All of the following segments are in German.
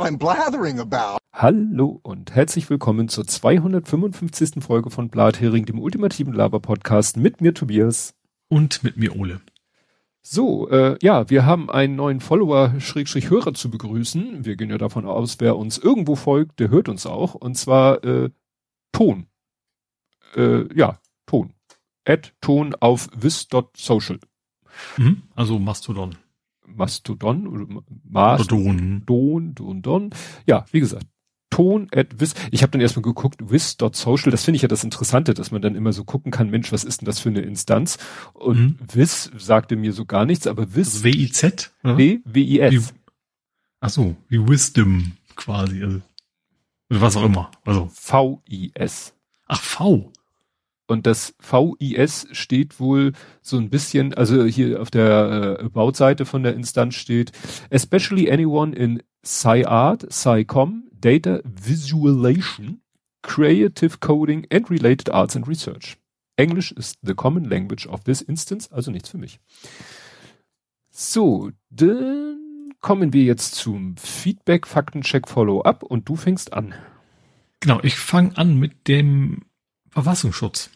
what I'm blathering about. Hallo und herzlich willkommen zur 255. Folge von Blathering, dem ultimativen Laber-Podcast mit mir Tobias. Und mit mir Ole. So, äh, ja, wir haben einen neuen Follower, Schrägstrich Hörer zu begrüßen. Wir gehen ja davon aus, wer uns irgendwo folgt, der hört uns auch. Und zwar äh, Ton. Äh, ja, Ton. Add Ton auf vis.social. Mhm, also Mastodon. Mastodon oder Mastodon. Don, Don, Don. Ja, wie gesagt, Ton at Wiss. Ich habe dann erstmal geguckt, Wiss.social, das finde ich ja das Interessante, dass man dann immer so gucken kann, Mensch, was ist denn das für eine Instanz? Und mhm. Wiss sagte mir so gar nichts, aber Wiss. W-I-Z? W, W-I-S. Ach so, wie Wisdom quasi. Also, was auch immer. Also. V-I-S. Ach, V. Und das VIS steht wohl so ein bisschen, also hier auf der äh, About-Seite von der Instanz steht, especially anyone in Sci-Art, Sci-Com, Data Visualization, Creative Coding and Related Arts and Research. English is the common language of this instance, also nichts für mich. So, dann kommen wir jetzt zum Feedback, Faktencheck, Follow-up und du fängst an. Genau, ich fange an mit dem Verfassungsschutz.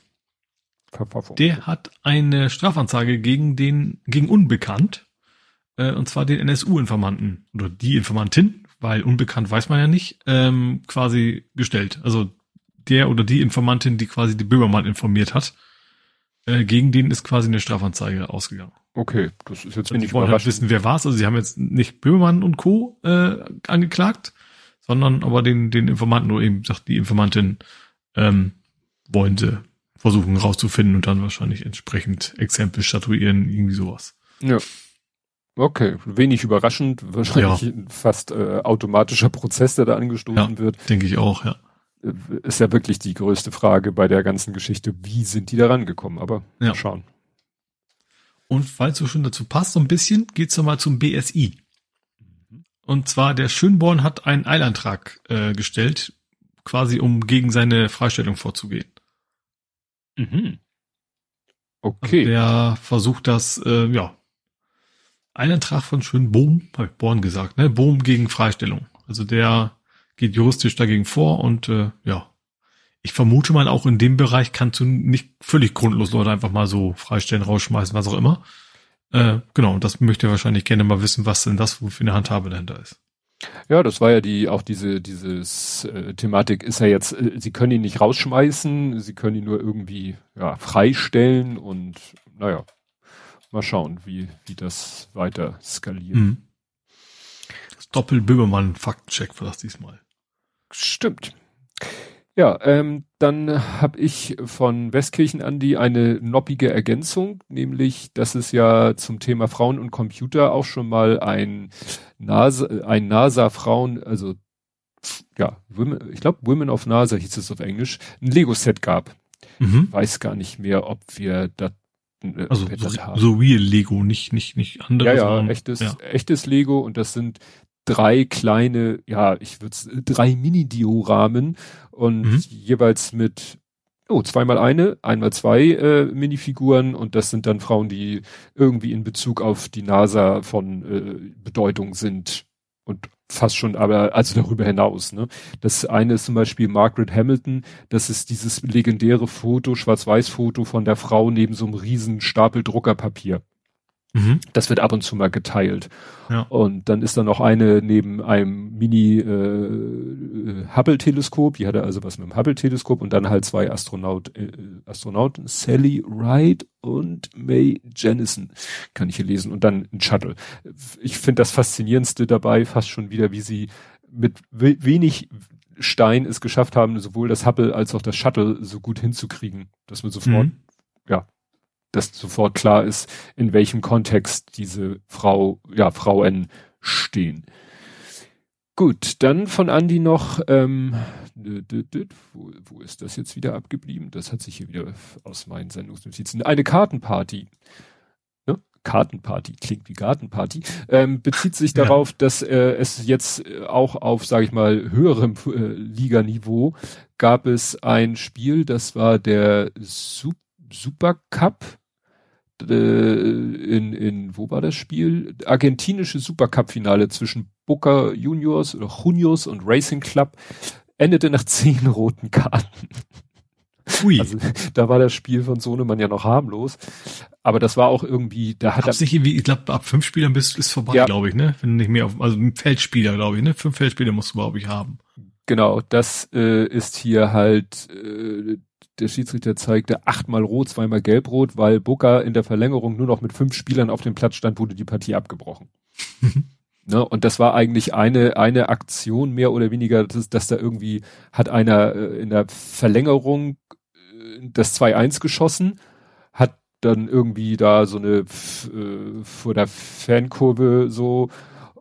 Der hat eine Strafanzeige gegen den, gegen Unbekannt, äh, und zwar den NSU-Informanten oder die Informantin, weil unbekannt weiß man ja nicht, ähm, quasi gestellt. Also der oder die Informantin, die quasi die Böhmermann informiert hat, äh, gegen den ist quasi eine Strafanzeige ausgegangen. Okay, das ist jetzt nicht wollen halt wissen, wer war's. Also sie haben jetzt nicht Böhmermann und Co. Äh, angeklagt, sondern aber den, den Informanten, nur eben sagt die Informantin, ähm, wollen sie versuchen rauszufinden und dann wahrscheinlich entsprechend Exempel statuieren, irgendwie sowas. Ja. Okay, wenig überraschend, wahrscheinlich ja. fast äh, automatischer Prozess, der da angestoßen ja, wird. Denke ich auch, ja. Äh, ist ja wirklich die größte Frage bei der ganzen Geschichte, wie sind die da rangekommen, aber ja. mal schauen. Und falls du schon dazu passt, so ein bisschen, geht's nochmal zum BSI. Und zwar der Schönborn hat einen Eilantrag äh, gestellt, quasi um gegen seine Freistellung vorzugehen. Mhm. Okay. Also der versucht das, äh, ja. Ein Antrag von schön Bohm, habe ich Born gesagt, ne? Bohm gegen Freistellung. Also der geht juristisch dagegen vor und äh, ja. Ich vermute mal, auch in dem Bereich kannst du nicht völlig grundlos Leute einfach mal so freistellen, rausschmeißen, was auch immer. Äh, genau, und das möchte er wahrscheinlich gerne mal wissen, was denn das für eine Handhabe dahinter ist. Ja, das war ja die auch diese dieses äh, Thematik ist ja jetzt, äh, sie können ihn nicht rausschmeißen, sie können ihn nur irgendwie ja, freistellen und naja, mal schauen, wie wie das weiter skaliert. Mhm. Das Doppel-Böhmermann-Faktencheck war das diesmal. Stimmt. Ja, ähm, dann habe ich von Westkirchen Andi eine noppige Ergänzung, nämlich, dass es ja zum Thema Frauen und Computer auch schon mal ein NASA, ein NASA-Frauen, also ja, Women, ich glaube Women of NASA hieß es auf Englisch, ein Lego-Set gab. Mhm. Weiß gar nicht mehr, ob wir das äh, also so, so real Lego, nicht nicht nicht andere. Ja, ja, echtes ja. echtes Lego und das sind drei kleine, ja, ich würde drei Mini-Dioramen und mhm. jeweils mit oh, zweimal eine, einmal zwei äh, Minifiguren und das sind dann Frauen, die irgendwie in Bezug auf die NASA von äh, Bedeutung sind und fast schon, aber also darüber hinaus. Ne? Das eine ist zum Beispiel Margaret Hamilton, das ist dieses legendäre Foto, Schwarz-Weiß-Foto von der Frau neben so einem riesen Stapel Druckerpapier. Mhm. Das wird ab und zu mal geteilt. Ja. Und dann ist da noch eine neben einem Mini äh, Hubble-Teleskop, die hatte also was mit dem Hubble-Teleskop und dann halt zwei Astronaut, äh, Astronauten, Sally Ride und May Jennison, kann ich hier lesen, und dann ein Shuttle. Ich finde das Faszinierendste dabei fast schon wieder, wie sie mit wenig Stein es geschafft haben, sowohl das Hubble als auch das Shuttle so gut hinzukriegen, dass man sofort, mhm. ja, dass sofort klar ist, in welchem Kontext diese Frau, ja, Frauen stehen. Gut, dann von Andy noch, ähm, wo, wo ist das jetzt wieder abgeblieben? Das hat sich hier wieder aus meinen Sendungsnotizen. Eine Kartenparty. Ne? Kartenparty klingt wie Gartenparty. Ähm, bezieht sich ja. darauf, dass äh, es jetzt auch auf, sage ich mal, höherem äh, Liganiveau gab es ein Spiel, das war der Super Cup äh, in, in, wo war das Spiel? Argentinische Supercup-Finale zwischen Boca Juniors oder Juniors und Racing Club endete nach zehn roten Karten. Ui. Also, da war das Spiel von Sohnemann ja noch harmlos. Aber das war auch irgendwie, da hat er. Nicht irgendwie, ich glaube, ab fünf Spielern bist ist vorbei, ja. glaube ich, ne? Wenn nicht mehr auf, also Feldspieler, glaube ich, ne? Fünf Feldspieler musst du, glaube ich, haben. Genau, das äh, ist hier halt, äh, der Schiedsrichter zeigte achtmal rot, zweimal gelb-rot, weil Booker in der Verlängerung nur noch mit fünf Spielern auf dem Platz stand, wurde die Partie abgebrochen. ne? Und das war eigentlich eine, eine Aktion mehr oder weniger, dass, dass da irgendwie hat einer äh, in der Verlängerung äh, das 2-1 geschossen, hat dann irgendwie da so eine äh, vor der Fankurve so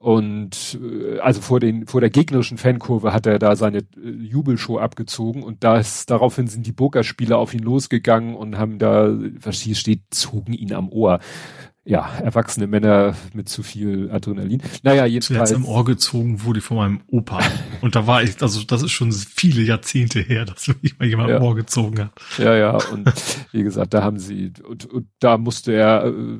und äh, also vor den vor der gegnerischen Fankurve hat er da seine äh, Jubelshow abgezogen und das daraufhin sind die Burgerspieler auf ihn losgegangen und haben da was hier steht zogen ihn am Ohr. Ja, erwachsene Männer mit zu viel Adrenalin. Naja, jedenfalls. Zuletzt am Ohr gezogen wurde von meinem Opa. Und da war ich, also das ist schon viele Jahrzehnte her, dass mich mal jemand ja. am Ohr gezogen hat. Ja, ja, und wie gesagt, da haben sie, und, und da musste er äh,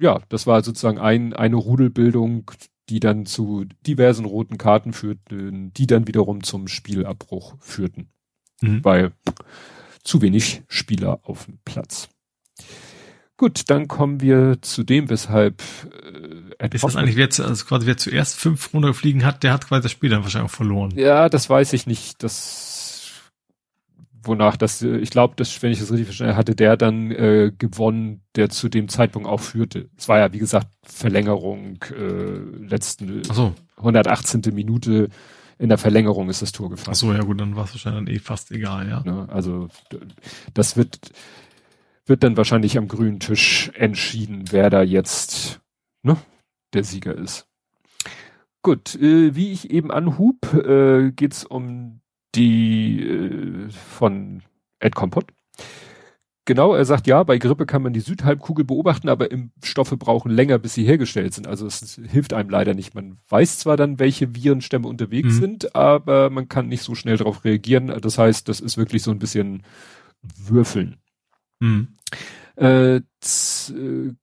ja, das war sozusagen ein, eine Rudelbildung, die dann zu diversen roten Karten führten, die dann wiederum zum Spielabbruch führten. Mhm. Weil zu wenig Spieler auf dem Platz. Gut, dann kommen wir zu dem, weshalb äh, ist das eigentlich wer, zu, also quasi wer zuerst fünf runterfliegen hat, der hat quasi das Spiel dann wahrscheinlich auch verloren. Ja, das weiß ich nicht. Das wonach das, äh, ich glaube, das, wenn ich das richtig verstanden hatte, der dann äh, gewonnen, der zu dem Zeitpunkt auch führte. Es war ja, wie gesagt, Verlängerung, äh, letzten so. 118. Minute in der Verlängerung ist das Tor gefallen. Ach so, ja gut, dann war es wahrscheinlich dann eh fast egal, ja. ja. Ne, also das wird, wird dann wahrscheinlich am grünen Tisch entschieden, wer da jetzt ne, der Sieger ist. Gut, äh, wie ich eben anhub, äh, geht's um die äh, von Ed Kompott. Genau, er sagt, ja, bei Grippe kann man die Südhalbkugel beobachten, aber Impfstoffe brauchen länger, bis sie hergestellt sind. Also es hilft einem leider nicht. Man weiß zwar dann, welche Virenstämme unterwegs mhm. sind, aber man kann nicht so schnell darauf reagieren. Das heißt, das ist wirklich so ein bisschen Würfeln. Mhm. Äh,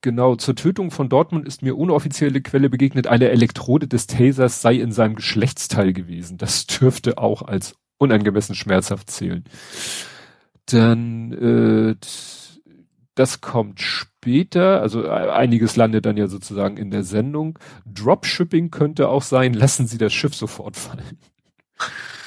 genau, zur Tötung von Dortmund ist mir ohne offizielle Quelle begegnet, eine Elektrode des Tasers sei in seinem Geschlechtsteil gewesen. Das dürfte auch als unangemessen schmerzhaft zählen. Dann äh, das kommt später, also äh, einiges landet dann ja sozusagen in der Sendung. Dropshipping könnte auch sein, lassen Sie das Schiff sofort fallen.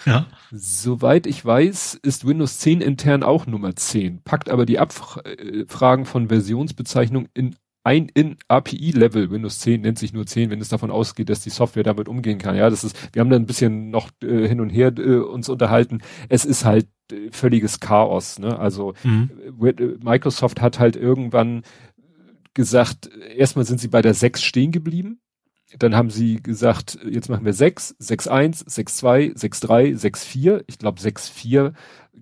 Ja. Soweit ich weiß, ist Windows 10 intern auch Nummer 10, packt aber die Abfragen von Versionsbezeichnung in ein in API-Level, Windows 10 nennt sich nur 10, wenn es davon ausgeht, dass die Software damit umgehen kann. Ja, das ist, wir haben da ein bisschen noch äh, hin und her äh, uns unterhalten. Es ist halt äh, völliges Chaos. Ne? Also mhm. Äh, Microsoft hat halt irgendwann gesagt, erstmal sind sie bei der 6 stehen geblieben. Dann haben sie gesagt, jetzt machen wir 6, 6.1, 6.2, 6.3, 6.4. Ich glaube 6.4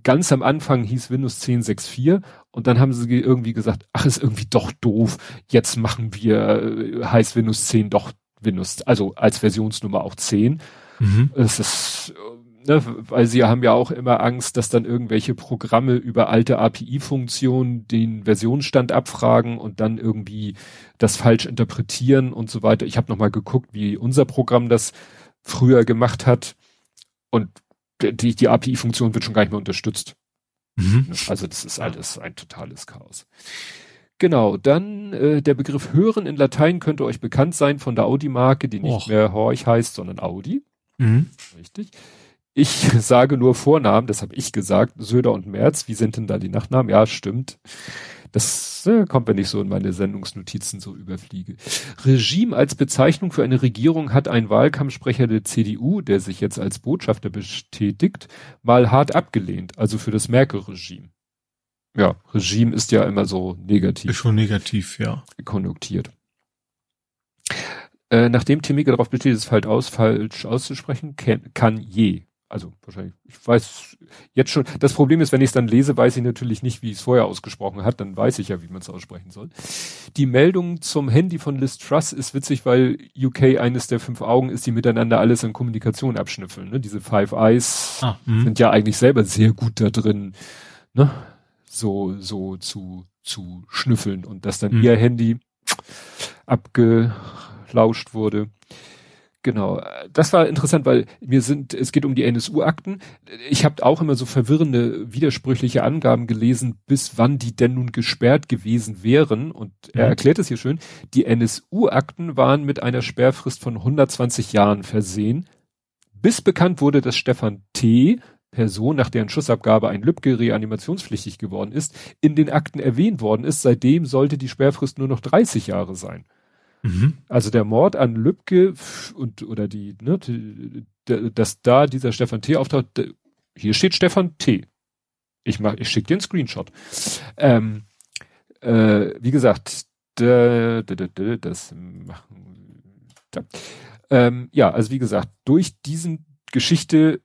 ganz am Anfang hieß Windows 10 6.4 und dann haben sie irgendwie gesagt, ach, ist irgendwie doch doof, jetzt machen wir, äh, heißt Windows 10 doch Windows, also als Versionsnummer auch 10. Mhm. Es ist, ne, weil sie haben ja auch immer Angst, dass dann irgendwelche Programme über alte API-Funktionen den Versionsstand abfragen und dann irgendwie das falsch interpretieren und so weiter. Ich habe nochmal geguckt, wie unser Programm das früher gemacht hat und die, die API-Funktion wird schon gar nicht mehr unterstützt. Mhm. Also das ist alles ein totales Chaos. Genau, dann äh, der Begriff Hören in Latein könnte euch bekannt sein von der Audi-Marke, die nicht Och. mehr Horch heißt, sondern Audi. Mhm. Richtig. Ich sage nur Vornamen, das habe ich gesagt, Söder und Merz. Wie sind denn da die Nachnamen? Ja, stimmt. Das äh, kommt, wenn ich so in meine Sendungsnotizen so überfliege. Regime als Bezeichnung für eine Regierung hat ein Wahlkampfsprecher der CDU, der sich jetzt als Botschafter bestätigt, mal hart abgelehnt, also für das Merkel-Regime. Ja, Regime ist ja immer so negativ. Ist schon negativ, ja. Konjunktiert. Äh, nachdem Timike darauf besteht, es falsch, aus, falsch auszusprechen, kann, kann je also wahrscheinlich, ich weiß jetzt schon, das Problem ist, wenn ich es dann lese, weiß ich natürlich nicht, wie es vorher ausgesprochen hat, dann weiß ich ja, wie man es aussprechen soll. Die Meldung zum Handy von Liz Truss ist witzig, weil UK eines der fünf Augen ist, die miteinander alles in Kommunikation abschnüffeln. Ne? Diese Five Eyes ah, mhm. sind ja eigentlich selber sehr gut da drin, ne? so, so zu, zu schnüffeln und dass dann mhm. ihr Handy abgelauscht wurde. Genau, das war interessant, weil wir sind, es geht um die NSU-Akten. Ich habe auch immer so verwirrende, widersprüchliche Angaben gelesen, bis wann die denn nun gesperrt gewesen wären. Und er mhm. erklärt es hier schön. Die NSU-Akten waren mit einer Sperrfrist von 120 Jahren versehen, bis bekannt wurde, dass Stefan T., Person, nach deren Schussabgabe ein Lübcke reanimationspflichtig geworden ist, in den Akten erwähnt worden ist. Seitdem sollte die Sperrfrist nur noch 30 Jahre sein. Mhm. Also der Mord an Lübcke und oder die, ne, die, dass da dieser Stefan T. auftaucht, hier steht Stefan T. Ich mach, ich schicke dir einen Screenshot. Ähm, äh, wie gesagt, da, da, da, das machen. Ähm, ja, also wie gesagt, durch diesen Geschichte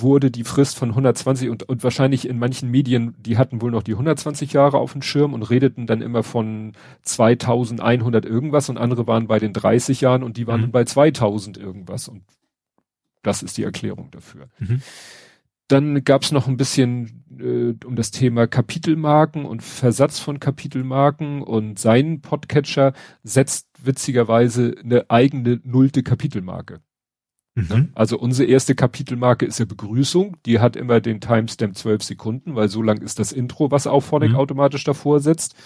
wurde die Frist von 120 und, und wahrscheinlich in manchen Medien, die hatten wohl noch die 120 Jahre auf dem Schirm und redeten dann immer von 2100 irgendwas und andere waren bei den 30 Jahren und die waren mhm. bei 2000 irgendwas und das ist die Erklärung dafür. Mhm. Dann gab es noch ein bisschen äh, um das Thema Kapitelmarken und Versatz von Kapitelmarken und sein Podcatcher setzt witzigerweise eine eigene nullte Kapitelmarke. Mhm. Also unsere erste Kapitelmarke ist ja Begrüßung. Die hat immer den Timestamp 12 Sekunden, weil so lang ist das Intro, was Auphonic mhm. automatisch davor setzt.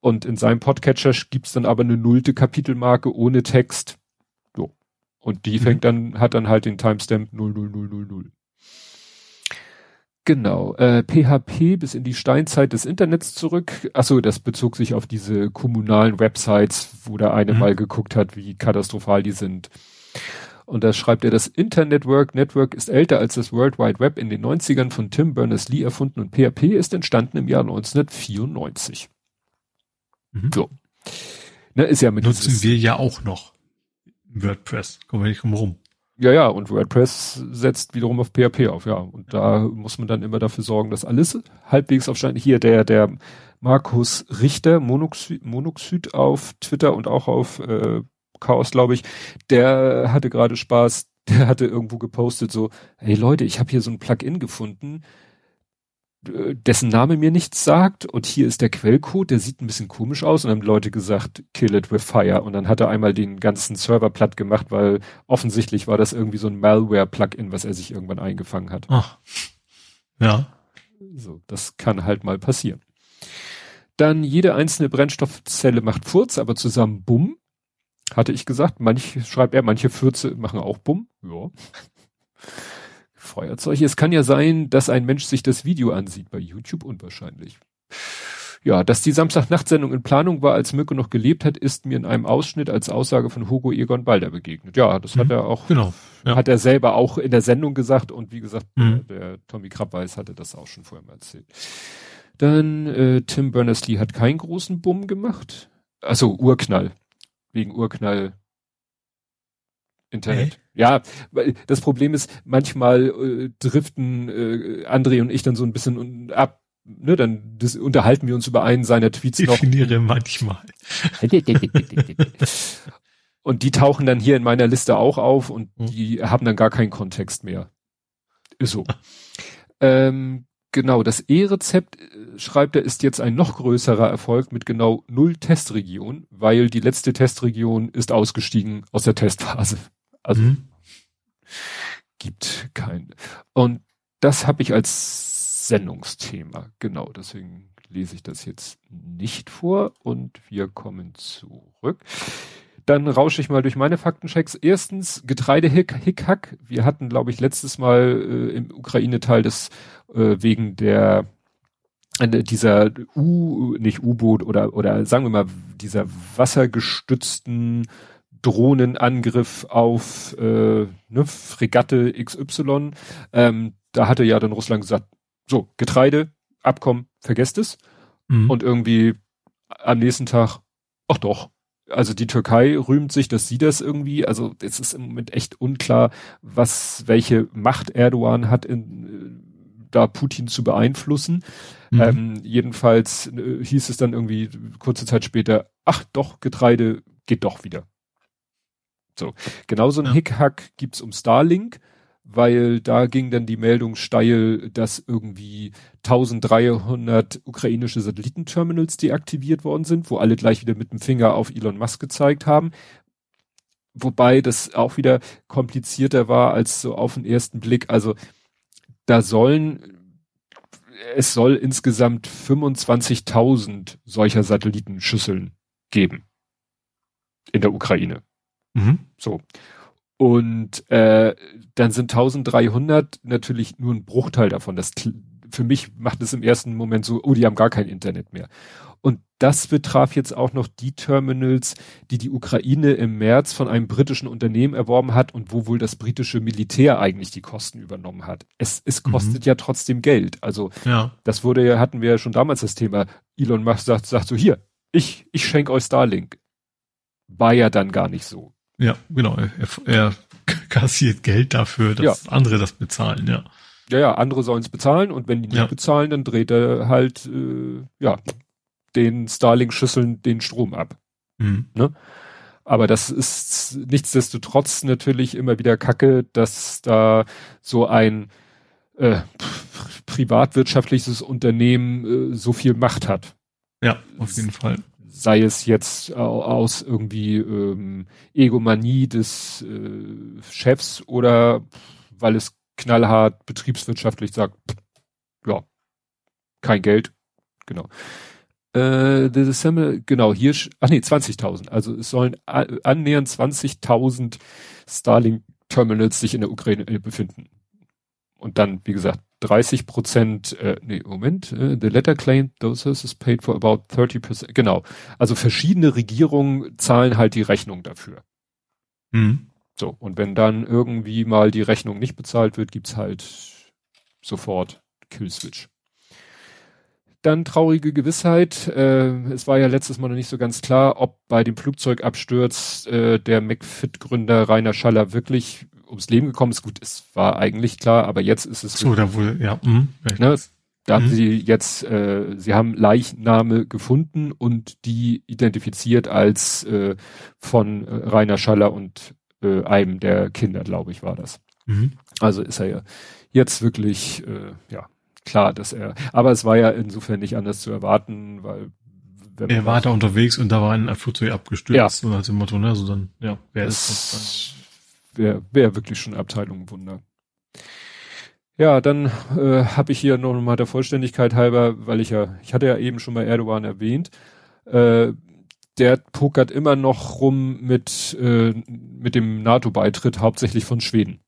Und in seinem Podcatcher gibt's dann aber eine nullte Kapitelmarke ohne Text. So. Und die mhm. fängt dann, hat dann halt den Timestamp 00000. Genau, äh, PHP bis in die Steinzeit des Internets zurück. Achso, das bezog sich auf diese kommunalen Websites, wo der eine mhm. mal geguckt hat, wie katastrophal die sind. Und da schreibt er, das Internet Work Network ist älter als das World Wide Web in den 90ern von Tim Berners-Lee erfunden und PHP ist entstanden im Jahr 1994. Mhm. So. Ne, ist ja mit Nutzen wir ja auch noch WordPress. Kommen wir nicht drum rum. Ja, ja, und WordPress setzt wiederum auf PHP auf, ja. Und da muss man dann immer dafür sorgen, dass alles halbwegs auf Stand, hier der, der Markus Richter, Monoxid, Monoxid auf Twitter und auch auf äh, Chaos, glaube ich, der hatte gerade Spaß, der hatte irgendwo gepostet so, hey Leute, ich habe hier so ein Plugin gefunden, dessen Name mir nichts sagt und hier ist der Quellcode, der sieht ein bisschen komisch aus und dann haben Leute gesagt, kill it with fire und dann hat er einmal den ganzen Server platt gemacht, weil offensichtlich war das irgendwie so ein Malware-Plugin, was er sich irgendwann eingefangen hat. Ach. Ja. So, das kann halt mal passieren. Dann jede einzelne Brennstoffzelle macht Furz, aber zusammen Bumm hatte ich gesagt. Manche, schreibt er, manche Fürze machen auch Bumm. Ja. Feuerzeug. Es kann ja sein, dass ein Mensch sich das Video ansieht bei YouTube, unwahrscheinlich. Ja, dass die Samstagnachtsendung in Planung war, als Mücke noch gelebt hat, ist mir in einem Ausschnitt als Aussage von Hugo Egon Balder begegnet. Ja, das mhm. hat er auch, genau, ja. hat er selber auch in der Sendung gesagt und wie gesagt, mhm. der, der Tommy Krabbeis hatte das auch schon vorher mal erzählt. Dann äh, Tim Berners-Lee hat keinen großen Bumm gemacht. Also Urknall wegen Urknall Internet. Hey. Ja, das Problem ist, manchmal äh, driften äh, André und ich dann so ein bisschen ab. Ne, dann das, unterhalten wir uns über einen seiner Tweets ich noch. Definiere manchmal. und die tauchen dann hier in meiner Liste auch auf und hm. die haben dann gar keinen Kontext mehr. Ist so. ähm, Genau, das E-Rezept, äh, schreibt er, ist jetzt ein noch größerer Erfolg mit genau null Testregion, weil die letzte Testregion ist ausgestiegen aus der Testphase. Also mhm. gibt kein. Und das habe ich als Sendungsthema. Genau, deswegen lese ich das jetzt nicht vor und wir kommen zurück. Dann rausche ich mal durch meine Faktenchecks. Erstens Getreide-Hickhack. Wir hatten, glaube ich, letztes Mal äh, im Ukraine-Teil des äh, wegen der äh, dieser U, nicht U-Boot oder oder sagen wir mal dieser wassergestützten Drohnenangriff auf äh, ne, Fregatte XY. Ähm, da hatte ja dann Russland gesagt, so Getreide, Abkommen, vergesst es. Mhm. Und irgendwie am nächsten Tag, ach doch, also die Türkei rühmt sich, dass sie das irgendwie, also es ist im Moment echt unklar, was, welche Macht Erdogan hat, in, äh, da Putin zu beeinflussen. Mhm. Ähm, jedenfalls äh, hieß es dann irgendwie kurze Zeit später, ach doch, Getreide geht doch wieder. So, genauso ein ja. Hickhack gibt's um Starlink, weil da ging dann die Meldung steil, dass irgendwie 1300 ukrainische Satellitenterminals deaktiviert worden sind, wo alle gleich wieder mit dem Finger auf Elon Musk gezeigt haben. Wobei das auch wieder komplizierter war als so auf den ersten Blick. Also da sollen es soll insgesamt 25.000 solcher Satellitenschüsseln geben in der Ukraine. Mhm. So. Und äh, dann sind 1300 natürlich nur ein Bruchteil davon. Das für mich macht es im ersten Moment so, oh, die haben gar kein Internet mehr. Und das betraf jetzt auch noch die Terminals, die die Ukraine im März von einem britischen Unternehmen erworben hat und wo wohl das britische Militär eigentlich die Kosten übernommen hat. Es, es mhm. kostet mhm. ja trotzdem Geld. Also ja. das wurde ja, hatten wir ja schon damals das Thema. Elon Musk sagt, sagt so, hier, ich, ich schenke euch Starlink. War ja dann gar nicht so. Ja, genau. Er, er kassiert Geld dafür, dass ja. andere das bezahlen, ja. Ja, ja, andere sollen es bezahlen und wenn die nicht ja. bezahlen, dann dreht er halt, äh, ja, den Starlink-Schüsseln den Strom ab. Mhm. Ne? Aber das ist nichtsdestotrotz natürlich immer wieder Kacke, dass da so ein äh, privatwirtschaftliches Unternehmen äh, so viel Macht hat. Ja, auf jeden Fall. Sei es jetzt aus irgendwie ähm, Egomanie des äh, Chefs oder weil es knallhart betriebswirtschaftlich sagt, ja, kein Geld. Genau. Äh, the December, genau, hier, ach nee, 20.000. Also es sollen annähernd 20.000 Starlink-Terminals sich in der Ukraine äh, befinden. Und dann, wie gesagt, 30 Prozent, äh, nee, Moment, äh, the letter claimed those services paid for about 30 percent, genau. Also verschiedene Regierungen zahlen halt die Rechnung dafür. Mhm. So, und wenn dann irgendwie mal die Rechnung nicht bezahlt wird, gibt's halt sofort Killswitch. Dann traurige Gewissheit. Äh, es war ja letztes Mal noch nicht so ganz klar, ob bei dem Flugzeugabsturz äh, der McFit-Gründer Rainer Schaller wirklich ums Leben gekommen ist. Gut, es war eigentlich klar, aber jetzt ist es. So, da wohl, ja. Mh, ne, da haben mhm. sie jetzt, äh, sie haben Leichname gefunden und die identifiziert als äh, von äh, Rainer Schaller und äh, einem der Kinder, glaube ich, war das. Mhm. Also ist er ja jetzt wirklich, äh, ja, klar, dass er, aber es war ja insofern nicht anders zu erwarten, weil er war da unterwegs und da war ein Flugzeug abgestürzt ja. und als im Motto, ne, also dann, ja, wer ist das? Wäre wär wirklich schon Abteilung Wunder. Ja, dann äh, habe ich hier noch mal der Vollständigkeit halber, weil ich ja, ich hatte ja eben schon mal Erdogan erwähnt, äh, der pokert immer noch rum mit, äh, mit dem NATO-Beitritt, hauptsächlich von Schweden.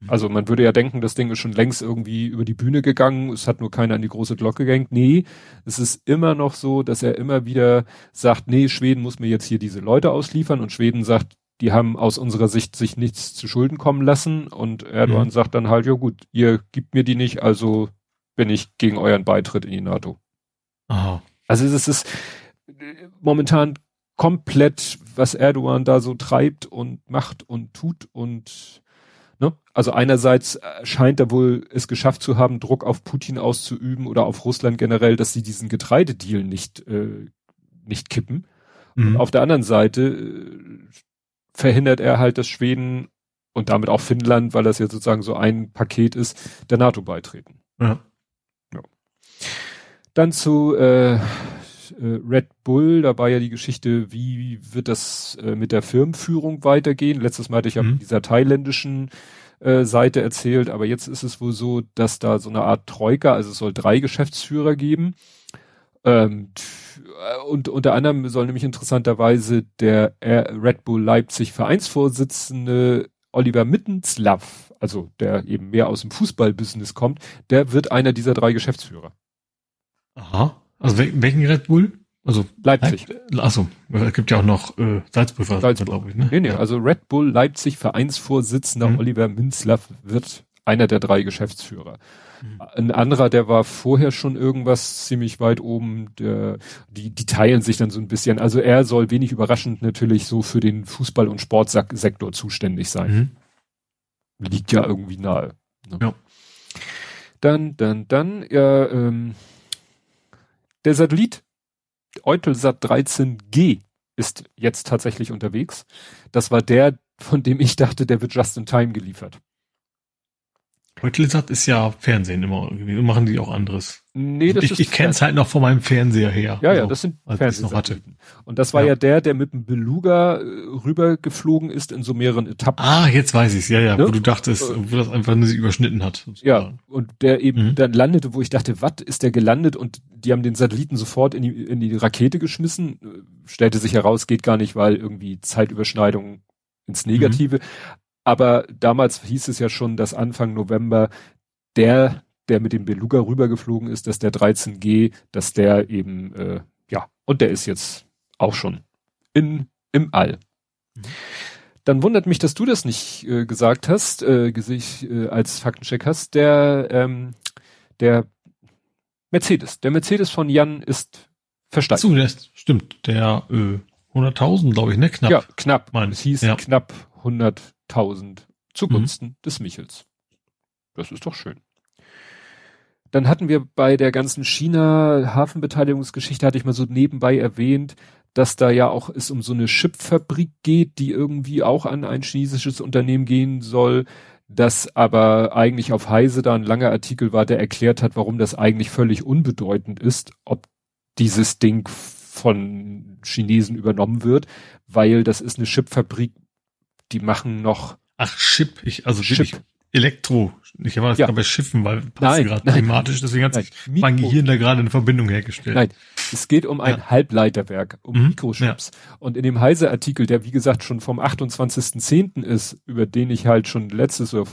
Mhm. Also man würde ja denken, das Ding ist schon längst irgendwie über die Bühne gegangen, es hat nur keiner an die große Glocke gehängt. Nee, es ist immer noch so, dass er immer wieder sagt, nee, Schweden muss mir jetzt hier diese Leute ausliefern und Schweden sagt, die haben aus unserer Sicht sich nichts zu Schulden kommen lassen und Erdogan mhm. sagt dann halt, ja gut, ihr gibt mir die nicht, also bin ich gegen euren Beitritt in die NATO. Aha. Also es ist momentan komplett, was Erdogan da so treibt und macht und tut und Ne? Also einerseits äh, scheint er wohl es geschafft zu haben, Druck auf Putin auszuüben oder auf Russland generell, dass sie diesen Getreidedeal nicht, äh, nicht kippen. Mhm. Und auf der anderen Seite äh, verhindert er halt, dass Schweden und damit auch Finnland, weil das ja sozusagen so ein Paket ist, der NATO beitreten. Ja. ja. Dann zu äh, äh Red Bull, da war ja die Geschichte, wie wird das äh, mit der Firmenführung weitergehen? Letztes Mal hatte ich ja mhm. mit dieser thailändischen äh, Seite erzählt, aber jetzt ist es wohl so, dass da so eine Art Troika, also es soll drei Geschäftsführer geben. Ähm, und unter anderem soll nämlich interessanterweise der Red Bull Leipzig Vereinsvorsitzende Oliver Mittenslav, also der eben mehr aus dem Fußballbusiness kommt, der wird einer dieser drei Geschäftsführer. Aha. Also welchen Red Bull? Also Leipzig. Leip Achso, es gibt ja auch noch äh, Salzburg, Salzburg. glaube ich. Ne? Nee, nee, also Red Bull Leipzig Vereinsvorsitzender mhm. Oliver Minzlaff wird einer der drei Geschäftsführer. Mhm. Ein anderer, der war vorher schon irgendwas ziemlich weit oben, der, die, die teilen sich dann so ein bisschen. Also er soll wenig überraschend natürlich so für den Fußball- und Sportsektor zuständig sein. Mhm. Liegt ja irgendwie nahe. Ne? Ja. Dann, dann, dann, ja, ähm, der Satellit Eutelsat 13G ist jetzt tatsächlich unterwegs. Das war der, von dem ich dachte, der wird just in time geliefert. Beutelsat ist ja Fernsehen immer irgendwie. Machen die auch anderes. Nee, das ich, ist ich kenne es halt noch von meinem Fernseher her. Ja, ja, also, das sind Fernsehsatelliten. Und das war ja. ja. der, der mit dem Beluga äh, rübergeflogen ist in so mehreren Etappen. Ah, jetzt weiß ich's. Ja, ja, ne? wo du dachtest, äh, wo das einfach nur sich überschnitten hat. Sozusagen. Ja, und der eben mhm. dann landete, wo ich dachte, was ist der gelandet? Und die haben den Satelliten sofort in die, in die Rakete geschmissen. Stellte sich heraus, geht gar nicht, weil irgendwie Zeitüberschneidung ins Negative. Mhm. Aber damals hieß es ja schon, dass Anfang November der, der mit dem Beluga rübergeflogen ist, dass der 13G, dass der eben, äh, ja, und der ist jetzt auch schon in, im All. Mhm. Dann wundert mich, dass du das nicht äh, gesagt hast, äh, äh, als Faktencheck hast. Der, ähm, der Mercedes, der Mercedes von Jan ist versteigt. Das stimmt. Der äh, 100.000, glaube ich, ne? Knapp. Ja, knapp. Mein, es hieß ja. knapp 100 1000 zugunsten mhm. des Michels. Das ist doch schön. Dann hatten wir bei der ganzen China-Hafenbeteiligungsgeschichte, hatte ich mal so nebenbei erwähnt, dass da ja auch es um so eine Chipfabrik geht, die irgendwie auch an ein chinesisches Unternehmen gehen soll, das aber eigentlich auf Heise da ein langer Artikel war, der erklärt hat, warum das eigentlich völlig unbedeutend ist, ob dieses Ding von Chinesen übernommen wird, weil das ist eine Chipfabrik die machen noch. Ach, Chip, ich, also Chip. wirklich Elektro. Ich war das ja. gerade bei Schiffen, weil passt gerade thematisch, deswegen hat sich mein Gehirn da gerade eine Verbindung hergestellt. Nein, es geht um ein ja. Halbleiterwerk, um mhm. Mikrochips. Ja. Und in dem Heise-Artikel, der wie gesagt schon vom 28.10. ist, über den ich halt schon letztes oder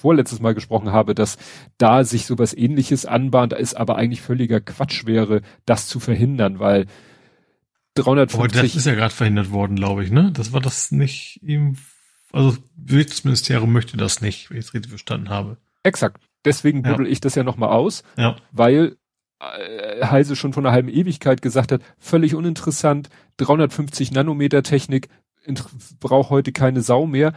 vorletztes Mal gesprochen habe, dass da sich sowas ähnliches anbahnt, ist aber eigentlich völliger Quatsch wäre, das zu verhindern, weil 350. Aber das ist ja gerade verhindert worden, glaube ich, ne? Das war das nicht ihm, also Wirtschaftsministerium möchte das nicht, wenn ich es richtig verstanden habe. Exakt. Deswegen buddel ja. ich das ja nochmal aus, ja. weil äh, Heise schon von einer halben Ewigkeit gesagt hat, völlig uninteressant, 350 Nanometer Technik braucht heute keine Sau mehr,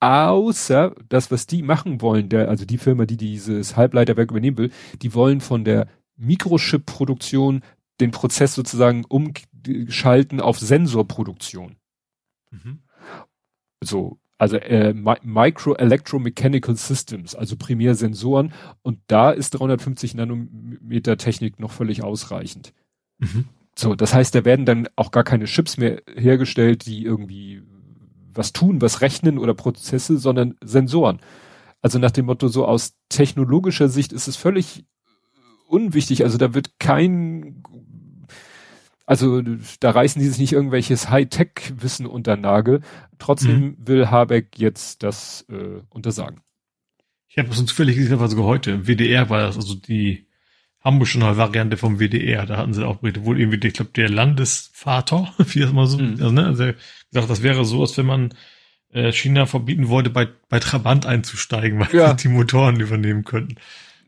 außer das, was die machen wollen, der, also die Firma, die dieses Halbleiterwerk übernehmen will, die wollen von der Mikrochip-Produktion den Prozess sozusagen umschalten auf Sensorproduktion. Mhm. So, also äh, Micro Electromechanical Systems, also primär Sensoren. Und da ist 350 Nanometer Technik noch völlig ausreichend. Mhm. So, das heißt, da werden dann auch gar keine Chips mehr hergestellt, die irgendwie was tun, was rechnen oder Prozesse, sondern Sensoren. Also nach dem Motto, so aus technologischer Sicht ist es völlig unwichtig. Also da wird kein also da reißen die sich nicht irgendwelches Hightech-Wissen unter Nagel. Trotzdem mhm. will Habeck jetzt das äh, untersagen. Ich habe es zufällig gesehen, also heute im WDR war das, also die Hamburgische Variante vom WDR, da hatten sie auch Berichte, wohl irgendwie, ich glaube, der Landesvater, wie das mal so, mhm. also, ne, also gesagt, das wäre so, als wenn man äh, China verbieten wollte, bei, bei Trabant einzusteigen, weil ja. die Motoren übernehmen könnten.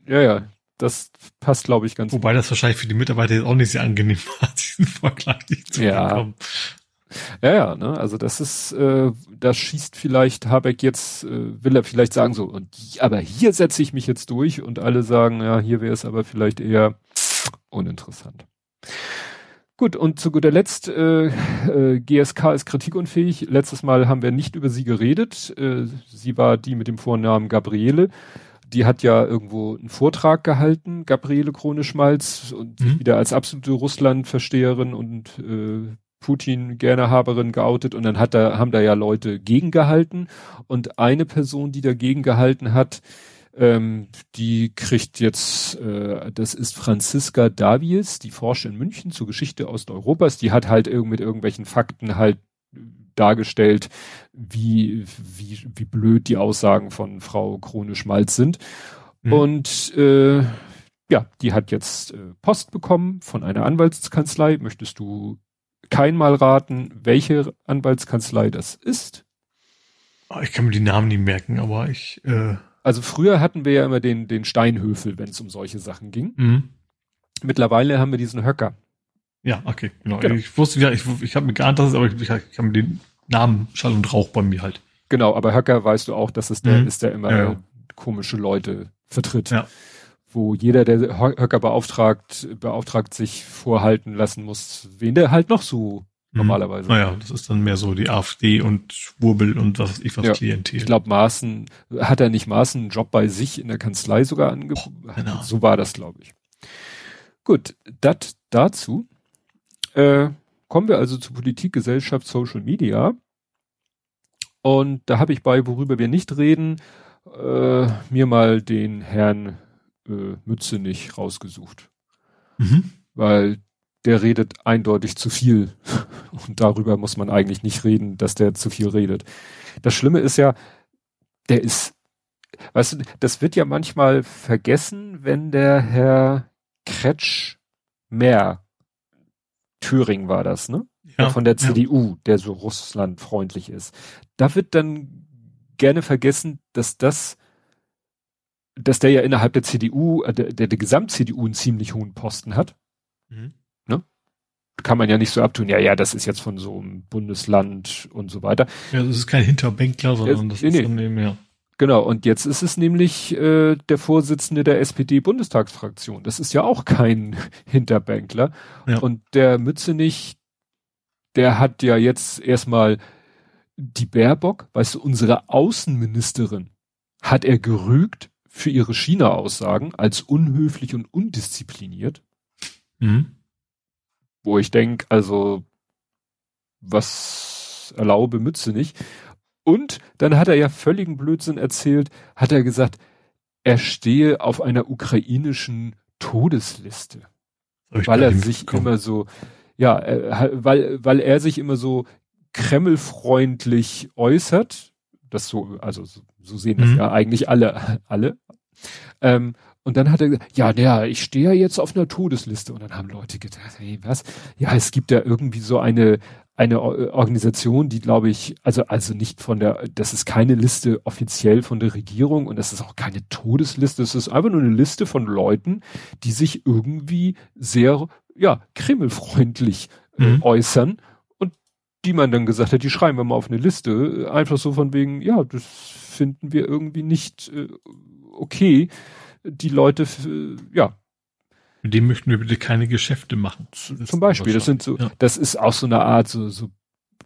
Ja, ja, das passt, glaube ich, ganz Wobei gut. das wahrscheinlich für die Mitarbeiter jetzt auch nicht sehr angenehm war, diesen Vergleich nicht zu ja. bekommen. Ja, ja, ne, also das ist, äh, da schießt vielleicht Habeck jetzt, äh, will er vielleicht sagen so, und aber hier setze ich mich jetzt durch und alle sagen, ja, hier wäre es aber vielleicht eher uninteressant. Gut, und zu guter Letzt, äh, äh, GSK ist kritikunfähig. Letztes Mal haben wir nicht über sie geredet. Äh, sie war die mit dem Vornamen Gabriele die hat ja irgendwo einen Vortrag gehalten, Gabriele Krone-Schmalz, und mhm. wieder als absolute Russland-Versteherin und äh, Putin-Gernerhaberin geoutet. Und dann hat da, haben da ja Leute gegengehalten. Und eine Person, die dagegen gehalten hat, ähm, die kriegt jetzt, äh, das ist Franziska Davies, die forscht in München zur Geschichte Osteuropas, die hat halt irg mit irgendwelchen Fakten halt dargestellt, wie, wie, wie blöd die Aussagen von Frau Krone Schmalz sind. Mhm. Und äh, ja, die hat jetzt äh, Post bekommen von einer Anwaltskanzlei. Möchtest du keinmal raten, welche Anwaltskanzlei das ist? Ah, ich kann mir die Namen nicht merken, aber ich. Äh also früher hatten wir ja immer den, den Steinhöfel, wenn es um solche Sachen ging. Mhm. Mittlerweile haben wir diesen Höcker. Ja, okay, genau. genau. Ich wusste ja, ich, ich habe mir geahnt, dass es, aber ich, ich, ich habe mir den Namen Schall und Rauch bei mir halt. Genau, aber Höcker weißt du auch, dass es der mhm. ist, der immer ja. komische Leute vertritt. Ja. Wo jeder, der Höcker beauftragt, beauftragt sich vorhalten lassen muss, wen der halt noch so normalerweise. Naja, das ist dann mehr so die AfD und Schwurbel und was ich was ja, Klientel. Ich glaube, Maaßen, hat er nicht Maaßen einen Job bei sich in der Kanzlei sogar angeboten? Genau. So war das, glaube ich. Gut, das dazu. Äh, kommen wir also zu Politik, Gesellschaft, Social Media. Und da habe ich bei, worüber wir nicht reden, äh, mir mal den Herrn äh, Mütze nicht rausgesucht. Mhm. Weil der redet eindeutig zu viel. Und darüber muss man eigentlich nicht reden, dass der zu viel redet. Das Schlimme ist ja, der ist, weißt du, das wird ja manchmal vergessen, wenn der Herr Kretsch mehr Thüringen war das, ne? Ja, von der CDU, ja. der so russlandfreundlich ist. Da wird dann gerne vergessen, dass das, dass der ja innerhalb der CDU, äh, der, der, der Gesamt-CDU einen ziemlich hohen Posten hat. Mhm. Ne? Kann man ja nicht so abtun, ja, ja, das ist jetzt von so einem Bundesland und so weiter. Ja, das ist kein Hinterbänkler, sondern das nee, ist nee. Dem, ja. Genau, und jetzt ist es nämlich äh, der Vorsitzende der SPD-Bundestagsfraktion. Das ist ja auch kein Hinterbänkler. Ja. Und der Mützenich, der hat ja jetzt erstmal die Baerbock, weißt du, unsere Außenministerin, hat er gerügt für ihre China-Aussagen als unhöflich und undiszipliniert. Mhm. Wo ich denke, also, was erlaube Mütze nicht. Und dann hat er ja völligen Blödsinn erzählt, hat er gesagt, er stehe auf einer ukrainischen Todesliste. Weil er sich gekommen. immer so, ja, äh, weil, weil er sich immer so kremlfreundlich äußert. Das so, also so, so sehen das mhm. ja eigentlich alle, alle. Ähm, und dann hat er gesagt, ja, ja, ich stehe ja jetzt auf einer Todesliste. Und dann haben Leute gedacht, hey, was? Ja, es gibt ja irgendwie so eine, eine Organisation, die glaube ich, also, also nicht von der, das ist keine Liste offiziell von der Regierung und das ist auch keine Todesliste. Es ist einfach nur eine Liste von Leuten, die sich irgendwie sehr, ja, kremlfreundlich äh, mhm. äußern und die man dann gesagt hat, die schreiben wir mal auf eine Liste. Einfach so von wegen, ja, das finden wir irgendwie nicht äh, okay. Die Leute, äh, ja, mit dem möchten wir bitte keine Geschäfte machen. Zum Beispiel, das sind so, ja. das ist auch so eine Art, so, so,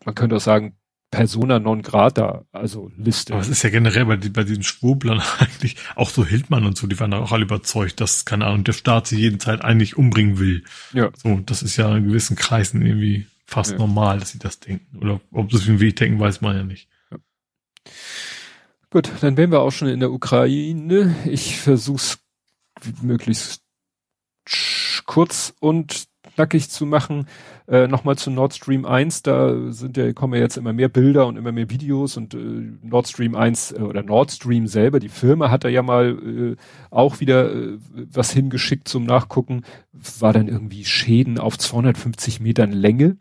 man könnte auch sagen, Persona non grata, also Liste. Aber es ist ja generell bei, bei diesen Schwurblern eigentlich, auch so Hildmann und so, die waren da auch alle überzeugt, dass, keine Ahnung, der Staat sie jeden Zeit eigentlich umbringen will. Ja. So, das ist ja in gewissen Kreisen irgendwie fast ja. normal, dass sie das denken. Oder ob sie es wie ich denken, weiß man ja nicht. Ja. Gut, dann wären wir auch schon in der Ukraine. Ich versuch's möglichst kurz und knackig zu machen. Äh, Nochmal zu Nord Stream 1, da sind ja, kommen ja jetzt immer mehr Bilder und immer mehr Videos und äh, Nord Stream 1 äh, oder Nord Stream selber, die Firma hat da ja mal äh, auch wieder äh, was hingeschickt zum Nachgucken, war dann irgendwie Schäden auf 250 Metern Länge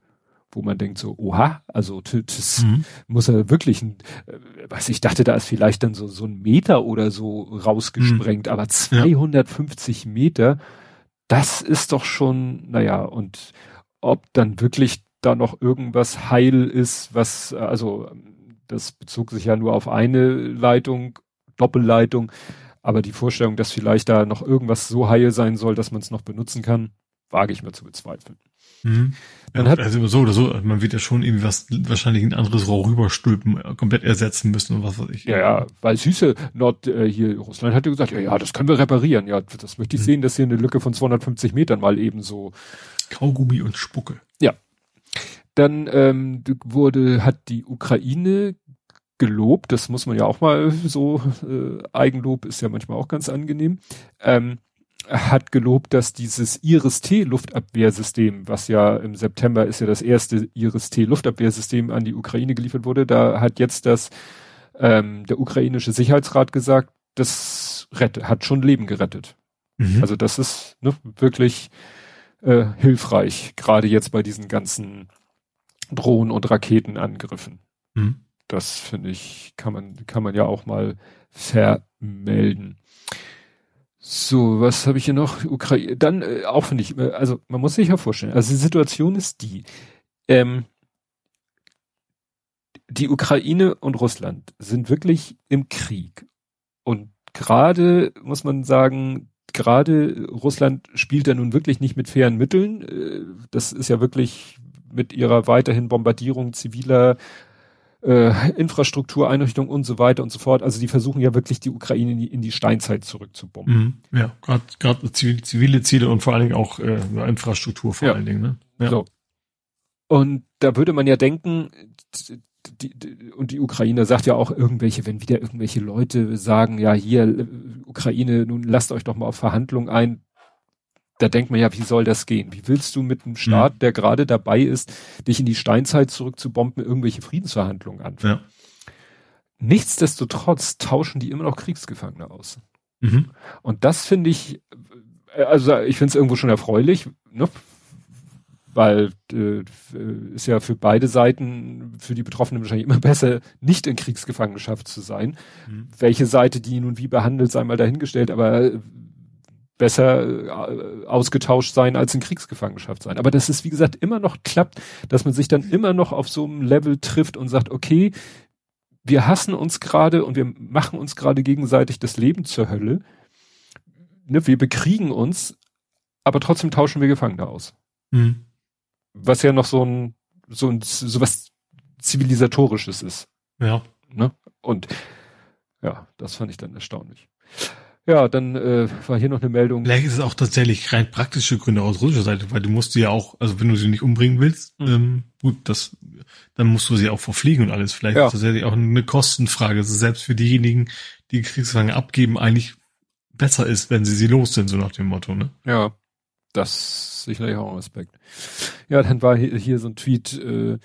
wo man denkt so, oha, also das mhm. muss er wirklich, ein, äh, was ich dachte, da ist vielleicht dann so so ein Meter oder so rausgesprengt, mhm. aber 250 ja. Meter, das ist doch schon, naja, und ob dann wirklich da noch irgendwas heil ist, was, also das bezog sich ja nur auf eine Leitung, Doppelleitung, aber die Vorstellung, dass vielleicht da noch irgendwas so heil sein soll, dass man es noch benutzen kann, wage ich mir zu bezweifeln. Mhm. Man ja, hat, also so oder so, man wird ja schon irgendwie was, wahrscheinlich ein anderes Rohr rüberstülpen, komplett ersetzen müssen und was weiß ich. Ja, ja, weil süße Nord, äh, hier, Russland hatte gesagt, ja, ja, das können wir reparieren. Ja, das möchte ich mhm. sehen, dass hier eine Lücke von 250 Metern mal eben so. Kaugummi und Spucke. Ja. Dann ähm, wurde, hat die Ukraine gelobt, das muss man ja auch mal so, äh, Eigenlob ist ja manchmal auch ganz angenehm. Ähm, hat gelobt, dass dieses Iris-T-Luftabwehrsystem, was ja im September ist ja das erste Iris-T-Luftabwehrsystem an die Ukraine geliefert wurde, da hat jetzt das ähm, der ukrainische Sicherheitsrat gesagt, das rette, hat schon Leben gerettet. Mhm. Also das ist ne, wirklich äh, hilfreich, gerade jetzt bei diesen ganzen Drohnen- und Raketenangriffen. Mhm. Das finde ich, kann man, kann man ja auch mal vermelden. So, was habe ich hier noch? Ukraine. Dann äh, auch finde ich, äh, also man muss sich ja vorstellen, also die Situation ist die, ähm, die Ukraine und Russland sind wirklich im Krieg. Und gerade muss man sagen, gerade Russland spielt da nun wirklich nicht mit fairen Mitteln. Äh, das ist ja wirklich mit ihrer weiterhin Bombardierung ziviler äh, Infrastruktureinrichtungen und so weiter und so fort. Also die versuchen ja wirklich die Ukraine in die, in die Steinzeit zurückzubomben. Mhm, ja, gerade gerade zivile Ziele und vor allen Dingen auch äh, Infrastruktur vor ja. allen Dingen. Ne? Ja. So. Und da würde man ja denken, die, die, und die Ukraine sagt ja auch irgendwelche, wenn wieder irgendwelche Leute sagen, ja hier äh, Ukraine, nun lasst euch doch mal auf Verhandlungen ein, da denkt man ja, wie soll das gehen? Wie willst du mit einem Staat, mhm. der gerade dabei ist, dich in die Steinzeit zurückzubomben, irgendwelche Friedensverhandlungen anfangen? Ja. Nichtsdestotrotz tauschen die immer noch Kriegsgefangene aus. Mhm. Und das finde ich, äh, also ich finde es irgendwo schon erfreulich, ne? weil äh, ist ja für beide Seiten, für die Betroffenen wahrscheinlich immer besser, nicht in Kriegsgefangenschaft zu sein. Mhm. Welche Seite die nun wie behandelt, sei mal dahingestellt, aber besser äh, ausgetauscht sein als in Kriegsgefangenschaft sein. Aber das ist, wie gesagt, immer noch klappt, dass man sich dann immer noch auf so einem Level trifft und sagt, okay, wir hassen uns gerade und wir machen uns gerade gegenseitig das Leben zur Hölle. Ne, wir bekriegen uns, aber trotzdem tauschen wir Gefangene aus. Mhm. Was ja noch so ein, so ein, so was zivilisatorisches ist. Ja. Ne? Und ja, das fand ich dann erstaunlich. Ja, dann äh, war hier noch eine Meldung. Vielleicht ist es auch tatsächlich rein praktische Gründe aus russischer Seite, weil du musst sie ja auch, also wenn du sie nicht umbringen willst, mhm. ähm, gut, das, dann musst du sie auch verpflegen und alles. Vielleicht ja. ist ja auch eine Kostenfrage. Also selbst für diejenigen, die Kriegsfangen abgeben, eigentlich besser ist, wenn sie sie los sind, so nach dem Motto, ne? Ja, das sicherlich auch ein Aspekt. Ja, dann war hier, hier so ein Tweet, äh,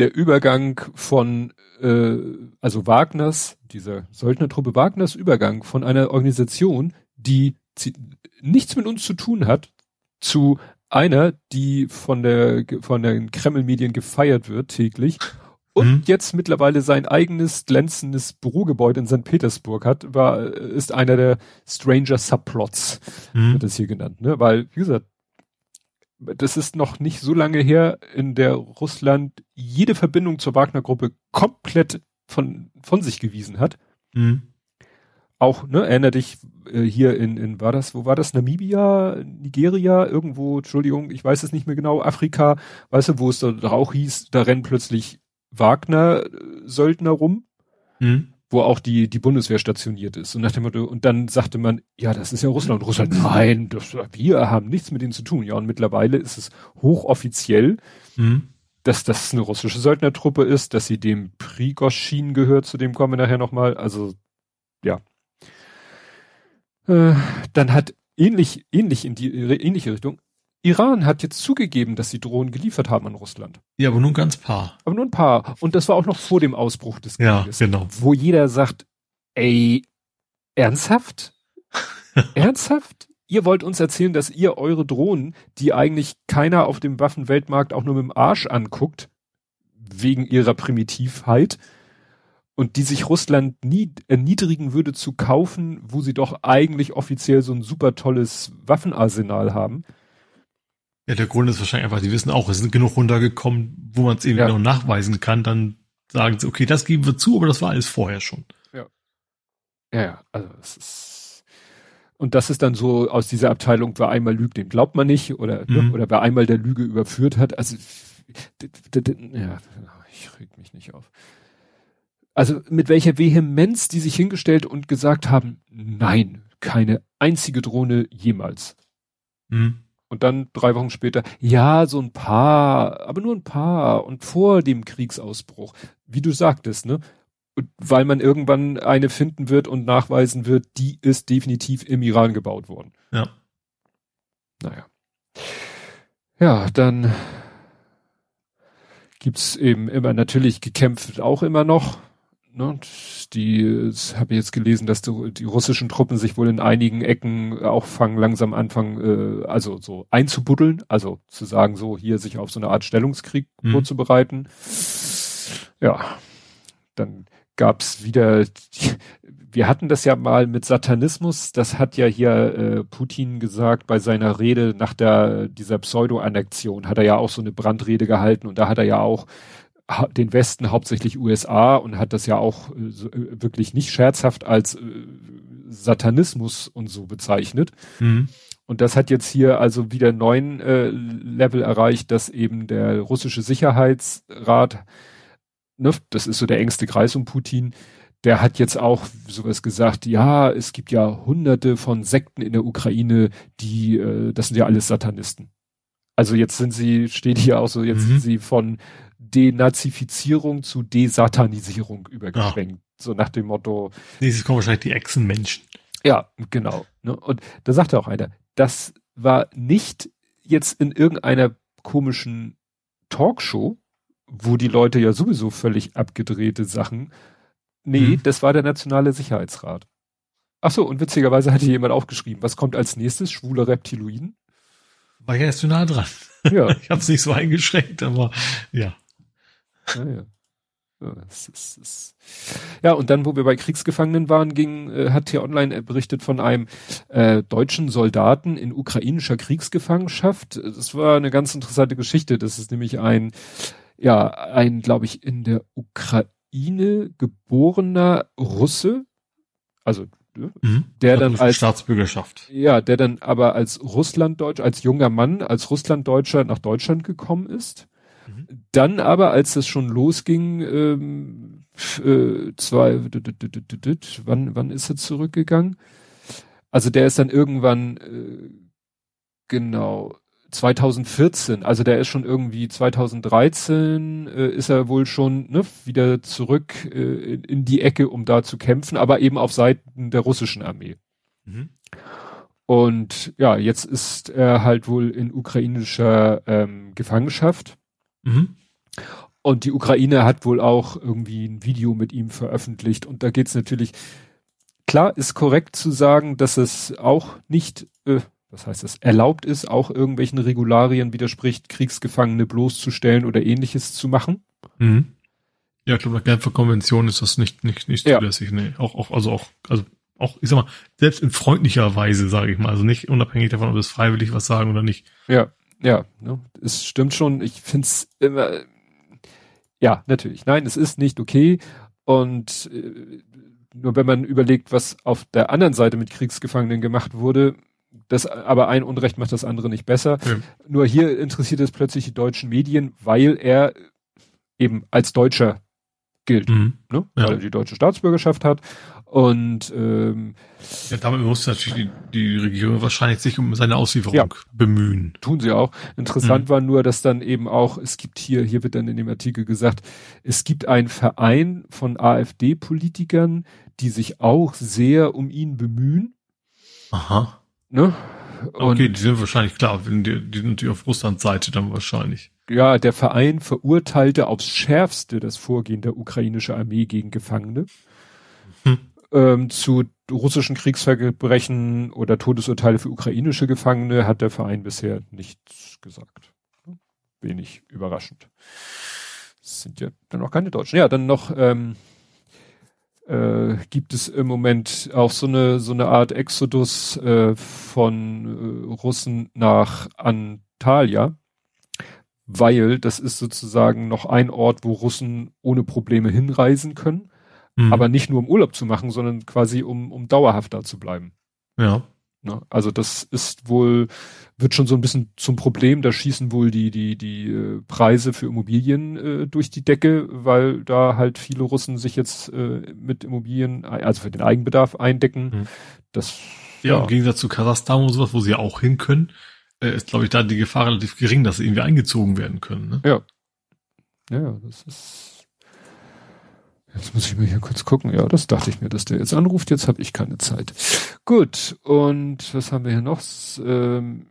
der Übergang von, äh, also Wagners, dieser Söldnertruppe Wagners Übergang von einer Organisation, die nichts mit uns zu tun hat, zu einer, die von der von den Kreml-Medien gefeiert wird täglich und mhm. jetzt mittlerweile sein eigenes glänzendes Bürogebäude in St. Petersburg hat, war ist einer der Stranger Subplots, mhm. wird das hier genannt, ne? Weil wie gesagt, das ist noch nicht so lange her, in der Russland jede Verbindung zur Wagner-Gruppe komplett von, von sich gewiesen hat. Mhm. Auch, ne, erinnere dich, äh, hier in, in, war das, wo war das? Namibia, Nigeria, irgendwo, Entschuldigung, ich weiß es nicht mehr genau, Afrika, weißt du, wo es da auch hieß, da rennen plötzlich Wagner-Söldner rum. Mhm wo auch die, die Bundeswehr stationiert ist. Und nach dem Motto, und dann sagte man, ja, das ist ja Russland. Russland, nein, das, wir haben nichts mit denen zu tun. Ja, und mittlerweile ist es hochoffiziell, mhm. dass das eine russische Söldnertruppe ist, dass sie dem Prigoschin gehört, zu dem kommen wir nachher nochmal. Also, ja. Äh, dann hat ähnlich, ähnlich in die ähnliche Richtung Iran hat jetzt zugegeben, dass sie Drohnen geliefert haben an Russland. Ja, aber nur ein ganz paar. Aber nur ein paar. Und das war auch noch vor dem Ausbruch des Krieges. Ja, genau. Wo jeder sagt, ey, ernsthaft? ernsthaft? Ihr wollt uns erzählen, dass ihr eure Drohnen, die eigentlich keiner auf dem Waffenweltmarkt auch nur mit dem Arsch anguckt, wegen ihrer Primitivheit, und die sich Russland nie erniedrigen würde zu kaufen, wo sie doch eigentlich offiziell so ein super tolles Waffenarsenal haben, ja, der Grund ist wahrscheinlich einfach, die wissen auch, es sind genug runtergekommen, wo man es eben ja. noch nachweisen kann, dann sagen sie, okay, das geben wir zu, aber das war alles vorher schon. Ja. Ja, ja, also es ist und das ist dann so aus dieser Abteilung, wer einmal lügt, den glaubt man nicht oder ne, mhm. oder wer einmal der Lüge überführt hat, also ja, ich reg mich nicht auf. Also mit welcher Vehemenz die sich hingestellt und gesagt haben, nein, keine einzige Drohne jemals. Mhm. Und dann drei Wochen später, ja, so ein paar, aber nur ein paar und vor dem Kriegsausbruch. Wie du sagtest, ne? Und weil man irgendwann eine finden wird und nachweisen wird, die ist definitiv im Iran gebaut worden. Ja. Naja. Ja, dann gibt's eben immer natürlich gekämpft auch immer noch ne, die habe ich jetzt gelesen, dass die, die, russischen Truppen sich wohl in einigen Ecken auch fangen langsam anfangen, äh, also so einzubuddeln, also zu sagen, so hier sich auf so eine Art Stellungskrieg mhm. vorzubereiten. Ja, dann gab's wieder, die, wir hatten das ja mal mit Satanismus, das hat ja hier äh, Putin gesagt bei seiner Rede nach der dieser Pseudo-Annexion, hat er ja auch so eine Brandrede gehalten und da hat er ja auch den Westen, hauptsächlich USA, und hat das ja auch äh, so, äh, wirklich nicht scherzhaft als äh, Satanismus und so bezeichnet. Mhm. Und das hat jetzt hier also wieder neuen äh, Level erreicht, dass eben der russische Sicherheitsrat, ne, das ist so der engste Kreis um Putin, der hat jetzt auch sowas gesagt, ja, es gibt ja hunderte von Sekten in der Ukraine, die, äh, das sind ja alles Satanisten. Also jetzt sind sie, steht hier auch so, jetzt mhm. sind sie von Denazifizierung zu Desatanisierung übergeschwenkt. Ja. So nach dem Motto. Nächstes kommen wahrscheinlich die Echsenmenschen. Ja, genau. Ne? Und da sagte auch einer, das war nicht jetzt in irgendeiner komischen Talkshow, wo die Leute ja sowieso völlig abgedrehte Sachen. Nee, mhm. das war der Nationale Sicherheitsrat. Ach so, und witzigerweise hatte jemand auch geschrieben, was kommt als nächstes? Schwule Reptiloiden? War ja erst zu nah dran. Ja. ich habe es nicht so eingeschränkt, aber ja. Ja, ja. Ja, ist, ist, ja, und dann, wo wir bei Kriegsgefangenen waren, ging, äh, hat hier online berichtet von einem äh, deutschen Soldaten in ukrainischer Kriegsgefangenschaft. Das war eine ganz interessante Geschichte. Das ist nämlich ein, ja, ein, glaube ich, in der Ukraine geborener Russe, also Mhm. Der dann als Staatsbürgerschaft. Ja, der dann aber als Russlanddeutsch, als junger Mann, als Russlanddeutscher nach Deutschland gekommen ist. Dann aber, als das schon losging, ähm, äh, zwei, wann, wann ist er zurückgegangen? Also der ist dann irgendwann, äh, genau, 2014, also der ist schon irgendwie 2013 äh, ist er wohl schon ne, wieder zurück äh, in die Ecke, um da zu kämpfen, aber eben auf Seiten der russischen Armee. Mhm. Und ja, jetzt ist er halt wohl in ukrainischer ähm, Gefangenschaft. Mhm. Und die Ukraine hat wohl auch irgendwie ein Video mit ihm veröffentlicht. Und da geht's natürlich, klar ist korrekt zu sagen, dass es auch nicht äh, das heißt, es erlaubt ist, auch irgendwelchen Regularien widerspricht, Kriegsgefangene bloßzustellen oder ähnliches zu machen. Mhm. Ja, ich glaube, nach Genfer Konvention ist das nicht, nicht, nicht zulässig, ja. nee. Auch, auch, also auch, also auch, ich sag mal, selbst in freundlicher Weise, sage ich mal, also nicht unabhängig davon, ob es freiwillig was sagen oder nicht. Ja, ja, ne, es stimmt schon. Ich find's immer, ja, natürlich. Nein, es ist nicht okay. Und äh, nur wenn man überlegt, was auf der anderen Seite mit Kriegsgefangenen gemacht wurde, das, aber ein Unrecht macht das andere nicht besser. Ja. Nur hier interessiert es plötzlich die deutschen Medien, weil er eben als Deutscher gilt, mhm. ne? Ja. weil er die deutsche Staatsbürgerschaft hat. Und ähm, ja, damit muss natürlich die, die Regierung wahrscheinlich sich um seine Auslieferung ja, bemühen. Tun sie auch. Interessant mhm. war nur, dass dann eben auch, es gibt hier, hier wird dann in dem Artikel gesagt, es gibt einen Verein von AfD-Politikern, die sich auch sehr um ihn bemühen. Aha. Ne? Und okay, die sind wahrscheinlich klar, die, die sind natürlich auf Russlands Seite dann wahrscheinlich. Ja, der Verein verurteilte aufs Schärfste das Vorgehen der ukrainischen Armee gegen Gefangene. Hm. Ähm, zu russischen Kriegsverbrechen oder Todesurteile für ukrainische Gefangene hat der Verein bisher nichts gesagt. Wenig überraschend. Das sind ja dann auch keine Deutschen. Ja, dann noch ähm, äh, gibt es im Moment auch so eine so eine Art Exodus äh, von äh, Russen nach Antalya, weil das ist sozusagen noch ein Ort, wo Russen ohne Probleme hinreisen können, mhm. aber nicht nur um Urlaub zu machen, sondern quasi um um dauerhaft da zu bleiben. Ja. Ne? Also das ist wohl, wird schon so ein bisschen zum Problem, da schießen wohl die, die, die äh, Preise für Immobilien äh, durch die Decke, weil da halt viele Russen sich jetzt äh, mit Immobilien, also für den Eigenbedarf eindecken. Mhm. Das, ja, ja, im Gegensatz zu Kasachstan und sowas, wo sie ja auch hin können, äh, ist, glaube ich, da die Gefahr relativ gering, dass sie irgendwie eingezogen werden können. Ne? Ja. Ja, das ist Jetzt muss ich mir hier kurz gucken. Ja, das dachte ich mir, dass der jetzt anruft. Jetzt habe ich keine Zeit. Gut. Und was haben wir hier noch? Ähm,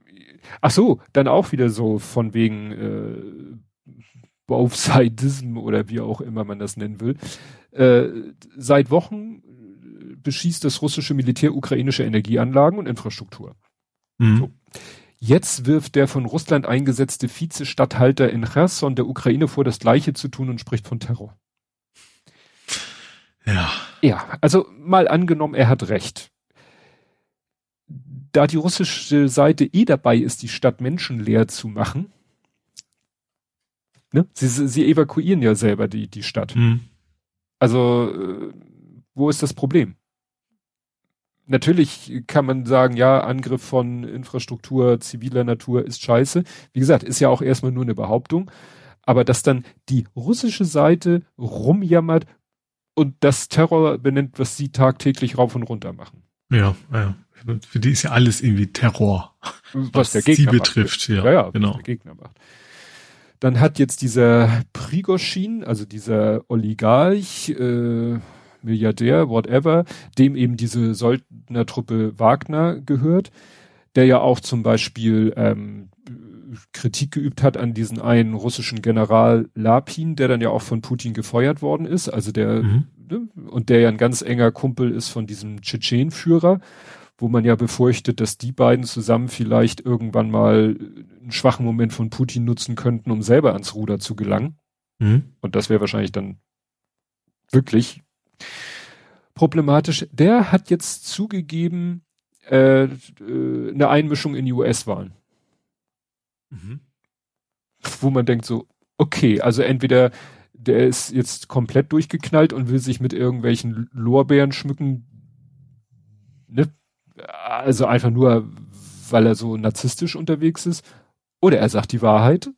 ach so, dann auch wieder so von wegen äh, Baufsidism oder wie auch immer man das nennen will. Äh, seit Wochen beschießt das russische Militär ukrainische Energieanlagen und Infrastruktur. Mhm. So. Jetzt wirft der von Russland eingesetzte Vizestatthalter in Cherson der Ukraine vor, das Gleiche zu tun und spricht von Terror. Ja. Ja, also mal angenommen, er hat recht. Da die russische Seite eh dabei ist, die Stadt menschenleer zu machen, ne? sie, sie evakuieren ja selber die, die Stadt. Mhm. Also, äh, wo ist das Problem? natürlich kann man sagen, ja, Angriff von Infrastruktur ziviler Natur ist scheiße. Wie gesagt, ist ja auch erstmal nur eine Behauptung. Aber dass dann die russische Seite rumjammert und das Terror benennt, was sie tagtäglich rauf und runter machen. Ja, ja. Für die ist ja alles irgendwie Terror. Was, was der Gegner sie betrifft, ja. Ja, ja, genau. der Gegner macht. Dann hat jetzt dieser Prigoschin, also dieser Oligarch, äh, Milliardär, whatever, dem eben diese Söldnertruppe Wagner gehört, der ja auch zum Beispiel ähm, Kritik geübt hat an diesen einen russischen General Lapin, der dann ja auch von Putin gefeuert worden ist, also der mhm. ne, und der ja ein ganz enger Kumpel ist von diesem Tschetschenführer, wo man ja befürchtet, dass die beiden zusammen vielleicht irgendwann mal einen schwachen Moment von Putin nutzen könnten, um selber ans Ruder zu gelangen. Mhm. Und das wäre wahrscheinlich dann wirklich problematisch. Der hat jetzt zugegeben, äh, äh eine Einmischung in die US-Wahlen. Mhm. Wo man denkt so, okay, also entweder der ist jetzt komplett durchgeknallt und will sich mit irgendwelchen Lorbeeren schmücken, ne? Also einfach nur, weil er so narzisstisch unterwegs ist. Oder er sagt die Wahrheit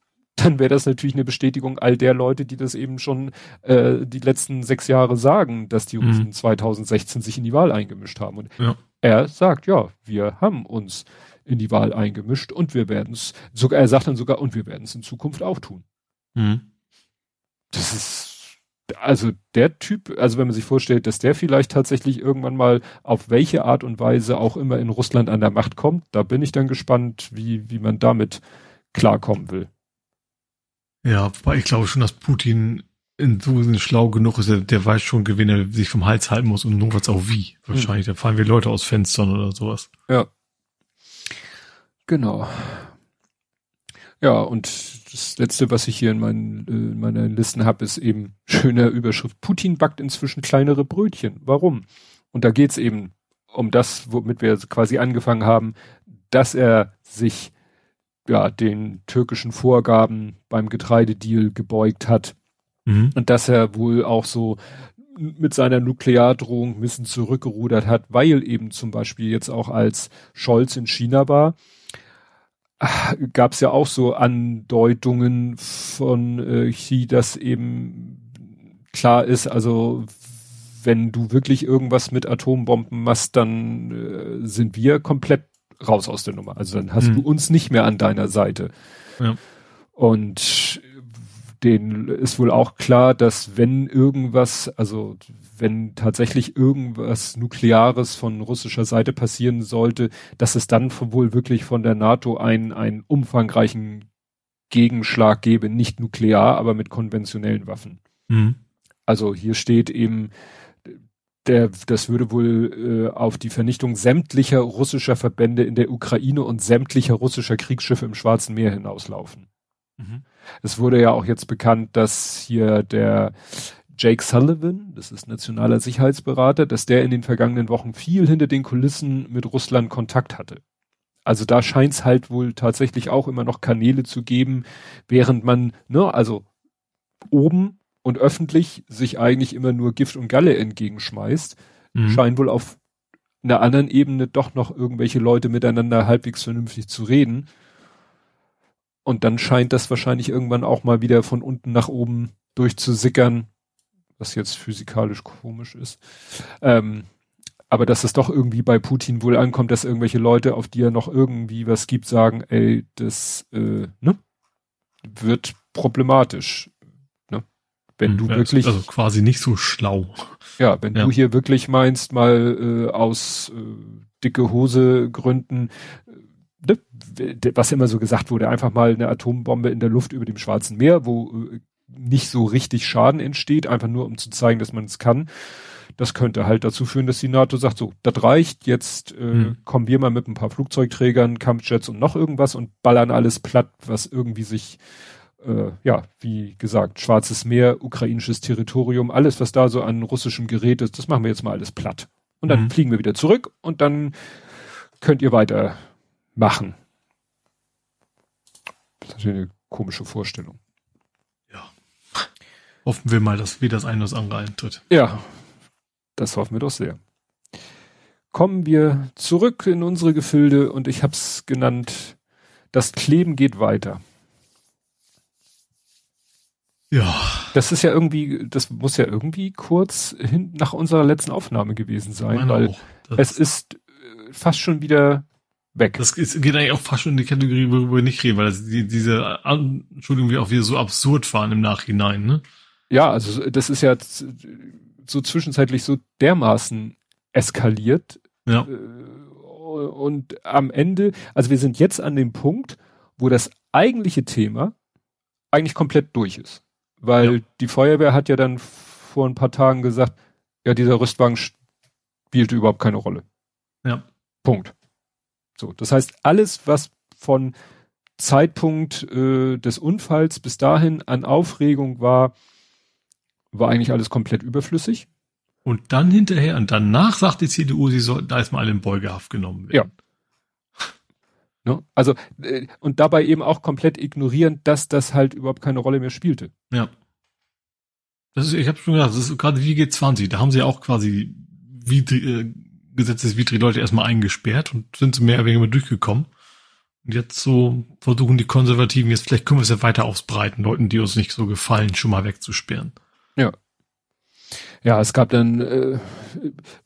dann wäre das natürlich eine Bestätigung all der Leute, die das eben schon äh, die letzten sechs Jahre sagen, dass die Russen mhm. 2016 sich in die Wahl eingemischt haben. Und ja. er sagt, ja, wir haben uns in die Wahl eingemischt und wir werden es, sogar, er sagt dann sogar, und wir werden es in Zukunft auch tun. Mhm. Das ist, also der Typ, also wenn man sich vorstellt, dass der vielleicht tatsächlich irgendwann mal auf welche Art und Weise auch immer in Russland an der Macht kommt, da bin ich dann gespannt, wie, wie man damit klarkommen will. Ja, wobei ich glaube schon, dass Putin insofern schlau genug ist, der, der weiß schon, wen er sich vom Hals halten muss und nur was auch wie. Wahrscheinlich, hm. da fallen wir Leute aus Fenstern oder sowas. Ja. Genau. Ja, und das letzte, was ich hier in, meinen, äh, in meiner Listen habe, ist eben schöne Überschrift. Putin backt inzwischen kleinere Brötchen. Warum? Und da geht's eben um das, womit wir quasi angefangen haben, dass er sich ja, den türkischen Vorgaben beim Getreidedeal gebeugt hat. Mhm. Und dass er wohl auch so mit seiner Nukleardrohung ein bisschen zurückgerudert hat, weil eben zum Beispiel jetzt auch als Scholz in China war, gab es ja auch so Andeutungen von äh, Xi, dass eben klar ist, also wenn du wirklich irgendwas mit Atombomben machst, dann äh, sind wir komplett raus aus der Nummer. Also dann hast mhm. du uns nicht mehr an deiner Seite. Ja. Und denen ist wohl auch klar, dass wenn irgendwas, also wenn tatsächlich irgendwas Nukleares von russischer Seite passieren sollte, dass es dann wohl wirklich von der NATO einen, einen umfangreichen Gegenschlag gäbe, nicht nuklear, aber mit konventionellen Waffen. Mhm. Also hier steht eben, der, das würde wohl äh, auf die Vernichtung sämtlicher russischer Verbände in der Ukraine und sämtlicher russischer Kriegsschiffe im Schwarzen Meer hinauslaufen. Mhm. Es wurde ja auch jetzt bekannt, dass hier der Jake Sullivan, das ist nationaler Sicherheitsberater, dass der in den vergangenen Wochen viel hinter den Kulissen mit Russland Kontakt hatte. Also da scheint es halt wohl tatsächlich auch immer noch Kanäle zu geben, während man, ne, also oben und öffentlich sich eigentlich immer nur Gift und Galle entgegenschmeißt, mhm. scheinen wohl auf einer anderen Ebene doch noch irgendwelche Leute miteinander halbwegs vernünftig zu reden. Und dann scheint das wahrscheinlich irgendwann auch mal wieder von unten nach oben durchzusickern, was jetzt physikalisch komisch ist. Ähm, aber dass es doch irgendwie bei Putin wohl ankommt, dass irgendwelche Leute, auf die er noch irgendwie was gibt, sagen, ey, das äh, ne, wird problematisch. Wenn du ja, wirklich. Also quasi nicht so schlau. Ja, wenn ja. du hier wirklich meinst, mal äh, aus äh, dicke Hose Gründen, äh, ne, was immer so gesagt wurde, einfach mal eine Atombombe in der Luft über dem Schwarzen Meer, wo äh, nicht so richtig Schaden entsteht, einfach nur um zu zeigen, dass man es kann. Das könnte halt dazu führen, dass die NATO sagt, so, das reicht, jetzt äh, hm. kommen wir mal mit ein paar Flugzeugträgern, Kampfjets und noch irgendwas und ballern alles platt, was irgendwie sich äh, ja, wie gesagt, Schwarzes Meer, ukrainisches Territorium, alles, was da so an russischem Gerät ist, das machen wir jetzt mal alles platt. Und dann mhm. fliegen wir wieder zurück und dann könnt ihr weiter machen. Das ist natürlich eine komische Vorstellung. Hoffen wir mal, dass wie das eine oder andere eintritt. Ja, das hoffen wir doch sehr. kommen wir zurück in unsere Gefilde und ich hab's genannt, das Kleben geht weiter. Ja. Das ist ja irgendwie, das muss ja irgendwie kurz hin nach unserer letzten Aufnahme gewesen sein, weil es ist äh, fast schon wieder weg. Das ist, geht eigentlich auch fast schon in die Kategorie, worüber wir nicht reden, weil das, die, diese Anschuldigungen auch wieder so absurd waren im Nachhinein, ne? Ja, also das ist ja so zwischenzeitlich so dermaßen eskaliert. Ja. Äh, und am Ende, also wir sind jetzt an dem Punkt, wo das eigentliche Thema eigentlich komplett durch ist. Weil ja. die Feuerwehr hat ja dann vor ein paar Tagen gesagt, ja, dieser Rüstwagen spielte überhaupt keine Rolle. Ja. Punkt. So, das heißt, alles, was von Zeitpunkt äh, des Unfalls bis dahin an Aufregung war, war eigentlich alles komplett überflüssig. Und dann hinterher und danach sagt die CDU, sie sollten da erstmal alle in Beugehaft genommen werden. Ja. ne? Also, äh, und dabei eben auch komplett ignorieren, dass das halt überhaupt keine Rolle mehr spielte. Ja. Das ist, ich habe schon gesagt, das ist gerade wie G20, da haben sie ja auch quasi wie äh, gesetzeswidrige Leute erstmal eingesperrt und sind mehr oder weniger durchgekommen. Und jetzt so versuchen die Konservativen, jetzt vielleicht können wir es ja weiter ausbreiten, Leuten, die uns nicht so gefallen, schon mal wegzusperren. Ja. Ja, es gab dann, äh,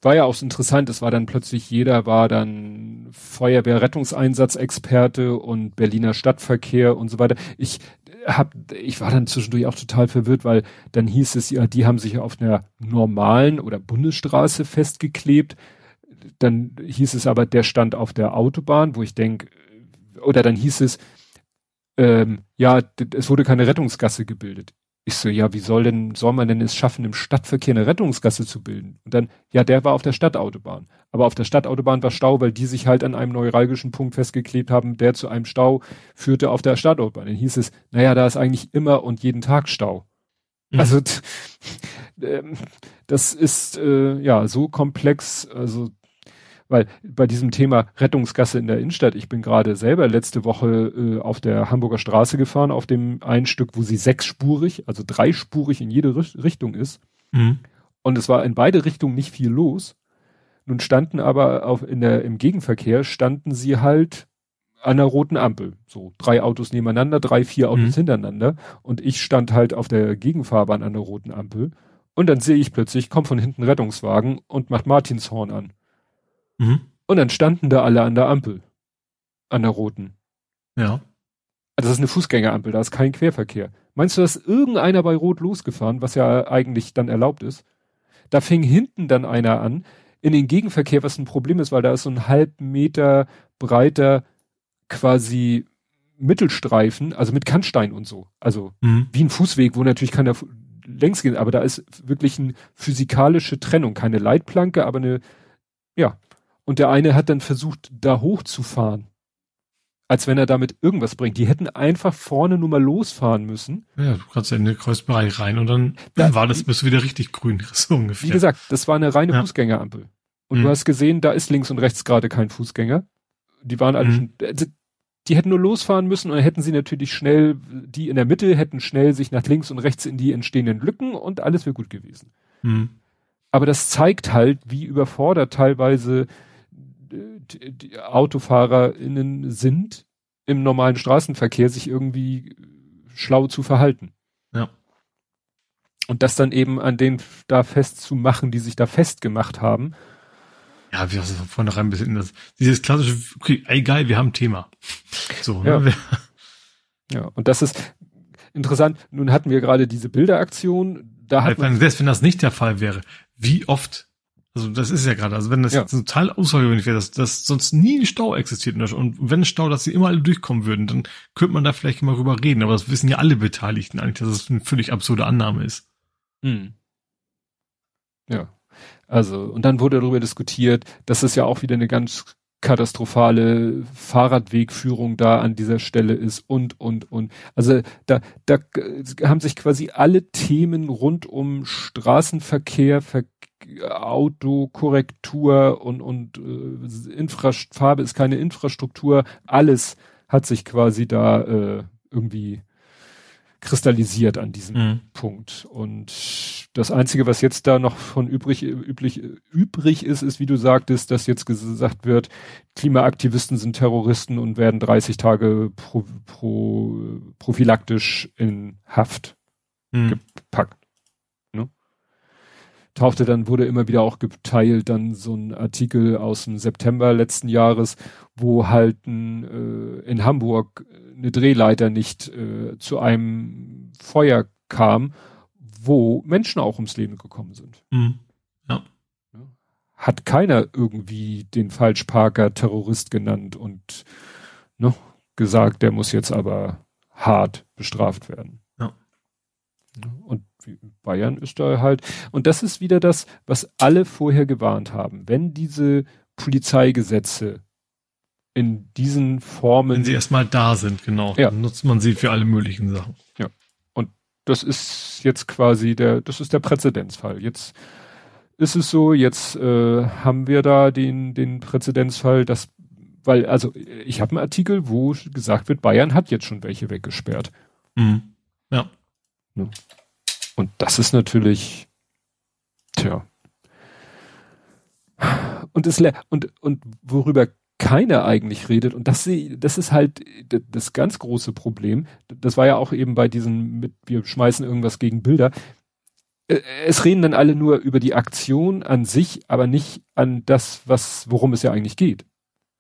war ja auch so interessant, es war dann plötzlich jeder war dann Feuerwehr-Rettungseinsatzexperte und Berliner Stadtverkehr und so weiter. Ich hab, ich war dann zwischendurch auch total verwirrt, weil dann hieß es ja, die haben sich auf einer normalen oder Bundesstraße festgeklebt. Dann hieß es aber, der stand auf der Autobahn, wo ich denke, oder dann hieß es, ähm, ja, es wurde keine Rettungsgasse gebildet. Ich so, ja, wie soll denn, soll man denn es schaffen, im Stadtverkehr eine Rettungsgasse zu bilden? Und dann, ja, der war auf der Stadtautobahn. Aber auf der Stadtautobahn war Stau, weil die sich halt an einem neuralgischen Punkt festgeklebt haben, der zu einem Stau führte auf der Stadtautobahn. Dann hieß es, naja, da ist eigentlich immer und jeden Tag Stau. Mhm. Also, äh, das ist, äh, ja, so komplex, also, weil bei diesem Thema Rettungsgasse in der Innenstadt, ich bin gerade selber letzte Woche äh, auf der Hamburger Straße gefahren, auf dem einen Stück, wo sie sechsspurig, also dreispurig in jede Richtung ist. Mhm. Und es war in beide Richtungen nicht viel los. Nun standen aber auf, in der, im Gegenverkehr standen sie halt an der roten Ampel. So drei Autos nebeneinander, drei, vier Autos mhm. hintereinander. Und ich stand halt auf der Gegenfahrbahn an der roten Ampel. Und dann sehe ich plötzlich, kommt von hinten Rettungswagen und macht Martinshorn an. Mhm. Und dann standen da alle an der Ampel. An der roten. Ja. Also das ist eine Fußgängerampel, da ist kein Querverkehr. Meinst du, dass irgendeiner bei Rot losgefahren, was ja eigentlich dann erlaubt ist? Da fing hinten dann einer an, in den Gegenverkehr, was ein Problem ist, weil da ist so ein halb Meter breiter quasi Mittelstreifen, also mit Kannstein und so. Also mhm. wie ein Fußweg, wo natürlich keiner längs geht, aber da ist wirklich eine physikalische Trennung, keine Leitplanke, aber eine, ja, und der eine hat dann versucht, da hochzufahren. Als wenn er damit irgendwas bringt. Die hätten einfach vorne nur mal losfahren müssen. Ja, du kannst ja in den Kreuzbereich rein und dann da, war das, bist du wieder richtig grün, so ungefähr. Wie gesagt, das war eine reine ja. Fußgängerampel. Und mhm. du hast gesehen, da ist links und rechts gerade kein Fußgänger. Die waren alle mhm. schon, also, die hätten nur losfahren müssen und dann hätten sie natürlich schnell, die in der Mitte hätten schnell sich nach links und rechts in die entstehenden Lücken und alles wäre gut gewesen. Mhm. Aber das zeigt halt, wie überfordert teilweise die, die AutofahrerInnen sind, im normalen Straßenverkehr sich irgendwie schlau zu verhalten. Ja. Und das dann eben an denen da festzumachen, die sich da festgemacht haben. Ja, wir sind von vornherein ein bisschen das, dieses klassische, okay, ey geil, wir haben ein Thema. So, ne? Ja. ja, und das ist interessant. Nun hatten wir gerade diese Bilderaktion. Da hat man, selbst wenn das nicht der Fall wäre, wie oft also das ist ja gerade, also wenn das ja. jetzt total außergewöhnlich wäre, dass, dass sonst nie ein Stau existiert und wenn ein Stau, dass sie immer alle durchkommen würden, dann könnte man da vielleicht mal rüber reden, aber das wissen ja alle Beteiligten eigentlich, dass es das eine völlig absurde Annahme ist. Hm. Ja. Also, und dann wurde darüber diskutiert, dass es ja auch wieder eine ganz katastrophale Fahrradwegführung da an dieser Stelle ist und, und, und. Also da, da haben sich quasi alle Themen rund um Straßenverkehr, Ver Autokorrektur und, und äh, Infrast Farbe ist keine Infrastruktur, alles hat sich quasi da äh, irgendwie kristallisiert an diesem mhm. Punkt. Und das Einzige, was jetzt da noch von übrig, üblich, übrig ist, ist, wie du sagtest, dass jetzt gesagt wird, Klimaaktivisten sind Terroristen und werden 30 Tage pro, pro, prophylaktisch in Haft hm. gepackt. Tauchte dann, wurde immer wieder auch geteilt, dann so ein Artikel aus dem September letzten Jahres, wo halt ein, äh, in Hamburg eine Drehleiter nicht äh, zu einem Feuer kam wo Menschen auch ums Leben gekommen sind. Mhm. Ja. Hat keiner irgendwie den Falschparker Terrorist genannt und ne, gesagt, der muss jetzt aber hart bestraft werden. Ja. Und Bayern ist da halt, und das ist wieder das, was alle vorher gewarnt haben. Wenn diese Polizeigesetze in diesen Formen. Wenn sie erstmal da sind, genau. Ja. Dann nutzt man sie für alle möglichen Sachen. Ja das ist jetzt quasi der, das ist der Präzedenzfall. Jetzt ist es so, jetzt äh, haben wir da den, den Präzedenzfall, dass, weil, also ich habe einen Artikel, wo gesagt wird, Bayern hat jetzt schon welche weggesperrt. Mhm. Ja. Ne? Und das ist natürlich, tja. Und es und und worüber keiner eigentlich redet. Und das, das ist halt das ganz große Problem. Das war ja auch eben bei diesen, mit, wir schmeißen irgendwas gegen Bilder. Äh, es reden dann alle nur über die Aktion an sich, aber nicht an das, was, worum es ja eigentlich geht.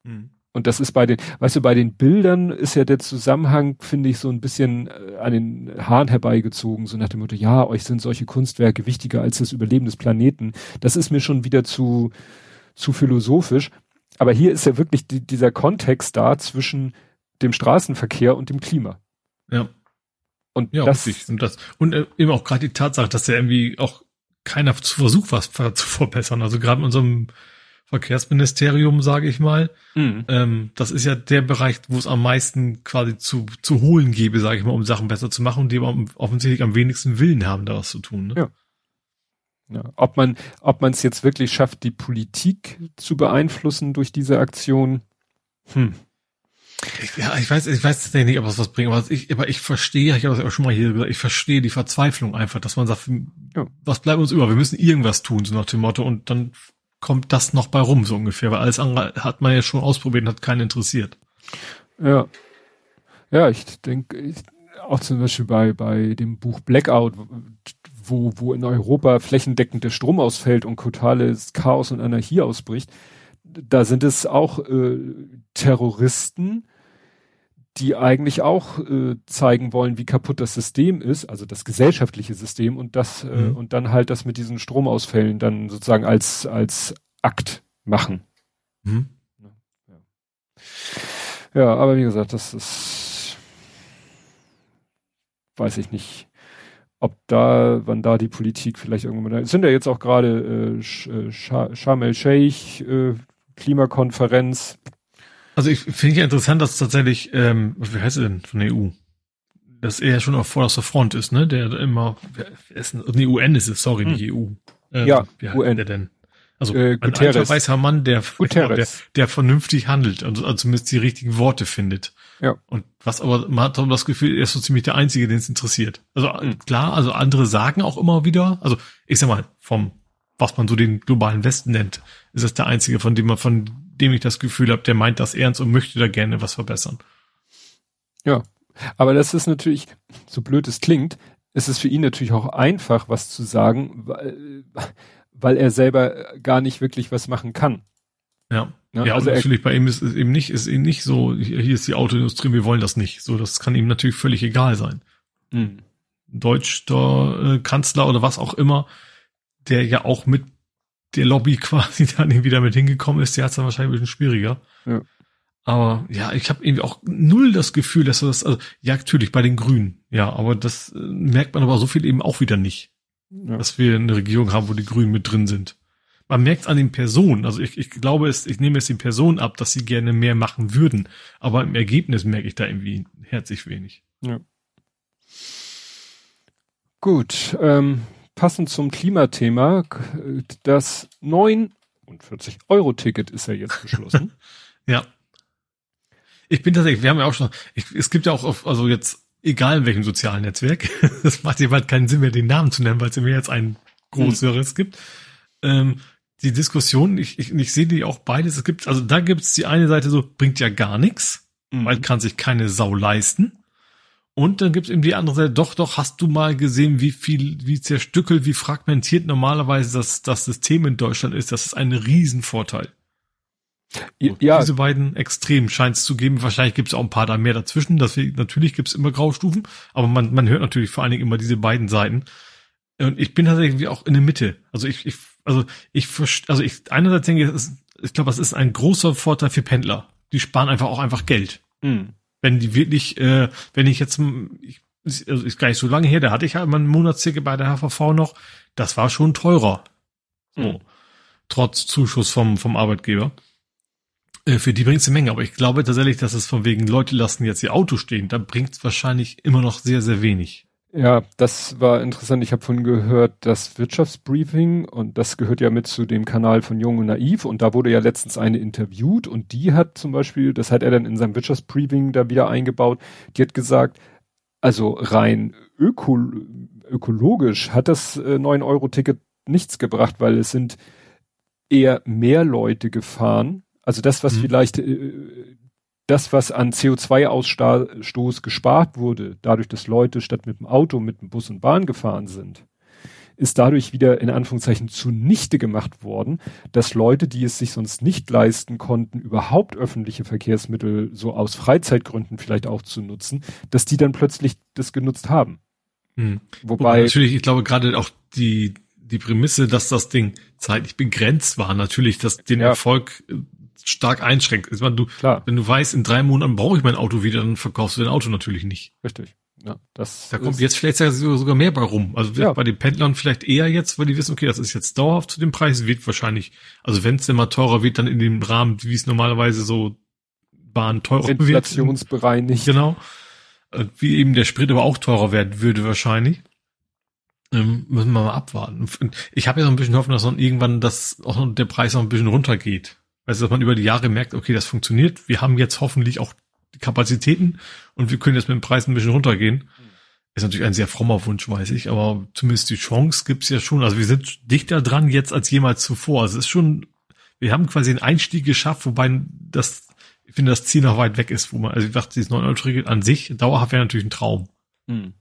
Mhm. Und das ist bei den, weißt du, bei den Bildern ist ja der Zusammenhang, finde ich, so ein bisschen äh, an den Haaren herbeigezogen, so nach dem Motto, ja, euch sind solche Kunstwerke wichtiger als das Überleben des Planeten. Das ist mir schon wieder zu, zu philosophisch aber hier ist ja wirklich die, dieser Kontext da zwischen dem Straßenverkehr und dem Klima. Ja. Und ja, das, richtig. und das und äh, eben auch gerade die Tatsache, dass ja irgendwie auch keiner zu versucht, was zu verbessern. Also gerade in unserem Verkehrsministerium, sage ich mal, mhm. ähm, das ist ja der Bereich, wo es am meisten quasi zu zu holen gäbe, sage ich mal, um Sachen besser zu machen und die aber offensichtlich am wenigsten Willen haben, da was zu tun. Ne? Ja. Ja, ob man, ob man es jetzt wirklich schafft, die Politik zu beeinflussen durch diese Aktion, hm. Ich, ja, ich weiß, ich weiß nicht, ob es was bringt, aber ich, aber ich verstehe, ich habe das auch schon mal hier gesagt, ich verstehe die Verzweiflung einfach, dass man sagt, ja. was bleibt uns über? Wir müssen irgendwas tun, so nach dem Motto, und dann kommt das noch bei rum, so ungefähr, weil alles andere hat man ja schon ausprobiert und hat keinen interessiert. Ja. Ja, ich denke, auch zum Beispiel bei, bei dem Buch Blackout, wo, wo in Europa flächendeckend der Strom ausfällt und totales Chaos und Anarchie ausbricht, da sind es auch äh, Terroristen, die eigentlich auch äh, zeigen wollen, wie kaputt das System ist, also das gesellschaftliche System und das äh, mhm. und dann halt das mit diesen Stromausfällen dann sozusagen als als Akt machen. Mhm. Ja. aber wie gesagt, das ist weiß ich nicht ob da, wann da die Politik vielleicht irgendwann, es sind ja jetzt auch gerade äh, äh Sharm el-Sheikh, äh, Klimakonferenz. Also ich finde ja interessant, dass tatsächlich, ähm, wie heißt er denn von der EU? Dass er schon auf vorderster Front ist, ne? Der immer, ist, nee, UN ist es, sorry, hm. nicht EU. Ähm, ja, wie heißt UN. der denn? Also äh, ein alter weißer Mann, der, der, der vernünftig handelt, also, also zumindest die richtigen Worte findet. Ja. Und was aber, man hat das Gefühl, er ist so ziemlich der Einzige, den es interessiert. Also mhm. klar, also andere sagen auch immer wieder, also ich sag mal, vom, was man so den globalen Westen nennt, ist es der Einzige, von dem man, von dem ich das Gefühl habe, der meint das ernst und möchte da gerne was verbessern. Ja. Aber das ist natürlich, so blöd es klingt, ist es für ihn natürlich auch einfach, was zu sagen, weil, weil er selber gar nicht wirklich was machen kann. Ja. Ja, ja also natürlich bei ihm ist es eben nicht, ist eben nicht so, hier ist die Autoindustrie, wir wollen das nicht. So, das kann ihm natürlich völlig egal sein. Mhm. Deutscher äh, Kanzler oder was auch immer, der ja auch mit der Lobby quasi dann wieder mit hingekommen ist, der hat es dann wahrscheinlich ein bisschen schwieriger. Ja. Aber ja, ich habe irgendwie auch null das Gefühl, dass das, also ja, natürlich bei den Grünen, ja, aber das äh, merkt man aber so viel eben auch wieder nicht ja. dass wir eine Regierung haben, wo die Grünen mit drin sind. Man merkt an den Personen, also ich, ich glaube es, ich nehme es den Personen ab, dass sie gerne mehr machen würden, aber im Ergebnis merke ich da irgendwie herzlich wenig. Ja. Gut, ähm, passend zum Klimathema, das 49 Euro Ticket ist ja jetzt beschlossen. ja. Ich bin tatsächlich, wir haben ja auch schon, ich, es gibt ja auch, auf, also jetzt egal in welchem sozialen Netzwerk. Das macht jeweils keinen Sinn mehr, den Namen zu nennen, weil es mir jetzt ein Größeres hm. gibt. Ähm, die Diskussion, ich, ich, ich sehe die auch beides. Es gibt, also da gibt es die eine Seite so, bringt ja gar nichts, mhm. weil kann sich keine Sau leisten. Und dann gibt es eben die andere Seite, doch, doch, hast du mal gesehen, wie viel, wie zerstückelt, wie fragmentiert normalerweise das, das System in Deutschland ist? Das ist ein Riesenvorteil. Ja. Diese beiden Extremen scheint es zu geben. Wahrscheinlich gibt es auch ein paar da mehr dazwischen. Deswegen, natürlich gibt es immer Graustufen, aber man, man hört natürlich vor allen Dingen immer diese beiden Seiten. Und ich bin tatsächlich auch in der Mitte. Also ich, ich also ich, also ich einerseits denke ich, ich glaube, das ist ein großer Vorteil für Pendler. Die sparen einfach auch einfach Geld. Mhm. Wenn die wirklich, äh, wenn ich jetzt, ich, also ist gar nicht so lange her, da hatte ich halt mal ein Monatsticket bei der HVV noch, das war schon teurer. So. Mhm. Trotz Zuschuss vom, vom Arbeitgeber. Äh, für die bringt es eine Menge, aber ich glaube tatsächlich, dass es von wegen Leute lassen jetzt ihr Auto stehen, da bringt es wahrscheinlich immer noch sehr, sehr wenig. Ja, das war interessant. Ich habe von gehört, das Wirtschaftsbriefing und das gehört ja mit zu dem Kanal von Jung und Naiv und da wurde ja letztens eine interviewt und die hat zum Beispiel, das hat er dann in seinem Wirtschaftsbriefing da wieder eingebaut, die hat gesagt, also rein öko ökologisch hat das äh, 9-Euro-Ticket nichts gebracht, weil es sind eher mehr Leute gefahren. Also das, was mhm. vielleicht äh, das, was an CO2-Ausstoß gespart wurde, dadurch, dass Leute statt mit dem Auto mit dem Bus und Bahn gefahren sind, ist dadurch wieder in Anführungszeichen zunichte gemacht worden, dass Leute, die es sich sonst nicht leisten konnten, überhaupt öffentliche Verkehrsmittel so aus Freizeitgründen vielleicht auch zu nutzen, dass die dann plötzlich das genutzt haben. Hm. Wobei, Wobei natürlich, ich glaube gerade auch die die Prämisse, dass das Ding zeitlich begrenzt war, natürlich, dass den ja. Erfolg stark einschränkt. Ich meine, du, Klar. wenn du weißt, in drei Monaten brauche ich mein Auto wieder, dann verkaufst du dein Auto natürlich nicht. Richtig. Ja, das da kommt jetzt vielleicht sogar mehr bei rum. Also ja. bei den Pendlern vielleicht eher jetzt, weil die wissen, okay, das ist jetzt dauerhaft zu dem Preis, wird wahrscheinlich, also wenn es immer teurer wird, dann in dem Rahmen, wie es normalerweise so Bahn teurer wird. Inflationsbereinigt. Genau. Äh, wie eben der Sprit aber auch teurer werden würde wahrscheinlich. Ähm, müssen wir mal abwarten. Ich habe ja so ein bisschen Hoffnung, dass dann irgendwann das auch der Preis noch ein bisschen runtergeht. Also, dass man über die Jahre merkt, okay, das funktioniert. Wir haben jetzt hoffentlich auch die Kapazitäten und wir können jetzt mit dem Preis ein bisschen runtergehen. Ist natürlich ein sehr frommer Wunsch, weiß ich, aber zumindest die Chance gibt's ja schon. Also wir sind dichter dran jetzt als jemals zuvor. Also es ist schon, wir haben quasi einen Einstieg geschafft, wobei das, ich finde, das Ziel noch weit weg ist, wo man, also ich dachte, dieses 9 Euro an sich, dauerhaft wäre natürlich ein Traum. Hm.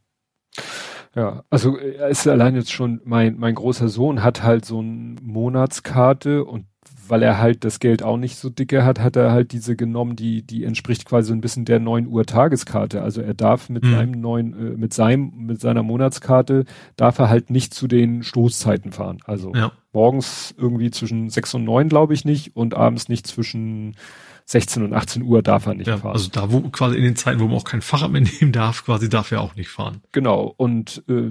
Ja, also ist allein jetzt schon, mein, mein großer Sohn hat halt so eine Monatskarte und weil er halt das Geld auch nicht so dicke hat, hat er halt diese genommen, die, die entspricht quasi so ein bisschen der 9 Uhr Tageskarte. Also er darf mit mhm. seinem neuen, äh, mit seinem, mit seiner Monatskarte darf er halt nicht zu den Stoßzeiten fahren. Also ja. morgens irgendwie zwischen 6 und 9 glaube ich nicht und abends nicht zwischen 16 und 18 Uhr darf er nicht ja, fahren. Also da wo quasi in den Zeiten, wo man auch kein Fahrrad mehr nehmen darf, quasi darf er auch nicht fahren. Genau. Und äh,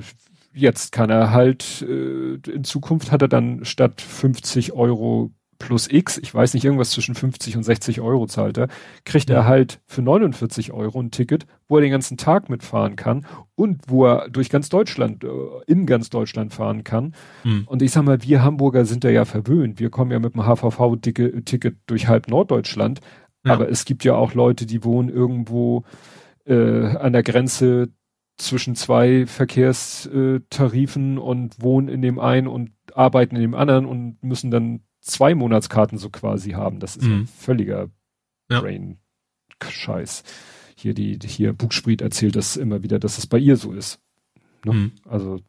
jetzt kann er halt, äh, in Zukunft hat er dann statt 50 Euro plus X, ich weiß nicht, irgendwas zwischen 50 und 60 Euro zahlt er, kriegt er halt für 49 Euro ein Ticket, wo er den ganzen Tag mitfahren kann und wo er durch ganz Deutschland, äh, in ganz Deutschland fahren kann. Mhm. Und ich sag mal, wir Hamburger sind da ja verwöhnt. Wir kommen ja mit dem HVV-Ticket durch halb Norddeutschland. Ja. Aber es gibt ja auch Leute, die wohnen irgendwo äh, an der Grenze zwischen zwei Verkehrstarifen und wohnen in dem einen und arbeiten in dem anderen und müssen dann zwei Monatskarten so quasi haben. Das ist mhm. ein völliger ja. Brain-Scheiß. Hier die, hier Bugspriet erzählt das immer wieder, dass es bei ihr so ist. Ne? Mhm. Also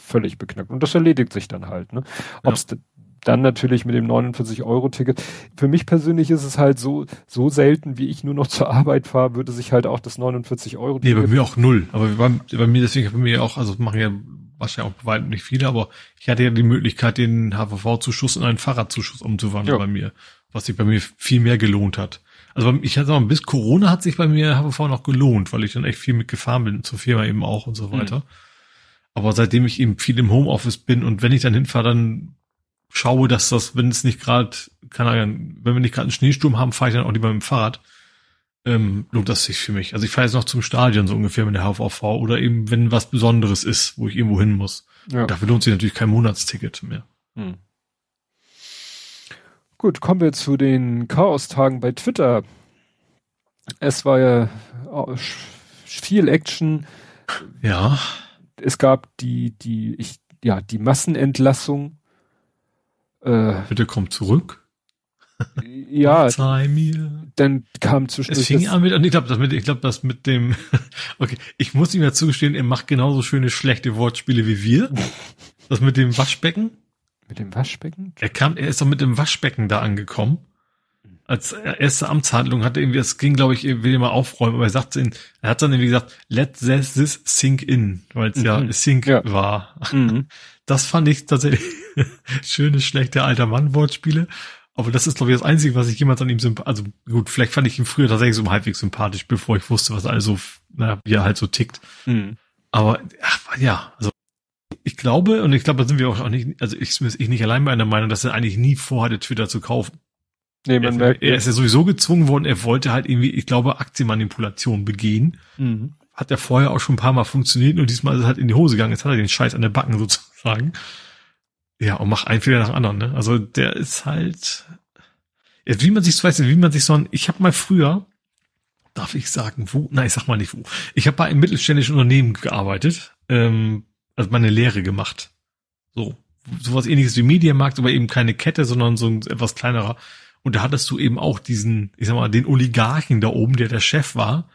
völlig beknackt. Und das erledigt sich dann halt. Ne? Ob es ja. dann natürlich mit dem 49-Euro-Ticket. Für mich persönlich ist es halt so, so selten, wie ich nur noch zur Arbeit fahre, würde sich halt auch das 49-Euro-Ticket. Nee, bei mir auch null. Aber bei, bei mir, deswegen bei mir auch, also machen ja wahrscheinlich auch bei weitem nicht viele, aber ich hatte ja die Möglichkeit, den HVV-Zuschuss in einen Fahrradzuschuss umzuwandeln ja. bei mir, was sich bei mir viel mehr gelohnt hat. Also ich hatte noch bis Corona hat sich bei mir HVV noch gelohnt, weil ich dann echt viel mitgefahren bin, zur Firma eben auch und so mhm. weiter. Mhm. Aber seitdem ich eben viel im Homeoffice bin und wenn ich dann hinfahre, dann schaue, dass das, wenn es nicht gerade, keine Ahnung, wenn wir nicht gerade einen Schneesturm haben, fahre ich dann auch lieber mit dem Fahrrad ähm, lohnt das sich für mich. Also ich fahre jetzt noch zum Stadion so ungefähr mit der HVV oder eben wenn was Besonderes ist, wo ich irgendwo hin muss. Ja. Dafür lohnt sich natürlich kein Monatsticket mehr. Hm. Gut, kommen wir zu den Chaos-Tagen bei Twitter. Es war ja viel Action. Ja. Es gab die, die, ich ja, die Massenentlassung. Äh, Bitte kommt zurück. ja, mir. dann kam zwischen Es fing an mit, ich glaube, das mit, ich glaube, das mit dem, okay, ich muss ihm ja zugestehen, er macht genauso schöne schlechte Wortspiele wie wir. Das mit dem Waschbecken. Mit dem Waschbecken? Er kam, er ist doch mit dem Waschbecken da angekommen. Als erste Amtshandlung hatte irgendwie, das ging, glaube ich, will immer aufräumen, aber er sagt, er hat dann irgendwie gesagt, let this sink in, weil es mhm. ja sink ja. war. Mhm. Das fand ich tatsächlich schöne, schlechte alter Mann-Wortspiele. Aber das ist, glaube ich, das Einzige, was ich jemals an ihm sympathisch, also gut, vielleicht fand ich ihn früher tatsächlich so halbwegs sympathisch, bevor ich wusste, was also, naja, wie er halt so tickt. Mhm. Aber, ach, ja, also, ich glaube, und ich glaube, da sind wir auch nicht, also ich, ich nicht allein bei einer Meinung, dass er eigentlich nie vorhatte, Twitter zu kaufen. Nee, man er, merkt, er ist ja sowieso gezwungen worden, er wollte halt irgendwie, ich glaube, Aktienmanipulation begehen. Mhm. Hat ja vorher auch schon ein paar Mal funktioniert und diesmal ist er halt in die Hose gegangen. Jetzt hat er den Scheiß an der Backen sozusagen. Ja, und macht einen Fehler nach anderen, ne? Also der ist halt, wie man sich, weiß nicht, wie man sich so ein, ich habe mal früher, darf ich sagen, wo? Nein, ich sag mal nicht wo. Ich habe bei einem mittelständischen Unternehmen gearbeitet, ähm, also meine Lehre gemacht. So, sowas ähnliches wie Mediamarkt, aber eben keine Kette, sondern so ein etwas kleinerer. Und da hattest du eben auch diesen, ich sag mal, den Oligarchen da oben, der der Chef war.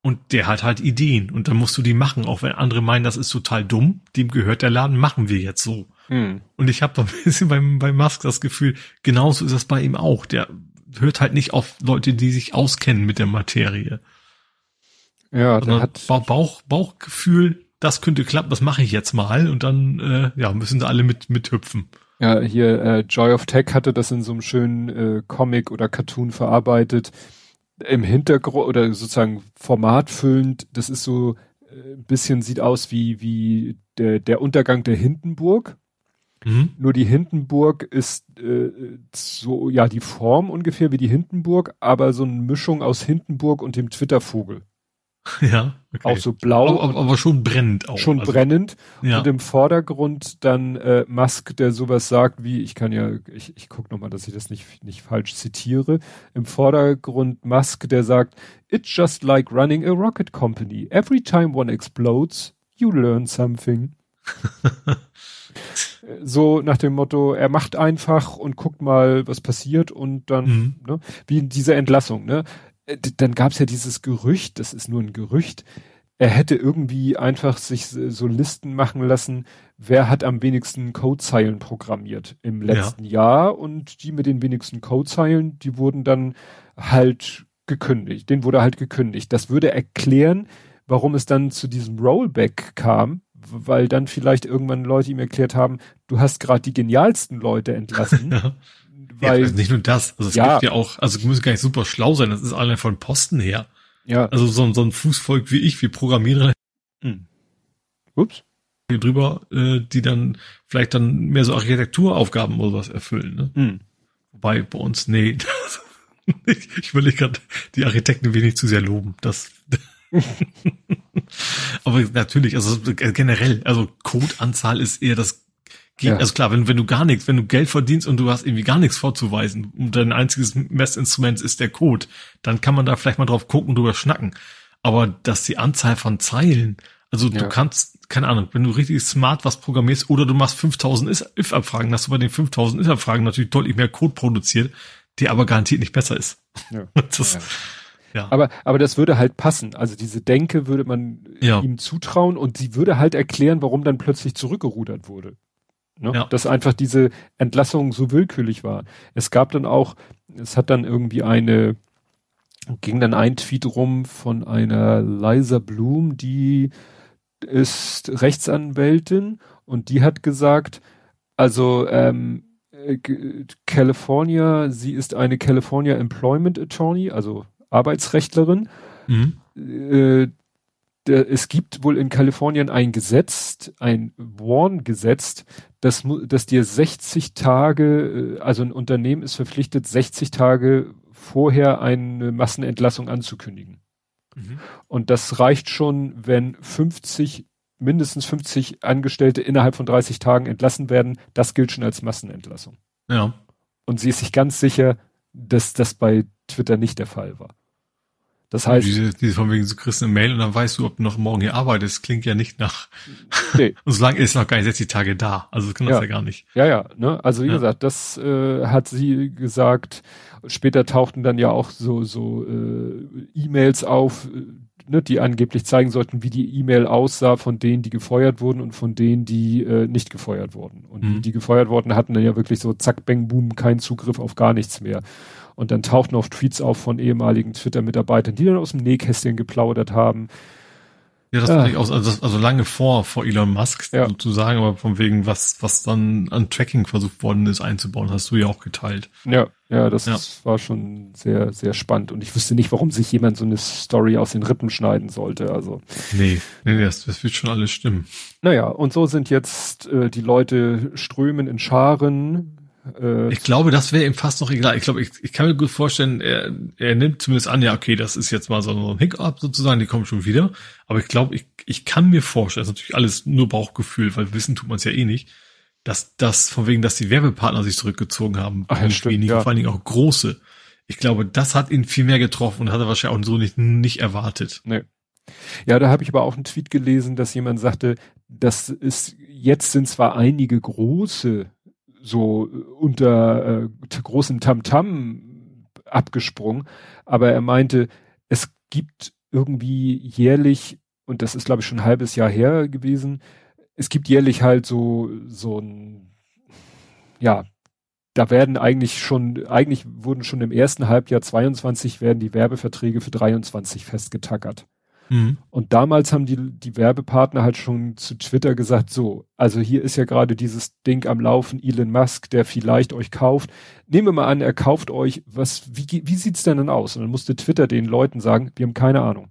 Und der hat halt Ideen. Und dann musst du die machen, auch wenn andere meinen, das ist total dumm. Dem gehört der Laden, machen wir jetzt so. Hm. Und ich habe ein bisschen beim, beim Musk das Gefühl, genauso ist das bei ihm auch. Der hört halt nicht auf Leute, die sich auskennen mit der Materie. Ja, der hat Bauch, Bauchgefühl, das könnte klappen, das mache ich jetzt mal und dann äh, ja müssen sie alle mit mithüpfen. Ja, hier äh, Joy of Tech hatte das in so einem schönen äh, Comic oder Cartoon verarbeitet. Im Hintergrund oder sozusagen formatfüllend, das ist so äh, ein bisschen sieht aus wie wie der der Untergang der Hindenburg. Mhm. Nur die Hindenburg ist äh, so, ja, die Form ungefähr wie die Hindenburg, aber so eine Mischung aus Hindenburg und dem Twittervogel. Ja, okay. Auch so blau. Aber, aber schon brennend auch. Schon also, brennend. Ja. Und im Vordergrund dann äh, Musk, der sowas sagt wie, ich kann ja, ich, ich guck nochmal, dass ich das nicht, nicht falsch zitiere. Im Vordergrund Musk, der sagt, It's just like running a rocket company. Every time one explodes, you learn something. so nach dem Motto, er macht einfach und guckt mal, was passiert und dann, mhm. ne, wie in dieser Entlassung, ne? Äh, dann gab es ja dieses Gerücht, das ist nur ein Gerücht, er hätte irgendwie einfach sich so Listen machen lassen, wer hat am wenigsten Codezeilen programmiert im letzten ja. Jahr und die mit den wenigsten Codezeilen, die wurden dann halt gekündigt, den wurde halt gekündigt. Das würde erklären, warum es dann zu diesem Rollback kam, weil dann vielleicht irgendwann Leute ihm erklärt haben, du hast gerade die genialsten Leute entlassen. ja. Weil, also nicht nur das, also es ja, gibt ja auch, also müssen gar nicht super schlau sein, das ist allein von Posten her. Ja. Also so, so ein Fußvolk wie ich, wir Programmierer. Hm. Ups. Hier drüber, äh, die dann vielleicht dann mehr so Architekturaufgaben oder was erfüllen. Ne? Hm. Wobei bei uns, nee, ich, ich will nicht gerade die Architekten wenig zu sehr loben. Das Aber natürlich, also generell, also Codeanzahl ist eher das ja. Also klar, wenn, wenn du gar nichts, wenn du Geld verdienst und du hast irgendwie gar nichts vorzuweisen und dein einziges Messinstrument ist der Code, dann kann man da vielleicht mal drauf gucken, drüber schnacken. Aber dass die Anzahl von Zeilen, also ja. du kannst, keine Ahnung, wenn du richtig smart was programmierst oder du machst 5000 if-Abfragen, hast du bei den 5000 if-Abfragen natürlich deutlich mehr Code produziert, der aber garantiert nicht besser ist. Ja. Das, ja. Aber, aber das würde halt passen. Also diese Denke würde man ja. ihm zutrauen und sie würde halt erklären, warum dann plötzlich zurückgerudert wurde. Ne? Ja. Dass einfach diese Entlassung so willkürlich war. Es gab dann auch, es hat dann irgendwie eine, ging dann ein Tweet rum von einer Liza Bloom, die ist Rechtsanwältin und die hat gesagt, also ähm, äh, California, sie ist eine California Employment Attorney, also Arbeitsrechtlerin. Mhm. Äh, es gibt wohl in Kalifornien ein Gesetz, ein Warn-Gesetz, das, das dir 60 Tage, äh, also ein Unternehmen ist verpflichtet, 60 Tage vorher eine Massenentlassung anzukündigen. Mhm. Und das reicht schon, wenn 50, mindestens 50 Angestellte innerhalb von 30 Tagen entlassen werden. Das gilt schon als Massenentlassung. Ja. Und sie ist sich ganz sicher, dass das bei Twitter nicht der Fall war. Das heißt. Diese, diese von wegen, du kriegst eine Mail und dann weißt du, ob du noch morgen hier arbeitest. Klingt ja nicht nach. Nee. und solange ist noch gar nicht 60 Tage da. Also das kann ja. das ja gar nicht. Ja, ja, ne? Also wie ja. gesagt, das äh, hat sie gesagt. Später tauchten dann ja auch so, so äh, E-Mails auf, äh, ne, die angeblich zeigen sollten, wie die E-Mail aussah von denen, die gefeuert wurden und von denen, die äh, nicht gefeuert wurden. Und mhm. die, die gefeuert wurden, hatten dann ja wirklich so zack, bang, boom, keinen Zugriff auf gar nichts mehr. Und dann tauchten auch Tweets auf von ehemaligen Twitter-Mitarbeitern, die dann aus dem Nähkästchen geplaudert haben. Ja, das ja. ich auch, also, also lange vor, vor Elon Musk ja. sozusagen, aber von wegen, was, was dann an Tracking versucht worden ist einzubauen, hast du ja auch geteilt. Ja, ja, das ja. war schon sehr, sehr spannend und ich wüsste nicht, warum sich jemand so eine Story aus den Rippen schneiden sollte, also. Nee, nee, das, das wird schon alles stimmen. Naja, und so sind jetzt äh, die Leute strömen in Scharen, äh, ich glaube, das wäre ihm fast noch egal. Ich glaube, ich, ich kann mir gut vorstellen, er, er nimmt zumindest an, ja, okay, das ist jetzt mal so ein Hiccup sozusagen, die kommen schon wieder. Aber ich glaube, ich, ich kann mir vorstellen, das ist natürlich alles nur Bauchgefühl, weil wissen tut man es ja eh nicht, dass das von wegen, dass die Werbepartner sich zurückgezogen haben, Ach, ja, stimmt, ja. vor allen Dingen auch große. Ich glaube, das hat ihn viel mehr getroffen und hat er wahrscheinlich auch so nicht, nicht erwartet. Nee. Ja, da habe ich aber auch einen Tweet gelesen, dass jemand sagte, das ist, jetzt sind zwar einige große so unter äh, großem Tamtam abgesprungen, aber er meinte, es gibt irgendwie jährlich, und das ist glaube ich schon ein halbes Jahr her gewesen, es gibt jährlich halt so, so ein, ja, da werden eigentlich schon, eigentlich wurden schon im ersten Halbjahr 22 werden die Werbeverträge für 23 festgetackert. Mhm. Und damals haben die, die Werbepartner halt schon zu Twitter gesagt, so, also hier ist ja gerade dieses Ding am Laufen, Elon Musk, der vielleicht euch kauft. Nehmen wir mal an, er kauft euch, was, wie, wie sieht's denn dann aus? Und dann musste Twitter den Leuten sagen, wir haben keine Ahnung.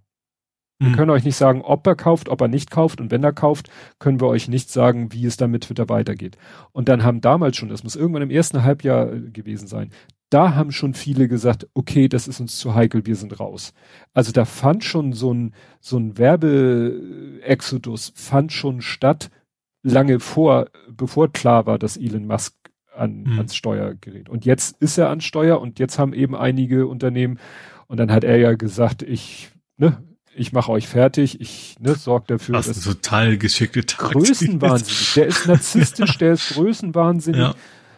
Wir mhm. können euch nicht sagen, ob er kauft, ob er nicht kauft. Und wenn er kauft, können wir euch nicht sagen, wie es dann mit Twitter weitergeht. Und dann haben damals schon, das muss irgendwann im ersten Halbjahr äh, gewesen sein, da haben schon viele gesagt, okay, das ist uns zu heikel, wir sind raus. Also da fand schon so ein, so ein Werbe-Exodus fand schon statt, lange vor, bevor klar war, dass Elon Musk an, mhm. ans Steuer gerät. Und jetzt ist er an Steuer und jetzt haben eben einige Unternehmen, und dann hat er ja gesagt, ich, ne, ich mache euch fertig, ich ne, sorge dafür. Das ist total geschickte Taktik. Größenwahnsinnig. Der ist narzisstisch, der ist größenwahnsinnig. Ja.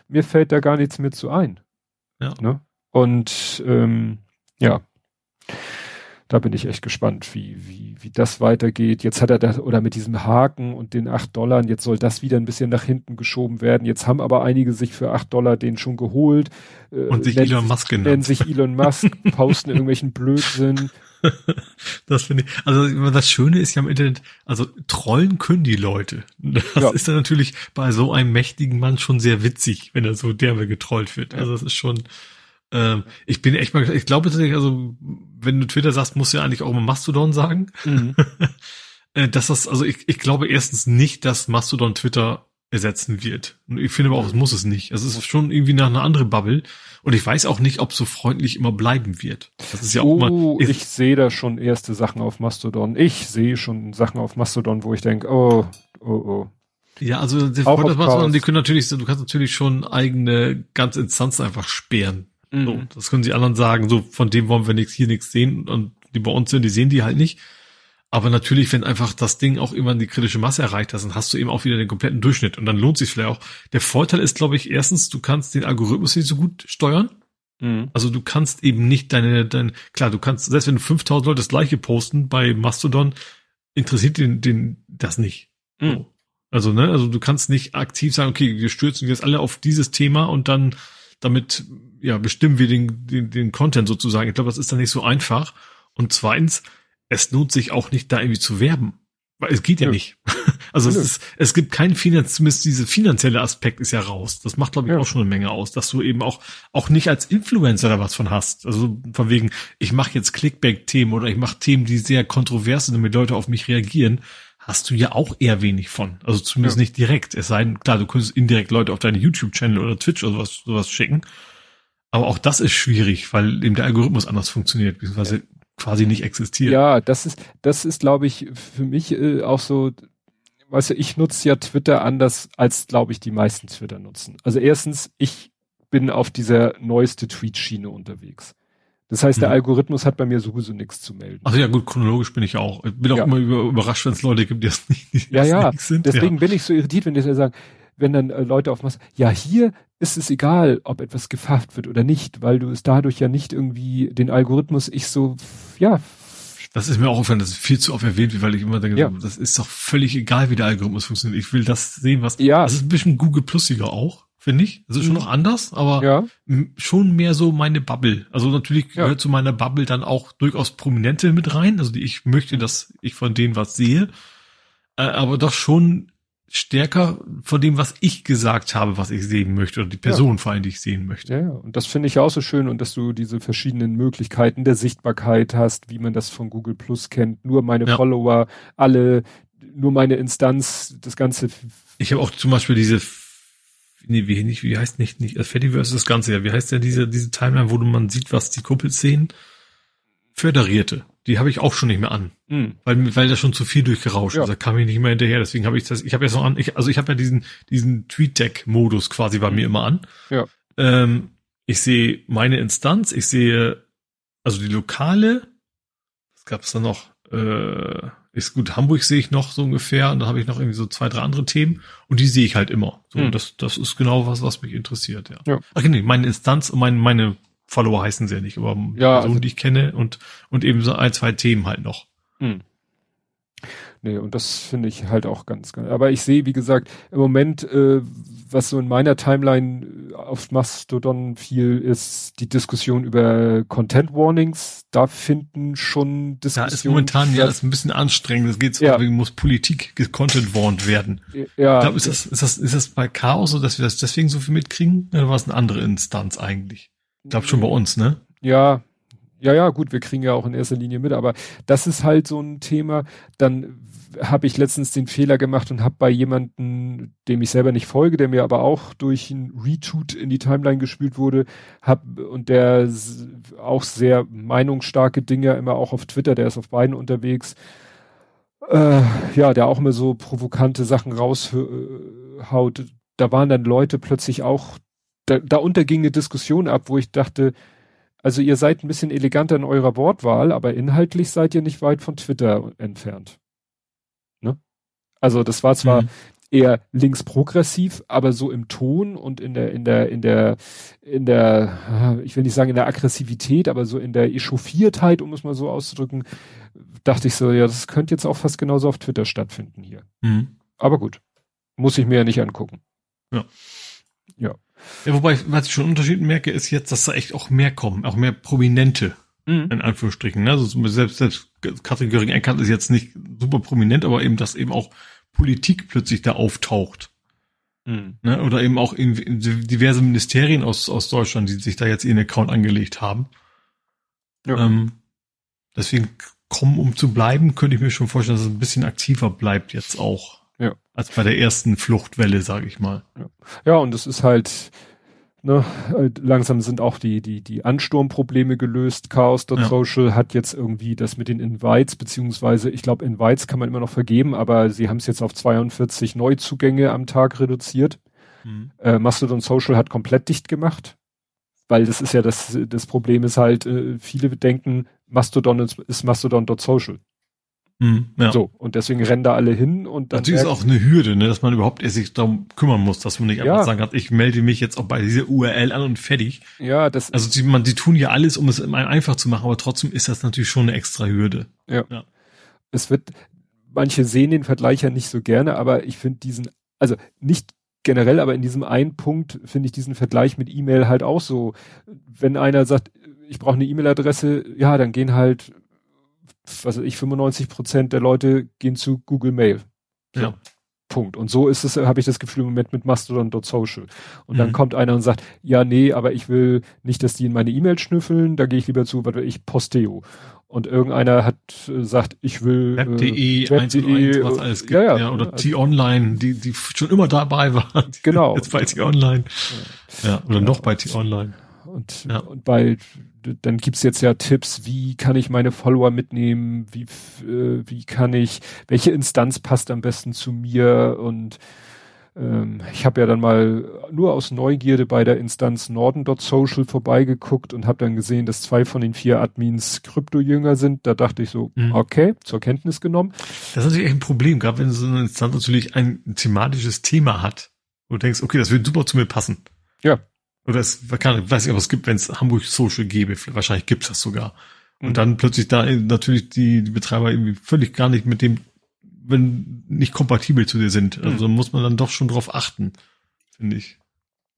Mir fällt da gar nichts mehr zu ein. Ja. Ne? Und ähm, ja, da bin ich echt gespannt, wie, wie, wie das weitergeht. Jetzt hat er das, oder mit diesem Haken und den acht Dollar, jetzt soll das wieder ein bisschen nach hinten geschoben werden. Jetzt haben aber einige sich für acht Dollar den schon geholt. Äh, und sich Elon Musk genannt. Nennen sich Elon Musk, posten irgendwelchen Blödsinn. das finde ich, also das Schöne ist ja im Internet, also trollen können die Leute. Das ja. ist dann natürlich bei so einem mächtigen Mann schon sehr witzig, wenn er so derbe getrollt wird. Also das ist schon, ähm, ich bin echt mal, ich glaube tatsächlich, also wenn du Twitter sagst, musst du ja eigentlich auch immer Mastodon sagen. Mhm. Äh, dass das, also ich, ich glaube erstens nicht, dass Mastodon Twitter ersetzen wird. Und ich finde aber auch, es muss es nicht. Es ist schon irgendwie nach einer anderen Bubble. Und ich weiß auch nicht, ob so freundlich immer bleiben wird. Das ist ja auch oh, mal. Ich, ich sehe da schon erste Sachen auf Mastodon. Ich sehe schon Sachen auf Mastodon, wo ich denke, oh, oh, oh. Ja, also der Vorteil Mastodon, die können natürlich, du kannst natürlich schon eigene ganze Instanzen einfach sperren. Mhm. So, das können sie anderen sagen, so von dem wollen wir nichts, hier nichts sehen und die bei uns sind, die sehen die halt nicht. Aber natürlich, wenn einfach das Ding auch irgendwann die kritische Masse erreicht hast, dann hast du eben auch wieder den kompletten Durchschnitt und dann lohnt sich vielleicht auch. Der Vorteil ist, glaube ich, erstens, du kannst den Algorithmus nicht so gut steuern. Mhm. Also du kannst eben nicht deine, dein, klar, du kannst, selbst wenn du 5000 Leute das gleiche posten bei Mastodon, interessiert den, den das nicht. Mhm. So. Also, ne, also du kannst nicht aktiv sagen, okay, wir stürzen jetzt alle auf dieses Thema und dann damit, ja, bestimmen wir den, den, den Content sozusagen. Ich glaube, das ist dann nicht so einfach. Und zweitens, es lohnt sich auch nicht, da irgendwie zu werben. Weil es geht ja, ja nicht. Also es, ist, es gibt keinen Finanz, zumindest diese finanzielle Aspekt ist ja raus. Das macht, glaube ich, ja. auch schon eine Menge aus, dass du eben auch, auch nicht als Influencer da was von hast. Also von wegen, ich mache jetzt Clickback-Themen oder ich mache Themen, die sehr kontrovers sind, damit Leute auf mich reagieren, hast du ja auch eher wenig von. Also zumindest ja. nicht direkt. Es sei denn, klar, du könntest indirekt Leute auf deine YouTube-Channel oder Twitch oder sowas, sowas schicken. Aber auch das ist schwierig, weil eben der Algorithmus anders funktioniert, beziehungsweise quasi nicht existiert. Ja, das ist, das ist, glaube ich, für mich äh, auch so, weißt du, ich nutze ja Twitter anders, als, glaube ich, die meisten Twitter nutzen. Also erstens, ich bin auf dieser neueste Tweet-Schiene unterwegs. Das heißt, der mhm. Algorithmus hat bei mir sowieso nichts zu melden. Also ja, gut, chronologisch bin ich auch. Ich bin auch ja. immer überrascht, wenn es Leute gibt, die das nicht, die ja, ja. sind. Deswegen ja. bin ich so irritiert, wenn die sagen, wenn dann äh, Leute auf Masse, ja, hier ist es egal, ob etwas gefafft wird oder nicht, weil du es dadurch ja nicht irgendwie den Algorithmus ich so, ja. Das ist mir auch aufgefallen, das ist viel zu oft erwähnt wird, weil ich immer denke, ja. das ist doch völlig egal, wie der Algorithmus funktioniert. Ich will das sehen, was, ja. das ist ein bisschen Google Plusiger auch finde ich. Das ist schon mhm. noch anders, aber ja. schon mehr so meine Bubble. Also natürlich gehört ja. zu meiner Bubble dann auch durchaus Prominente mit rein. Also die, ich möchte, dass ich von denen was sehe, äh, aber doch schon stärker von dem, was ich gesagt habe, was ich sehen möchte oder die Person, ja. vor allem, die ich sehen möchte. Ja. Und das finde ich auch so schön und dass du diese verschiedenen Möglichkeiten der Sichtbarkeit hast, wie man das von Google Plus kennt. Nur meine ja. Follower, alle, nur meine Instanz, das Ganze. Ich habe auch zum Beispiel diese nee, wie, nicht, wie heißt nicht, nicht, Fediverse ist das Ganze ja. Wie heißt denn diese, diese Timeline, wo man sieht, was die Kuppels sehen? Föderierte. Die habe ich auch schon nicht mehr an. Mhm. Weil, weil da schon zu viel durchgerauscht ja. ist. Da kam ich nicht mehr hinterher. Deswegen habe ich das, ich habe jetzt noch an, ich, also ich habe ja diesen, diesen Tweet-Deck-Modus quasi bei mhm. mir immer an. Ja. Ähm, ich sehe meine Instanz, ich sehe, also die Lokale, was gab es da noch? Äh, ist gut, Hamburg sehe ich noch so ungefähr und dann habe ich noch irgendwie so zwei, drei andere Themen und die sehe ich halt immer. So, hm. das, das ist genau was, was mich interessiert, ja. ja. Ach nee, meine Instanz und meine, meine Follower heißen sie ja nicht, aber ja, Personen, also, die ich kenne und, und eben so ein, zwei Themen halt noch. Hm. Nee, und das finde ich halt auch ganz, ganz. Aber ich sehe, wie gesagt, im Moment, äh, was so in meiner Timeline äh, auf Mastodon viel ist, die Diskussion über Content Warnings. Da finden schon Diskussionen. Da ist momentan ja das ein bisschen anstrengend. Es geht so, ja. muss Politik Content warned werden. Ja. Ich glaube, ist das, ist das, ist das bei Chaos so, dass wir das deswegen so viel mitkriegen? Oder war es eine andere Instanz eigentlich? Ich glaube schon bei uns, ne? Ja, ja, ja, gut, wir kriegen ja auch in erster Linie mit, aber das ist halt so ein Thema. Dann habe ich letztens den Fehler gemacht und habe bei jemanden, dem ich selber nicht folge, der mir aber auch durch ein Retweet in die Timeline gespült wurde, hab und der auch sehr meinungsstarke Dinge immer auch auf Twitter, der ist auf beiden unterwegs. Äh, ja, der auch immer so provokante Sachen raushaut. Da waren dann Leute plötzlich auch, da, da unterging eine Diskussion ab, wo ich dachte, also ihr seid ein bisschen eleganter in eurer Wortwahl, aber inhaltlich seid ihr nicht weit von Twitter entfernt. Ne? Also das war zwar mhm. eher linksprogressiv, aber so im Ton und in der, in der, in der, in der, ich will nicht sagen in der Aggressivität, aber so in der Echauffiertheit, um es mal so auszudrücken, dachte ich so, ja, das könnte jetzt auch fast genauso auf Twitter stattfinden hier. Mhm. Aber gut. Muss ich mir ja nicht angucken. Ja. Ja. Ja, wobei, was ich schon Unterschied merke, ist jetzt, dass da echt auch mehr kommen, auch mehr Prominente, mhm. in Anführungsstrichen. Ne? Also selbst, selbst Katrin Göring-Eckardt ist jetzt nicht super prominent, aber eben, dass eben auch Politik plötzlich da auftaucht. Mhm. Ne? Oder eben auch in, in diverse Ministerien aus, aus Deutschland, die sich da jetzt ihren Account angelegt haben. Ja. Ähm, deswegen kommen, um zu bleiben, könnte ich mir schon vorstellen, dass es ein bisschen aktiver bleibt jetzt auch. Als bei der ersten Fluchtwelle, sage ich mal. Ja. ja, und es ist halt, ne, halt langsam sind auch die, die, die Ansturmprobleme gelöst. Chaos.social ja. hat jetzt irgendwie das mit den Invites, beziehungsweise ich glaube, Invites kann man immer noch vergeben, aber sie haben es jetzt auf 42 Neuzugänge am Tag reduziert. Mhm. Äh, Mastodon Social hat komplett dicht gemacht. Weil das ist ja das, das Problem ist halt, äh, viele denken, Mastodon ist, ist Mastodon.social. Mhm, ja. So, und deswegen rennen da alle hin und dann. Natürlich ist auch eine Hürde, ne, dass man überhaupt erst sich darum kümmern muss, dass man nicht ja. einfach sagen kann, ich melde mich jetzt auch bei dieser URL an und fertig. Ja, das. Also die, man, die tun ja alles, um es einfach zu machen, aber trotzdem ist das natürlich schon eine extra Hürde. Ja. ja. Es wird, manche sehen den Vergleich ja nicht so gerne, aber ich finde diesen, also nicht generell, aber in diesem einen Punkt finde ich diesen Vergleich mit E-Mail halt auch so. Wenn einer sagt, ich brauche eine E-Mail-Adresse, ja, dann gehen halt was weiß ich, 95 Prozent der Leute gehen zu Google Mail. Ja. Punkt. Und so ist es, habe ich das Gefühl im Moment mit Mastodon.social. Und mhm. dann kommt einer und sagt, ja, nee, aber ich will nicht, dass die in meine E-Mail schnüffeln, da gehe ich lieber zu, was weiß ich, Posteo. Und irgendeiner hat äh, sagt, ich will Web.de, äh, Web.de, was alles gibt, ja, ja, ja oder T-Online, die die schon immer dabei waren. Genau. Jetzt bei T-Online. Ja. ja, oder noch bei T-Online. Und, ja. und bei dann gibt's jetzt ja Tipps, wie kann ich meine Follower mitnehmen, wie, äh, wie kann ich, welche Instanz passt am besten zu mir und ähm, ich habe ja dann mal nur aus Neugierde bei der Instanz Norden.social vorbeigeguckt und habe dann gesehen, dass zwei von den vier Admins Krypto-Jünger sind. Da dachte ich so, mhm. okay, zur Kenntnis genommen. Das ist natürlich echt ein Problem, gerade wenn so eine Instanz natürlich ein thematisches Thema hat. Wo du denkst, okay, das würde super zu mir passen. Ja. Oder es kann, weiß ich, aber es gibt, wenn es Hamburg Social gäbe, wahrscheinlich gibt's das sogar. Und mhm. dann plötzlich da natürlich die, die Betreiber irgendwie völlig gar nicht mit dem wenn nicht kompatibel zu dir sind. Also mhm. muss man dann doch schon drauf achten, finde ich.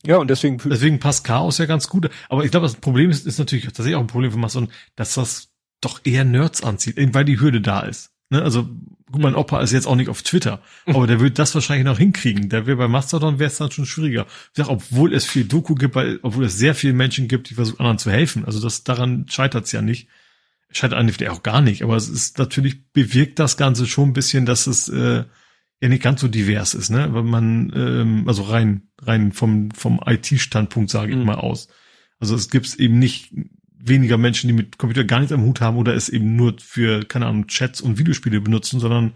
Ja, und deswegen. Deswegen passt Chaos ja ganz gut. Aber ich glaube, das Problem ist, ist natürlich tatsächlich auch ein Problem für Mastodon, dass das doch eher Nerds anzieht, weil die Hürde da ist. Ne? Also, gut, mein mhm. Opa ist jetzt auch nicht auf Twitter, aber der wird das wahrscheinlich noch hinkriegen. Der wäre bei Mastodon wäre es dann schon schwieriger. Ich sag, obwohl es viel Doku gibt, weil, obwohl es sehr viele Menschen gibt, die versuchen, anderen zu helfen. Also das daran scheitert es ja nicht scheint eigentlich auch gar nicht, aber es ist natürlich bewirkt das Ganze schon ein bisschen, dass es äh, ja nicht ganz so divers ist, ne? Wenn man ähm, also rein rein vom vom IT-Standpunkt sage ich mhm. mal aus. Also es gibt eben nicht weniger Menschen, die mit Computer gar nichts am Hut haben oder es eben nur für keine Ahnung Chats und Videospiele benutzen, sondern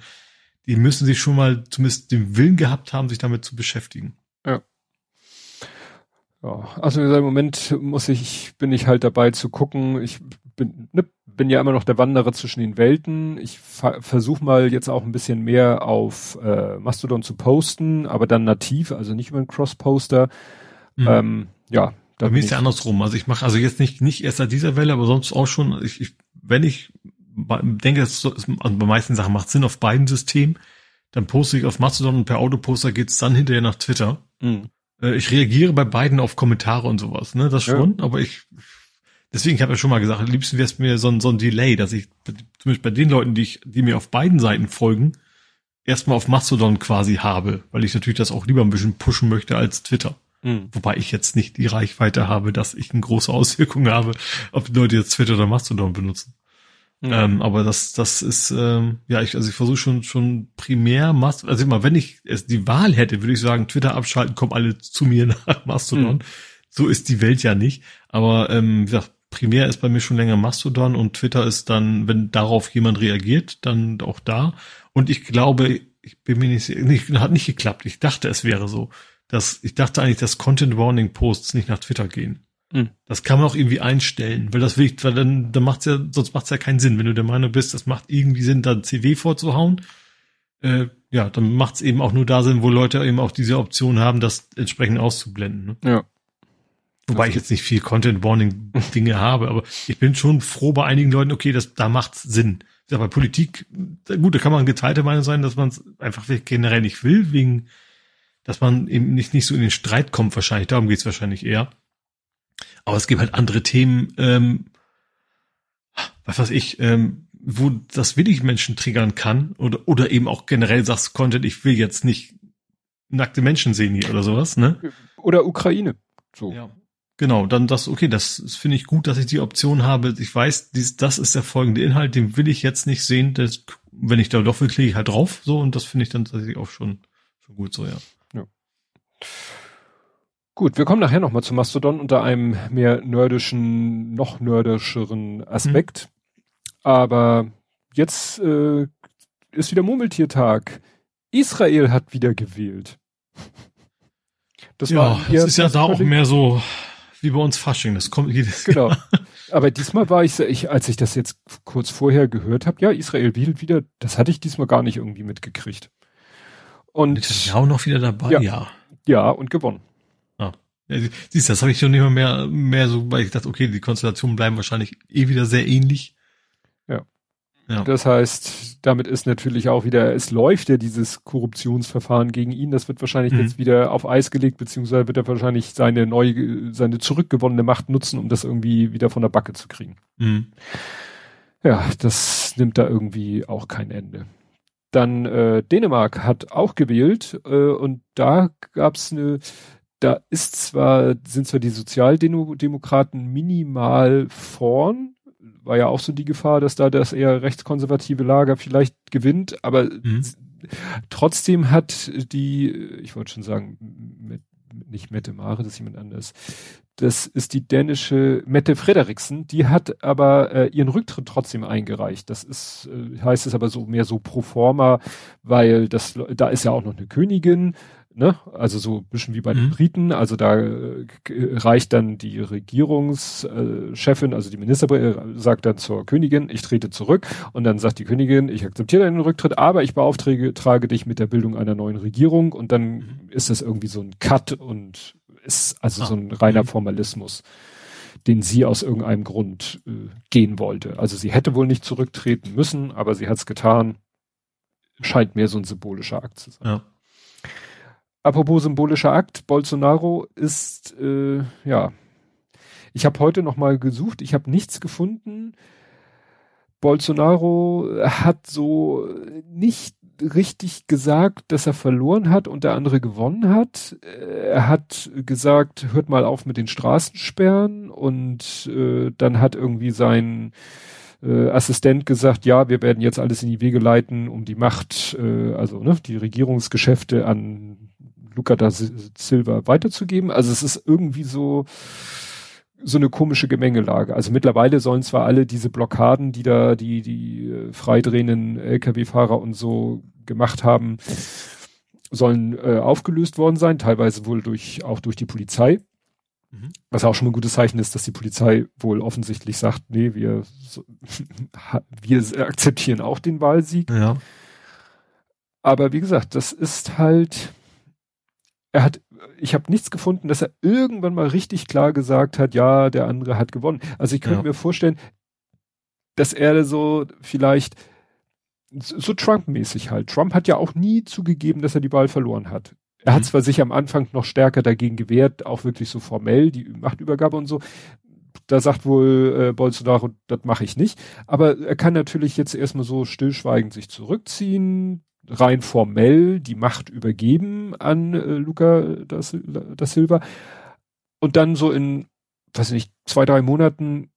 die müssen sich schon mal zumindest den Willen gehabt haben, sich damit zu beschäftigen. Ja. Ja, also im Moment muss ich, bin ich halt dabei zu gucken. Ich bin, ne, bin ja immer noch der Wanderer zwischen den Welten. Ich versuche mal jetzt auch ein bisschen mehr auf äh, Mastodon zu posten, aber dann nativ, also nicht über einen Cross-Poster. Mhm. Ähm, ja. Bei mir ist ja andersrum. Also ich mache also jetzt nicht nicht erst seit dieser Welle, aber sonst auch schon. Ich, ich wenn ich denke, es also bei meisten Sachen macht Sinn auf beiden Systemen, dann poste ich auf Mastodon und per Autoposter geht's dann hinterher nach Twitter. Mhm. Äh, ich reagiere bei beiden auf Kommentare und sowas, ne? Das schon, ja. aber ich deswegen, ich habe ja schon mal gesagt, am liebsten wäre es mir so ein, so ein Delay, dass ich zumindest bei den Leuten, die ich, die mir auf beiden Seiten folgen, erstmal auf Mastodon quasi habe, weil ich natürlich das auch lieber ein bisschen pushen möchte als Twitter. Mhm. Wobei ich jetzt nicht die Reichweite habe, dass ich eine große Auswirkung habe, ob die Leute jetzt Twitter oder Mastodon benutzen. Mhm. Ähm, aber das, das ist, ähm, ja, ich, also ich versuche schon, schon primär Mastodon, also immer, wenn ich es die Wahl hätte, würde ich sagen, Twitter abschalten, kommen alle zu mir nach Mastodon. Mhm. So ist die Welt ja nicht. Aber ähm, wie gesagt, primär ist bei mir schon länger Mastodon und Twitter ist dann, wenn darauf jemand reagiert, dann auch da. Und ich glaube, ich bin mir nicht, nicht hat nicht geklappt. Ich dachte, es wäre so. Dass, ich dachte eigentlich, dass Content Warning Posts nicht nach Twitter gehen. Mhm. Das kann man auch irgendwie einstellen, weil das will weil dann, dann macht's ja, sonst macht's ja keinen Sinn. Wenn du der Meinung bist, das macht irgendwie Sinn, da CW vorzuhauen, äh, ja, dann macht's eben auch nur da Sinn, wo Leute eben auch diese Option haben, das entsprechend auszublenden. Ne? Ja. Wobei ich jetzt nicht viel Content Warning Dinge habe, aber ich bin schon froh bei einigen Leuten, okay, das, da macht's Sinn. Ja, bei Politik, gut, da kann man geteilte Meinung sein, dass man es einfach generell nicht will, wegen, dass man eben nicht, nicht so in den Streit kommt wahrscheinlich. Darum geht's wahrscheinlich eher. Aber es gibt halt andere Themen, ähm, was weiß ich, ähm, wo das willig Menschen triggern kann oder, oder eben auch generell sagst Content, ich will jetzt nicht nackte Menschen sehen hier oder sowas, ne? Oder Ukraine. So. Ja. Genau, dann das, okay, das, das finde ich gut, dass ich die Option habe. Ich weiß, dies, das ist der folgende Inhalt, den will ich jetzt nicht sehen. Das, wenn ich da doch will, klicke ich halt drauf, so, und das finde ich dann tatsächlich auch schon, schon gut so, ja. Gut, wir kommen nachher nochmal zu Mastodon unter einem mehr nerdischen, noch nerdischeren Aspekt. Mhm. Aber jetzt äh, ist wieder Murmeltiertag. Israel hat wieder gewählt. Das ja, war es ist ja da auch mehr so wie bei uns Fasching, das kommt jedes Genau. Jahr. Aber diesmal war ich, ich, als ich das jetzt kurz vorher gehört habe, ja, Israel wählt wieder, das hatte ich diesmal gar nicht irgendwie mitgekriegt. Und ja auch noch wieder dabei, ja. Ja, ja und gewonnen. Ah. Ja, siehst du, das habe ich schon nicht mehr, mehr so, weil ich dachte, okay, die Konstellationen bleiben wahrscheinlich eh wieder sehr ähnlich. Ja. Das heißt, damit ist natürlich auch wieder, es läuft ja dieses Korruptionsverfahren gegen ihn. Das wird wahrscheinlich mhm. jetzt wieder auf Eis gelegt, beziehungsweise wird er wahrscheinlich seine neu, seine zurückgewonnene Macht nutzen, um das irgendwie wieder von der Backe zu kriegen. Mhm. Ja, das nimmt da irgendwie auch kein Ende. Dann äh, Dänemark hat auch gewählt äh, und da gab's eine, da ist zwar, sind zwar die Sozialdemokraten minimal vorn, war ja auch so die Gefahr, dass da das eher rechtskonservative Lager vielleicht gewinnt, aber mhm. trotzdem hat die, ich wollte schon sagen, mit, nicht Mette Mare, das ist jemand anders. Das ist die dänische Mette Frederiksen, die hat aber äh, ihren Rücktritt trotzdem eingereicht. Das ist, äh, heißt es aber so mehr so pro forma, weil das, da ist ja auch noch eine Königin. ne, also so ein bisschen wie bei den mhm. Briten, also da äh, reicht dann die Regierungschefin, also die Ministerin, sagt dann zur Königin, ich trete zurück und dann sagt die Königin, ich akzeptiere deinen Rücktritt, aber ich beauftrage trage dich mit der Bildung einer neuen Regierung und dann mhm. ist das irgendwie so ein Cut und ist also ah. so ein reiner mhm. Formalismus den sie aus irgendeinem Grund äh, gehen wollte. Also sie hätte wohl nicht zurücktreten müssen, aber sie hat es getan. Scheint mehr so ein symbolischer Akt zu sein. Ja. Apropos symbolischer Akt, Bolsonaro ist, äh, ja, ich habe heute noch mal gesucht, ich habe nichts gefunden. Bolsonaro hat so nicht richtig gesagt, dass er verloren hat und der andere gewonnen hat. Er hat gesagt, hört mal auf mit den Straßensperren und äh, dann hat irgendwie sein äh, Assistent gesagt, ja, wir werden jetzt alles in die Wege leiten, um die Macht, äh, also ne, die Regierungsgeschäfte an Luca da Silva weiterzugeben. Also es ist irgendwie so so eine komische Gemengelage. Also mittlerweile sollen zwar alle diese Blockaden, die da die die äh, freidrehenden LKW-Fahrer und so gemacht haben, sollen äh, aufgelöst worden sein, teilweise wohl durch auch durch die Polizei. Mhm. Was auch schon mal ein gutes Zeichen ist, dass die Polizei wohl offensichtlich sagt, nee, wir wir akzeptieren auch den Wahlsieg. Ja. Aber wie gesagt, das ist halt er hat, ich habe nichts gefunden, dass er irgendwann mal richtig klar gesagt hat, ja, der andere hat gewonnen. Also ich könnte ja. mir vorstellen, dass er so vielleicht so Trump-mäßig halt. Trump hat ja auch nie zugegeben, dass er die Wahl verloren hat. Er mhm. hat zwar sich am Anfang noch stärker dagegen gewehrt, auch wirklich so formell, die Machtübergabe und so. Da sagt wohl äh, Bolsonaro, das mache ich nicht. Aber er kann natürlich jetzt erstmal so stillschweigend sich zurückziehen, rein formell die Macht übergeben an äh, Luca da, da Silva. Und dann so in, weiß nicht, zwei, drei Monaten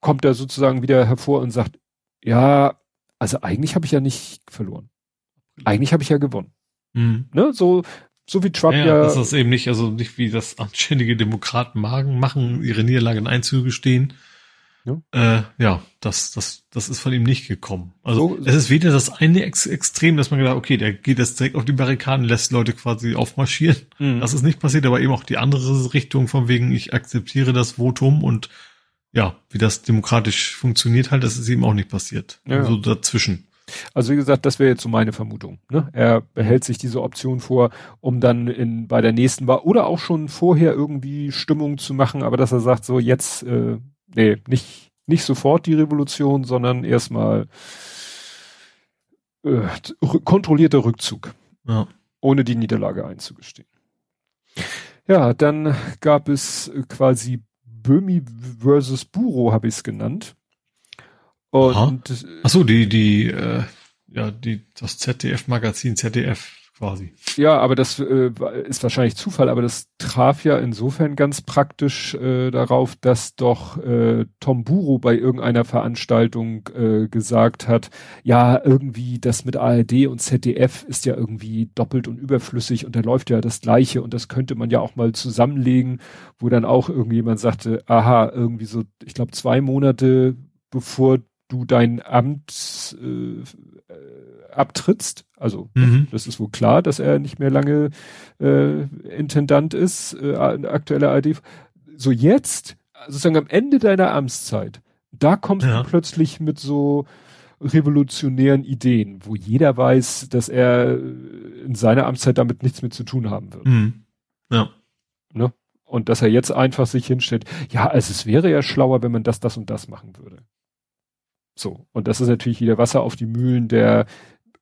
kommt er sozusagen wieder hervor und sagt, ja, also eigentlich habe ich ja nicht verloren. Eigentlich habe ich ja gewonnen. Mhm. Ne? So, so wie Trump ja, ja. Das ist eben nicht, also nicht wie das anständige Demokraten machen, ihre Niederlagen einzugestehen, ja, äh, ja das, das, das ist von ihm nicht gekommen. Also so, es ist weder das eine Ex Extrem, dass man gedacht, okay, der geht jetzt direkt auf die Barrikaden, lässt Leute quasi aufmarschieren. Mhm. Das ist nicht passiert, aber eben auch die andere Richtung von wegen, ich akzeptiere das Votum und ja, wie das demokratisch funktioniert halt, das ist eben auch nicht passiert. Ja. So dazwischen. Also wie gesagt, das wäre jetzt so meine Vermutung. Ne? Er behält sich diese Option vor, um dann in bei der nächsten Wahl oder auch schon vorher irgendwie Stimmung zu machen, aber dass er sagt, so jetzt äh, nee, nicht, nicht sofort die Revolution, sondern erstmal äh, kontrollierter Rückzug. Ja. Ohne die Niederlage einzugestehen. Ja, dann gab es quasi Böhmi versus Buro, habe ich es genannt. Und Ach so, die, die, äh, ja, die, das ZDF-Magazin ZDF quasi. Ja, aber das äh, ist wahrscheinlich Zufall, aber das traf ja insofern ganz praktisch äh, darauf, dass doch äh, Tom Buro bei irgendeiner Veranstaltung äh, gesagt hat, ja, irgendwie das mit ARD und ZDF ist ja irgendwie doppelt und überflüssig und da läuft ja das Gleiche und das könnte man ja auch mal zusammenlegen, wo dann auch irgendjemand sagte, aha, irgendwie so, ich glaube zwei Monate bevor du dein Amt äh, abtrittst. Also mhm. das ist wohl klar, dass er nicht mehr lange äh, Intendant ist, äh, aktueller ARD. So jetzt, sozusagen am Ende deiner Amtszeit, da kommst ja. du plötzlich mit so revolutionären Ideen, wo jeder weiß, dass er in seiner Amtszeit damit nichts mehr zu tun haben wird. Mhm. Ja. Ne? Und dass er jetzt einfach sich hinstellt, ja, also es wäre ja schlauer, wenn man das, das und das machen würde. So. Und das ist natürlich wieder Wasser auf die Mühlen der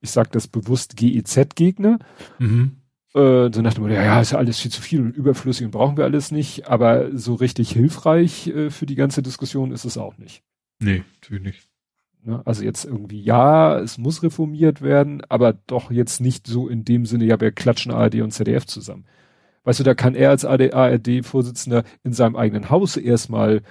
ich sage das bewusst GEZ-Gegner. Mhm. Äh, so nach dem Motto, ja, ja, ist ja alles viel zu viel und überflüssig und brauchen wir alles nicht. Aber so richtig hilfreich äh, für die ganze Diskussion ist es auch nicht. Nee, natürlich nicht. Ne? Also jetzt irgendwie, ja, es muss reformiert werden, aber doch jetzt nicht so in dem Sinne, ja, wir klatschen ARD und ZDF zusammen. Weißt du, da kann er als ARD-Vorsitzender in seinem eigenen Haus erstmal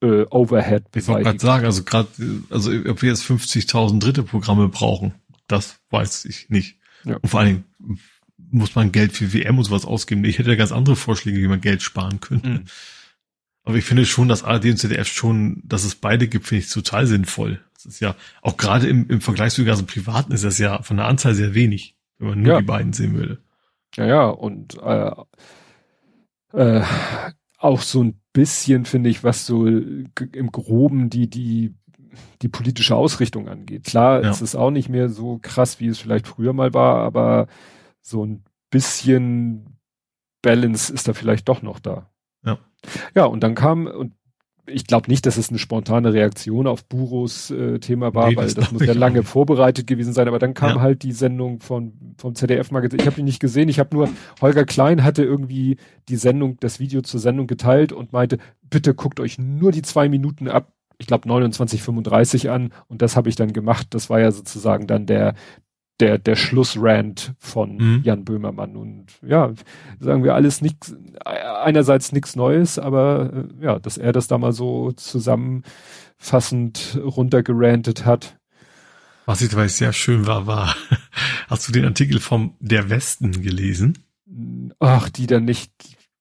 äh, Overhead beseitigen. Ich wollte gerade sagen, also gerade, also ob wir jetzt 50.000 dritte Programme brauchen. Das weiß ich nicht. Ja. Und vor allen Dingen muss man Geld für WM und sowas ausgeben. Ich hätte ganz andere Vorschläge, wie man Geld sparen könnte. Mhm. Aber ich finde schon, dass ARD und ZDF schon, dass es beide gibt, finde ich total sinnvoll. Das ist ja, auch gerade im, im Vergleich zu den ganzen Privaten ist das ja von der Anzahl sehr wenig, wenn man nur ja. die beiden sehen würde. Ja, ja, und äh, äh, auch so ein bisschen, finde ich, was so im Groben die, die, die politische Ausrichtung angeht. Klar, ja. es ist auch nicht mehr so krass, wie es vielleicht früher mal war, aber so ein bisschen Balance ist da vielleicht doch noch da. Ja. Ja, und dann kam, und ich glaube nicht, dass es eine spontane Reaktion auf Buros äh, Thema war, nee, weil das, das muss ja lange vorbereitet gewesen sein. Aber dann kam ja. halt die Sendung von vom ZDF-Magazin. Ich habe ihn nicht gesehen. Ich habe nur Holger Klein hatte irgendwie die Sendung, das Video zur Sendung geteilt und meinte, bitte guckt euch nur die zwei Minuten ab. Ich glaube 29:35 an und das habe ich dann gemacht. Das war ja sozusagen dann der der, der Schlussrand von mhm. Jan Böhmermann. Und ja, sagen wir alles nichts, einerseits nichts Neues, aber äh, ja, dass er das da mal so zusammenfassend runtergerantet hat. Was ich dabei sehr schön war, war, hast du den Artikel vom Der Westen gelesen? Ach, die dann nicht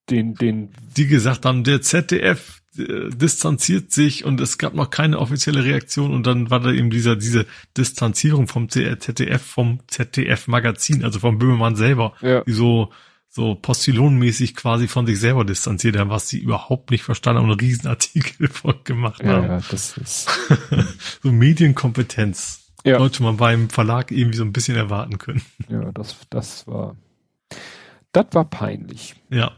den, den. Die gesagt haben, der ZDF äh, distanziert sich und es gab noch keine offizielle Reaktion und dann war da eben dieser, diese Distanzierung vom ZDF, vom ZDF-Magazin, also vom Böhmermann selber, ja. die so, so postillonmäßig quasi von sich selber distanziert haben, was sie überhaupt nicht verstanden haben und einen Riesenartikel gemacht haben. Ja, das ist so Medienkompetenz. Ja. Sollte man beim Verlag irgendwie so ein bisschen erwarten können. Ja, das, das war, das war peinlich. Ja.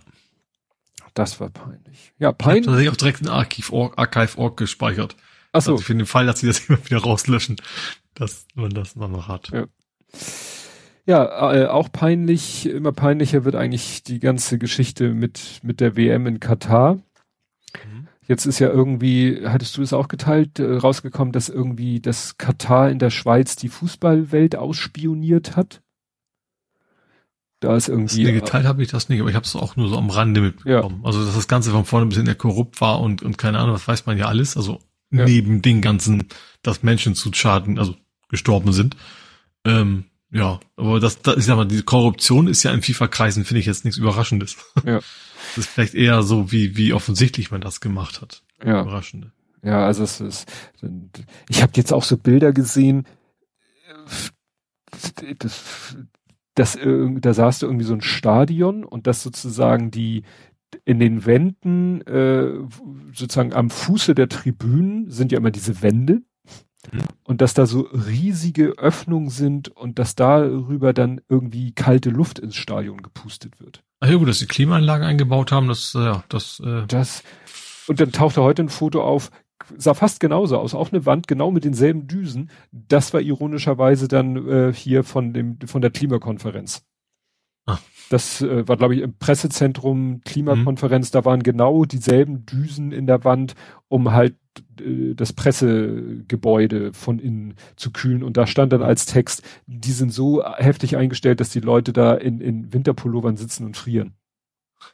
Das war peinlich. Ja, peinlich. Ich habe tatsächlich auch direkt ein Archive.org Archive gespeichert. Ach so. Also für den Fall, dass sie das immer wieder rauslöschen, dass man das noch hat. Ja. Ja, äh, auch peinlich, immer peinlicher wird eigentlich die ganze Geschichte mit, mit der WM in Katar. Mhm. Jetzt ist ja irgendwie, hattest du es auch geteilt, äh, rausgekommen, dass irgendwie das Katar in der Schweiz die Fußballwelt ausspioniert hat. Da ist irgendwie. Nee, geteilt habe ich das nicht, aber ich habe es auch nur so am Rande mitbekommen. Ja. Also dass das Ganze von vorne bis hinten korrupt war und, und keine Ahnung, was weiß man ja alles. Also ja. neben den ganzen, dass Menschen zu Schaden, also gestorben sind. Ähm, ja, aber das, das ist ja mal, die Korruption ist ja in FIFA-Kreisen, finde ich jetzt nichts Überraschendes. Ja. Das ist vielleicht eher so, wie, wie offensichtlich man das gemacht hat. Ja. Überraschende. Ja, also es ist, ich habe jetzt auch so Bilder gesehen, das, das, da saß du irgendwie so ein Stadion und das sozusagen die in den Wänden, äh, sozusagen am Fuße der Tribünen sind ja immer diese Wände. Mhm. Und dass da so riesige Öffnungen sind und dass darüber dann irgendwie kalte Luft ins Stadion gepustet wird. Ach ja gut, dass sie Klimaanlagen eingebaut haben, das, ja, das, äh das, und dann tauchte heute ein Foto auf, sah fast genauso aus, auch eine Wand genau mit denselben Düsen. Das war ironischerweise dann äh, hier von dem von der Klimakonferenz. Ah. Das äh, war, glaube ich, im Pressezentrum Klimakonferenz. Mhm. Da waren genau dieselben Düsen in der Wand, um halt äh, das Pressegebäude von innen zu kühlen. Und da stand dann als Text, die sind so heftig eingestellt, dass die Leute da in, in Winterpullovern sitzen und frieren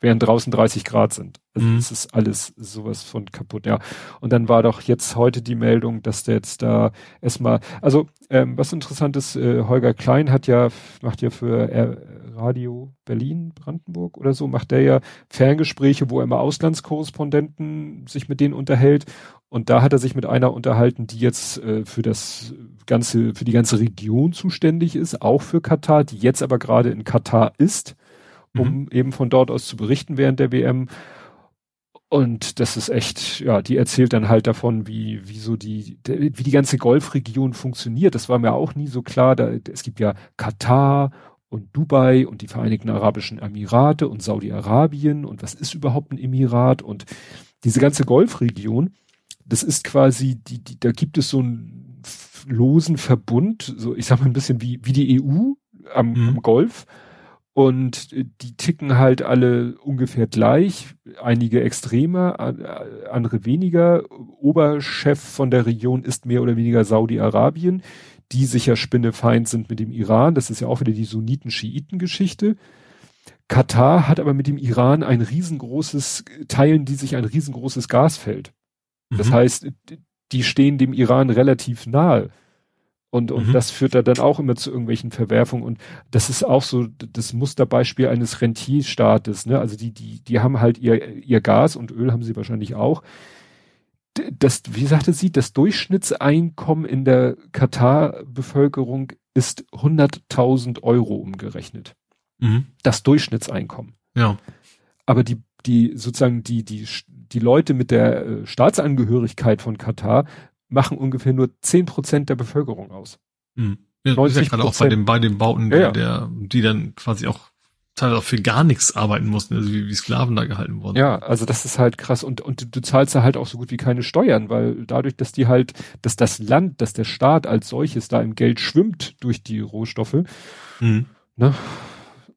während draußen 30 Grad sind. Also mhm. es ist alles sowas von kaputt, ja. Und dann war doch jetzt heute die Meldung, dass der jetzt da erstmal, also ähm, was interessant ist, äh, Holger Klein hat ja, macht ja für äh, Radio Berlin, Brandenburg oder so, macht der ja Ferngespräche, wo er immer Auslandskorrespondenten sich mit denen unterhält. Und da hat er sich mit einer unterhalten, die jetzt äh, für das ganze, für die ganze Region zuständig ist, auch für Katar, die jetzt aber gerade in Katar ist um mhm. eben von dort aus zu berichten während der WM. Und das ist echt, ja, die erzählt dann halt davon, wie, wie so die, wie die ganze Golfregion funktioniert. Das war mir auch nie so klar. Da, es gibt ja Katar und Dubai und die Vereinigten Arabischen Emirate und Saudi-Arabien und was ist überhaupt ein Emirat und diese ganze Golfregion, das ist quasi, die, die, da gibt es so einen losen Verbund, so ich sag mal ein bisschen wie, wie die EU am, mhm. am Golf und die ticken halt alle ungefähr gleich, einige extremer, andere weniger. Oberchef von der Region ist mehr oder weniger Saudi-Arabien, die sicher spinnefeind sind mit dem Iran. Das ist ja auch wieder die Sunniten-Schiiten-Geschichte. Katar hat aber mit dem Iran ein riesengroßes, teilen die sich ein riesengroßes Gasfeld. Das mhm. heißt, die stehen dem Iran relativ nahe. Und, und mhm. das führt da dann auch immer zu irgendwelchen Verwerfungen. Und das ist auch so das Musterbeispiel eines Rentierstaates. Ne? Also die, die, die haben halt ihr, ihr Gas und Öl haben sie wahrscheinlich auch. Das, wie sagte sie, das Durchschnittseinkommen in der Katar-Bevölkerung ist 100.000 Euro umgerechnet. Mhm. Das Durchschnittseinkommen. Ja. Aber die, die sozusagen die, die, die Leute mit der äh, Staatsangehörigkeit von Katar machen ungefähr nur zehn Prozent der Bevölkerung aus. Mhm. Ja, 90 ja gerade auch bei den, bei den Bauten, ja, ja. Der, die dann quasi auch teilweise auch für gar nichts arbeiten mussten, also wie, wie Sklaven da gehalten wurden. Ja, also das ist halt krass und, und du, du zahlst da halt auch so gut wie keine Steuern, weil dadurch, dass die halt, dass das Land, dass der Staat als solches da im Geld schwimmt durch die Rohstoffe, mhm. ne?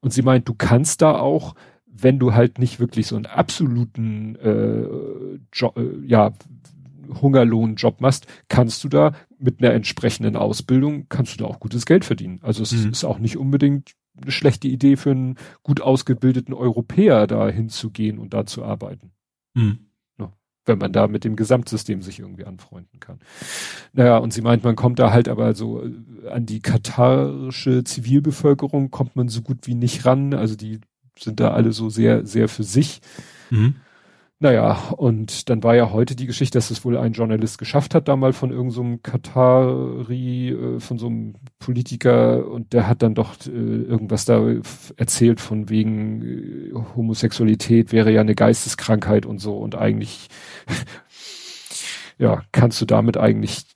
Und sie meint, du kannst da auch, wenn du halt nicht wirklich so einen absoluten äh, jo äh, ja, Hungerlohnjob machst, kannst du da mit einer entsprechenden Ausbildung, kannst du da auch gutes Geld verdienen. Also es mhm. ist auch nicht unbedingt eine schlechte Idee für einen gut ausgebildeten Europäer, da hinzugehen und da zu arbeiten. Mhm. Wenn man da mit dem Gesamtsystem sich irgendwie anfreunden kann. Naja, und sie meint, man kommt da halt aber so äh, an die katarische Zivilbevölkerung kommt man so gut wie nicht ran. Also die sind da alle so sehr, sehr für sich. Mhm. Naja, und dann war ja heute die Geschichte, dass es wohl ein Journalist geschafft hat, da mal von irgendeinem so Katari, äh, von so einem Politiker, und der hat dann doch äh, irgendwas da erzählt von wegen äh, Homosexualität wäre ja eine Geisteskrankheit und so, und eigentlich, ja, kannst du damit eigentlich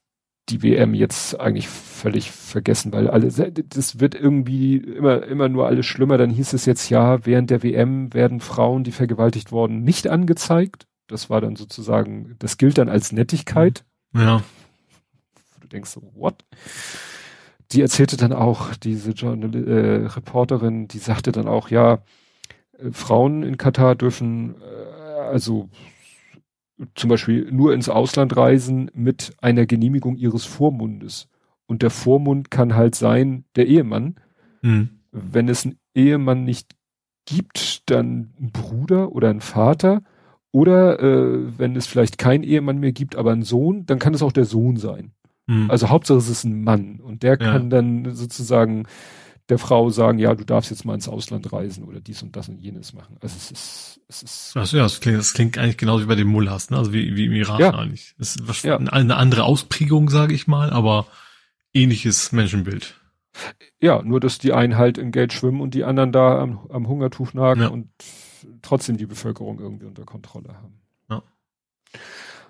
die WM jetzt eigentlich völlig vergessen, weil alle, das wird irgendwie immer, immer nur alles schlimmer. Dann hieß es jetzt, ja, während der WM werden Frauen, die vergewaltigt wurden, nicht angezeigt. Das war dann sozusagen, das gilt dann als Nettigkeit. Ja. Du denkst so, what? Die erzählte dann auch, diese Journal äh, Reporterin, die sagte dann auch, ja, äh, Frauen in Katar dürfen, äh, also zum Beispiel nur ins Ausland reisen mit einer Genehmigung ihres Vormundes. Und der Vormund kann halt sein, der Ehemann. Mhm. Wenn es einen Ehemann nicht gibt, dann ein Bruder oder ein Vater. Oder äh, wenn es vielleicht keinen Ehemann mehr gibt, aber ein Sohn, dann kann es auch der Sohn sein. Mhm. Also Hauptsache es ist ein Mann. Und der ja. kann dann sozusagen der Frau sagen, ja, du darfst jetzt mal ins Ausland reisen oder dies und das und jenes machen. Also es ist, es ist. Ach so, ja, das klingt, das klingt eigentlich genauso wie bei den Mullahs, ne? Also wie, wie im Iran ja. eigentlich. Das ist ja. eine andere Ausprägung, sage ich mal, aber ähnliches Menschenbild. Ja, nur dass die einen halt im Geld schwimmen und die anderen da am, am Hungertuch nagen ja. und trotzdem die Bevölkerung irgendwie unter Kontrolle haben. Ja.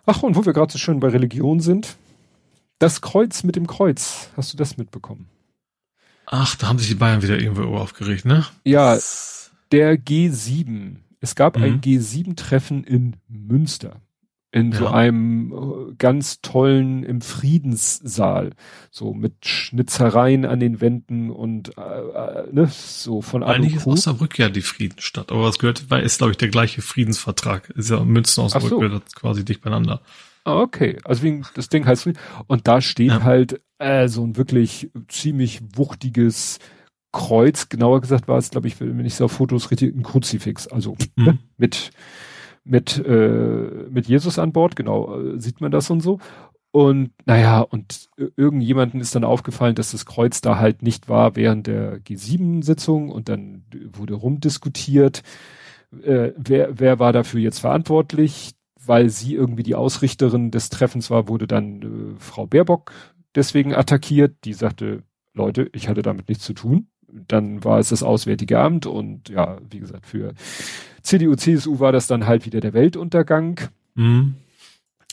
Ach, und wo wir gerade so schön bei Religion sind, das Kreuz mit dem Kreuz, hast du das mitbekommen? Ach, da haben sich die Bayern wieder irgendwo aufgeregt, ne? Ja, der G7. Es gab mhm. ein G7-Treffen in Münster. In ja. so einem äh, ganz tollen, im Friedenssaal. So mit Schnitzereien an den Wänden und, äh, äh ne, so von Eigentlich ist Osnabrück ja die Friedensstadt. Aber was gehört, weil ist, glaube ich, der gleiche Friedensvertrag. Ist ja Münster Osnabrück so. gehört quasi dicht beieinander. Ah, okay. Also wegen, das Ding heißt, und da steht ja. halt äh, so ein wirklich ziemlich wuchtiges Kreuz. Genauer gesagt war es, glaube ich, wenn ich so auf Fotos richtig, ein Kruzifix. Also mhm. ne, mit mit äh, mit Jesus an Bord. Genau äh, sieht man das und so. Und naja, und irgendjemanden ist dann aufgefallen, dass das Kreuz da halt nicht war während der G7-Sitzung und dann wurde rumdiskutiert, äh, wer, wer war dafür jetzt verantwortlich weil sie irgendwie die Ausrichterin des Treffens war, wurde dann äh, Frau Baerbock deswegen attackiert. Die sagte, Leute, ich hatte damit nichts zu tun. Dann war es das Auswärtige Amt und ja, wie gesagt, für CDU, CSU war das dann halt wieder der Weltuntergang. Mhm.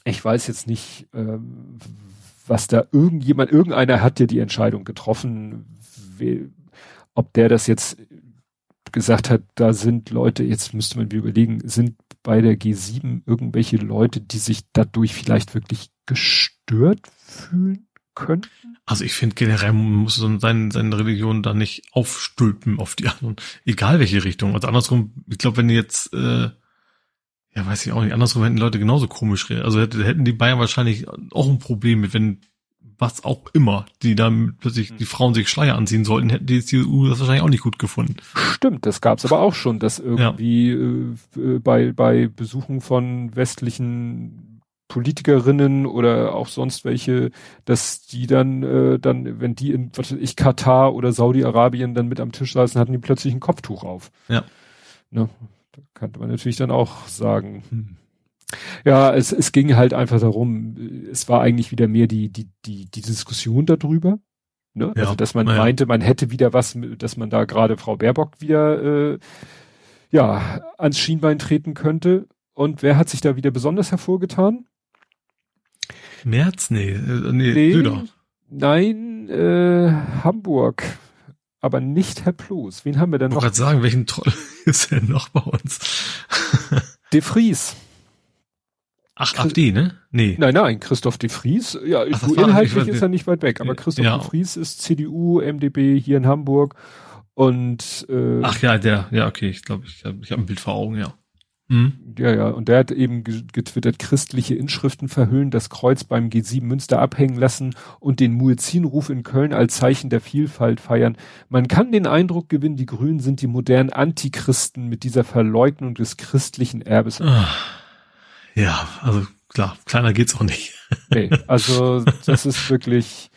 Ich weiß jetzt nicht, äh, was da irgendjemand, irgendeiner hat ja die Entscheidung getroffen, wie, ob der das jetzt gesagt hat, da sind Leute, jetzt müsste man mir überlegen, sind bei der G7 irgendwelche Leute, die sich dadurch vielleicht wirklich gestört fühlen könnten? Also ich finde generell muss so seine, seine Religion da nicht aufstülpen auf die anderen, egal welche Richtung. Also andersrum, ich glaube, wenn jetzt, äh, ja weiß ich auch nicht, andersrum hätten Leute genauso komisch reagiert. Also hätten die Bayern wahrscheinlich auch ein Problem mit, wenn was auch immer, die dann plötzlich hm. die Frauen sich Schleier anziehen sollten, hätten die CDU das wahrscheinlich auch nicht gut gefunden. Stimmt, das gab's aber auch schon, dass irgendwie ja. äh, bei, bei Besuchen von westlichen Politikerinnen oder auch sonst welche, dass die dann, äh, dann, wenn die in, was weiß ich, Katar oder Saudi-Arabien dann mit am Tisch saßen, hatten die plötzlich ein Kopftuch auf. Ja. Ne? Da könnte man natürlich dann auch sagen, hm, ja, es, es ging halt einfach darum, es war eigentlich wieder mehr die, die, die, die Diskussion darüber. Ne? Ja, also dass man ja. meinte, man hätte wieder was, dass man da gerade Frau Baerbock wieder äh, ja ans Schienbein treten könnte. Und wer hat sich da wieder besonders hervorgetan? März? Nee, äh, nee, nee Söder. Nein, äh, Hamburg. Aber nicht Herr Ploß. Wen haben wir denn noch? Ich wollte sagen, welchen Troll ist denn noch bei uns? De Vries. Ach, AfD, ne? Nee. Nein, nein, Christoph de Vries, ja, Ach, so inhaltlich ist er nicht weit weg, aber Christoph ja. de Vries ist CDU, MDB hier in Hamburg und äh, Ach ja, der, ja, okay, ich glaube, ich habe ich hab ein Bild vor Augen, ja. Mhm. Ja, ja, und der hat eben getwittert, christliche Inschriften verhüllen das Kreuz beim G7 Münster abhängen lassen und den Muezzinruf in Köln als Zeichen der Vielfalt feiern. Man kann den Eindruck gewinnen, die Grünen sind die modernen Antichristen mit dieser Verleugnung des christlichen Erbes. Ach. Ja, also klar, kleiner geht's auch nicht. Nee, also das ist wirklich.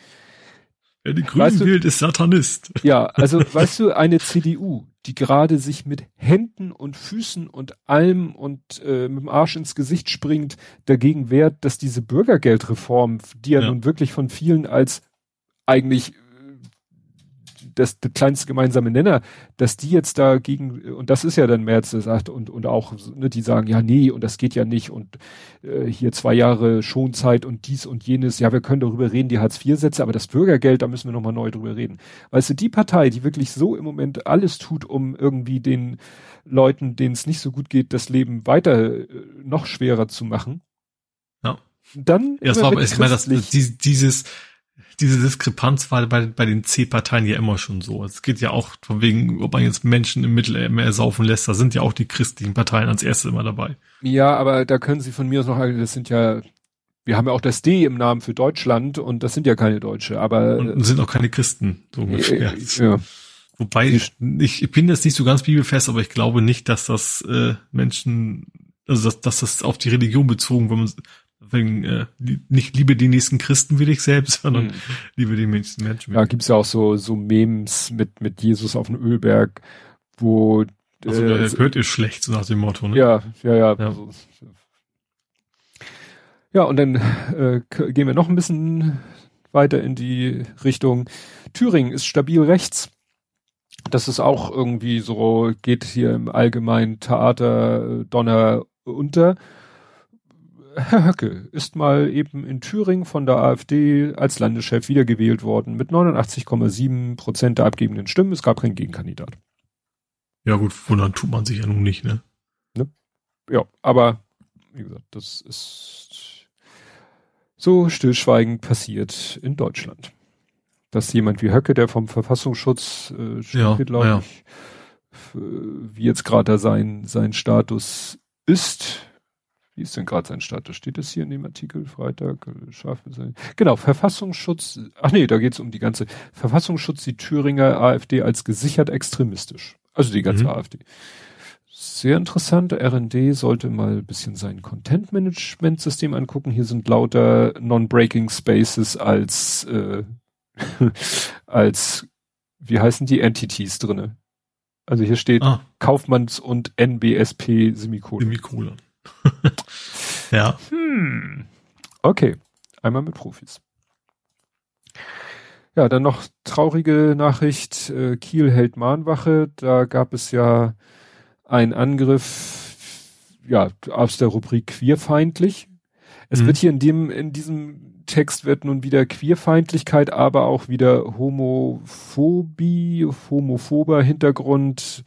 Wer die Grünen weißt du, wählt, ist Satanist. Ja, also weißt du, eine CDU, die gerade sich mit Händen und Füßen und allem und äh, mit dem Arsch ins Gesicht springt, dagegen wehrt, dass diese Bürgergeldreform, die ja, ja. nun wirklich von vielen als eigentlich das, der kleinste gemeinsame Nenner, dass die jetzt dagegen, und das ist ja dann März, der sagt, und, und auch, ne, die sagen, ja, nee, und das geht ja nicht, und äh, hier zwei Jahre Schonzeit und dies und jenes, ja, wir können darüber reden, die Hartz-IV-Sätze, aber das Bürgergeld, da müssen wir nochmal neu drüber reden. Weißt du, die Partei, die wirklich so im Moment alles tut, um irgendwie den Leuten, denen es nicht so gut geht, das Leben weiter äh, noch schwerer zu machen. Ja. Dann. Ja, es war, ich meine, das, dieses, diese Diskrepanz war bei, bei den C-Parteien ja immer schon so. Es geht ja auch von wegen, ob man jetzt Menschen im Mittelmeer saufen lässt, da sind ja auch die christlichen Parteien als erstes immer dabei. Ja, aber da können Sie von mir aus noch, das sind ja, wir haben ja auch das D im Namen für Deutschland und das sind ja keine Deutsche, aber. Und sind auch keine Christen, so ungefähr. Äh, ja. Wobei, ich, ich bin jetzt nicht so ganz bibelfest, aber ich glaube nicht, dass das äh, Menschen, also dass, dass das auf die Religion bezogen, wenn man wegen äh, nicht liebe die nächsten Christen wie dich selbst, sondern mhm. liebe die nächsten Menschen. Ja, gibt's ja auch so so Memes mit mit Jesus auf dem Ölberg, wo also äh, der hört ihr schlecht so nach dem Motto, ne? Ja, ja, ja. Ja, also, ja und dann äh, gehen wir noch ein bisschen weiter in die Richtung Thüringen ist stabil rechts. Das ist auch irgendwie so, geht hier im allgemeinen Theater Donner unter. Herr Höcke ist mal eben in Thüringen von der AfD als Landeschef wiedergewählt worden mit 89,7 Prozent der abgebenden Stimmen. Es gab keinen Gegenkandidat. Ja gut, wundern tut man sich ja nun nicht, ne? ne? Ja, aber wie gesagt, das ist so stillschweigend passiert in Deutschland. Dass jemand wie Höcke, der vom Verfassungsschutz äh, ja, glaube ja. ich, wie jetzt gerade sein, sein Status ist, wie ist denn gerade sein Status? Steht das hier in dem Artikel? Freitag, scharf. Genau, Verfassungsschutz. Ach nee, da geht es um die ganze Verfassungsschutz, die Thüringer AfD als gesichert extremistisch. Also die ganze mhm. AfD. Sehr interessant. RND sollte mal ein bisschen sein Content-Management-System angucken. Hier sind lauter Non-Breaking Spaces als, äh, als, wie heißen die Entities drinne? Also hier steht ah. Kaufmanns und NBSP Semikolon. Semikolon. ja. Hm. Okay. Einmal mit Profis. Ja, dann noch traurige Nachricht. Äh, Kiel hält Mahnwache. Da gab es ja einen Angriff, ja, aus der Rubrik queerfeindlich. Es mhm. wird hier in dem, in diesem Text wird nun wieder Queerfeindlichkeit, aber auch wieder Homophobie, homophober Hintergrund.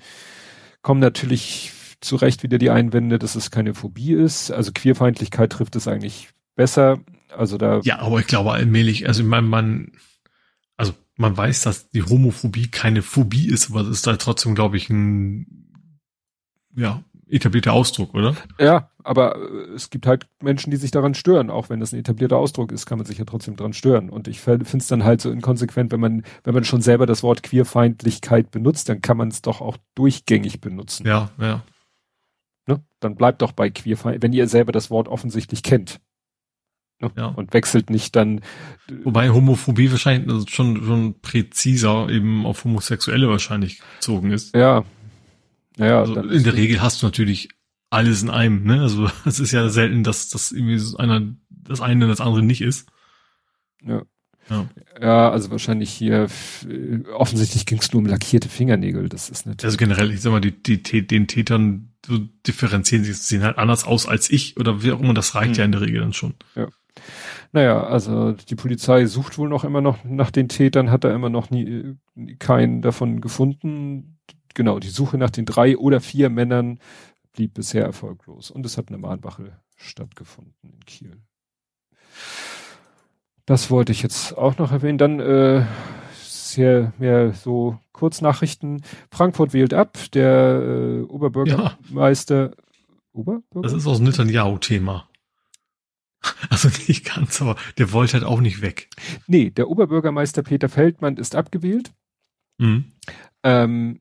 Kommen natürlich zu Recht wieder die Einwände, dass es keine Phobie ist. Also Queerfeindlichkeit trifft es eigentlich besser. Also da. Ja, aber ich glaube allmählich, also ich meine, man, also man weiß, dass die Homophobie keine Phobie ist, aber es ist halt trotzdem, glaube ich, ein, ja, etablierter Ausdruck, oder? Ja, aber es gibt halt Menschen, die sich daran stören. Auch wenn das ein etablierter Ausdruck ist, kann man sich ja trotzdem daran stören. Und ich finde es dann halt so inkonsequent, wenn man, wenn man schon selber das Wort Queerfeindlichkeit benutzt, dann kann man es doch auch durchgängig benutzen. Ja, ja. Ne? Dann bleibt doch bei Queerfeind, wenn ihr selber das Wort offensichtlich kennt. Ne? Ja. Und wechselt nicht dann. Wobei Homophobie wahrscheinlich also schon, schon präziser eben auf Homosexuelle wahrscheinlich gezogen ist. Ja. Ja. Also in der Regel hast du natürlich alles in einem, ne? Also es ist ja selten, dass das irgendwie so einer das eine das andere nicht ist. Ja. Ja. ja, also wahrscheinlich hier, offensichtlich ging es nur um lackierte Fingernägel. Das ist natürlich. Also generell, ich sag mal, die, die, den Tätern so differenzieren sie, sehen halt anders aus als ich oder wie auch immer, das reicht hm. ja in der Regel dann schon. Ja. Naja, also die Polizei sucht wohl noch immer noch nach den Tätern, hat da immer noch nie keinen davon gefunden. Genau, die Suche nach den drei oder vier Männern blieb bisher erfolglos und es hat eine Mahnwache stattgefunden in Kiel. Das wollte ich jetzt auch noch erwähnen. Dann äh, sehr mehr so Kurznachrichten. Frankfurt wählt ab. Der äh, Oberbürgermeister. Ja. Oberbürger? Das ist aus Netanyahu-Thema. Also nicht ganz, aber der wollte halt auch nicht weg. Nee, der Oberbürgermeister Peter Feldmann ist abgewählt. Mhm. Ähm,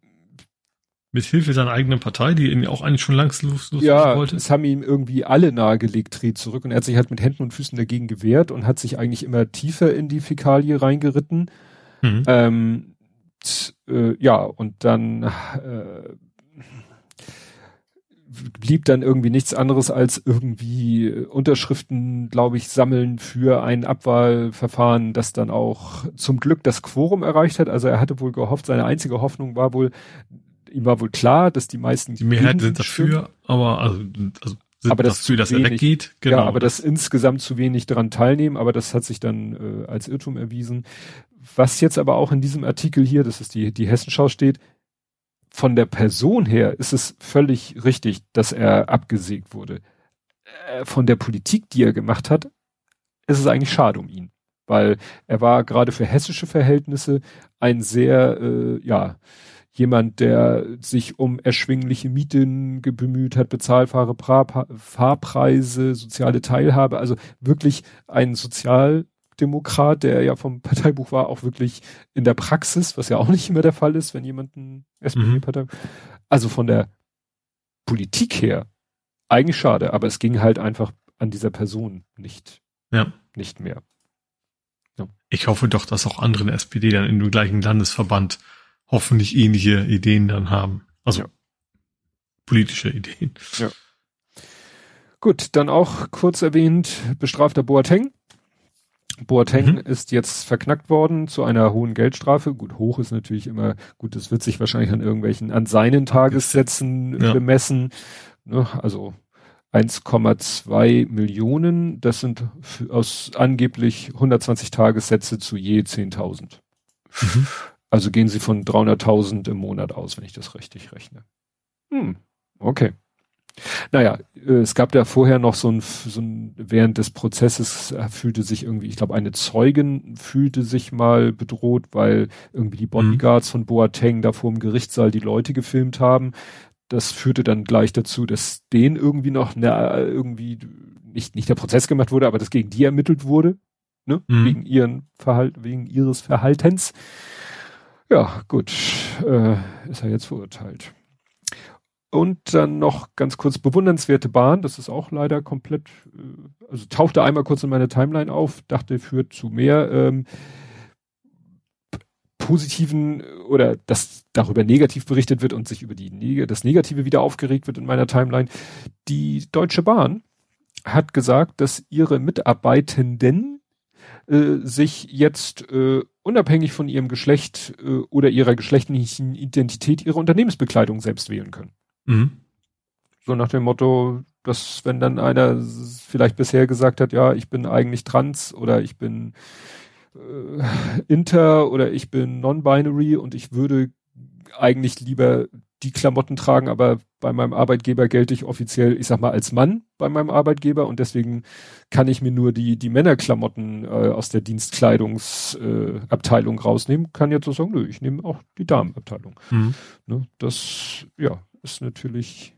mit Hilfe seiner eigenen Partei, die ihn auch eigentlich schon langsam ja, wollte. es haben ihm irgendwie alle nahegelegt, dreht zurück und er hat sich halt mit Händen und Füßen dagegen gewehrt und hat sich eigentlich immer tiefer in die Fäkalie reingeritten. Mhm. Ähm, äh, ja, und dann äh, blieb dann irgendwie nichts anderes als irgendwie Unterschriften, glaube ich, sammeln für ein Abwahlverfahren, das dann auch zum Glück das Quorum erreicht hat. Also er hatte wohl gehofft, seine einzige Hoffnung war wohl, ihm war wohl klar, dass die meisten. Die Mehrheit sind dafür, aber also, also sind aber das dafür, dass wenig, er weggeht. Genau. Ja, aber das insgesamt zu wenig daran teilnehmen, aber das hat sich dann äh, als Irrtum erwiesen. Was jetzt aber auch in diesem Artikel hier, das ist die, die Hessenschau steht, von der Person her ist es völlig richtig, dass er abgesägt wurde. Äh, von der Politik, die er gemacht hat, ist es eigentlich schade um ihn, weil er war gerade für hessische Verhältnisse ein sehr, äh, ja, jemand, der sich um erschwingliche Mieten bemüht hat, bezahlbare Fahrpreise, soziale Teilhabe, also wirklich ein Sozialdemokrat, der ja vom Parteibuch war, auch wirklich in der Praxis, was ja auch nicht immer der Fall ist, wenn jemand ein SPD-Partei, mhm. also von der Politik her, eigentlich schade, aber es ging halt einfach an dieser Person nicht, ja. nicht mehr. Ja. Ich hoffe doch, dass auch andere SPD dann in dem gleichen Landesverband hoffentlich ähnliche Ideen dann haben. Also ja. politische Ideen. Ja. Gut, dann auch kurz erwähnt, bestrafter Boateng. Boateng mhm. ist jetzt verknackt worden zu einer hohen Geldstrafe. Gut, hoch ist natürlich immer, gut, das wird sich wahrscheinlich an irgendwelchen, an seinen Tagessätzen ja. bemessen. Ne, also 1,2 Millionen, das sind aus angeblich 120 Tagessätze zu je 10.000. Mhm. Also gehen sie von 300.000 im Monat aus, wenn ich das richtig rechne. Hm, okay. Naja, äh, es gab da vorher noch so ein, so ein während des Prozesses äh, fühlte sich irgendwie, ich glaube, eine Zeugin fühlte sich mal bedroht, weil irgendwie die Bodyguards mhm. von Boateng da vor dem Gerichtssaal die Leute gefilmt haben. Das führte dann gleich dazu, dass denen irgendwie noch ne, irgendwie nicht, nicht der Prozess gemacht wurde, aber dass gegen die ermittelt wurde, ne, mhm. wegen ihren Verhalt, wegen ihres Verhaltens. Ja, gut, äh, ist er jetzt verurteilt. Und dann noch ganz kurz bewundernswerte Bahn, das ist auch leider komplett, äh, also tauchte einmal kurz in meine Timeline auf, dachte, führt zu mehr ähm, positiven oder dass darüber negativ berichtet wird und sich über die das Negative wieder aufgeregt wird in meiner Timeline. Die Deutsche Bahn hat gesagt, dass ihre Mitarbeitenden äh, sich jetzt äh, unabhängig von ihrem Geschlecht äh, oder ihrer geschlechtlichen Identität ihre Unternehmensbekleidung selbst wählen können. Mhm. So nach dem Motto, dass wenn dann einer vielleicht bisher gesagt hat, ja, ich bin eigentlich trans oder ich bin äh, inter oder ich bin non-binary und ich würde eigentlich lieber die Klamotten tragen, aber bei meinem Arbeitgeber gelte ich offiziell, ich sag mal, als Mann bei meinem Arbeitgeber und deswegen kann ich mir nur die, die Männerklamotten äh, aus der Dienstkleidungsabteilung äh, rausnehmen, kann jetzt so sagen, nö, ich nehme auch die Damenabteilung. Mhm. Ne, das, ja, ist natürlich,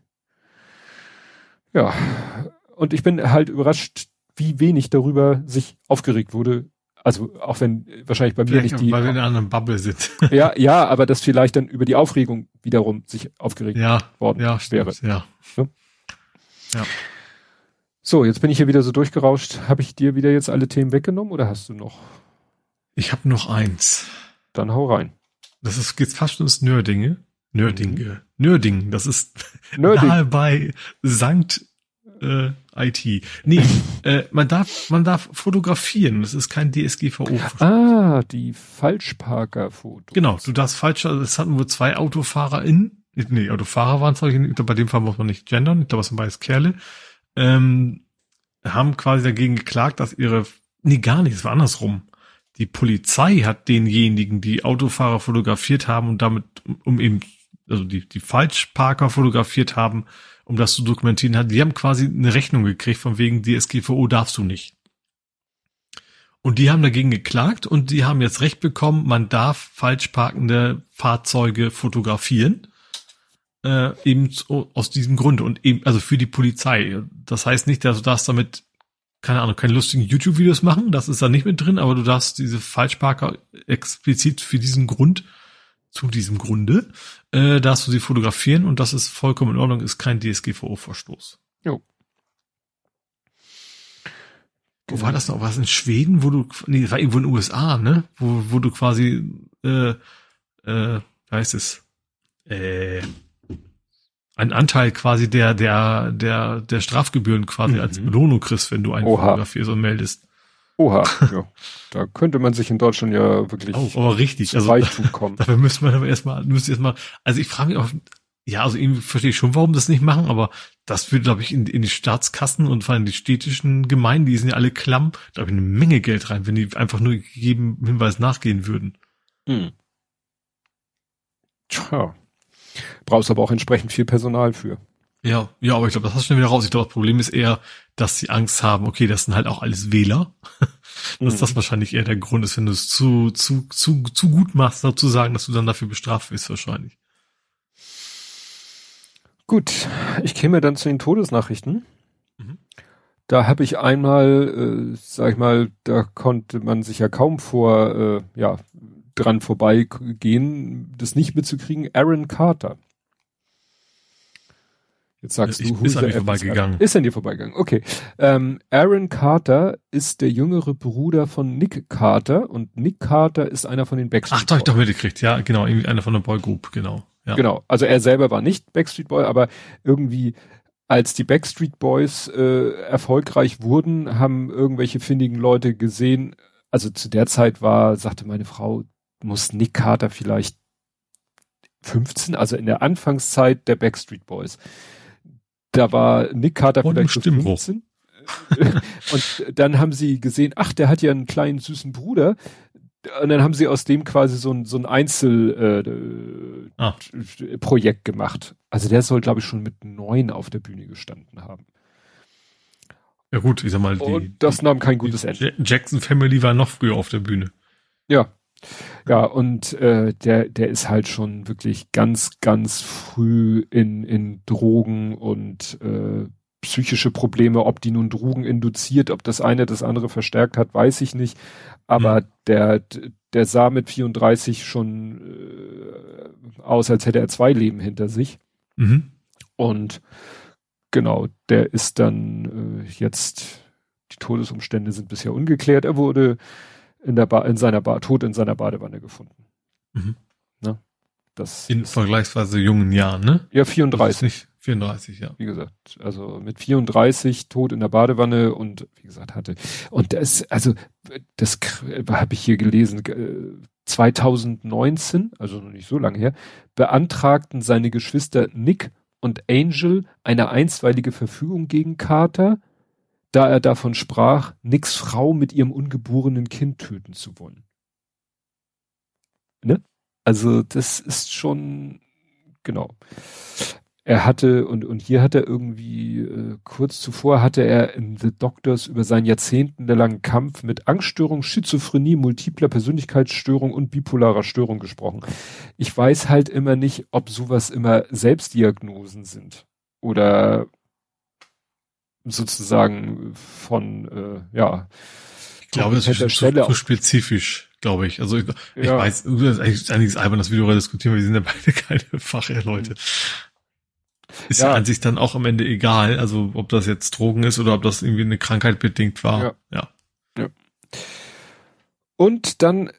ja, und ich bin halt überrascht, wie wenig darüber sich aufgeregt wurde, also auch wenn wahrscheinlich bei vielleicht mir nicht die. Weil wir in einer anderen Bubble sind. ja, ja, aber das vielleicht dann über die Aufregung wiederum sich aufgeregt ja, worden ja, wäre. Ja. ja. ja. So, jetzt bin ich hier wieder so durchgerauscht. Habe ich dir wieder jetzt alle Themen weggenommen oder hast du noch? Ich habe noch eins. Dann hau rein. Das ist geht fast ins Nördinge. Nördinge. Nörding, das ist Nörding. nahe bei Sankt äh, IT. Nee, äh, man darf, man darf fotografieren. Das ist kein DSGVO. Ah, die Falschparker-Fotos. Genau, du darfst falsch, also es hatten wohl zwei Autofahrer in, nee, Autofahrer waren es, ich glaube, bei dem Fall muss man nicht gendern, ich glaube, es sind beides Kerle, ähm, haben quasi dagegen geklagt, dass ihre, nee, gar nicht, es war andersrum. Die Polizei hat denjenigen, die Autofahrer fotografiert haben und damit, um eben, also die, die Falschparker fotografiert haben, um das zu dokumentieren die haben quasi eine Rechnung gekriegt von wegen DSGVO darfst du nicht. Und die haben dagegen geklagt und die haben jetzt Recht bekommen, man darf falsch parkende Fahrzeuge fotografieren. Äh, eben aus diesem Grund und eben, also für die Polizei. Das heißt nicht, dass du darfst damit, keine Ahnung, keine lustigen YouTube-Videos machen, das ist da nicht mit drin, aber du darfst diese Falschparker explizit für diesen Grund zu diesem Grunde, äh, darfst du sie fotografieren und das ist vollkommen in Ordnung, ist kein DSGVO-Verstoß. Jo. Wo war das noch? War es in Schweden, wo du, nee, war irgendwo in den USA, ne? Wo, wo du quasi, äh, äh, heißt es, äh, einen Anteil quasi der, der, der, der Strafgebühren quasi mhm. als Belohnung kriegst, wenn du einen Oha. fotografierst und meldest. Oha, ja. Da könnte man sich in Deutschland ja wirklich oh, aber richtig, also Reichtum kommen. Dafür müsste man aber erstmal, müsste erstmal, also ich frage mich auch, ja, also irgendwie verstehe ich schon, warum das nicht machen, aber das würde, glaube ich, in, in die Staatskassen und vor allem die städtischen Gemeinden, die sind ja alle klamm, da habe ich eine Menge Geld rein, wenn die einfach nur jedem Hinweis nachgehen würden. Hm. Tja. Brauchst aber auch entsprechend viel Personal für. Ja, ja, aber ich glaube, das hast du schon wieder raus. Ich glaube, das Problem ist eher, dass sie Angst haben, okay, das sind halt auch alles Wähler. dass mhm. das wahrscheinlich eher der Grund ist, wenn du es zu, zu, zu, zu gut machst, dazu sagen, dass du dann dafür bestraft wirst, wahrscheinlich. Gut, ich käme dann zu den Todesnachrichten. Mhm. Da habe ich einmal, äh, sag ich mal, da konnte man sich ja kaum vor, äh, ja, dran vorbeigehen, das nicht mitzukriegen. Aaron Carter. Jetzt sagst ich, du, ist an mir vorbeigegangen. Ist an dir vorbeigegangen. Okay. Ähm, Aaron Carter ist der jüngere Bruder von Nick Carter und Nick Carter ist einer von den Backstreet Ach, doch, ich doch mitgekriegt. Ja, genau. Irgendwie einer von der Boy Group. Genau. Ja. Genau. Also er selber war nicht Backstreet Boy, aber irgendwie als die Backstreet Boys äh, erfolgreich wurden, haben irgendwelche findigen Leute gesehen, also zu der Zeit war, sagte meine Frau, muss Nick Carter vielleicht 15, also in der Anfangszeit der Backstreet Boys da war Nick Carter Und vielleicht 15. und dann haben sie gesehen, ach, der hat ja einen kleinen süßen Bruder. Und dann haben sie aus dem quasi so ein, so ein Einzelprojekt äh, ah. gemacht. Also der soll, glaube ich, schon mit neun auf der Bühne gestanden haben. Ja gut, ich sag mal, die, und das nahm kein gutes Ende. Jackson Family war noch früher auf der Bühne. Ja, ja, und äh, der, der ist halt schon wirklich ganz, ganz früh in, in Drogen und äh, psychische Probleme, ob die nun Drogen induziert, ob das eine das andere verstärkt hat, weiß ich nicht. Aber mhm. der, der sah mit 34 schon äh, aus, als hätte er zwei Leben hinter sich. Mhm. Und genau, der ist dann äh, jetzt, die Todesumstände sind bisher ungeklärt. Er wurde in der ba in seiner ba tot in seiner Badewanne gefunden. Mhm. Ne? Das in vergleichsweise jungen Jahren, ne? Ja, 34. Nicht 34, ja. Wie gesagt, also mit 34 tot in der Badewanne und wie gesagt hatte und das also das habe ich hier gelesen 2019, also noch nicht so lange her, beantragten seine Geschwister Nick und Angel eine einstweilige Verfügung gegen Carter da er davon sprach, Nicks Frau mit ihrem ungeborenen Kind töten zu wollen. Ne? Also das ist schon genau. Er hatte und und hier hat er irgendwie äh, kurz zuvor hatte er in The Doctors über seinen jahrzehntelangen Kampf mit Angststörung, Schizophrenie, multipler Persönlichkeitsstörung und bipolarer Störung gesprochen. Ich weiß halt immer nicht, ob sowas immer Selbstdiagnosen sind oder sozusagen von, äh, ja. Ich glaube, das ist zu, zu spezifisch, glaube ich. Also ich, ich ja. weiß, das ist eigentlich albern, das Video diskutieren, wir sind ja beide keine Fachleute. Ist ja. ja. an sich dann auch am Ende egal, also ob das jetzt Drogen ist oder ob das irgendwie eine Krankheit bedingt war. Ja. ja. ja. Und dann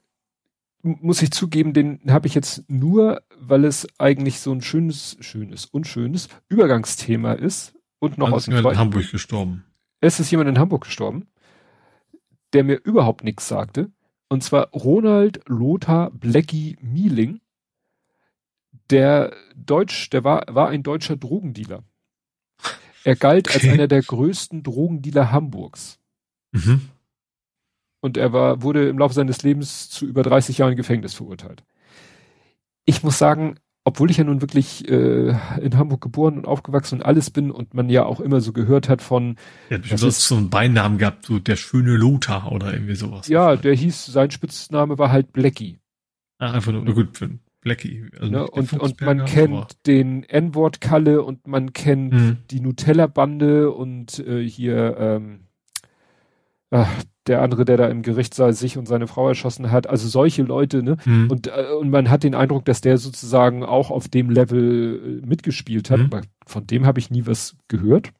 muss ich zugeben, den habe ich jetzt nur, weil es eigentlich so ein schönes, schönes, unschönes Übergangsthema ist, und noch also aus dem zweiten. in Hamburg gestorben. Es ist jemand in Hamburg gestorben, der mir überhaupt nichts sagte. Und zwar Ronald Lothar Blecki Mieling. Der Deutsch, der war, war ein deutscher Drogendealer. Er galt okay. als einer der größten Drogendealer Hamburgs. Mhm. Und er war, wurde im Laufe seines Lebens zu über 30 Jahren Gefängnis verurteilt. Ich muss sagen, obwohl ich ja nun wirklich äh, in Hamburg geboren und aufgewachsen und alles bin und man ja auch immer so gehört hat von. Ja, du hast so einen Beinamen gehabt, so der schöne Lothar oder irgendwie sowas. Ja, der hieß, sein Spitzname war halt Blackie. Ah, einfach nur, gut, für Blackie. Also ne? und, und man kennt aber. den N-Wort-Kalle und man kennt mhm. die Nutella-Bande und äh, hier ähm, ach, der andere, der da im Gerichtssaal sich und seine Frau erschossen hat. Also solche Leute, ne? Mhm. Und, äh, und man hat den Eindruck, dass der sozusagen auch auf dem Level äh, mitgespielt hat. Mhm. Von dem habe ich nie was gehört.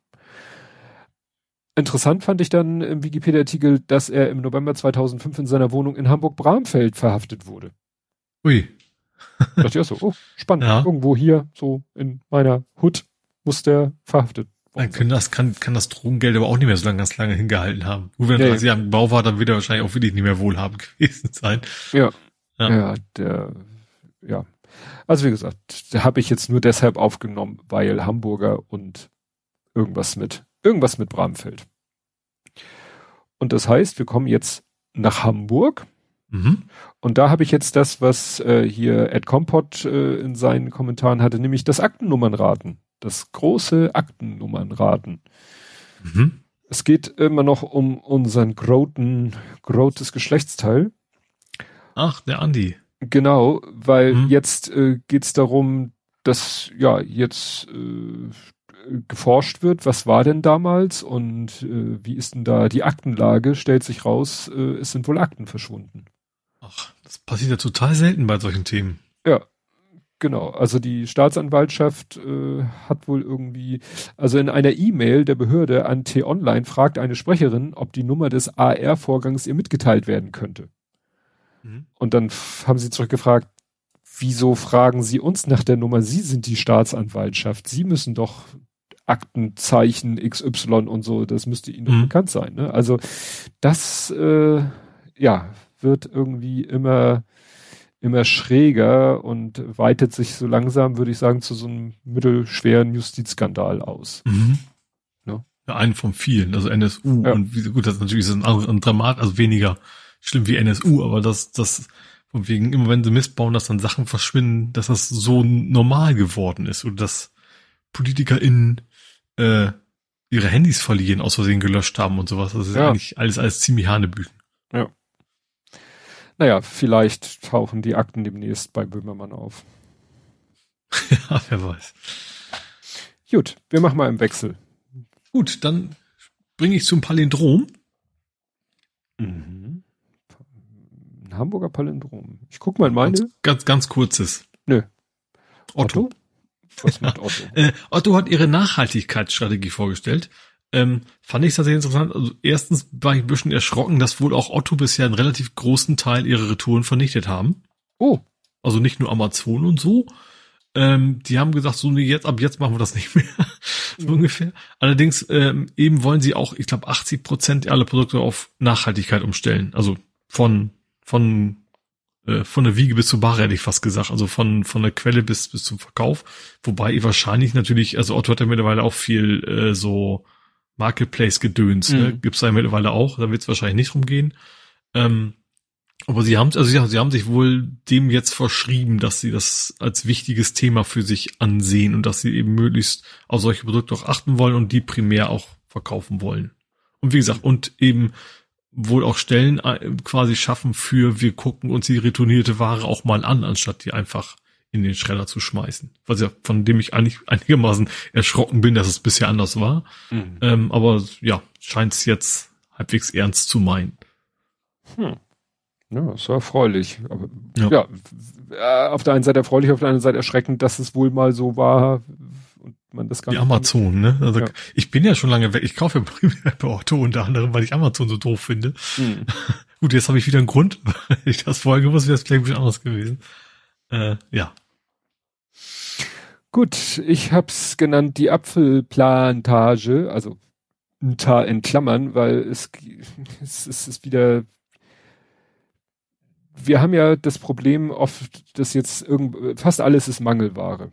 Interessant fand ich dann im Wikipedia-Artikel, dass er im November 2005 in seiner Wohnung in Hamburg-Bramfeld verhaftet wurde. Ui. dachte ich auch so, oh, spannend. Ja. Irgendwo hier, so in meiner Hut, muss der verhaftet dann können das, kann, kann das Drogengeld aber auch nicht mehr so lange, ganz lange hingehalten haben. Nur wenn er ja, 30 Jahre im Bau war, dann wird er wahrscheinlich auch wirklich nicht mehr wohlhabend gewesen sein. Ja. Ja, ja der, ja. Also wie gesagt, da habe ich jetzt nur deshalb aufgenommen, weil Hamburger und irgendwas mit, irgendwas mit Bramfeld. Und das heißt, wir kommen jetzt nach Hamburg. Mhm. Und da habe ich jetzt das, was äh, hier Ed Kompott äh, in seinen Kommentaren hatte, nämlich das Aktennummernraten das große Aktennummernraten. Mhm. Es geht immer noch um unseren Groten, Grotes Geschlechtsteil. Ach, der Andi. Genau, weil mhm. jetzt äh, geht es darum, dass ja jetzt äh, geforscht wird, was war denn damals und äh, wie ist denn da die Aktenlage, stellt sich raus, äh, es sind wohl Akten verschwunden. Ach, das passiert ja total selten bei solchen Themen. Ja, Genau, also die Staatsanwaltschaft äh, hat wohl irgendwie, also in einer E-Mail der Behörde an T-Online fragt eine Sprecherin, ob die Nummer des AR-Vorgangs ihr mitgeteilt werden könnte. Mhm. Und dann haben sie zurückgefragt, wieso fragen Sie uns nach der Nummer? Sie sind die Staatsanwaltschaft. Sie müssen doch Aktenzeichen XY und so, das müsste Ihnen mhm. bekannt sein. Ne? Also das, äh, ja, wird irgendwie immer immer schräger und weitet sich so langsam, würde ich sagen, zu so einem mittelschweren Justizskandal aus. Mhm. Ja? ja, einen von vielen, also NSU ja. und wie, gut, das ist natürlich ein, ein Dramat, also weniger schlimm wie NSU, aber das, das von wegen, immer wenn sie missbauen, dass dann Sachen verschwinden, dass das so normal geworden ist oder dass PolitikerInnen äh, ihre Handys verlieren, aus Versehen gelöscht haben und sowas. Das ist ja. eigentlich alles, alles ziemlich Hanebüchen. Ja. Naja, vielleicht tauchen die Akten demnächst bei Böhmermann auf. ja, wer weiß. Gut, wir machen mal im Wechsel. Gut, dann bringe ich zum Palindrom. Mhm. Ein Hamburger Palindrom. Ich guck mal in meine. Ganz, ganz, ganz kurzes. Nö. Otto? Otto? Was macht Otto? äh, Otto hat ihre Nachhaltigkeitsstrategie vorgestellt. Ähm, fand ich tatsächlich interessant. Also erstens war ich ein bisschen erschrocken, dass wohl auch Otto bisher einen relativ großen Teil ihrer Retouren vernichtet haben. Oh. Also nicht nur Amazon und so. Ähm, die haben gesagt, so nee, jetzt ab jetzt machen wir das nicht mehr. so mhm. ungefähr. Allerdings ähm, eben wollen sie auch, ich glaube, 80 Prozent aller Produkte auf Nachhaltigkeit umstellen. Also von von äh, von der Wiege bis zur Bar hätte ich fast gesagt. Also von von der Quelle bis bis zum Verkauf. Wobei ihr wahrscheinlich natürlich, also Otto hat ja mittlerweile auch viel äh, so Marketplace-Gedöns, ne? mhm. ne? Gibt's da mittlerweile auch, da wird es wahrscheinlich nicht rumgehen. Ähm, aber sie haben, also ja, sie haben sich wohl dem jetzt verschrieben, dass sie das als wichtiges Thema für sich ansehen und dass sie eben möglichst auf solche Produkte auch achten wollen und die primär auch verkaufen wollen. Und wie gesagt, und eben wohl auch Stellen äh, quasi schaffen für, wir gucken uns die retournierte Ware auch mal an, anstatt die einfach in den Schredder zu schmeißen. Was ja, von dem ich eigentlich einigermaßen erschrocken bin, dass es bisher anders war. Mhm. Ähm, aber ja, scheint es jetzt halbwegs ernst zu meinen. Hm. Ja, ist erfreulich. Aber, ja. ja, äh, auf der einen Seite erfreulich, auf der anderen Seite erschreckend, dass es wohl mal so war und man das gar Die Amazon, ne? Also ja. ich bin ja schon lange weg. Ich kaufe ja primär bei Otto unter anderem, weil ich Amazon so doof finde. Hm. Gut, jetzt habe ich wieder einen Grund. Wenn ich das vorher gewusst wäre es vielleicht ein bisschen anders gewesen. Äh, ja. Gut, ich hab's genannt die Apfelplantage, also ein Tal in Klammern, weil es, es, es ist wieder wir haben ja das Problem oft, dass jetzt irgend, fast alles ist Mangelware.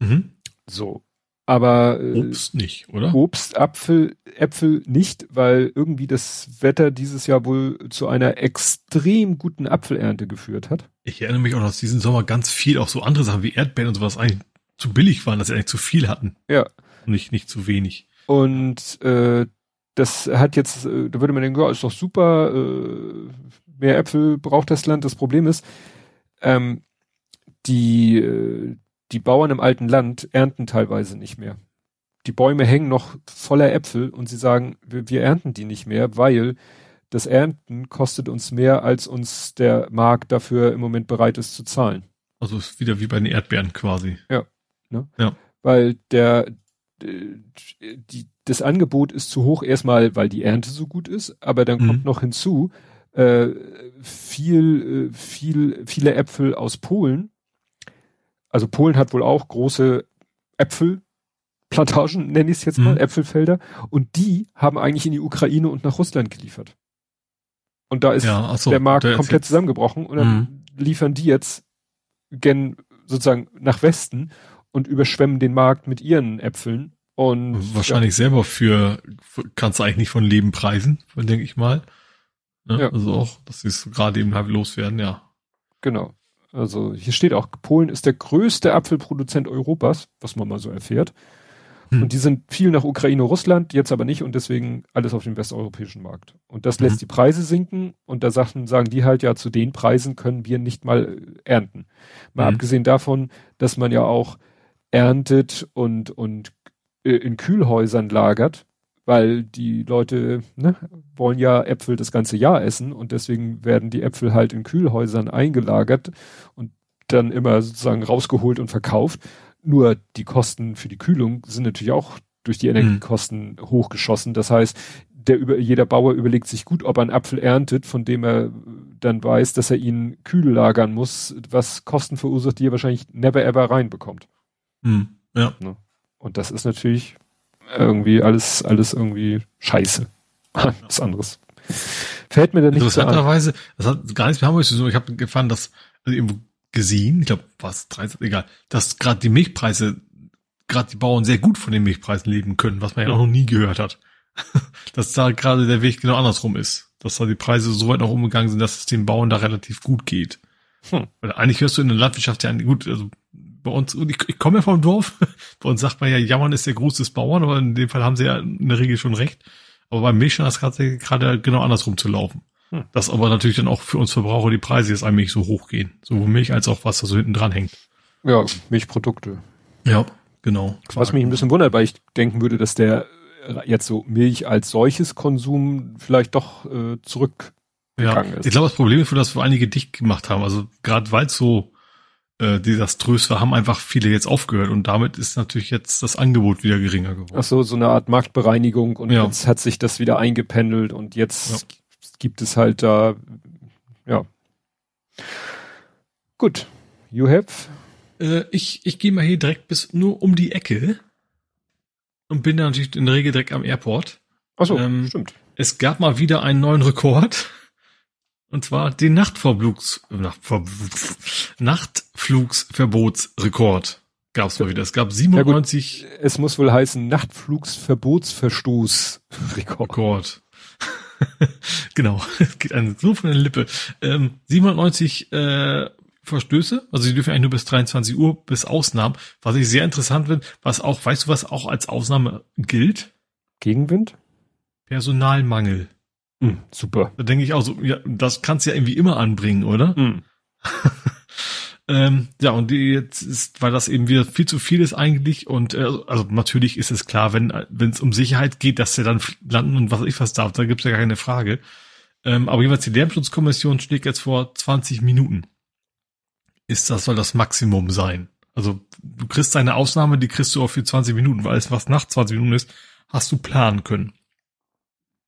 Mhm. So. Aber äh, Obst nicht, oder? Obst, Apfel, Äpfel nicht, weil irgendwie das Wetter dieses Jahr wohl zu einer extrem guten Apfelernte geführt hat. Ich erinnere mich auch, dass diesen Sommer ganz viel auch so andere Sachen wie Erdbeeren und sowas eigentlich zu billig waren, dass sie eigentlich zu viel hatten. Ja. Und nicht, nicht zu wenig. Und äh, das hat jetzt, äh, da würde man denken, ja, ist doch super, äh, mehr Äpfel braucht das Land. Das Problem ist, ähm, die, äh, die Bauern im alten Land ernten teilweise nicht mehr. Die Bäume hängen noch voller Äpfel und sie sagen, wir, wir ernten die nicht mehr, weil das Ernten kostet uns mehr, als uns der Markt dafür im Moment bereit ist zu zahlen. Also ist wieder wie bei den Erdbeeren quasi. Ja. Ne? Ja. Weil der, die, das Angebot ist zu hoch, erstmal, weil die Ernte so gut ist, aber dann mhm. kommt noch hinzu, äh, viel, äh, viel, viele Äpfel aus Polen. Also Polen hat wohl auch große Äpfelplantagen, nenne ich es jetzt mal, mhm. Äpfelfelder. Und die haben eigentlich in die Ukraine und nach Russland geliefert. Und da ist ja, so, der Markt der komplett zusammengebrochen und dann mhm. liefern die jetzt gen sozusagen nach Westen und überschwemmen den Markt mit ihren Äpfeln. Und wahrscheinlich ja. selber für kannst du eigentlich nicht von Leben preisen, denke ich mal. Ne? Ja. Also auch, dass sie es gerade eben halt loswerden, ja. Genau. Also hier steht auch, Polen ist der größte Apfelproduzent Europas, was man mal so erfährt. Hm. Und die sind viel nach Ukraine, Russland, jetzt aber nicht und deswegen alles auf dem westeuropäischen Markt. Und das lässt hm. die Preise sinken und da sagen, sagen die halt ja, zu den Preisen können wir nicht mal ernten. Mal hm. abgesehen davon, dass man ja auch erntet und, und äh, in Kühlhäusern lagert weil die Leute ne, wollen ja Äpfel das ganze Jahr essen und deswegen werden die Äpfel halt in Kühlhäusern eingelagert und dann immer sozusagen rausgeholt und verkauft. Nur die Kosten für die Kühlung sind natürlich auch durch die Energiekosten mhm. hochgeschossen. Das heißt, der über, jeder Bauer überlegt sich gut, ob er einen Apfel erntet, von dem er dann weiß, dass er ihn kühl lagern muss, was Kosten verursacht, die er wahrscheinlich never ever reinbekommt. Mhm. Ja. Ne? Und das ist natürlich irgendwie alles, alles irgendwie scheiße. Was anderes. Fällt mir da nicht Interessanterweise, das hat gar nichts mit Hamburg zu tun. Ich habe gefahren, dass also irgendwo gesehen, ich glaube, was, 30, egal, dass gerade die Milchpreise, gerade die Bauern sehr gut von den Milchpreisen leben können, was man ja, ja auch noch nie gehört hat. dass da gerade der Weg genau andersrum ist. Dass da die Preise so weit nach oben gegangen sind, dass es den Bauern da relativ gut geht. Hm. Weil eigentlich hörst du in der Landwirtschaft ja gut, also bei uns, ich, ich komme ja vom Dorf, bei uns sagt man ja, Jammern ist der Gruß des Bauern, aber in dem Fall haben sie ja in der Regel schon recht. Aber beim Milch scheint das gerade genau andersrum zu laufen. Hm. Dass aber natürlich dann auch für uns Verbraucher die Preise jetzt eigentlich so hoch gehen. Sowohl Milch als auch was da so hinten dran hängt. Ja, Milchprodukte. Ja, genau. Was mich ein bisschen wundert, weil ich denken würde, dass der jetzt so Milch als solches Konsum vielleicht doch äh, zurück ja, ist. Ich glaube, das Problem ist, dass wir einige dicht gemacht haben. Also gerade weil es so äh, desaströs war, haben einfach viele jetzt aufgehört und damit ist natürlich jetzt das Angebot wieder geringer geworden. Ach so, so eine Art Marktbereinigung und ja. jetzt hat sich das wieder eingependelt und jetzt ja. gibt es halt da, ja. Gut. You have? Äh, ich ich gehe mal hier direkt bis nur um die Ecke und bin da natürlich in der Regel direkt am Airport. Ach so, ähm, stimmt. Es gab mal wieder einen neuen Rekord. Und zwar den Nachtverflugs, Nachtver, Nachtflugsverbotsrekord gab es mal wieder. Es gab 97. Ja es muss wohl heißen Nachtflugsverbotsverstoß Rekord. genau, es geht einem so von der Lippe. Ähm, 790 äh, Verstöße, also sie dürfen eigentlich nur bis 23 Uhr bis Ausnahmen. Was ich sehr interessant finde, was auch, weißt du, was auch als Ausnahme gilt? Gegenwind? Personalmangel. Mm, super. Da denke ich auch so, ja, das kannst du ja irgendwie immer anbringen, oder? Mm. ähm, ja, und die jetzt ist, weil das eben wieder viel zu viel ist eigentlich und äh, also natürlich ist es klar, wenn wenn es um Sicherheit geht, dass der dann landen und was ich was darf, da gibt's ja keine Frage. Ähm, aber jeweils die Lärmschutzkommission schlägt jetzt vor 20 Minuten. Ist das soll das Maximum sein? Also du kriegst eine Ausnahme, die kriegst du auch für 20 Minuten, weil es was nach 20 Minuten ist, hast du planen können.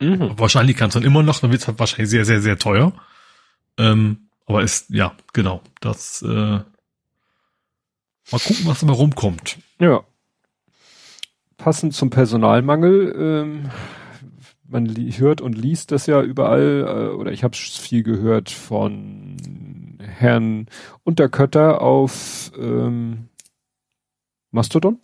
Mhm. Wahrscheinlich kannst du dann immer noch, dann wird es halt wahrscheinlich sehr, sehr, sehr teuer. Ähm, aber ist, ja, genau, das, äh, Mal gucken, was dabei rumkommt. Ja. Passend zum Personalmangel, ähm, man hört und liest das ja überall, äh, oder ich habe viel gehört von Herrn Unterkötter auf ähm, Mastodon.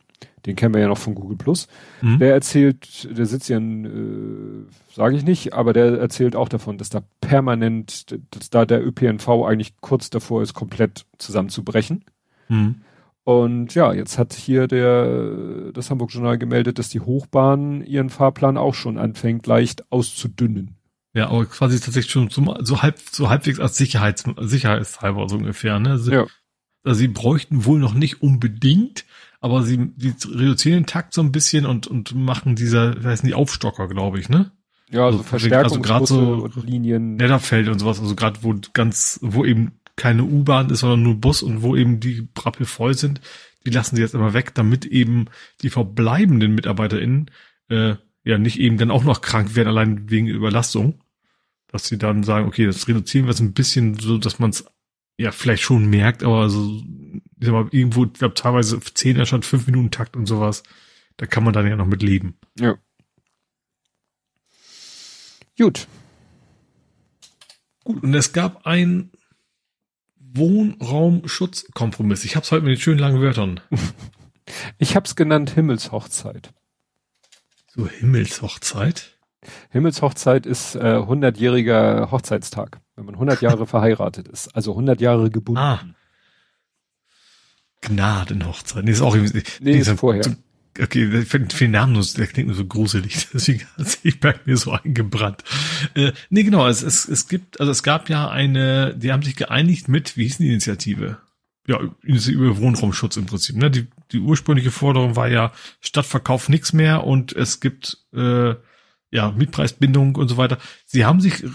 Den kennen wir ja noch von Google Plus. Mhm. Der erzählt, der sitzt ja in, äh, sage ich nicht, aber der erzählt auch davon, dass da permanent, dass da der ÖPNV eigentlich kurz davor ist, komplett zusammenzubrechen. Mhm. Und ja, jetzt hat hier der, das Hamburg Journal gemeldet, dass die Hochbahn ihren Fahrplan auch schon anfängt, leicht auszudünnen. Ja, aber quasi tatsächlich schon zum, so halb, so halbwegs als Sicherheits, Sicherheitshalber so ungefähr, ne? Sie, ja. Also sie bräuchten wohl noch nicht unbedingt, aber sie, sie reduzieren den Takt so ein bisschen und, und machen dieser, wie heißen die Aufstocker, glaube ich, ne? Ja, also, also Verstärkung, also so Linien. Netterfeld und sowas, also gerade wo ganz, wo eben keine U-Bahn ist, sondern nur Bus und wo eben die Brappel voll sind, die lassen sie jetzt immer weg, damit eben die verbleibenden MitarbeiterInnen äh, ja nicht eben dann auch noch krank werden, allein wegen Überlastung dass sie dann sagen, okay, das reduzieren wir es ein bisschen so, dass man es ja vielleicht schon merkt, aber so, ich sag mal, irgendwo, ich glaube, teilweise zehn statt fünf Minuten Takt und sowas, da kann man dann ja noch mit leben. Ja. Gut. Gut, und es gab ein Wohnraumschutzkompromiss. Ich hab's heute mit den schönen langen Wörtern. Ich hab's genannt Himmelshochzeit. So Himmelshochzeit? Himmelshochzeit ist äh, 100-jähriger Hochzeitstag, wenn man 100 Jahre verheiratet ist, also 100 Jahre gebunden. Ah. Gnadenhochzeit. Nee, ist auch nee, nee ist vorher. So, okay, für, für den Namen, der klingt nur so gruselig, deswegen hat sich bei mir so eingebrannt. Äh, nee, genau, es, es, es gibt, also es gab ja eine, die haben sich geeinigt mit, wie hieß die Initiative? Ja, über Wohnraumschutz im Prinzip. Ne? Die, die ursprüngliche Forderung war ja Stadtverkauf nichts mehr und es gibt äh, ja, Mietpreisbindung und so weiter. Sie haben sich, äh,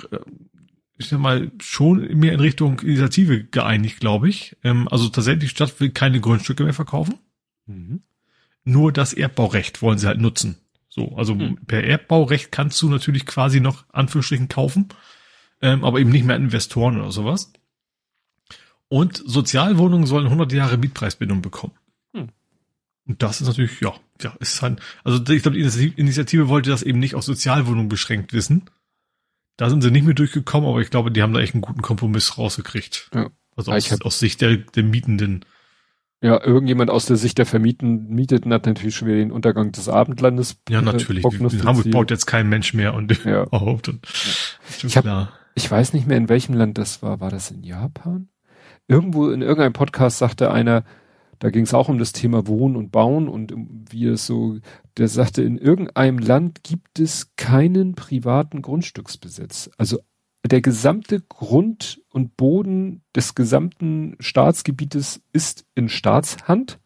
ich sag mal, schon mehr in Richtung Initiative geeinigt, glaube ich. Ähm, also tatsächlich, die Stadt will keine Grundstücke mehr verkaufen. Mhm. Nur das Erbbaurecht wollen sie halt nutzen. So, also mhm. per Erbbaurecht kannst du natürlich quasi noch Anführungsstrichen kaufen, ähm, aber eben nicht mehr Investoren oder sowas. Und Sozialwohnungen sollen 100 Jahre Mietpreisbindung bekommen. Und das ist natürlich, ja, ja, ist halt, also ich glaube, die Initiative wollte das eben nicht auf Sozialwohnungen beschränkt wissen. Da sind sie nicht mehr durchgekommen, aber ich glaube, die haben da echt einen guten Kompromiss rausgekriegt. Ja. Also aus, hab, aus Sicht der, der Mietenden. Ja, irgendjemand aus der Sicht der Vermieten Mieteten hat natürlich schon wieder den Untergang des Abendlandes. Ja, natürlich. In Hamburg baut jetzt kein Mensch mehr und ja. überhaupt. Und ja. ich, hab, ich weiß nicht mehr, in welchem Land das war. War das in Japan? Irgendwo in irgendeinem Podcast sagte einer, da ging es auch um das Thema Wohnen und Bauen und wie es so, der sagte, in irgendeinem Land gibt es keinen privaten Grundstücksbesitz. Also der gesamte Grund und Boden des gesamten Staatsgebietes ist in Staatshand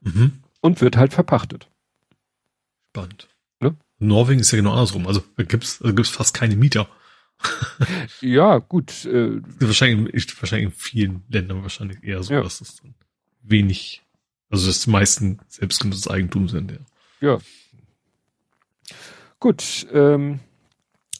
mhm. und wird halt verpachtet. Spannend. Ne? Norwegen ist ja genau andersrum. Also da gibt's, also gibt's fast keine Mieter. ja, gut. Äh, wahrscheinlich, wahrscheinlich in vielen Ländern wahrscheinlich eher so, ja. dass es dann wenig, also das meisten selbstgenutztes Eigentum sind, ja. Ja. Gut, ähm,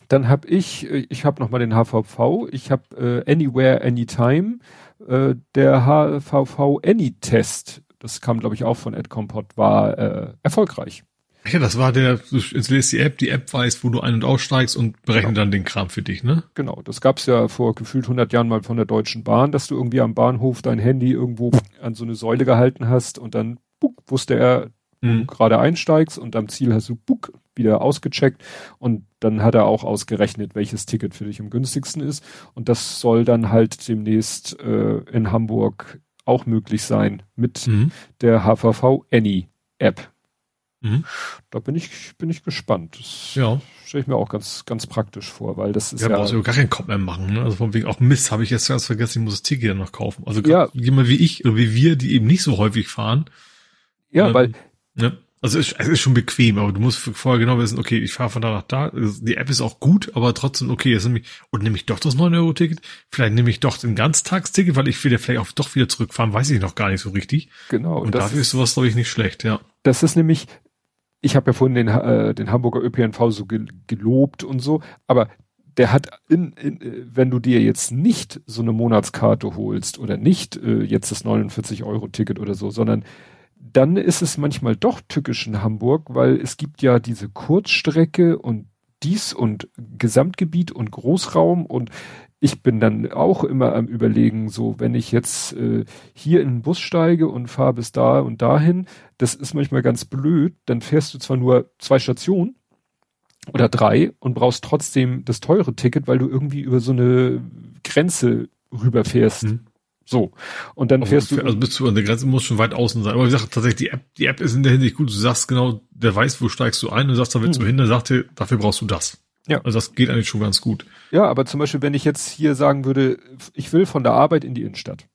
dann habe ich, ich habe nochmal den HVV, ich habe äh, Anywhere, Anytime, äh, der HVV Any-Test, das kam glaube ich auch von EdCompot, war äh, erfolgreich. Ja, das war der, du installierst die App, die App weiß, wo du ein- und aussteigst und berechnet genau. dann den Kram für dich, ne? Genau, das gab's ja vor gefühlt 100 Jahren mal von der Deutschen Bahn, dass du irgendwie am Bahnhof dein Handy irgendwo an so eine Säule gehalten hast und dann buck, wusste er, mhm. du gerade einsteigst und am Ziel hast du buck, wieder ausgecheckt und dann hat er auch ausgerechnet, welches Ticket für dich am günstigsten ist und das soll dann halt demnächst äh, in Hamburg auch möglich sein mit mhm. der HVV Any App Mhm. Da bin ich, bin ich gespannt. Das ja. stelle ich mir auch ganz, ganz praktisch vor, weil das ist ja. Ja, brauchst du gar keinen Kopf mehr machen, ne? Also von wegen auch Mist, habe ich jetzt ganz vergessen, ich muss das Ticket ja noch kaufen. Also ja. jemand wie ich oder wie wir, die eben nicht so häufig fahren. Ja, ähm, weil. Ne? Also es ist schon bequem, aber du musst vorher genau wissen, okay, ich fahre von da nach da. Also die App ist auch gut, aber trotzdem, okay, jetzt nehme ich, und nehme ich doch das 9-Euro-Ticket, vielleicht nehme ich doch den Ganztagsticket, weil ich will ja vielleicht auch doch wieder zurückfahren, weiß ich noch gar nicht so richtig. Genau. Und, und dafür ist, ist sowas, glaube ich, nicht schlecht, ja. Das ist nämlich, ich habe ja vorhin den, äh, den Hamburger ÖPNV so ge gelobt und so, aber der hat in, in, wenn du dir jetzt nicht so eine Monatskarte holst oder nicht äh, jetzt das 49 Euro Ticket oder so, sondern dann ist es manchmal doch tückisch in Hamburg, weil es gibt ja diese Kurzstrecke und dies und Gesamtgebiet und Großraum und ich bin dann auch immer am überlegen, so wenn ich jetzt äh, hier in den Bus steige und fahre bis da und dahin, das ist manchmal ganz blöd, dann fährst du zwar nur zwei Stationen oder drei und brauchst trotzdem das teure Ticket, weil du irgendwie über so eine Grenze rüberfährst. Hm. So. Und dann fährst du. Also bist du an der Grenze muss schon weit außen sein. Aber wie gesagt, tatsächlich, die App, die App ist in der Hinsicht gut. Du sagst genau, der weiß, wo steigst du ein und sagst, da willst hm. du hin, dann sagt er, dafür brauchst du das. Ja. Also das geht eigentlich schon ganz gut. Ja, aber zum Beispiel, wenn ich jetzt hier sagen würde, ich will von der Arbeit in die Innenstadt.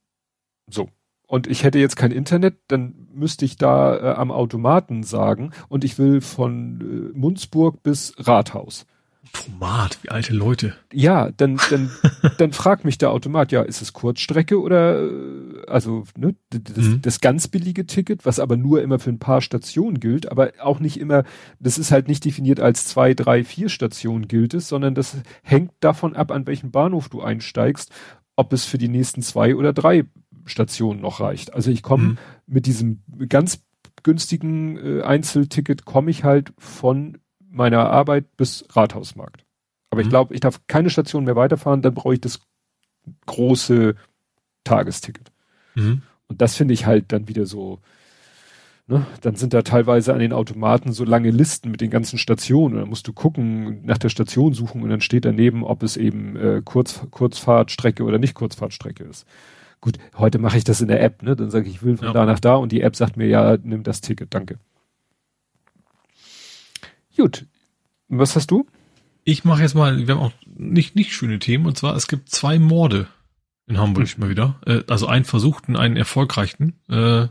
So. Und ich hätte jetzt kein Internet, dann müsste ich da äh, am Automaten sagen und ich will von äh, Munzburg bis Rathaus. Tomat, wie alte Leute. Ja, dann, dann, dann fragt mich der Automat, ja, ist es Kurzstrecke oder äh, also ne, das, mhm. das ganz billige Ticket, was aber nur immer für ein paar Stationen gilt, aber auch nicht immer, das ist halt nicht definiert als zwei, drei, vier Stationen gilt es, sondern das hängt davon ab, an welchen Bahnhof du einsteigst, ob es für die nächsten zwei oder drei Stationen noch reicht. Also ich komme mhm. mit diesem ganz günstigen äh, Einzelticket komme ich halt von meiner Arbeit bis Rathausmarkt. Aber mhm. ich glaube, ich darf keine Station mehr weiterfahren, dann brauche ich das große Tagesticket. Mhm. Und das finde ich halt dann wieder so, ne, dann sind da teilweise an den Automaten so lange Listen mit den ganzen Stationen. Und dann musst du gucken, nach der Station suchen und dann steht daneben, ob es eben äh, Kurz, Kurzfahrtstrecke oder nicht Kurzfahrtstrecke ist. Gut, heute mache ich das in der App, ne? Dann sage ich, ich will von ja. da nach da und die App sagt mir, ja, nimm das Ticket, danke. Gut. Was hast du? Ich mache jetzt mal, wir haben auch nicht, nicht schöne Themen, und zwar, es gibt zwei Morde in Hamburg hm. mal wieder. Äh, also einen versuchten, einen erfolgreichen. Äh,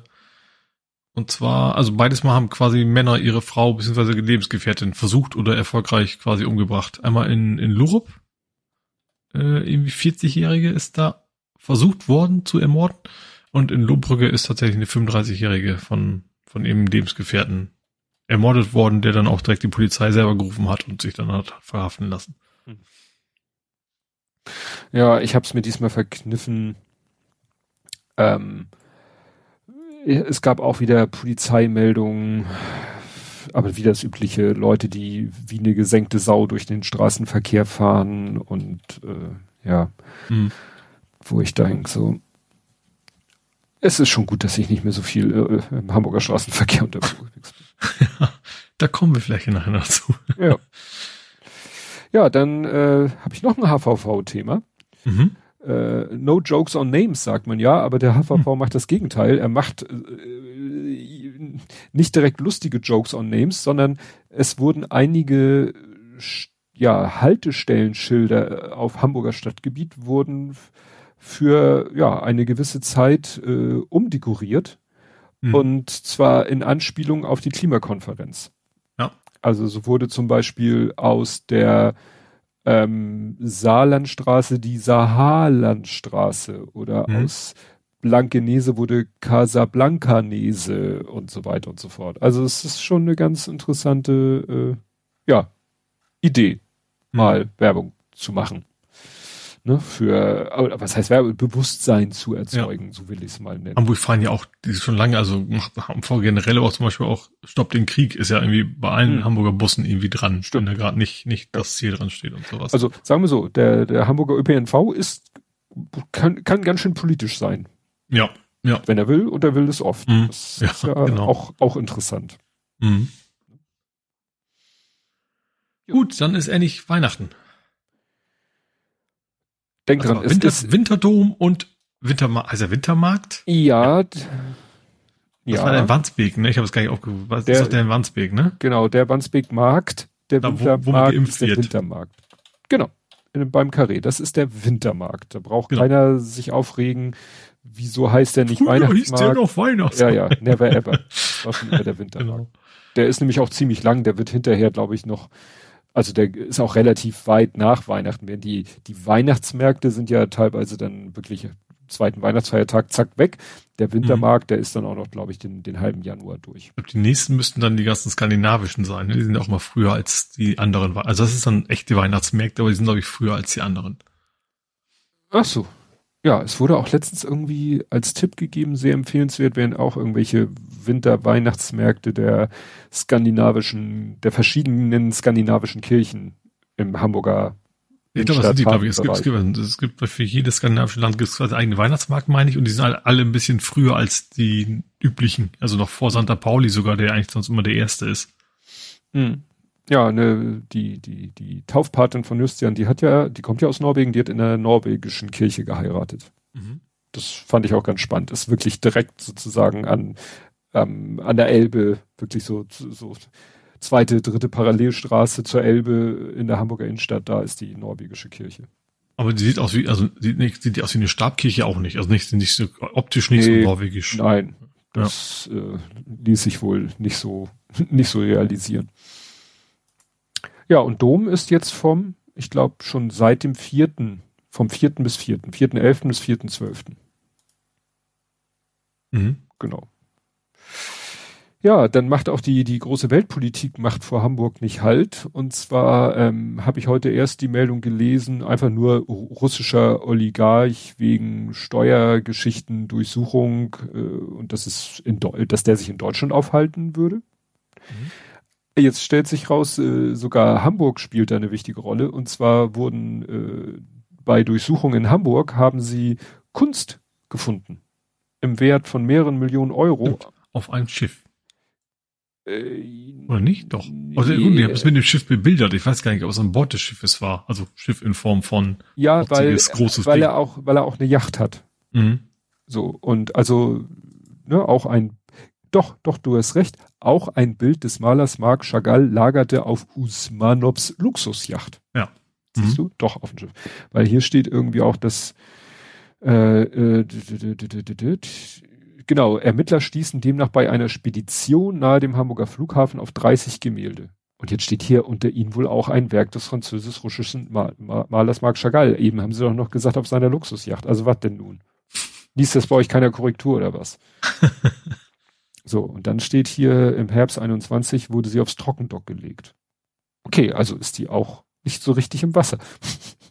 und zwar, also beides Mal haben quasi Männer ihre Frau bzw. Lebensgefährtin versucht oder erfolgreich quasi umgebracht. Einmal in, in Lurup, äh, irgendwie 40-Jährige ist da versucht worden zu ermorden. Und in Lohbrügge ist tatsächlich eine 35-Jährige von, von eben Lebensgefährten ermordet worden, der dann auch direkt die Polizei selber gerufen hat und sich dann hat verhaften lassen. Hm. Ja, ich habe es mir diesmal verkniffen. Ähm, es gab auch wieder Polizeimeldungen, aber wie das übliche, Leute, die wie eine gesenkte Sau durch den Straßenverkehr fahren und äh, ja, hm. wo ich denke so, es ist schon gut, dass ich nicht mehr so viel äh, im Hamburger Straßenverkehr unterwegs bin. Da kommen wir vielleicht nachher dazu. Ja. Ja, dann äh, habe ich noch ein HVV-Thema. Mhm. Äh, no jokes on names, sagt man ja, aber der HVV mhm. macht das Gegenteil. Er macht äh, nicht direkt lustige Jokes on names, sondern es wurden einige ja, Haltestellenschilder äh, auf Hamburger Stadtgebiet wurden für ja eine gewisse Zeit äh, umdekoriert Mhm. Und zwar in Anspielung auf die Klimakonferenz. Ja. Also so wurde zum Beispiel aus der ähm, Saarlandstraße die Saarlandstraße oder mhm. aus Blankenese wurde Casablancanese und so weiter und so fort. Also es ist schon eine ganz interessante äh, ja, Idee, mhm. mal Werbung zu machen ne, für, was heißt Werbebewusstsein zu erzeugen, ja. so will ich es mal nennen. Hamburg fahren ja auch, die schon lange, also haben vor generell auch zum Beispiel auch Stopp den Krieg ist ja irgendwie bei allen hm. Hamburger Bussen irgendwie dran, Stimmt. wenn da gerade nicht, nicht das Ziel dran steht und sowas. Also sagen wir so, der, der Hamburger ÖPNV ist, kann, kann ganz schön politisch sein. Ja, ja. Wenn er will und er will es oft. Mhm. Das ja, ist ja genau. auch, auch interessant. Mhm. Gut, dann ist endlich Weihnachten. Denk also dran, Winter, ist, Winterdom und Wintermarkt, also Wintermarkt? Ja. Das ja. war der Wandsbek, ne? Ich habe es gar nicht aufgerufen. Was der, ist doch der Wandsbek, ne? Genau, der Wandsbek Markt, der da, Wintermarkt wo, wo ist der wird. Wintermarkt. Genau. In, beim Carré. Das ist der Wintermarkt. Da braucht genau. keiner sich aufregen. Wieso heißt der nicht Früher Weihnachtsmarkt? hieß der noch Weihnachtsmarkt. Ja, ja, never ever. Das war schon immer der Wintermarkt. Genau. Der ist nämlich auch ziemlich lang. Der wird hinterher, glaube ich, noch also der ist auch relativ weit nach Weihnachten. Denn die, die Weihnachtsmärkte sind ja teilweise dann wirklich zweiten Weihnachtsfeiertag, zack, weg. Der Wintermarkt, mhm. der ist dann auch noch, glaube ich, den, den halben Januar durch. Ich glaub, die nächsten müssten dann die ganzen skandinavischen sein. Ne? Die sind auch mal früher als die anderen. Also das ist dann echte Weihnachtsmärkte, aber die sind, glaube ich, früher als die anderen. Ach so. Ja, es wurde auch letztens irgendwie als Tipp gegeben, sehr empfehlenswert wären auch irgendwelche Winter-Weihnachtsmärkte der skandinavischen, der verschiedenen skandinavischen Kirchen im Hamburger ich glaube, das sind die, glaube ich. Es gibt, es gibt, es gibt für jedes skandinavische Land gibt es quasi eigene Weihnachtsmarkt, meine ich, und die sind alle, alle ein bisschen früher als die üblichen. Also noch vor Santa Pauli sogar, der eigentlich sonst immer der erste ist. Hm. Ja, ne, die, die, die Taufpatin von Justian, die hat ja, die kommt ja aus Norwegen, die hat in der norwegischen Kirche geheiratet. Mhm. Das fand ich auch ganz spannend. Ist wirklich direkt sozusagen an, ähm, an der Elbe, wirklich so, so zweite, dritte Parallelstraße zur Elbe in der Hamburger Innenstadt, da ist die norwegische Kirche. Aber die sieht aus wie, also sieht, nicht, sieht aus wie eine Stabkirche auch nicht. Also nicht, nicht so optisch nicht nee, so norwegisch. Nein, das ja. äh, ließ sich wohl nicht so, nicht so realisieren. Ja, und Dom ist jetzt vom, ich glaube, schon seit dem vierten, vom vierten bis vierten, vierten elften bis vierten zwölften. Mhm. Genau. Ja, dann macht auch die, die große Weltpolitik macht vor Hamburg nicht Halt. Und zwar ähm, habe ich heute erst die Meldung gelesen, einfach nur russischer Oligarch wegen Steuergeschichten, Durchsuchung äh, und das ist in dass der sich in Deutschland aufhalten würde. Mhm. Jetzt stellt sich raus, äh, sogar Hamburg spielt da eine wichtige Rolle. Und zwar wurden äh, bei Durchsuchungen in Hamburg haben sie Kunst gefunden. Im Wert von mehreren Millionen Euro. Auf einem Schiff. Äh, Oder nicht? Doch. Also, nee, ich habe es mit dem Schiff bebildert. Ich weiß gar nicht, ob es an Bord des Schiffes war. Also Schiff in Form von ja, weil, weil er auch, weil er auch eine Yacht hat. Mhm. So und also ne, auch ein doch, doch, du hast recht. Auch ein Bild des Malers Marc Chagall lagerte auf Usmanows Luxusjacht. Ja. Siehst mhm. du? Doch, auf dem Schiff. Weil hier steht irgendwie auch, dass äh, äh, genau, Ermittler stießen demnach bei einer Spedition nahe dem Hamburger Flughafen auf 30 Gemälde. Und jetzt steht hier unter ihnen wohl auch ein Werk des französisch-russischen Mal Mal Malers Marc Chagall. Eben haben sie doch noch gesagt auf seiner Luxusjacht. Also was denn nun? Liest das bei euch keiner Korrektur oder was? so, und dann steht hier im Herbst 21 wurde sie aufs Trockendock gelegt. Okay, also ist die auch nicht so richtig im Wasser.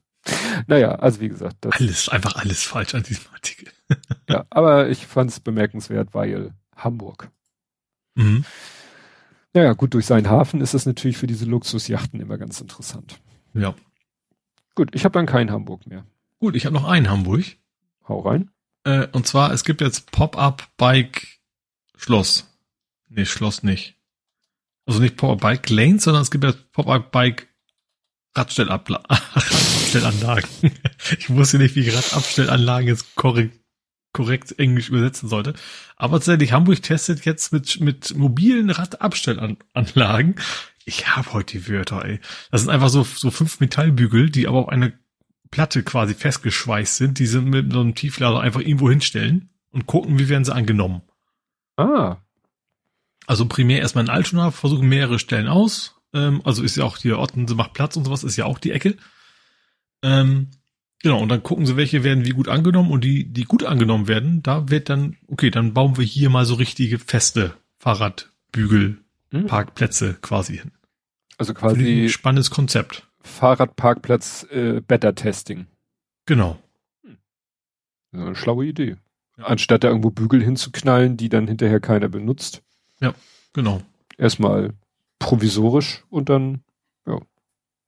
naja, also wie gesagt. Das, alles, einfach alles falsch an diesem Artikel. ja, aber ich fand es bemerkenswert, weil Hamburg. Mhm. Naja, gut, durch seinen Hafen ist es natürlich für diese Luxusjachten immer ganz interessant. Ja. Gut, ich habe dann kein Hamburg mehr. Gut, ich habe noch ein Hamburg. Hau rein. Äh, und zwar, es gibt jetzt Pop-Up Bike Schloss. Nee, Schloss nicht. Also nicht Pop-Up Bike Lanes, sondern es gibt jetzt Pop-Up Bike Radstellanlagen. ich wusste nicht, wie Radabstellanlagen jetzt korrekt, korrekt Englisch übersetzen sollte. Aber tatsächlich, Hamburg testet jetzt mit, mit mobilen Radabstellanlagen. Ich habe heute die Wörter, ey. Das sind einfach so, so fünf Metallbügel, die aber auf eine Platte quasi festgeschweißt sind. Die sind mit so einem Tieflader einfach irgendwo hinstellen und gucken, wie werden sie angenommen. Ah. Also primär erstmal in Altona, versuchen mehrere Stellen aus, ähm, also ist ja auch hier Ottense macht Platz und sowas, ist ja auch die Ecke. Ähm, genau, und dann gucken sie, welche werden wie gut angenommen und die, die gut angenommen werden, da wird dann, okay, dann bauen wir hier mal so richtige feste Fahrradbügel, hm. Parkplätze quasi hin. Also quasi. Ein spannendes Konzept. Fahrradparkplatz äh, Better Testing. Genau. Hm. Eine schlaue Idee. Anstatt da irgendwo Bügel hinzuknallen, die dann hinterher keiner benutzt. Ja, genau. Erstmal provisorisch und dann, ja.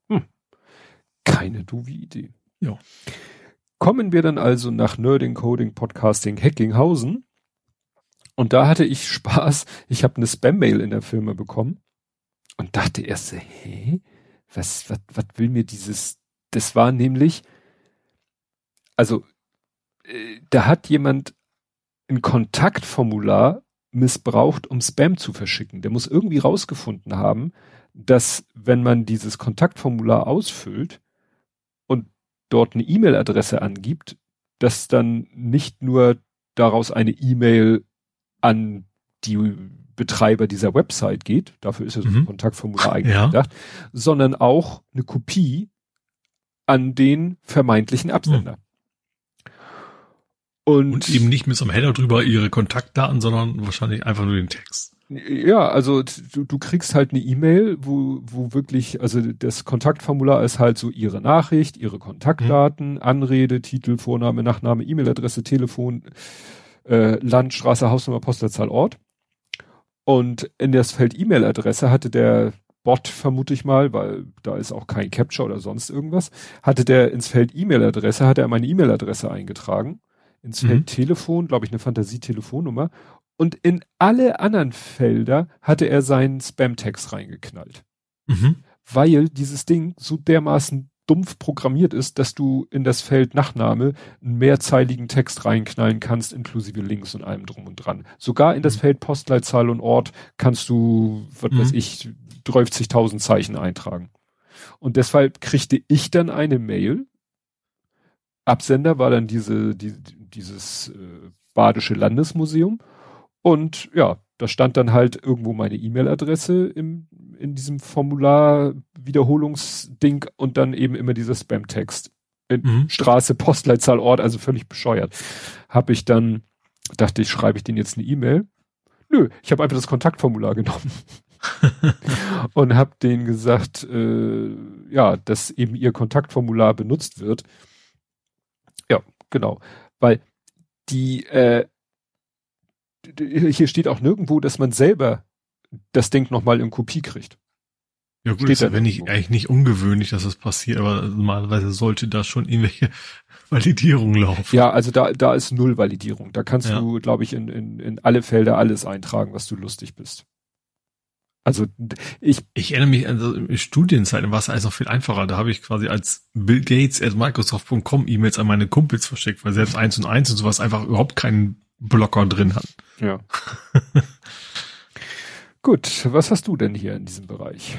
Hm. Keine doofe Idee. Ja. Kommen wir dann also nach Nerding, Coding, Podcasting, Hackinghausen. Und da hatte ich Spaß. Ich habe eine Spam-Mail in der Firma bekommen und dachte erst, hä? Was, was, was will mir dieses? Das war nämlich, also, da hat jemand ein Kontaktformular missbraucht, um Spam zu verschicken. Der muss irgendwie rausgefunden haben, dass wenn man dieses Kontaktformular ausfüllt und dort eine E-Mail-Adresse angibt, dass dann nicht nur daraus eine E-Mail an die Betreiber dieser Website geht, dafür ist ja so ein mhm. Kontaktformular eigentlich ja. gedacht, sondern auch eine Kopie an den vermeintlichen Absender. Mhm. Und, und eben nicht mit so einem Header drüber ihre Kontaktdaten, sondern wahrscheinlich einfach nur den Text. Ja, also du, du kriegst halt eine E-Mail, wo, wo wirklich, also das Kontaktformular ist halt so ihre Nachricht, ihre Kontaktdaten, mhm. Anrede, Titel, Vorname, Nachname, E-Mail-Adresse, Telefon, äh, Land, Straße, Hausnummer, Postleitzahl, Ort. Und in das Feld E-Mail-Adresse hatte der Bot, vermute ich mal, weil da ist auch kein Capture oder sonst irgendwas, hatte der ins Feld E-Mail-Adresse, hatte er meine E-Mail-Adresse eingetragen ins Feld mhm. Telefon, glaube ich, eine Fantasie-Telefonnummer und in alle anderen Felder hatte er seinen Spam-Text reingeknallt. Mhm. Weil dieses Ding so dermaßen dumpf programmiert ist, dass du in das Feld Nachname einen mehrzeiligen Text reinknallen kannst, inklusive Links und allem drum und dran. Sogar in das mhm. Feld Postleitzahl und Ort kannst du, was mhm. weiß ich, 30.000 Zeichen eintragen. Und deshalb kriegte ich dann eine Mail. Absender war dann diese, die, dieses äh, Badische Landesmuseum und ja, da stand dann halt irgendwo meine E-Mail-Adresse im, in diesem Formular Wiederholungsding und dann eben immer dieser Spam-Text. Mhm. Straße, Postleitzahl, Ort, also völlig bescheuert. Hab ich dann, dachte ich, schreibe ich denen jetzt eine E-Mail? Nö, ich habe einfach das Kontaktformular genommen. und habe denen gesagt, äh, ja, dass eben ihr Kontaktformular benutzt wird. Ja, genau. Weil die, äh, hier steht auch nirgendwo, dass man selber das Ding nochmal in Kopie kriegt. Ja gut, ist ja wenn ich eigentlich nicht ungewöhnlich, dass das passiert, aber normalerweise sollte da schon irgendwelche Validierung laufen. Ja, also da, da ist null Validierung. Da kannst ja. du, glaube ich, in, in, in alle Felder alles eintragen, was du lustig bist. Also ich ich erinnere mich an Studienzeiten war es alles noch viel einfacher. Da habe ich quasi als Bill Gates at Microsoft.com E-Mails an meine Kumpels verschickt, weil selbst eins und eins und sowas einfach überhaupt keinen Blocker drin hat. Ja. Gut, was hast du denn hier in diesem Bereich?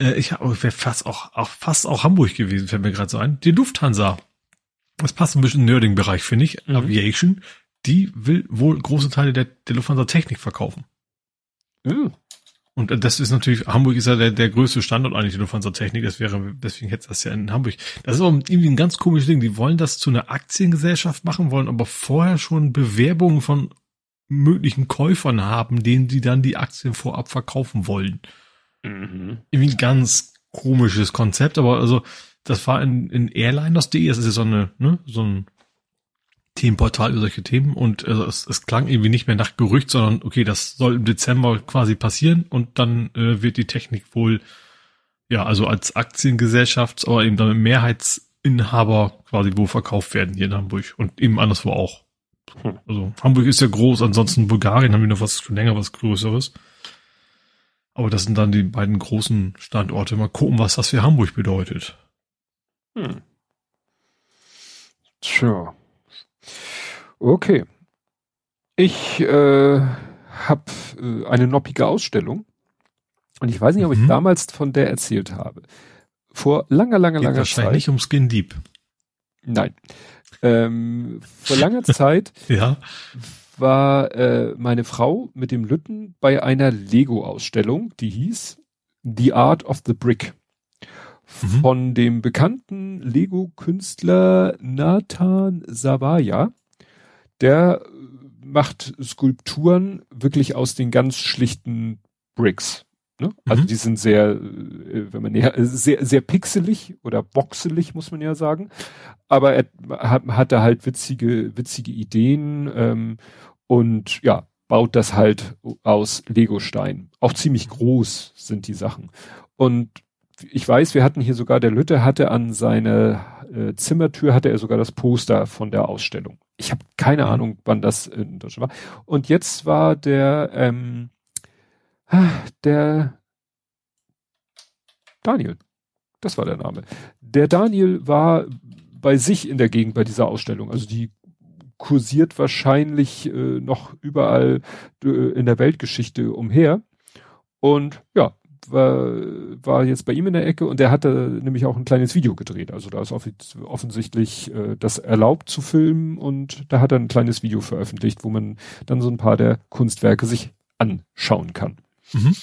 Äh, ich wäre fast auch, auch fast auch Hamburg gewesen, fällt mir gerade so ein. Die Lufthansa. Das passt ein bisschen Nerding-Bereich, finde ich. Mhm. Aviation. Die will wohl große Teile der, der Lufthansa Technik verkaufen. Mhm. Und das ist natürlich, Hamburg ist ja der, der größte Standort eigentlich der Lufthansa Technik, das wäre, deswegen hätte das ja in Hamburg. Das ist auch irgendwie ein ganz komisches Ding. Die wollen das zu einer Aktiengesellschaft machen, wollen aber vorher schon Bewerbungen von möglichen Käufern haben, denen die dann die Aktien vorab verkaufen wollen. Mhm. Irgendwie ein ganz komisches Konzept, aber also, das war in, in Airliners.de, das ist ja so eine, ne, so ein Themenportal über solche Themen und äh, es, es klang irgendwie nicht mehr nach Gerücht, sondern okay, das soll im Dezember quasi passieren und dann äh, wird die Technik wohl, ja, also als Aktiengesellschaft, aber eben dann Mehrheitsinhaber quasi wo verkauft werden hier in Hamburg und eben anderswo auch. Hm. Also Hamburg ist ja groß, ansonsten Bulgarien haben wir noch was schon länger was Größeres. Aber das sind dann die beiden großen Standorte. Mal gucken, was das für Hamburg bedeutet. Hm. Tja. Okay. Ich äh, habe äh, eine noppige Ausstellung und ich weiß nicht, ob ich mhm. damals von der erzählt habe. Vor langer, langer, Geht langer wahrscheinlich Zeit. Wahrscheinlich um Skin Deep. Nein. Ähm, vor langer Zeit ja. war äh, meine Frau mit dem Lütten bei einer Lego-Ausstellung, die hieß The Art of the Brick. Mhm. Von dem bekannten Lego-Künstler Nathan Savaya der macht Skulpturen wirklich aus den ganz schlichten Bricks. Ne? Also mhm. die sind sehr, äh, wenn man näher, äh, sehr, sehr pixelig oder boxelig, muss man ja sagen. Aber er hat, hat da halt witzige, witzige Ideen ähm, und ja, baut das halt aus Legostein. Auch ziemlich groß sind die Sachen. Und ich weiß, wir hatten hier sogar, der Lütte hatte an seine äh, Zimmertür, hatte er sogar das Poster von der Ausstellung. Ich habe keine mhm. Ahnung, wann das in Deutschland war. Und jetzt war der, ähm, der Daniel. Das war der Name. Der Daniel war bei sich in der Gegend bei dieser Ausstellung. Also die kursiert wahrscheinlich äh, noch überall äh, in der Weltgeschichte umher. Und ja, war, war jetzt bei ihm in der Ecke und der hatte nämlich auch ein kleines Video gedreht. Also da ist offensichtlich äh, das erlaubt zu filmen und da hat er ein kleines Video veröffentlicht, wo man dann so ein paar der Kunstwerke sich anschauen kann. Mhm.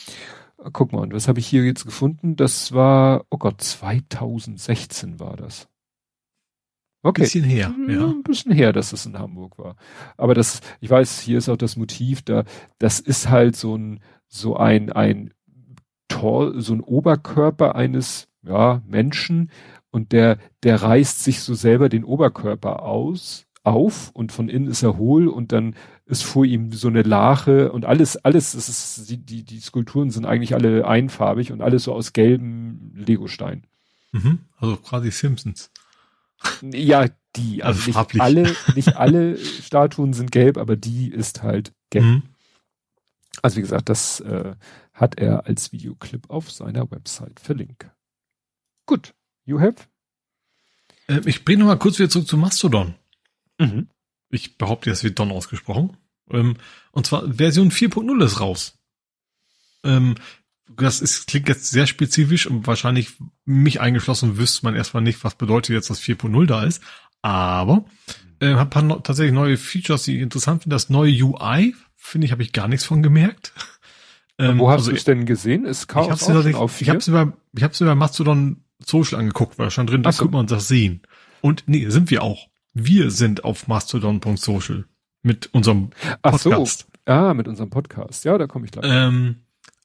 Guck mal, und was habe ich hier jetzt gefunden? Das war, oh Gott, 2016 war das. Okay. Bisschen her, ja. Ein bisschen her, dass es in Hamburg war. Aber das, ich weiß, hier ist auch das Motiv da, das ist halt so ein, so ein, ein Tor, so ein Oberkörper eines, ja, Menschen und der, der reißt sich so selber den Oberkörper aus, auf und von innen ist er hohl und dann ist vor ihm so eine Lache und alles, alles, es ist, die, die, die Skulpturen sind eigentlich alle einfarbig und alles so aus gelben Legostein. Mhm, also quasi Simpsons. Ja, die, also, also nicht alle, nicht alle Statuen sind gelb, aber die ist halt gelb. Mhm. Also wie gesagt, das äh, hat er als Videoclip auf seiner Website verlinkt. Gut, you have? Äh, ich bringe noch mal kurz wieder zurück zu Mastodon. Mhm. Ich behaupte, das wird Don ausgesprochen. Ähm, und zwar Version 4.0 ist raus. Ähm, das ist, klingt jetzt sehr spezifisch und wahrscheinlich mich eingeschlossen wüsste man erstmal nicht, was bedeutet jetzt, dass 4.0 da ist. Aber äh, habe tatsächlich neue Features, die ich interessant finde. Das neue UI, finde ich, habe ich gar nichts von gemerkt. Ähm, wo hast also, du es denn gesehen? Ist Chaos ich hab's auch auf Ich habe es über, ich hab's über Mastodon Social angeguckt, weil stand drin, da so. könnte man das sehen. Und nee, sind wir auch. Wir sind auf mastodon.social mit unserem Podcast. Ach so. Ah, mit unserem Podcast. Ja, da komme ich gleich. Ähm,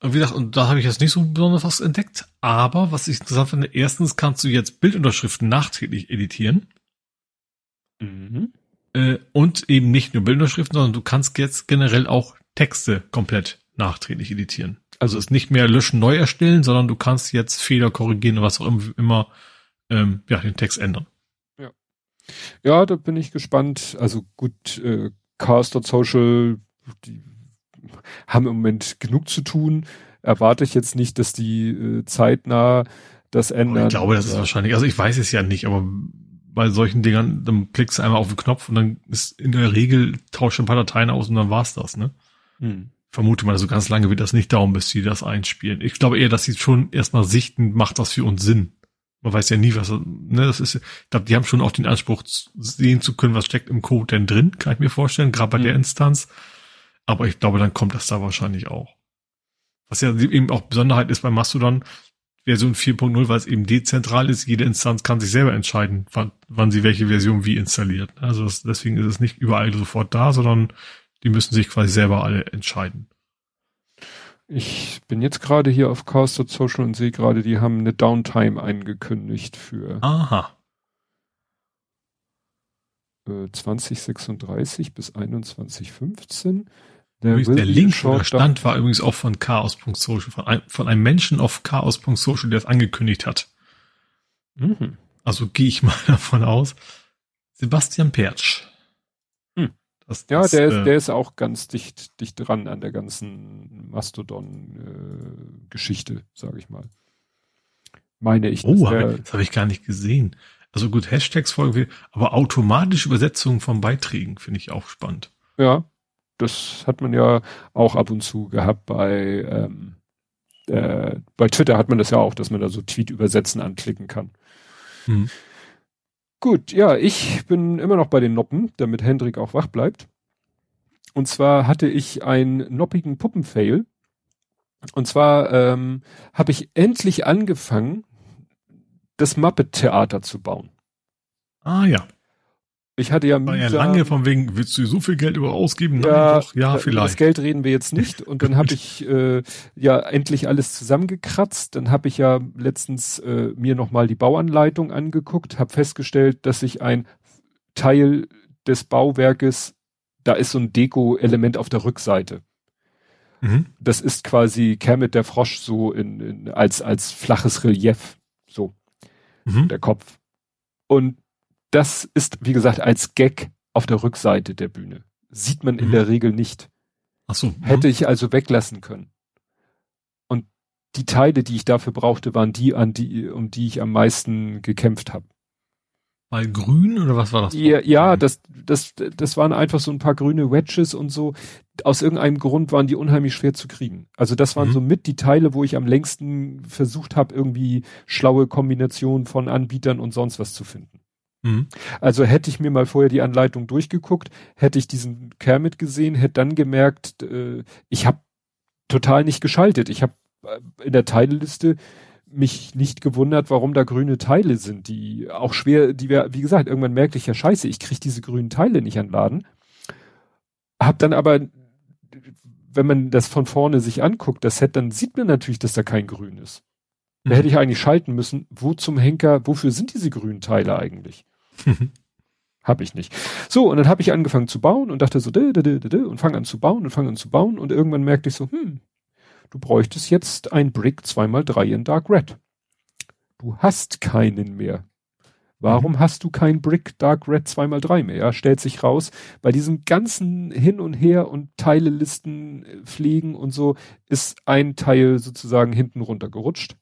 und wie gesagt, und da habe ich jetzt nicht so besonders was entdeckt. Aber was ich interessant finde, erstens kannst du jetzt Bildunterschriften nachträglich editieren. Mhm. Äh, und eben nicht nur Bildunterschriften, sondern du kannst jetzt generell auch Texte komplett nachträglich editieren. Also es nicht mehr löschen, neu erstellen, sondern du kannst jetzt Fehler korrigieren und was auch immer, ähm, ja, den Text ändern. Ja. Ja, da bin ich gespannt. Also gut, äh, Social, die haben im Moment genug zu tun. Erwarte ich jetzt nicht, dass die äh, zeitnah das ändern. Aber ich glaube, das ist wahrscheinlich, also ich weiß es ja nicht, aber bei solchen Dingern, dann klickst du einmal auf den Knopf und dann ist in der Regel tauscht ein paar Dateien aus und dann war's das, ne? Hm. Vermute mal, also ganz lange wird das nicht dauern, bis sie das einspielen. Ich glaube eher, dass sie schon erstmal sichten, macht das für uns Sinn. Man weiß ja nie, was, ne, das ist, ich glaube, die haben schon auch den Anspruch, sehen zu können, was steckt im Code denn drin, kann ich mir vorstellen, gerade bei mhm. der Instanz. Aber ich glaube, dann kommt das da wahrscheinlich auch. Was ja eben auch Besonderheit ist bei Mastodon, Version 4.0, weil es eben dezentral ist. Jede Instanz kann sich selber entscheiden, wann, wann sie welche Version wie installiert. Also das, deswegen ist es nicht überall sofort da, sondern die müssen sich quasi selber alle entscheiden. Ich bin jetzt gerade hier auf Chaos.social und sehe gerade, die haben eine Downtime eingekündigt für Aha. 2036 äh, bis 2115. Der, der Link, der stand, war übrigens auch von Chaos.social, von, ein, von einem Menschen auf Chaos.social, der es angekündigt hat. Mhm. Also gehe ich mal davon aus. Sebastian Pertsch. Das, ja, das, der, ist, äh, der ist auch ganz dicht, dicht dran an der ganzen Mastodon-Geschichte, äh, sage ich mal. Meine ich. Oh, hab, das habe ich gar nicht gesehen. Also gut, Hashtags folgen wir, aber automatische Übersetzungen von Beiträgen finde ich auch spannend. Ja, das hat man ja auch ab und zu gehabt bei, ähm, äh, bei Twitter hat man das ja auch, dass man da so Tweet übersetzen anklicken kann. Hm. Gut, ja, ich bin immer noch bei den Noppen, damit Hendrik auch wach bleibt. Und zwar hatte ich einen noppigen Puppenfail. Und zwar ähm, habe ich endlich angefangen, das Muppet-Theater zu bauen. Ah ja. Ich hatte ja War ja lange von wegen, willst du so viel Geld über ausgeben? Nein, ja, doch, ja, vielleicht. Das Geld reden wir jetzt nicht. Und dann habe ich äh, ja endlich alles zusammengekratzt. Dann habe ich ja letztens äh, mir nochmal die Bauanleitung angeguckt, habe festgestellt, dass ich ein Teil des Bauwerkes, da ist so ein Deko-Element auf der Rückseite. Mhm. Das ist quasi Kermit der Frosch so in, in als, als flaches Relief. So. Mhm. Der Kopf. Und das ist, wie gesagt, als Gag auf der Rückseite der Bühne. Sieht man in mhm. der Regel nicht. Ach so. Mhm. Hätte ich also weglassen können. Und die Teile, die ich dafür brauchte, waren die, an die, um die ich am meisten gekämpft habe. Weil grün oder was war das? Ja, ja, das, das, das waren einfach so ein paar grüne Wedges und so. Aus irgendeinem Grund waren die unheimlich schwer zu kriegen. Also das waren mhm. so mit die Teile, wo ich am längsten versucht habe, irgendwie schlaue Kombinationen von Anbietern und sonst was zu finden. Mhm. Also hätte ich mir mal vorher die Anleitung durchgeguckt, hätte ich diesen Kermit gesehen, hätte dann gemerkt, äh, ich habe total nicht geschaltet. Ich habe äh, in der Teilliste mich nicht gewundert, warum da grüne Teile sind, die auch schwer, die wir, wie gesagt, irgendwann merkte ich ja scheiße, ich kriege diese grünen Teile nicht an Laden. Hab dann aber, wenn man das von vorne sich anguckt, das Set, dann sieht man natürlich, dass da kein Grün ist. Da mhm. hätte ich eigentlich schalten müssen, wo zum Henker, wofür sind diese grünen Teile eigentlich? Hab ich nicht. So, und dann habe ich angefangen zu bauen und dachte so, dä, dä, dä, dä, und fange an zu bauen und fange an zu bauen und irgendwann merkte ich so, hm, du bräuchtest jetzt ein Brick 2x3 in Dark Red. Du hast keinen mehr. Warum mhm. hast du kein Brick Dark Red 2x3 mehr? Ja, stellt sich raus, bei diesem ganzen Hin und Her und Teilelisten äh, pflegen und so ist ein Teil sozusagen hinten runtergerutscht.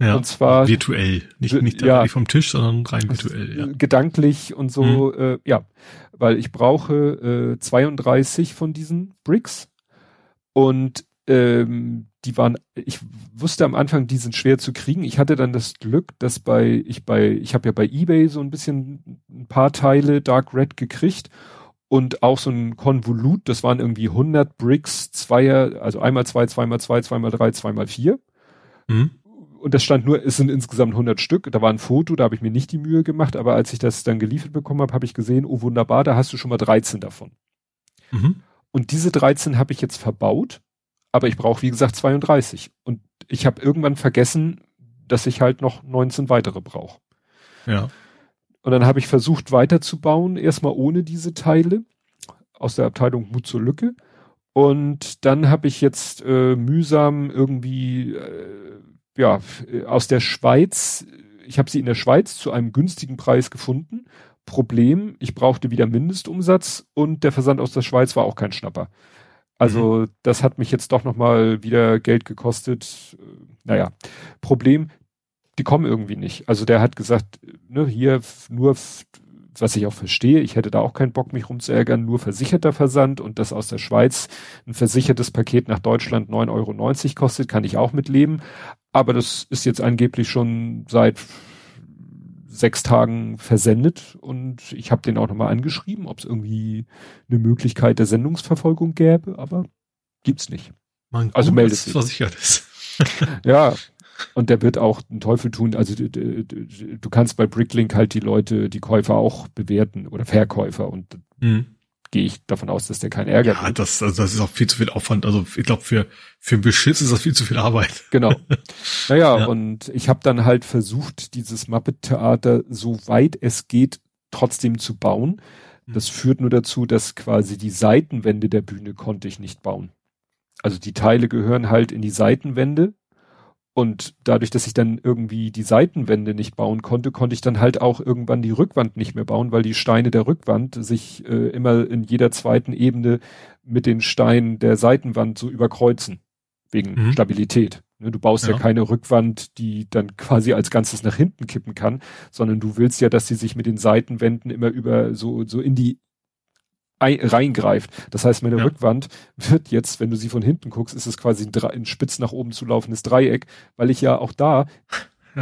Ja, und zwar virtuell, nicht, nicht ja, vom Tisch, sondern rein virtuell. Ja. Gedanklich und so, mhm. äh, ja, weil ich brauche äh, 32 von diesen Bricks und ähm, die waren, ich wusste am Anfang, die sind schwer zu kriegen. Ich hatte dann das Glück, dass bei ich bei ich habe ja bei eBay so ein bisschen ein paar Teile Dark Red gekriegt und auch so ein Konvolut. Das waren irgendwie 100 Bricks, Zweier, also einmal zwei, zweimal zwei, zweimal drei, zweimal vier. Mhm und das stand nur, es sind insgesamt 100 Stück. Da war ein Foto, da habe ich mir nicht die Mühe gemacht, aber als ich das dann geliefert bekommen habe, habe ich gesehen, oh wunderbar, da hast du schon mal 13 davon. Mhm. Und diese 13 habe ich jetzt verbaut, aber ich brauche wie gesagt 32. Und ich habe irgendwann vergessen, dass ich halt noch 19 weitere brauche. Ja. Und dann habe ich versucht weiterzubauen, erstmal ohne diese Teile aus der Abteilung Mut zur Lücke. Und dann habe ich jetzt äh, mühsam irgendwie äh, ja, aus der Schweiz, ich habe sie in der Schweiz zu einem günstigen Preis gefunden. Problem, ich brauchte wieder Mindestumsatz und der Versand aus der Schweiz war auch kein Schnapper. Also mhm. das hat mich jetzt doch nochmal wieder Geld gekostet. Naja, Problem, die kommen irgendwie nicht. Also der hat gesagt, ne, hier nur was ich auch verstehe, ich hätte da auch keinen Bock, mich rumzuärgern, nur versicherter Versand und das aus der Schweiz ein versichertes Paket nach Deutschland 9,90 Euro kostet, kann ich auch mitleben. Aber das ist jetzt angeblich schon seit sechs Tagen versendet und ich habe den auch nochmal angeschrieben, ob es irgendwie eine Möglichkeit der Sendungsverfolgung gäbe, aber gibt's nicht. Man also meldet sich. versichert ist. ja, und der wird auch einen Teufel tun. Also du, du, du, kannst bei Bricklink halt die Leute, die Käufer auch bewerten oder Verkäufer und mhm. Gehe ich davon aus, dass der keinen Ärger Ja, hat. das, also das ist auch viel zu viel Aufwand. Also ich glaube, für, für Beschiss ist das viel zu viel Arbeit. Genau. Naja, ja. und ich habe dann halt versucht, dieses Muppet-Theater so weit es geht trotzdem zu bauen. Mhm. Das führt nur dazu, dass quasi die Seitenwände der Bühne konnte ich nicht bauen. Also die Teile gehören halt in die Seitenwände und dadurch, dass ich dann irgendwie die Seitenwände nicht bauen konnte, konnte ich dann halt auch irgendwann die Rückwand nicht mehr bauen, weil die Steine der Rückwand sich äh, immer in jeder zweiten Ebene mit den Steinen der Seitenwand so überkreuzen. Wegen mhm. Stabilität. Ne, du baust ja. ja. keine Rückwand, die dann quasi als Ganzes nach hinten kippen kann, sondern du willst ja, dass sie sich mit den Seitenwänden immer über so, so in die reingreift. Das heißt, meine ja. Rückwand wird jetzt, wenn du sie von hinten guckst, ist es quasi ein, ein spitz nach oben zu laufendes Dreieck, weil ich ja auch da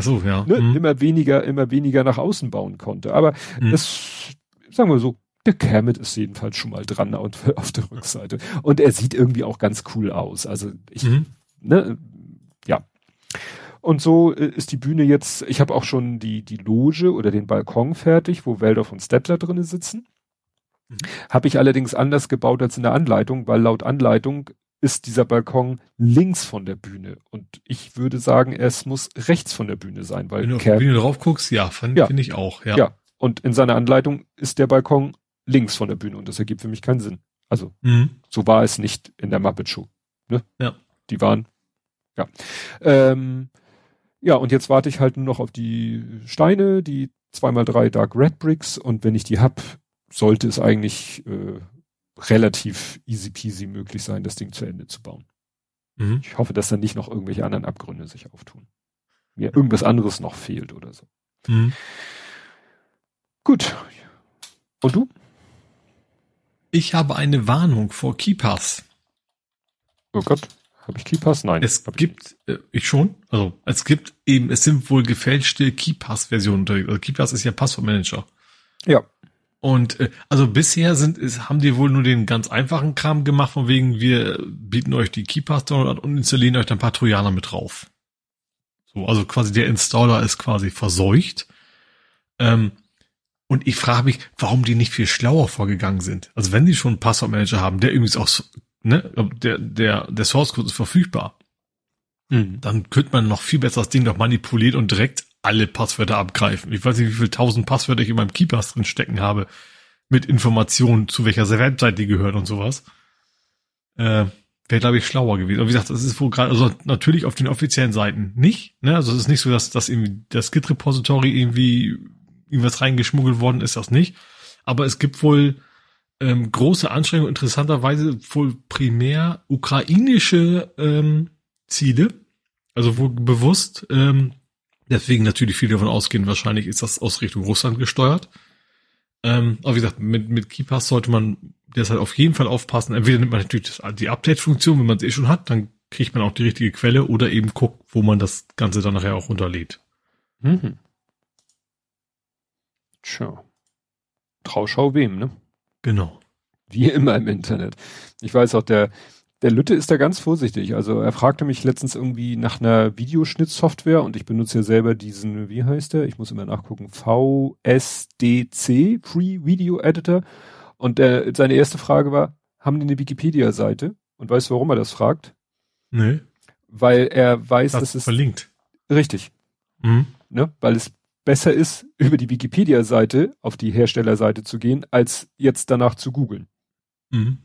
so, ja. ne, mhm. immer weniger, immer weniger nach außen bauen konnte. Aber mhm. das, sagen wir so, der Kermit ist jedenfalls schon mal dran auf der Rückseite. Und er sieht irgendwie auch ganz cool aus. Also ich, mhm. ne, ja. Und so äh, ist die Bühne jetzt, ich habe auch schon die, die Loge oder den Balkon fertig, wo Waldorf und Stettler drinnen sitzen. Mhm. Habe ich allerdings anders gebaut als in der Anleitung, weil laut Anleitung ist dieser Balkon links von der Bühne. Und ich würde sagen, es muss rechts von der Bühne sein, weil Wenn du auf die Bühne drauf guckst, ja, finde ja. ich auch, ja. Ja. Und in seiner Anleitung ist der Balkon links von der Bühne und das ergibt für mich keinen Sinn. Also, mhm. so war es nicht in der Muppet Show. Ne? Ja. Die waren, ja. Ähm, ja, und jetzt warte ich halt nur noch auf die Steine, die zweimal drei Dark Red Bricks und wenn ich die hab, sollte es eigentlich äh, relativ easy peasy möglich sein, das Ding zu Ende zu bauen. Mhm. Ich hoffe, dass da nicht noch irgendwelche anderen Abgründe sich auftun. Mir irgendwas anderes noch fehlt oder so. Mhm. Gut. Und du? Ich habe eine Warnung vor Keepers. Oh Gott, habe ich Keepers? Nein. Es gibt, ich. Äh, ich schon, also es gibt eben, es sind wohl gefälschte Keepers-Versionen unterwegs. Also Keepers ist ja Passwortmanager. Ja. Und äh, also bisher sind ist, haben die wohl nur den ganz einfachen Kram gemacht, von wegen wir bieten euch die Keypass Download an und installieren euch dann ein paar Trojaner mit drauf. So, also quasi der Installer ist quasi verseucht. Ähm, und ich frage mich, warum die nicht viel schlauer vorgegangen sind. Also wenn die schon einen Passwortmanager haben, der übrigens auch, ne, der, der, der Source Code ist verfügbar. Mhm. Dann könnte man noch viel besser das Ding doch manipulieren und direkt alle Passwörter abgreifen. Ich weiß nicht, wie viele tausend Passwörter ich in meinem Keepers drin stecken habe, mit Informationen, zu welcher Webseite die gehören und sowas. Äh, Wäre, glaube ich, schlauer gewesen. Und wie gesagt, das ist wohl gerade, also natürlich auf den offiziellen Seiten nicht. Ne? Also es ist nicht so, dass, dass irgendwie das Git-Repository irgendwie irgendwas reingeschmuggelt worden ist, das nicht. Aber es gibt wohl ähm, große Anstrengungen, interessanterweise wohl primär ukrainische ähm, Ziele. Also wohl bewusst ähm, Deswegen natürlich viele davon ausgehen, wahrscheinlich ist das aus Richtung Russland gesteuert. Ähm, aber wie gesagt, mit, mit KeyPass sollte man deshalb auf jeden Fall aufpassen. Entweder nimmt man natürlich das, die Update-Funktion, wenn man es eh schon hat, dann kriegt man auch die richtige Quelle oder eben guckt, wo man das Ganze dann nachher auch runterlädt. Mhm. Tja. Trauschau wem, ne? Genau. Wie immer im Internet. Ich weiß auch, der, der Lütte ist da ganz vorsichtig. Also er fragte mich letztens irgendwie nach einer Videoschnittsoftware und ich benutze ja selber diesen, wie heißt der? Ich muss immer nachgucken, VSDC, Free Video Editor. Und er, seine erste Frage war, haben die eine Wikipedia-Seite? Und weißt du, warum er das fragt? Nee. Weil er weiß, das dass es verlinkt. Richtig. Mhm. Ne? Weil es besser ist, über die Wikipedia-Seite auf die Herstellerseite zu gehen, als jetzt danach zu googeln. Mhm.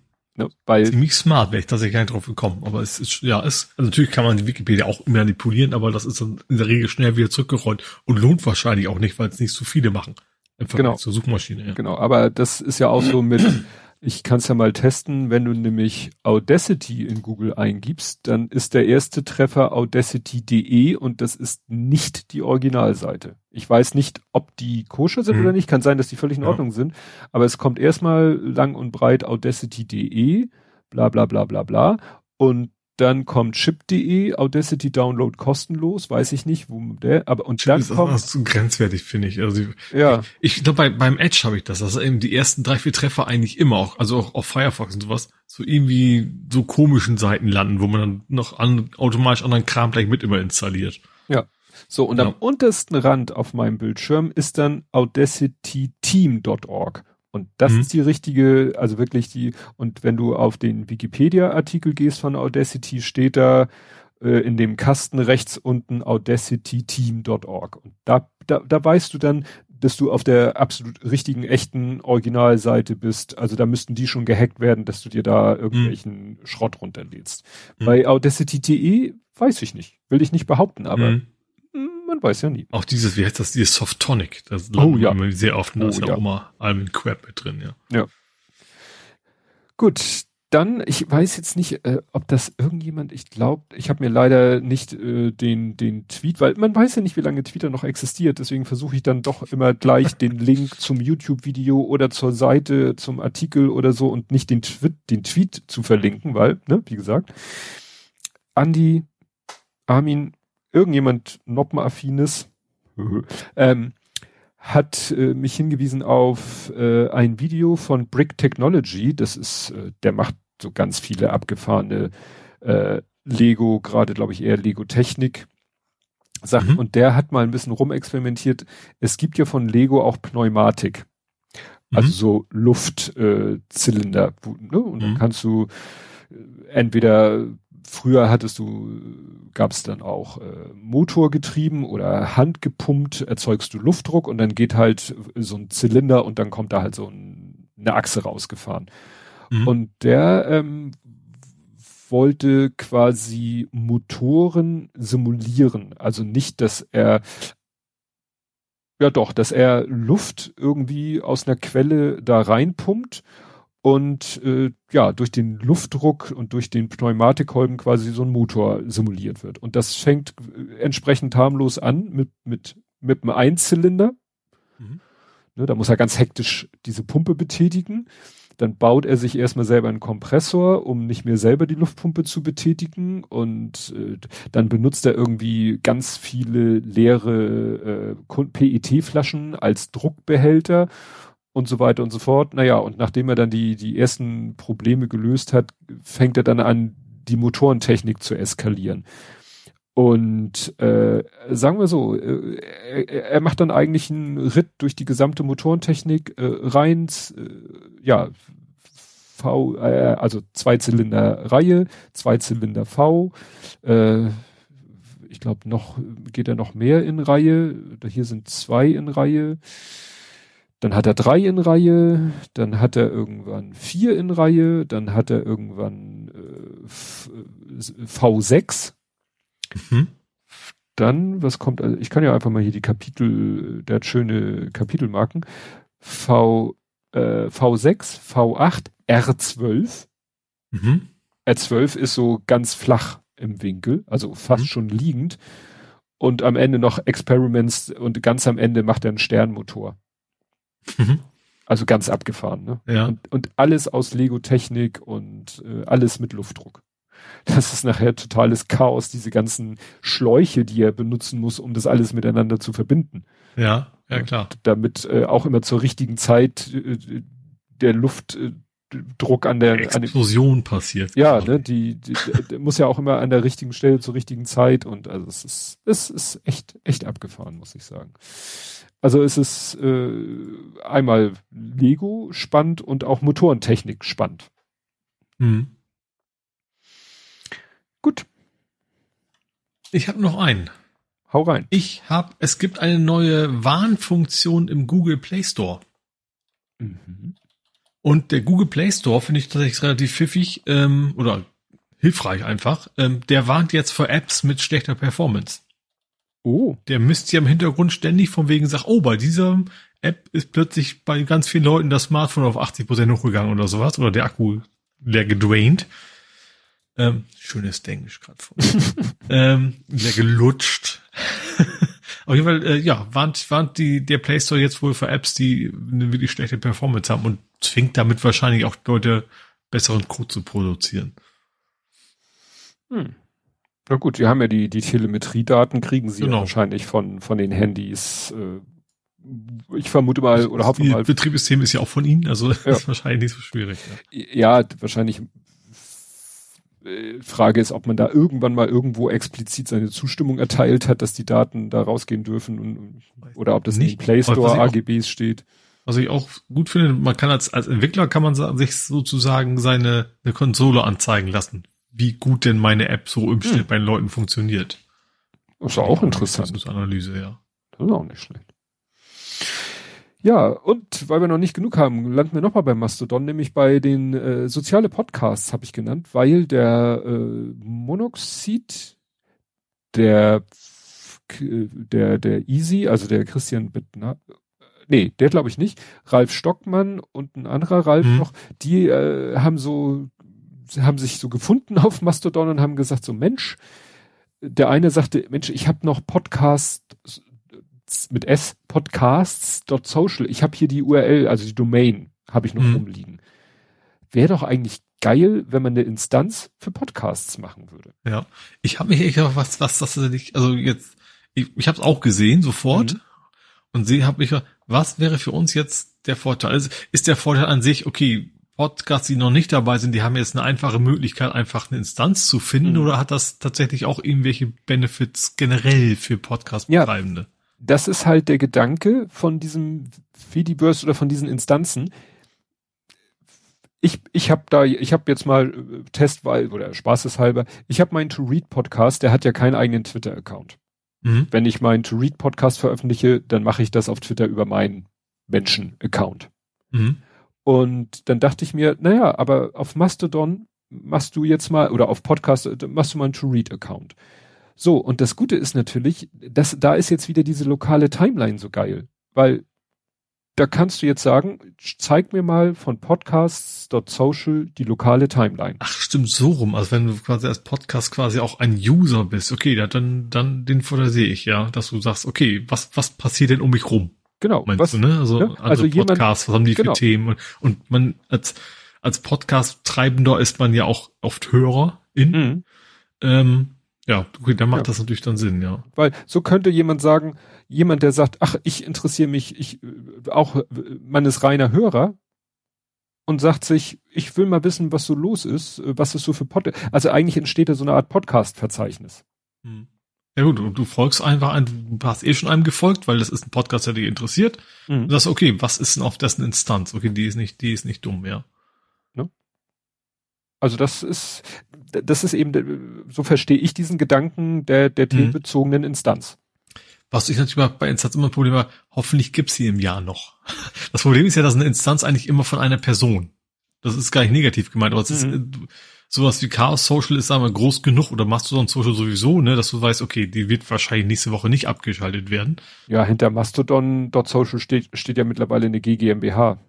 Ne, weil Ziemlich smart, wäre ich tatsächlich gar nicht drauf gekommen. Aber es ist, ja, es, also natürlich kann man die Wikipedia auch manipulieren, aber das ist dann in der Regel schnell wieder zurückgerollt und lohnt wahrscheinlich auch nicht, weil es nicht so viele machen. Im Vergleich genau. zur Suchmaschine. Ja. Genau, aber das ist ja auch so mit ich kann es ja mal testen, wenn du nämlich Audacity in Google eingibst, dann ist der erste Treffer audacity.de und das ist nicht die Originalseite. Ich weiß nicht, ob die koscher sind hm. oder nicht, kann sein, dass die völlig in Ordnung ja. sind, aber es kommt erstmal lang und breit audacity.de, bla bla bla bla bla und dann kommt chip.de, Audacity Download kostenlos, weiß ich nicht, wo der, aber und dann ist kommt. Das ist grenzwertig, finde ich. Also ja. ich, ich glaube, bei, beim Edge habe ich das, dass eben die ersten drei, vier Treffer eigentlich immer auch, also auch auf Firefox und sowas, so irgendwie so komischen Seiten landen, wo man dann noch an, automatisch anderen Kram gleich mit immer installiert. Ja. So, und ja. am untersten Rand auf meinem Bildschirm ist dann audacityteam.org. Und das mhm. ist die richtige, also wirklich die, und wenn du auf den Wikipedia-Artikel gehst von Audacity, steht da äh, in dem Kasten rechts unten audacityteam.org. Und da, da, da weißt du dann, dass du auf der absolut richtigen, echten Originalseite bist. Also da müssten die schon gehackt werden, dass du dir da irgendwelchen mhm. Schrott runterlädst. Mhm. Bei Audacity.de weiß ich nicht. Will ich nicht behaupten, aber mhm man weiß ja nie. Auch dieses, wie heißt das, dieses Softonic, das oh, ja. sehr oft, da oh, ist ja, ja auch immer Alvin Crab mit drin, ja. Ja. Gut, dann, ich weiß jetzt nicht, äh, ob das irgendjemand, ich glaube, ich habe mir leider nicht äh, den, den Tweet, weil man weiß ja nicht, wie lange Twitter noch existiert, deswegen versuche ich dann doch immer gleich den Link zum YouTube-Video oder zur Seite, zum Artikel oder so und nicht den, Twi den Tweet zu verlinken, weil, ne, wie gesagt, Andi, Armin, irgendjemand Noppenaffines ähm, hat äh, mich hingewiesen auf äh, ein Video von Brick Technology. Das ist, äh, der macht so ganz viele abgefahrene äh, Lego, gerade glaube ich eher Lego Technik Sachen. Mhm. Und der hat mal ein bisschen rumexperimentiert. Es gibt ja von Lego auch Pneumatik. Also mhm. so Luftzylinder. Äh, ne? Und mhm. dann kannst du äh, entweder früher hattest du, gab es dann auch äh, Motorgetrieben oder handgepumpt, erzeugst du Luftdruck und dann geht halt so ein Zylinder und dann kommt da halt so ein, eine Achse rausgefahren. Mhm. Und der ähm, wollte quasi Motoren simulieren. Also nicht, dass er ja doch, dass er Luft irgendwie aus einer Quelle da reinpumpt und äh, ja, durch den Luftdruck und durch den Pneumatikkolben quasi so ein Motor simuliert wird. Und das fängt äh, entsprechend harmlos an mit, mit, mit einem Einzylinder. Mhm. Ne, da muss er ganz hektisch diese Pumpe betätigen. Dann baut er sich erstmal selber einen Kompressor, um nicht mehr selber die Luftpumpe zu betätigen. Und äh, dann benutzt er irgendwie ganz viele leere äh, PET-Flaschen als Druckbehälter und so weiter und so fort. Naja, und nachdem er dann die, die ersten Probleme gelöst hat, fängt er dann an, die Motorentechnik zu eskalieren. Und äh, sagen wir so, äh, er, macht dann eigentlich einen Ritt durch die gesamte Motorentechnik äh, rein, äh, ja, V, äh, also Zweizylinder Reihe, Zweizylinder V, äh, ich glaube noch geht er noch mehr in Reihe. Hier sind zwei in Reihe. Dann hat er drei in Reihe, dann hat er irgendwann vier in Reihe, dann hat er irgendwann äh, V6. Mhm. Dann, was kommt, also ich kann ja einfach mal hier die Kapitel, der hat schöne Kapitelmarken. V, äh, V6, V8, R12. Mhm. R12 ist so ganz flach im Winkel, also fast mhm. schon liegend. Und am Ende noch Experiments und ganz am Ende macht er einen Sternmotor. Mhm. Also ganz abgefahren, ne? Ja. Und, und alles aus Lego-Technik und äh, alles mit Luftdruck. Das ist nachher totales Chaos, diese ganzen Schläuche, die er benutzen muss, um das alles miteinander zu verbinden. Ja, ja klar. Und damit äh, auch immer zur richtigen Zeit äh, der Luft äh, Druck an der Explosion an den, passiert. Ja, ne, die, die, die muss ja auch immer an der richtigen Stelle zur richtigen Zeit und also es ist es ist echt echt abgefahren, muss ich sagen. Also es ist äh, einmal Lego spannend und auch Motorentechnik spannend. Mhm. Gut. Ich habe noch einen. Hau rein. Ich habe, es gibt eine neue Warnfunktion im Google Play Store. Mhm. Und der Google Play Store finde ich tatsächlich relativ pfiffig ähm, oder hilfreich einfach. Ähm, der warnt jetzt vor Apps mit schlechter Performance. Oh. Der misst ja im Hintergrund ständig von wegen sagt, oh, bei dieser App ist plötzlich bei ganz vielen Leuten das Smartphone auf 80 Prozent hochgegangen oder sowas oder der Akku leer gedraint. Ähm, schönes Englisch gerade von. ähm, leer gelutscht. Auf jeden Fall, äh, ja, warnt, warnt die, der Play Store jetzt wohl für Apps, die eine wirklich schlechte Performance haben und zwingt damit wahrscheinlich auch Leute, besseren Code zu produzieren. Hm. Na gut, wir haben ja die, die Telemetriedaten, kriegen sie genau. wahrscheinlich von, von den Handys. Äh, ich vermute mal oder hoffe mal. Das Betriebssystem ist ja auch von Ihnen, also ja. ist wahrscheinlich nicht so schwierig. Ja, ja wahrscheinlich äh, Frage ist, ob man da irgendwann mal irgendwo explizit seine Zustimmung erteilt hat, dass die Daten da rausgehen dürfen und, oder ob das nicht, in Play Store AGBs steht. Was ich auch gut finde, man kann als, als Entwickler kann man sich sozusagen seine eine Konsole anzeigen lassen, wie gut denn meine App so im Schnitt hm. bei den Leuten funktioniert. Das ist auch interessant. Analyse, ja. Das ist auch nicht schlecht. Ja, und weil wir noch nicht genug haben, landen wir nochmal bei Mastodon, nämlich bei den äh, soziale Podcasts habe ich genannt, weil der äh, Monoxid, der der der Easy, also der Christian Bittner, nee, der glaube ich nicht, Ralf Stockmann und ein anderer Ralf mhm. noch, die äh, haben so haben sich so gefunden auf Mastodon und haben gesagt so Mensch, der eine sagte, Mensch, ich habe noch Podcast mit S podcasts.social. Ich habe hier die URL, also die Domain, habe ich noch mhm. rumliegen. Wäre doch eigentlich geil, wenn man eine Instanz für Podcasts machen würde. Ja, ich habe mich echt was, was das nicht, also jetzt, ich, ich habe es auch gesehen sofort mhm. und sie habe mich, was wäre für uns jetzt der Vorteil? Also ist der Vorteil an sich, okay, Podcasts, die noch nicht dabei sind, die haben jetzt eine einfache Möglichkeit, einfach eine Instanz zu finden, mhm. oder hat das tatsächlich auch irgendwelche Benefits generell für Podcast-Betreibende? Ja das ist halt der Gedanke von diesem Fediverse oder von diesen Instanzen. Ich, ich habe da, ich habe jetzt mal äh, Testwahl oder spaßeshalber, ich habe meinen To-Read-Podcast, der hat ja keinen eigenen Twitter-Account. Mhm. Wenn ich meinen To-Read-Podcast veröffentliche, dann mache ich das auf Twitter über meinen Menschen-Account. Mhm. Und dann dachte ich mir, naja, aber auf Mastodon machst du jetzt mal, oder auf Podcast äh, machst du mal einen To-Read-Account. So, und das Gute ist natürlich, dass da ist jetzt wieder diese lokale Timeline so geil, weil da kannst du jetzt sagen, zeig mir mal von podcasts.social die lokale Timeline. Ach, stimmt, so rum. Also wenn du quasi als Podcast quasi auch ein User bist, okay, dann, dann den Vorteil sehe ich, ja, dass du sagst, okay, was, was passiert denn um mich rum? Genau. Meinst was, du, ne? Also, ne? also, also Podcasts, was haben die genau. für Themen? Und, und man als, als Podcast-Treibender ist man ja auch oft Hörer in. Mhm. Ähm, ja, okay, dann macht ja. das natürlich dann Sinn, ja. Weil so könnte jemand sagen, jemand, der sagt, ach, ich interessiere mich, ich auch man ist reiner Hörer und sagt sich, ich will mal wissen, was so los ist, was ist so für Pod Also eigentlich entsteht da so eine Art Podcast-Verzeichnis. Hm. Ja gut, du, du folgst einfach ein, du hast eh schon einem gefolgt, weil das ist ein Podcast, der dich interessiert. Mhm. Du sagst, okay, was ist denn auf dessen Instanz? Okay, die ist nicht, die ist nicht dumm, ja. Ne? Also das ist, das ist eben, so verstehe ich diesen Gedanken der, der mhm. themenbezogenen Instanz. Was ich natürlich bei Instanz immer ein Problem habe, hoffentlich gibt's sie im Jahr noch. Das Problem ist ja, dass eine Instanz eigentlich immer von einer Person. Das ist gar nicht negativ gemeint, aber es mhm. ist, sowas wie Chaos Social ist, sagen wir, groß genug oder machst du so ein Social sowieso, ne, dass du weißt, okay, die wird wahrscheinlich nächste Woche nicht abgeschaltet werden. Ja, hinter Mastodon.social steht, steht ja mittlerweile eine GGMBH.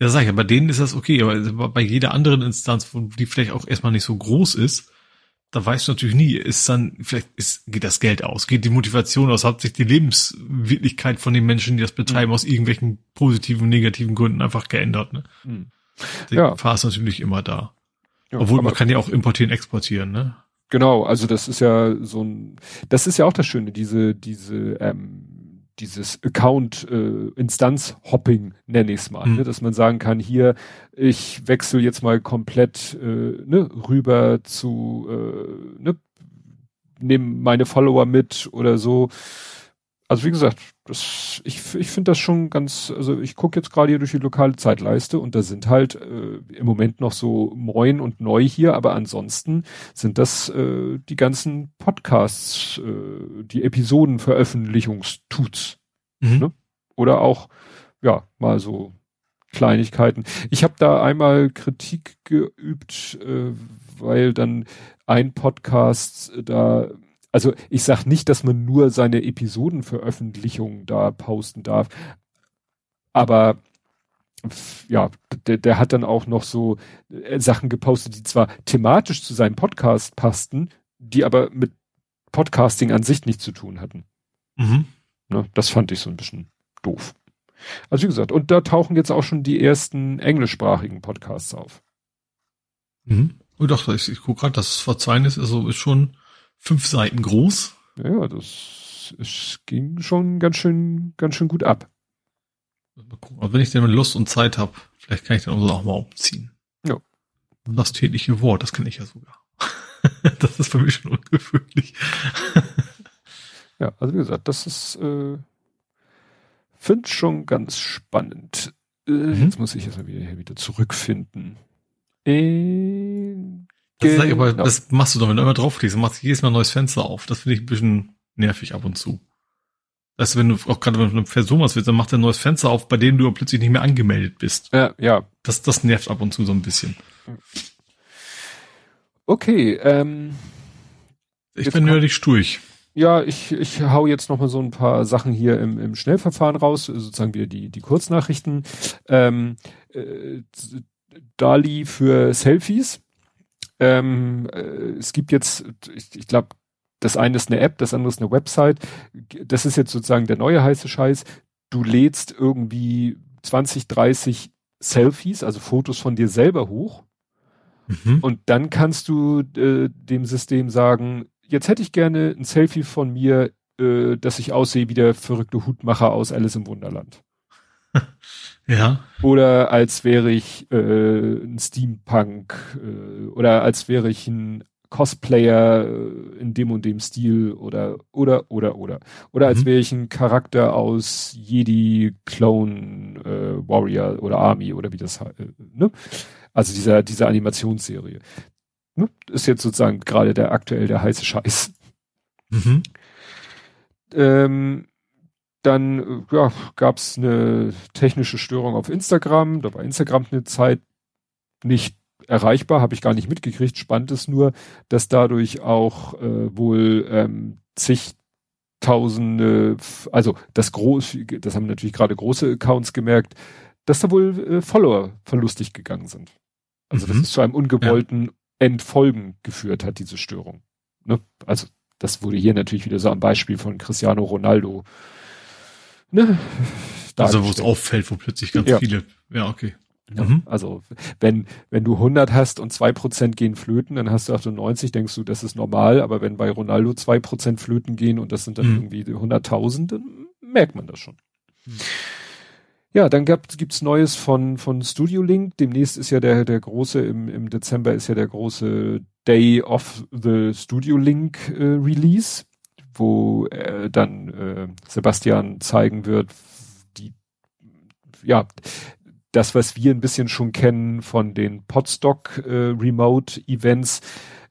Ja, sag ich, bei denen ist das okay, aber bei jeder anderen Instanz, die vielleicht auch erstmal nicht so groß ist, da weißt du natürlich nie, ist dann, vielleicht ist, geht das Geld aus, geht die Motivation aus, hat sich die Lebenswirklichkeit von den Menschen, die das betreiben, mhm. aus irgendwelchen positiven, negativen Gründen einfach geändert, ne? Mhm. Die ja. Gefahr ist natürlich immer da. Ja, Obwohl man kann ja auch importieren, exportieren, ne? Genau, also das ist ja so ein, das ist ja auch das Schöne, diese, diese, ähm, dieses Account äh, nenne ich es mal, mhm. ne? dass man sagen kann, hier ich wechsle jetzt mal komplett äh, ne, rüber zu äh, ne, nehme meine Follower mit oder so also wie gesagt, das, ich, ich finde das schon ganz, also ich gucke jetzt gerade hier durch die lokale Zeitleiste und da sind halt äh, im Moment noch so Moin und Neu hier, aber ansonsten sind das äh, die ganzen Podcasts, äh, die Episodenveröffentlichungstuts. Mhm. Ne? Oder auch, ja, mal so Kleinigkeiten. Ich habe da einmal Kritik geübt, äh, weil dann ein Podcast da also ich sag nicht, dass man nur seine Episodenveröffentlichungen da posten darf, aber ja, der, der hat dann auch noch so äh, Sachen gepostet, die zwar thematisch zu seinem Podcast passten, die aber mit Podcasting an sich nichts zu tun hatten. Mhm. Ne, das fand ich so ein bisschen doof. Also wie gesagt, und da tauchen jetzt auch schon die ersten englischsprachigen Podcasts auf. Mhm. Und doch, ich, ich gucke gerade, das Verzeichnis also ist schon fünf Seiten groß. Ja, das es ging schon ganz schön, ganz schön gut ab. Mal gucken. Aber wenn ich denn Lust und Zeit habe, vielleicht kann ich dann auch mal umziehen. Ja. Das tägliche Wort, das kenne ich ja sogar. das ist für mich schon ungewöhnlich. ja, also wie gesagt, das ist, äh, finde schon ganz spannend. Äh, mhm. Jetzt muss ich jetzt mal wieder, wieder zurückfinden. Äh, das, genau. aber, das machst du doch, wenn du immer draufklickst, dann machst du jedes Mal ein neues Fenster auf. Das finde ich ein bisschen nervig ab und zu. Weißt du, wenn du auch gerade wenn du eine Person was willst, dann macht er ein neues Fenster auf, bei dem du plötzlich nicht mehr angemeldet bist. Ja, ja. Das, das nervt ab und zu so ein bisschen. Okay, ähm. Ich bin nerdig durch. Ja, ich, ich hau jetzt noch mal so ein paar Sachen hier im, im Schnellverfahren raus, sozusagen wieder die, die Kurznachrichten. Ähm, äh, Dali für Selfies. Ähm, äh, es gibt jetzt, ich, ich glaube, das eine ist eine App, das andere ist eine Website. Das ist jetzt sozusagen der neue heiße Scheiß. Du lädst irgendwie 20, 30 Selfies, also Fotos von dir selber hoch. Mhm. Und dann kannst du äh, dem System sagen, jetzt hätte ich gerne ein Selfie von mir, äh, dass ich aussehe wie der verrückte Hutmacher aus Alice im Wunderland. Ja. Oder als wäre ich äh, ein Steampunk äh, oder als wäre ich ein Cosplayer äh, in dem und dem Stil oder oder oder oder oder als mhm. wäre ich ein Charakter aus Jedi Clone äh, Warrior oder Army oder wie das äh, ne also dieser dieser Animationsserie ne? ist jetzt sozusagen gerade der aktuell der heiße Scheiß mhm. ähm, dann äh, ja, gab es eine technische Störung auf Instagram. Da war Instagram eine Zeit nicht erreichbar, habe ich gar nicht mitgekriegt. Spannend ist nur, dass dadurch auch äh, wohl ähm, zigtausende, also das groß, das haben natürlich gerade große Accounts gemerkt, dass da wohl äh, Follower verlustig gegangen sind. Also mhm. dass es zu einem ungewollten ja. Entfolgen geführt hat, diese Störung. Ne? Also das wurde hier natürlich wieder so am Beispiel von Cristiano Ronaldo ne, Also wo es auffällt, wo plötzlich ganz ja. viele, ja, okay. Ja, mhm. Also wenn wenn du 100 hast und zwei Prozent gehen flöten, dann hast du 98, denkst du, das ist normal. Aber wenn bei Ronaldo zwei Prozent flöten gehen und das sind dann mhm. irgendwie 100.000, dann merkt man das schon. Mhm. Ja, dann gab, gibt's Neues von von Studio Link. Demnächst ist ja der der große im im Dezember ist ja der große Day of the Studio Link äh, Release wo äh, dann äh, Sebastian zeigen wird, die ja das, was wir ein bisschen schon kennen von den Podstock äh, Remote Events.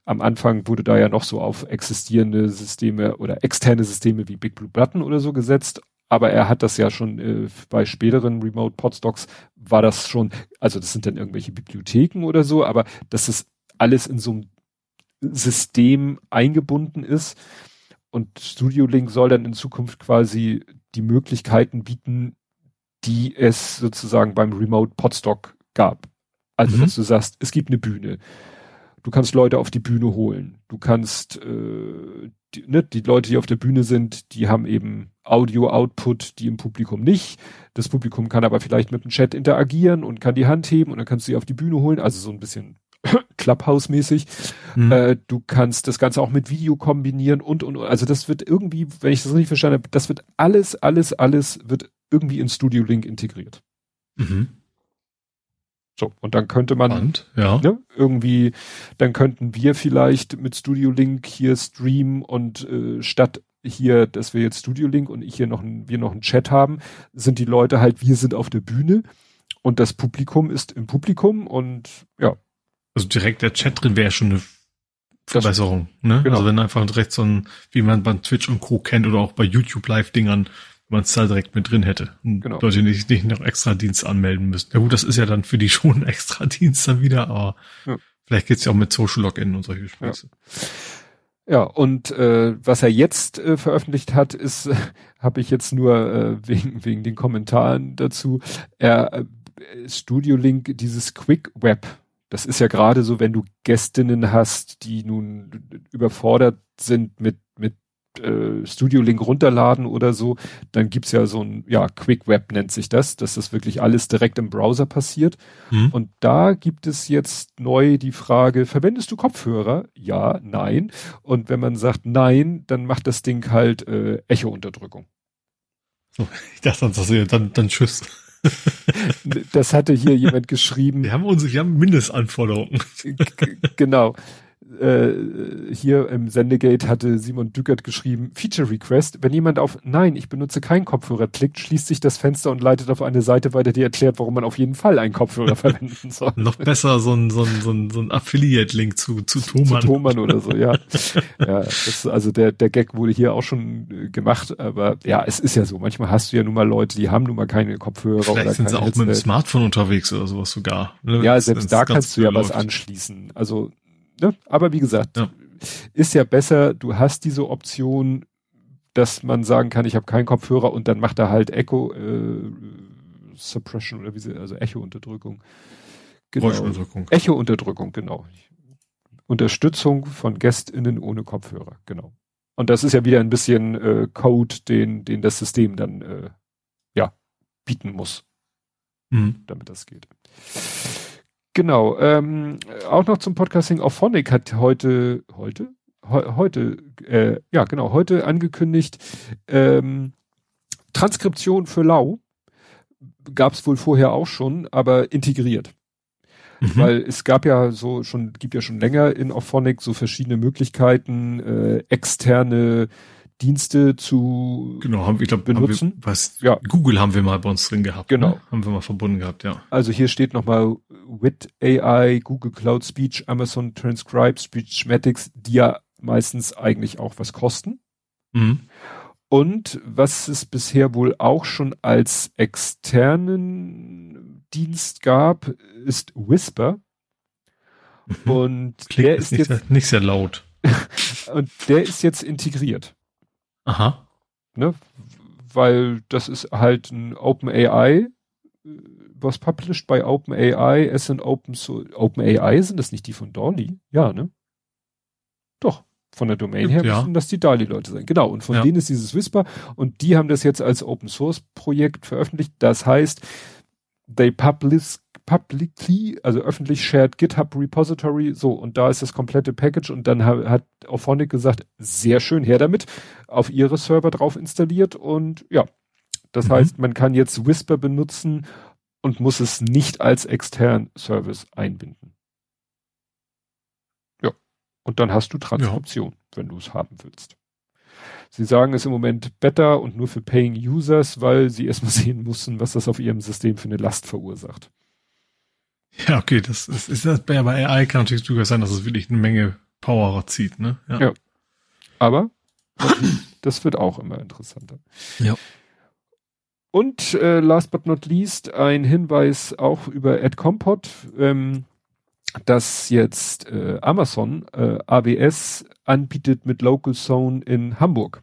Am Anfang wurde da ja noch so auf existierende Systeme oder externe Systeme wie Big Blue Button oder so gesetzt. Aber er hat das ja schon äh, bei späteren Remote Podstocks war das schon, also das sind dann irgendwelche Bibliotheken oder so, aber dass das alles in so einem System eingebunden ist. Und Studio Link soll dann in Zukunft quasi die Möglichkeiten bieten, die es sozusagen beim Remote Podstock gab. Also, mhm. dass du sagst, es gibt eine Bühne. Du kannst Leute auf die Bühne holen. Du kannst, äh, die, ne, die Leute, die auf der Bühne sind, die haben eben Audio-Output, die im Publikum nicht. Das Publikum kann aber vielleicht mit dem Chat interagieren und kann die Hand heben und dann kannst du sie auf die Bühne holen. Also so ein bisschen Clubhouse-mäßig. Mhm. Äh, du kannst das Ganze auch mit Video kombinieren und, und, also das wird irgendwie, wenn ich das richtig verstanden habe, das wird alles, alles, alles wird irgendwie in Studio Link integriert. Mhm. So, und dann könnte man Spannend, ja. ne, irgendwie, dann könnten wir vielleicht mit Studio Link hier streamen und äh, statt hier, dass wir jetzt Studio Link und ich hier noch ein, wir noch einen Chat haben, sind die Leute halt, wir sind auf der Bühne und das Publikum ist im Publikum und ja. Also direkt der Chat drin wäre schon eine Verbesserung, ne? Genau. Also wenn einfach direkt so ein, wie man beim Twitch und Co. kennt oder auch bei YouTube Live-Dingern, man es da direkt mit drin hätte. Und genau. Leute nicht, nicht noch extra Dienst anmelden müssen. Ja gut, das ist ja dann für die schon extra Dienst dann wieder, aber ja. vielleicht geht's ja auch mit Social Login und solche Späße. Ja. ja, und äh, was er jetzt äh, veröffentlicht hat, ist, äh, habe ich jetzt nur äh, wegen, wegen den Kommentaren dazu, er äh, Studio Link, dieses Quick Web, das ist ja gerade so, wenn du Gästinnen hast, die nun überfordert sind mit, mit äh, Studio Link runterladen oder so, dann gibt's ja so ein, ja, Quick Web nennt sich das, dass das wirklich alles direkt im Browser passiert. Mhm. Und da gibt es jetzt neu die Frage, verwendest du Kopfhörer? Ja, nein. Und wenn man sagt nein, dann macht das Ding halt äh, Echo-Unterdrückung. ich dachte, dann, dann, dann tschüss. das hatte hier jemand geschrieben. Wir haben unsere, wir haben Mindestanforderungen. genau äh, hier im Sendegate hatte Simon Dückert geschrieben, Feature Request, wenn jemand auf Nein, ich benutze keinen Kopfhörer klickt, schließt sich das Fenster und leitet auf eine Seite weiter, die erklärt, warum man auf jeden Fall einen Kopfhörer verwenden soll. Noch besser so ein, so ein, so ein, so ein Affiliate-Link zu, zu Thomann. Zu Thomann oder so, ja. ja, das, also der, der Gag wurde hier auch schon äh, gemacht, aber ja, es ist ja so. Manchmal hast du ja nun mal Leute, die haben nun mal keine Kopfhörer Vielleicht oder sind sie auch Headset. mit dem Smartphone unterwegs oder sowas sogar. Ne? Ja, selbst da kannst du ja läuft. was anschließen. Also ne? Aber wie gesagt, ja. ist ja besser, du hast diese Option, dass man sagen kann, ich habe keinen Kopfhörer und dann macht er halt Echo äh, Suppression oder wie sie, also Echo-Unterdrückung. Genau. Echo-Unterdrückung, genau. Unterstützung von GästInnen ohne Kopfhörer, genau. Und das ist ja wieder ein bisschen äh, Code, den, den das System dann äh, ja bieten muss, mhm. damit das geht. Genau. Ähm, auch noch zum Podcasting. Auphonic hat heute, heute, he, heute, äh, ja genau, heute angekündigt, ähm, Transkription für Lau. Gab es wohl vorher auch schon, aber integriert. Mhm. Weil es gab ja so schon, gibt ja schon länger in Auphonic so verschiedene Möglichkeiten, äh, externe Dienste zu genau, haben, ich glaub, benutzen. Haben wir, was, ja. Google haben wir mal bei uns drin gehabt. Genau. Ne? Haben wir mal verbunden gehabt, ja. Also hier steht nochmal WIT AI, Google Cloud Speech, Amazon Transcribe, Speechmatics, die ja meistens eigentlich auch was kosten. Mhm. Und was es bisher wohl auch schon als externen Dienst gab, ist Whisper. Mhm. Und Klingt der ist nicht, jetzt, sehr, nicht sehr laut. und der ist jetzt integriert. Aha. Ne? Weil das ist halt ein OpenAI, was published by OpenAI, es sind Open so OpenAI sind das nicht die von Dolly? Ja, ne? Doch. Von der Domain her ja. müssen das die Dali-Leute sein. Genau. Und von ja. denen ist dieses Whisper. Und die haben das jetzt als Open Source Projekt veröffentlicht. Das heißt, they publish publicly, also öffentlich shared GitHub Repository, so, und da ist das komplette Package und dann hat, Auphonic gesagt, sehr schön, her damit, auf ihre Server drauf installiert und ja, das mhm. heißt, man kann jetzt Whisper benutzen und muss es nicht als externen Service einbinden. Ja. Und dann hast du Transkription, ja. wenn du es haben willst. Sie sagen es im Moment better und nur für Paying Users, weil sie erstmal sehen mussten, was das auf ihrem System für eine Last verursacht. Ja, okay, das ist, ist das bei, bei AI kann natürlich durchaus sein, dass es wirklich eine Menge Power zieht, ne? Ja. ja. Aber das wird auch immer interessanter. Ja. Und äh, last but not least ein Hinweis auch über AdCompot, ähm, dass jetzt äh, Amazon äh, ABS anbietet mit Local Zone in Hamburg.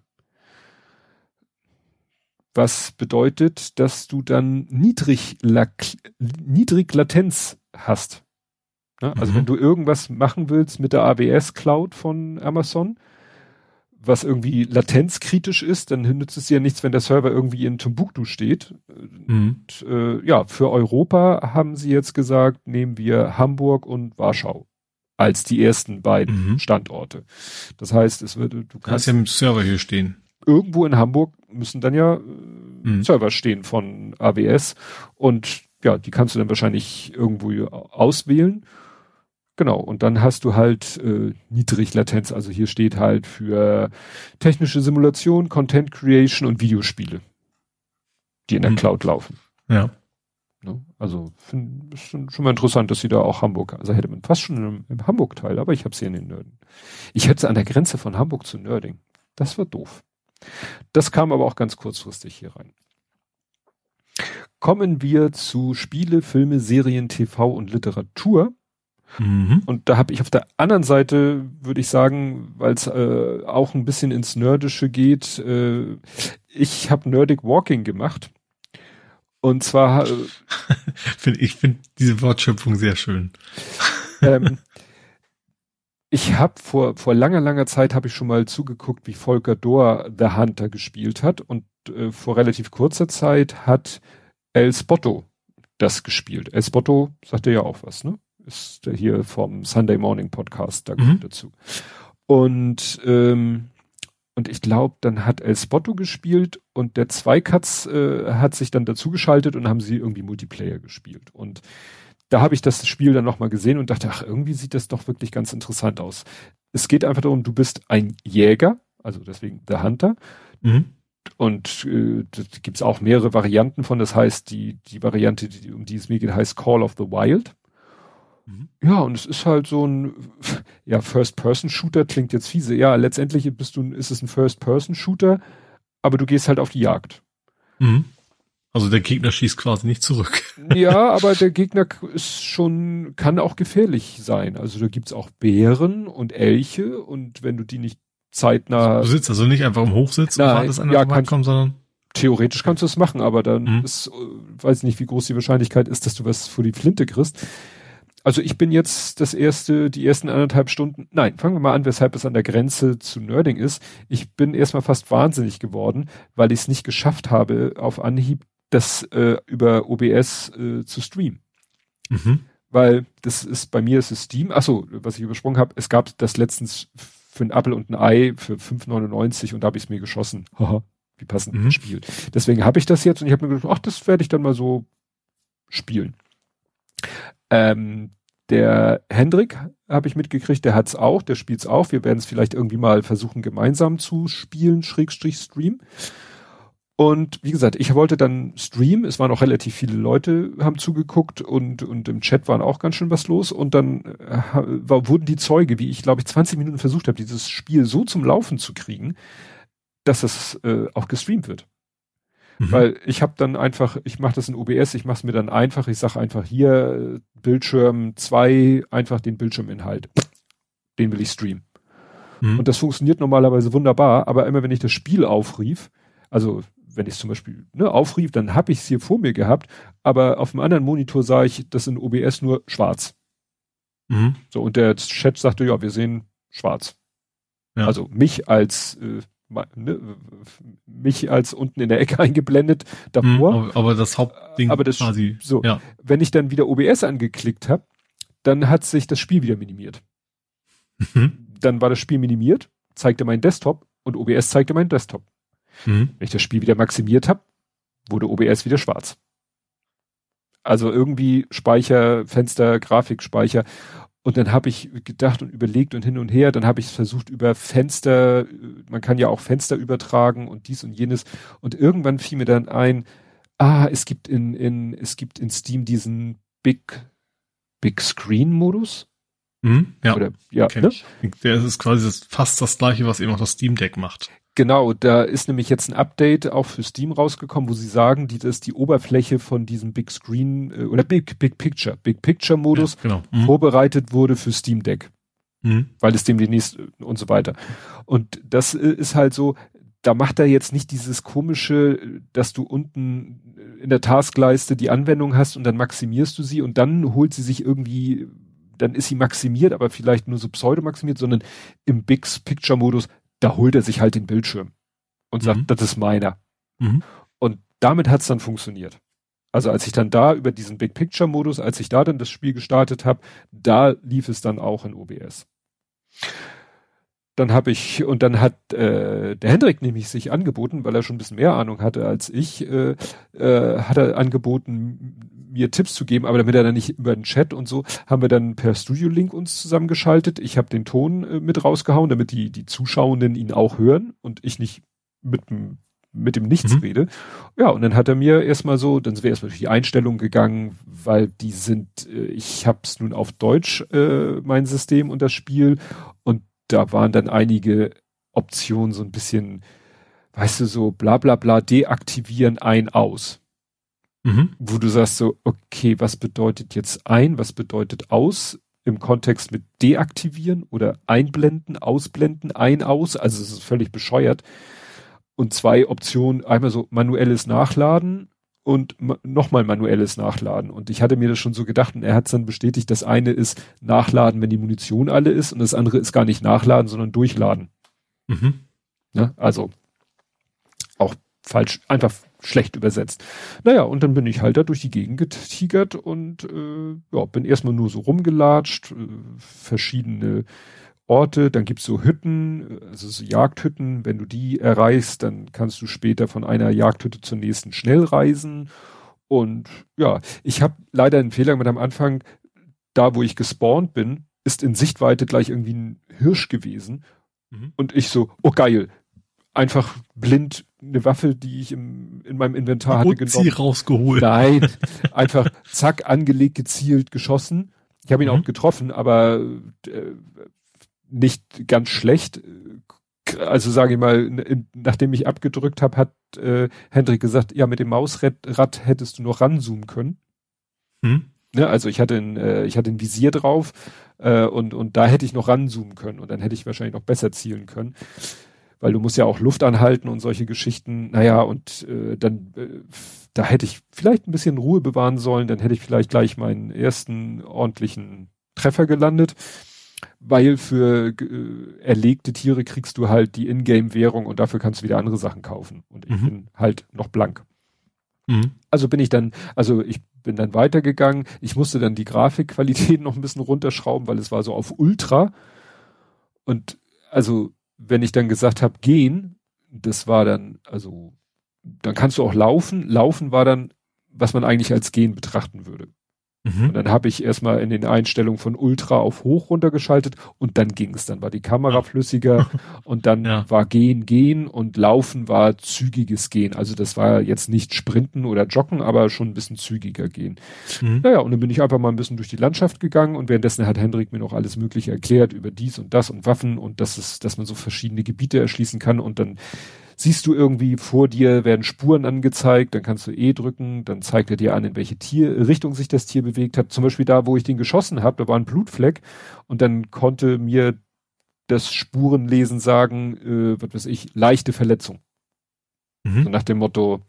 Was bedeutet, dass du dann niedrig, niedrig Latenz hast. Ja, also mhm. wenn du irgendwas machen willst mit der ABS Cloud von Amazon, was irgendwie latenzkritisch ist, dann nützt es ja nichts, wenn der Server irgendwie in Timbuktu steht. Mhm. Und, äh, ja, für Europa haben sie jetzt gesagt, nehmen wir Hamburg und Warschau als die ersten beiden mhm. Standorte. Das heißt, es würde, du kannst ja im Server hier stehen. Irgendwo in Hamburg müssen dann ja äh, mhm. Server stehen von AWS und ja, die kannst du dann wahrscheinlich irgendwo auswählen Genau, und dann hast du halt äh, Niedriglatenz, also hier steht halt für technische Simulation, Content Creation und Videospiele, die in der mhm. Cloud laufen. Ja. Ne? Also finde ich schon mal interessant, dass sie da auch Hamburg, also hätte man fast schon im, im Hamburg-Teil, aber ich habe sie in den Nörden. Ich hätte sie an der Grenze von Hamburg zu Nörding. Das war doof. Das kam aber auch ganz kurzfristig hier rein. Kommen wir zu Spiele, Filme, Serien, TV und Literatur. Mhm. Und da habe ich auf der anderen Seite, würde ich sagen, weil es äh, auch ein bisschen ins Nerdische geht, äh, ich habe Nerdic Walking gemacht. Und zwar äh, ich finde diese Wortschöpfung sehr schön. ähm, ich habe vor vor langer langer Zeit habe ich schon mal zugeguckt, wie Volker Dohr The Hunter gespielt hat und äh, vor relativ kurzer Zeit hat El Spotto das gespielt. El Spotto sagt ja auch was, ne? ist der hier vom Sunday Morning Podcast, da mhm. dazu. Und, ähm, und ich glaube, dann hat El Spotto gespielt und der Zweikatz äh, hat sich dann dazugeschaltet und haben sie irgendwie Multiplayer gespielt. Und da habe ich das Spiel dann nochmal gesehen und dachte, ach, irgendwie sieht das doch wirklich ganz interessant aus. Es geht einfach darum, du bist ein Jäger, also deswegen der Hunter. Mhm. Und äh, da gibt auch mehrere Varianten von. Das heißt, die, die Variante, die, um die es mir geht, heißt Call of the Wild. Mhm. Ja, und es ist halt so ein, ja, First-Person-Shooter klingt jetzt fiese. Ja, letztendlich bist du, ist es ein First-Person-Shooter, aber du gehst halt auf die Jagd. Mhm. Also der Gegner schießt quasi nicht zurück. Ja, aber der Gegner ist schon, kann auch gefährlich sein. Also da gibt's auch Bären und Elche und wenn du die nicht zeitnah. Du sitzt also nicht einfach im Hochsitz Nein, und wartest an der ja, kommen, sondern. Theoretisch kannst du es machen, aber dann mhm. ist, äh, weiß nicht, wie groß die Wahrscheinlichkeit ist, dass du was vor die Flinte kriegst also ich bin jetzt das erste, die ersten anderthalb Stunden, nein, fangen wir mal an, weshalb es an der Grenze zu Nerding ist. Ich bin erstmal fast wahnsinnig geworden, weil ich es nicht geschafft habe, auf Anhieb das äh, über OBS äh, zu streamen. Mhm. Weil das ist, bei mir ist es Steam, achso, was ich übersprungen habe, es gab das letztens für ein Apple und ein Ei für 5,99 und da habe ich es mir geschossen. Haha, wie passend mhm. gespielt. Deswegen habe ich das jetzt und ich habe mir gedacht, ach, das werde ich dann mal so spielen. Ähm, der Hendrik habe ich mitgekriegt, der hat's auch, der spielt's auch. Wir werden es vielleicht irgendwie mal versuchen, gemeinsam zu spielen, Schrägstrich Stream. Und wie gesagt, ich wollte dann streamen. Es waren auch relativ viele Leute, haben zugeguckt und, und im Chat waren auch ganz schön was los. Und dann äh, war, wurden die Zeuge, wie ich glaube ich 20 Minuten versucht habe, dieses Spiel so zum Laufen zu kriegen, dass es äh, auch gestreamt wird. Mhm. Weil ich habe dann einfach, ich mache das in OBS, ich mache es mir dann einfach, ich sage einfach hier Bildschirm 2, einfach den Bildschirminhalt. Den will ich streamen. Mhm. Und das funktioniert normalerweise wunderbar, aber immer wenn ich das Spiel aufrief, also wenn ich es zum Beispiel ne, aufrief, dann habe ich es hier vor mir gehabt, aber auf dem anderen Monitor sah ich das in OBS nur schwarz. Mhm. So, und der Chat sagte, ja, wir sehen schwarz. Ja. Also mich als äh, ne, mich als unten in der Ecke eingeblendet davor. Mhm, aber das Hauptding aber das quasi, so, ja. wenn ich dann wieder OBS angeklickt habe, dann hat sich das Spiel wieder minimiert. Mhm. Dann war das Spiel minimiert, zeigte mein Desktop und OBS zeigte meinen Desktop. Mhm. Wenn ich das Spiel wieder maximiert habe, wurde OBS wieder schwarz. Also irgendwie Speicher, Fenster, Grafikspeicher Und dann habe ich gedacht und überlegt und hin und her. Dann habe ich versucht über Fenster, man kann ja auch Fenster übertragen und dies und jenes. Und irgendwann fiel mir dann ein, ah, es gibt in, in, es gibt in Steam diesen Big, Big Screen Modus. Mhm, ja, Oder, ja ne? Der ist quasi fast das gleiche, was eben auch das Steam Deck macht. Genau, da ist nämlich jetzt ein Update auch für Steam rausgekommen, wo sie sagen, die, dass die Oberfläche von diesem Big Screen äh, oder Big, Big Picture, Big Picture Modus ja, genau. mhm. vorbereitet wurde für Steam Deck. Mhm. Weil es dem demnächst und so weiter. Und das äh, ist halt so, da macht er jetzt nicht dieses komische, dass du unten in der Taskleiste die Anwendung hast und dann maximierst du sie und dann holt sie sich irgendwie, dann ist sie maximiert, aber vielleicht nur so pseudo-maximiert, sondern im Big Picture Modus da holt er sich halt den Bildschirm und sagt, mhm. das ist meiner. Mhm. Und damit hat's dann funktioniert. Also als ich dann da über diesen Big Picture Modus, als ich da dann das Spiel gestartet habe, da lief es dann auch in OBS. Dann habe ich, und dann hat äh, der Hendrik nämlich sich angeboten, weil er schon ein bisschen mehr Ahnung hatte als ich, äh, äh, hat er angeboten, mir Tipps zu geben, aber damit er dann nicht über den Chat und so, haben wir dann per Studio-Link uns zusammengeschaltet. Ich habe den Ton äh, mit rausgehauen, damit die, die Zuschauenden ihn auch hören und ich nicht mit, mit dem Nichts mhm. rede. Ja, und dann hat er mir erstmal so, dann sind wir erstmal durch die Einstellung gegangen, weil die sind, äh, ich habe es nun auf Deutsch, äh, mein System und das Spiel und da waren dann einige Optionen so ein bisschen, weißt du, so bla bla bla, deaktivieren ein aus. Mhm. Wo du sagst so, okay, was bedeutet jetzt ein, was bedeutet aus im Kontext mit deaktivieren oder einblenden, ausblenden, ein, aus, also es ist völlig bescheuert. Und zwei Optionen, einmal so manuelles Nachladen und nochmal manuelles Nachladen. Und ich hatte mir das schon so gedacht und er hat es dann bestätigt, das eine ist Nachladen, wenn die Munition alle ist und das andere ist gar nicht Nachladen, sondern Durchladen. Mhm. Ja, also auch falsch, einfach schlecht übersetzt. Naja, und dann bin ich halt da durch die Gegend getigert und äh, ja, bin erstmal nur so rumgelatscht, äh, verschiedene Orte, dann gibt's so Hütten, also so Jagdhütten, wenn du die erreichst, dann kannst du später von einer Jagdhütte zur nächsten schnell reisen. Und ja, ich habe leider einen Fehler mit am Anfang, da wo ich gespawnt bin, ist in Sichtweite gleich irgendwie ein Hirsch gewesen. Mhm. Und ich so, oh geil, einfach blind eine Waffe, die ich im, in meinem Inventar hatte, genommen. Sie rausgeholt. Nein, einfach zack, angelegt, gezielt, geschossen. Ich habe ihn mhm. auch getroffen, aber äh, nicht ganz schlecht. Also sage ich mal, in, nachdem ich abgedrückt habe, hat äh, Hendrik gesagt, ja, mit dem Mausrad hättest du noch ranzoomen können. Mhm. Ja, also ich hatte ein, äh, ich hatte ein Visier drauf äh, und, und da hätte ich noch ranzoomen können und dann hätte ich wahrscheinlich noch besser zielen können weil du musst ja auch Luft anhalten und solche Geschichten. Naja, und äh, dann, äh, da hätte ich vielleicht ein bisschen Ruhe bewahren sollen, dann hätte ich vielleicht gleich meinen ersten ordentlichen Treffer gelandet, weil für äh, erlegte Tiere kriegst du halt die Ingame-Währung und dafür kannst du wieder andere Sachen kaufen. Und ich mhm. bin halt noch blank. Mhm. Also bin ich dann, also ich bin dann weitergegangen. Ich musste dann die Grafikqualität noch ein bisschen runterschrauben, weil es war so auf Ultra. Und also wenn ich dann gesagt habe, gehen, das war dann, also, dann kannst du auch laufen. Laufen war dann, was man eigentlich als gehen betrachten würde. Mhm. Und dann habe ich erstmal in den Einstellungen von Ultra auf hoch runtergeschaltet und dann ging es. Dann war die Kamera flüssiger und dann ja. war Gehen, Gehen und Laufen war zügiges Gehen. Also das war jetzt nicht Sprinten oder Joggen, aber schon ein bisschen zügiger Gehen. Mhm. Naja, und dann bin ich einfach mal ein bisschen durch die Landschaft gegangen und währenddessen hat Hendrik mir noch alles Mögliche erklärt über dies und das und Waffen und dass es, dass man so verschiedene Gebiete erschließen kann und dann siehst du irgendwie vor dir werden Spuren angezeigt, dann kannst du E drücken, dann zeigt er dir an, in welche Tier, Richtung sich das Tier bewegt hat. Zum Beispiel da, wo ich den geschossen habe, da war ein Blutfleck und dann konnte mir das Spurenlesen sagen, äh, was weiß ich, leichte Verletzung. Mhm. So nach dem Motto,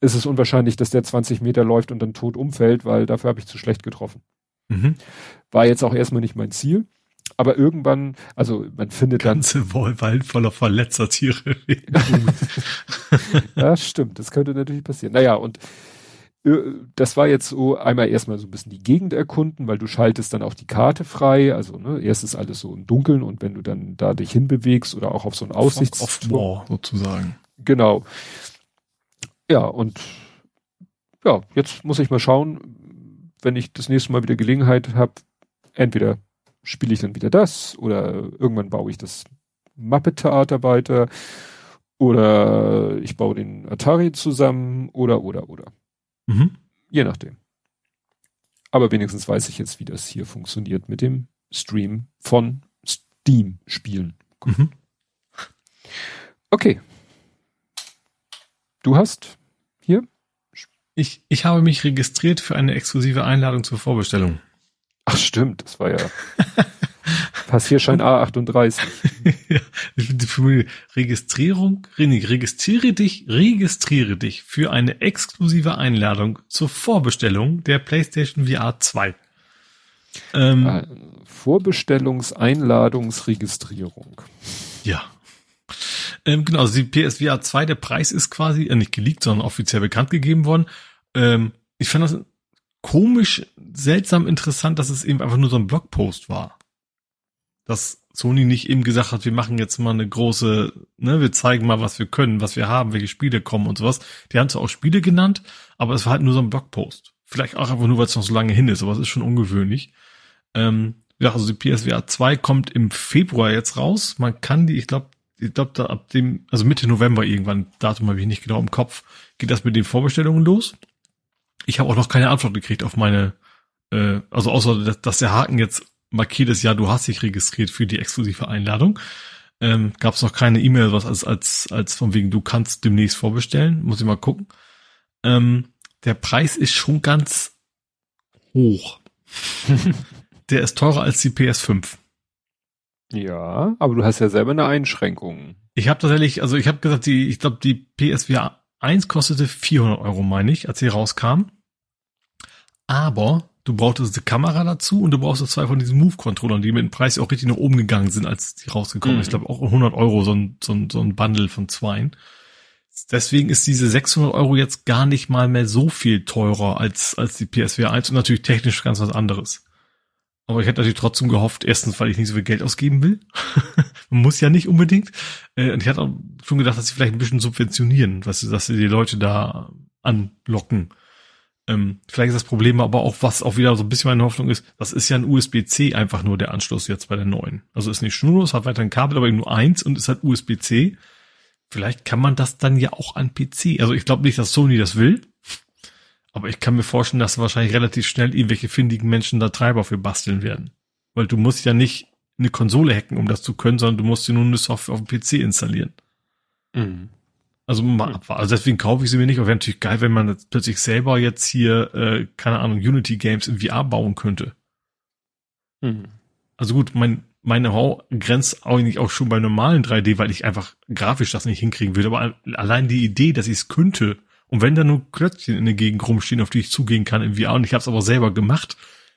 ist es unwahrscheinlich, dass der 20 Meter läuft und dann tot umfällt, weil dafür habe ich zu schlecht getroffen. Mhm. War jetzt auch erstmal nicht mein Ziel aber irgendwann, also man findet Ganze dann. Ganze Wald voller verletzter Tiere. ja, stimmt. Das könnte natürlich passieren. Naja, und äh, das war jetzt so einmal erstmal so ein bisschen die Gegend erkunden, weil du schaltest dann auch die Karte frei. Also ne, erst ist alles so im Dunkeln und wenn du dann da dich hinbewegst oder auch auf so ein Aussichtspunkt sozusagen. Genau. Ja, und ja, jetzt muss ich mal schauen, wenn ich das nächste Mal wieder Gelegenheit habe, entweder spiele ich dann wieder das oder irgendwann baue ich das Muppet-Theater weiter oder ich baue den Atari zusammen oder oder oder. Mhm. Je nachdem. Aber wenigstens weiß ich jetzt, wie das hier funktioniert mit dem Stream von Steam-Spielen. Mhm. Okay. Du hast hier? Ich, ich habe mich registriert für eine exklusive Einladung zur Vorbestellung. Ach stimmt, das war ja Passierschein A38. ja, Registrierung, registriere dich, registriere dich für eine exklusive Einladung zur Vorbestellung der PlayStation VR 2. Ähm, ah, Vorbestellungseinladungsregistrierung. Ja. Ähm, genau, also die PSVR 2, der Preis ist quasi äh, nicht geleakt, sondern offiziell bekannt gegeben worden. Ähm, ich fand das komisch, seltsam interessant, dass es eben einfach nur so ein Blogpost war. Dass Sony nicht eben gesagt hat, wir machen jetzt mal eine große, ne, wir zeigen mal, was wir können, was wir haben, welche Spiele kommen und sowas. Die haben zwar auch Spiele genannt, aber es war halt nur so ein Blogpost. Vielleicht auch einfach nur, weil es noch so lange hin ist, aber es ist schon ungewöhnlich. Ähm, ja, also die PSVR 2 kommt im Februar jetzt raus. Man kann die, ich glaube, ich glaube, da ab dem, also Mitte November irgendwann, Datum habe ich nicht genau im Kopf, geht das mit den Vorbestellungen los. Ich habe auch noch keine Antwort gekriegt auf meine, äh, also außer, dass, dass der Haken jetzt markiert ist, ja, du hast dich registriert für die exklusive Einladung. Ähm, Gab es noch keine E-Mail, was als, als, als von wegen, du kannst demnächst vorbestellen. Muss ich mal gucken. Ähm, der Preis ist schon ganz hoch. der ist teurer als die PS5. Ja, aber du hast ja selber eine Einschränkung. Ich habe tatsächlich, also ich habe gesagt, die, ich glaube, die PSVR 1 kostete 400 Euro, meine ich, als sie rauskam. Aber du brauchtest eine Kamera dazu und du brauchst zwei von diesen Move-Controllern, die mit dem Preis auch richtig nach oben gegangen sind, als die rausgekommen mhm. Ich glaube auch 100 Euro so ein, so ein, so ein Bundle von zweien. Deswegen ist diese 600 Euro jetzt gar nicht mal mehr so viel teurer als, als die PSVR 1 und natürlich technisch ganz was anderes. Aber ich hätte natürlich trotzdem gehofft, erstens, weil ich nicht so viel Geld ausgeben will. Man muss ja nicht unbedingt. Äh, und ich hatte auch schon gedacht, dass sie vielleicht ein bisschen subventionieren, was, dass sie die Leute da anlocken. Ähm, vielleicht ist das Problem aber auch, was auch wieder so ein bisschen meine Hoffnung ist, das ist ja ein USB-C einfach nur der Anschluss jetzt bei der neuen. Also ist nicht schnurlos, hat weiter ein Kabel, aber eben nur eins und ist halt USB-C. Vielleicht kann man das dann ja auch an PC. Also ich glaube nicht, dass Sony das will. Aber ich kann mir vorstellen, dass wahrscheinlich relativ schnell irgendwelche findigen Menschen da Treiber für basteln werden. Weil du musst ja nicht eine Konsole hacken, um das zu können, sondern du musst dir nur eine Software auf dem PC installieren. Mhm. Also mal abwarten. Also deswegen kaufe ich sie mir nicht, aber wäre natürlich geil, wenn man jetzt plötzlich selber jetzt hier, äh, keine Ahnung, Unity Games in VR bauen könnte. Mhm. Also gut, mein, meine Hau grenzt eigentlich auch schon bei normalen 3D, weil ich einfach grafisch das nicht hinkriegen würde. Aber allein die Idee, dass ich es könnte, und wenn da nur Klötzchen in der Gegend rumstehen, auf die ich zugehen kann im VR und ich habe es aber selber gemacht,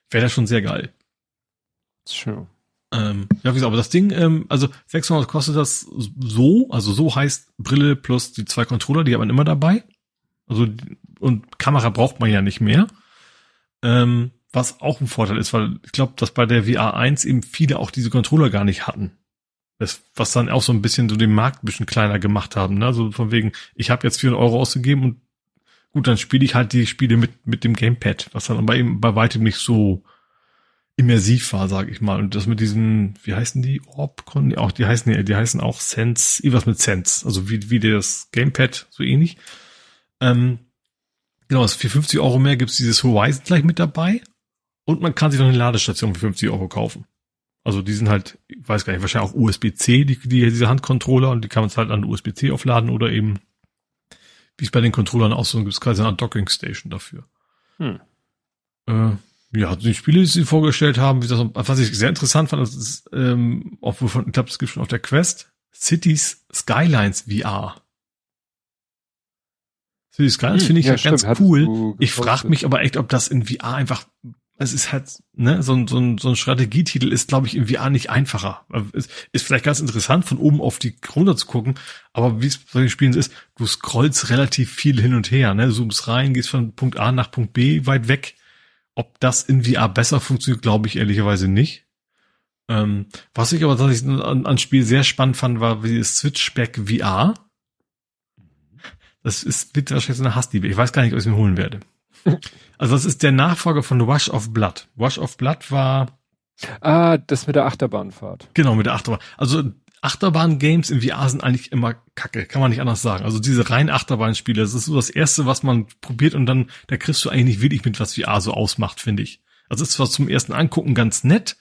wäre das schon sehr geil. Sure. Ähm, ja, wie gesagt, aber das Ding, ähm, also 600 kostet das so, also so heißt Brille plus die zwei Controller, die hat man immer dabei. Also, und Kamera braucht man ja nicht mehr. Ähm, was auch ein Vorteil ist, weil ich glaube, dass bei der VR 1 eben viele auch diese Controller gar nicht hatten. Das, was dann auch so ein bisschen so den Markt ein bisschen kleiner gemacht haben. Ne? Also von wegen, ich habe jetzt 400 Euro ausgegeben und gut, dann spiele ich halt die Spiele mit, mit dem Gamepad, was dann aber eben bei weitem nicht so immersiv war, sage ich mal. Und das mit diesen, wie heißen die? Orbcon? Auch die heißen ja, die heißen auch Sense, irgendwas mit Sense. Also wie, wie das Gamepad, so ähnlich. Ähm, genau, für 50 Euro mehr gibt's dieses Horizon gleich mit dabei. Und man kann sich noch eine Ladestation für 50 Euro kaufen. Also die sind halt, ich weiß gar nicht, wahrscheinlich auch USB-C, die, die, diese Handcontroller und die kann man halt an USB-C aufladen oder eben, wie es bei den Controllern auch so gibt es quasi eine Docking Station dafür. Hm. Äh, ja, die Spiele, die sie vorgestellt haben, wie das, was ich sehr interessant fand, das ist, ähm, auch wovon, ich glaube, es gibt schon auf der Quest, Cities Skylines VR. Cities Skylines hm, finde ich ja, ja ganz cool. Ich frage mich aber echt, ob das in VR einfach es ist halt, ne, so ein, so ein, so ein Strategietitel ist, glaube ich, im VR nicht einfacher. Ist, ist vielleicht ganz interessant, von oben auf die runter zu gucken, aber wie es bei den Spielen ist, du scrollst relativ viel hin und her, ne, zoomst rein, gehst von Punkt A nach Punkt B weit weg. Ob das in VR besser funktioniert, glaube ich ehrlicherweise nicht. Ähm, was ich aber tatsächlich an, an Spiel sehr spannend fand, war wie Switchback VR. Das ist, wird wahrscheinlich so eine Hassliebe. Ich weiß gar nicht, ob ich es mir holen werde. Also das ist der Nachfolger von Wash of Blood. Wash of Blood war Ah, das mit der Achterbahnfahrt. Genau, mit der Achterbahn. Also Achterbahn-Games in VR sind eigentlich immer kacke, kann man nicht anders sagen. Also diese reinen Achterbahn-Spiele, das ist so das Erste, was man probiert und dann, da kriegst du eigentlich nicht wirklich mit, was VR so ausmacht, finde ich. Also ist zwar zum ersten Angucken ganz nett,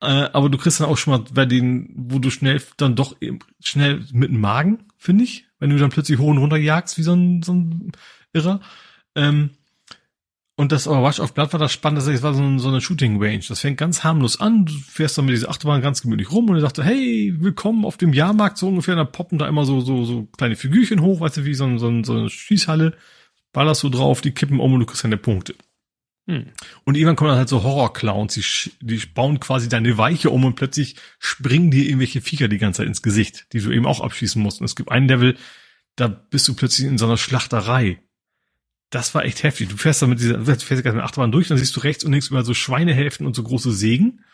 äh, aber du kriegst dann auch schon mal bei denen, wo du schnell dann doch schnell mit dem Magen, finde ich, wenn du dann plötzlich hoch und runter jagst, wie so ein, so ein Irrer. Ähm, und das Overwatch auf Blatt war das spannend, das war so, ein, so eine Shooting Range. Das fängt ganz harmlos an, du fährst dann mit dieser Achterbahn ganz gemütlich rum und er sagte, hey, willkommen auf dem Jahrmarkt, so ungefähr, da poppen da immer so, so, so kleine Figürchen hoch, weißt du, wie so, ein, so, ein, so eine Schießhalle, ballerst du drauf, die kippen um und du kriegst deine Punkte. Hm. Und irgendwann kommen dann halt so Horror-Clowns, die, die bauen quasi deine Weiche um und plötzlich springen dir irgendwelche Viecher die ganze Zeit ins Gesicht, die du eben auch abschießen musst. Und es gibt ein Level, da bist du plötzlich in so einer Schlachterei das war echt heftig. Du fährst da mit dieser, du fährst mit Achterbahn durch, dann siehst du rechts und links über so Schweinehälften und so große Sägen.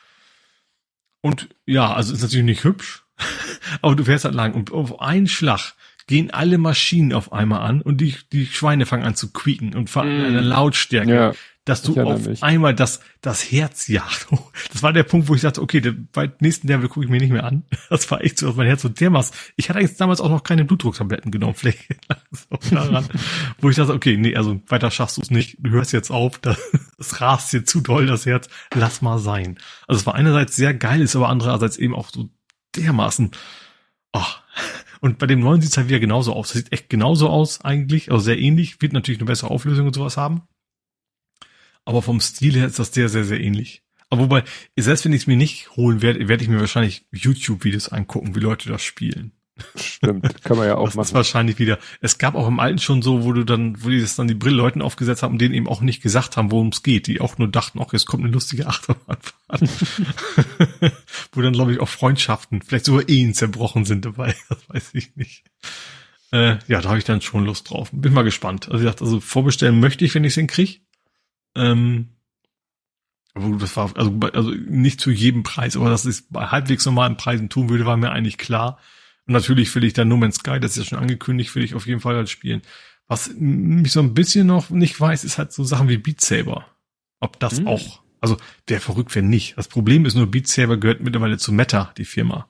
Und ja, also ist natürlich nicht hübsch, aber du fährst halt lang und auf einen Schlag gehen alle Maschinen auf einmal an und die, die Schweine fangen an zu quieken und fangen mm. eine Lautstärke. Ja dass du auf mich. einmal das, das Herz jagt. Das war der Punkt, wo ich dachte, okay, der, bei nächsten Level gucke ich mir nicht mehr an. Das war echt so, dass mein Herz so dermaßen. Ich hatte eigentlich damals auch noch keine Blutdrucktabletten genommen, vielleicht daran, wo ich dachte, okay, nee, also weiter schaffst du es nicht. Du hörst jetzt auf, das, das rast dir zu doll, das Herz. Lass mal sein. Also es war einerseits sehr geil, ist aber andererseits eben auch so dermaßen, oh. Und bei dem neuen sieht es halt wieder genauso aus. Das sieht echt genauso aus eigentlich, also sehr ähnlich, wird natürlich eine bessere Auflösung und sowas haben aber vom Stil her ist das sehr, sehr, sehr ähnlich. Aber wobei, selbst wenn ich es mir nicht holen werde, werde ich mir wahrscheinlich YouTube-Videos angucken, wie Leute das spielen. Stimmt, kann man ja auch das machen. Das ist wahrscheinlich wieder. Es gab auch im Alten schon so, wo du dann, wo die das dann die Brille Leuten aufgesetzt haben und denen eben auch nicht gesagt haben, worum es geht, die auch nur dachten, ach, jetzt kommt eine lustige Achterbahnfahrt. wo dann, glaube ich, auch Freundschaften, vielleicht sogar Ehen zerbrochen sind dabei, das weiß ich nicht. Äh, ja, da habe ich dann schon Lust drauf. Bin mal gespannt. Also ich dachte, also vorbestellen möchte ich, wenn ich es hinkriege. Ähm, aber das war also, also nicht zu jedem Preis, aber dass ich es bei halbwegs normalen Preisen tun würde, war mir eigentlich klar. Und natürlich will ich dann No Man's Sky, das ist ja schon angekündigt, will ich auf jeden Fall halt spielen. Was mich so ein bisschen noch nicht weiß, ist halt so Sachen wie Beat Saber. Ob das mhm. auch, also wäre verrückt, wenn nicht. Das Problem ist nur, Beat Saber gehört mittlerweile zu Meta, die Firma.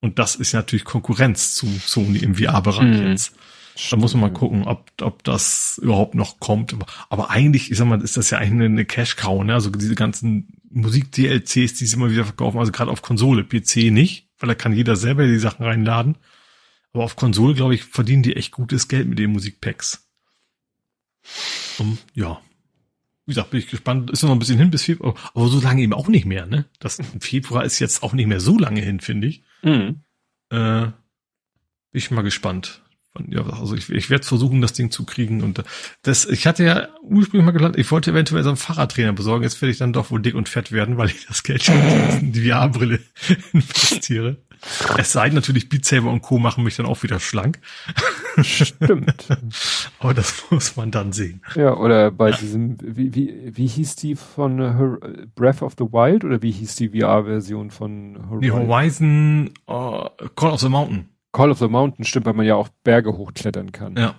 Und das ist natürlich Konkurrenz zu Sony im VR-Bereich mhm. jetzt. Da muss man mal gucken, ob, ob das überhaupt noch kommt. Aber eigentlich, ich sag mal, ist das ja eigentlich eine Cash-Cow, ne? Also diese ganzen Musik-DLCs, die sie immer wieder verkaufen, also gerade auf Konsole, PC nicht, weil da kann jeder selber die Sachen reinladen. Aber auf Konsole, glaube ich, verdienen die echt gutes Geld mit den Musikpacks. Um, ja. Wie gesagt, bin ich gespannt. Ist noch ein bisschen hin bis Februar, aber so lange eben auch nicht mehr, ne? Das Februar ist jetzt auch nicht mehr so lange hin, finde ich. Mhm. Äh, bin ich mal gespannt ja, also ich, ich werde versuchen, das Ding zu kriegen. Und das, ich hatte ja ursprünglich mal gedacht, ich wollte eventuell so einen Fahrradtrainer besorgen. Jetzt werde ich dann doch wohl dick und fett werden, weil ich das Geld schon in die VR-Brille investiere. Es sei denn natürlich, Beat Saber und Co. machen mich dann auch wieder schlank. Stimmt. Aber das muss man dann sehen. Ja, oder bei diesem, wie, wie, wie hieß die von Her Breath of the Wild oder wie hieß die VR-Version von Horizon? Die Horizon uh, Call of the Mountain. Call of the Mountain stimmt, weil man ja auch Berge hochklettern kann. Ja.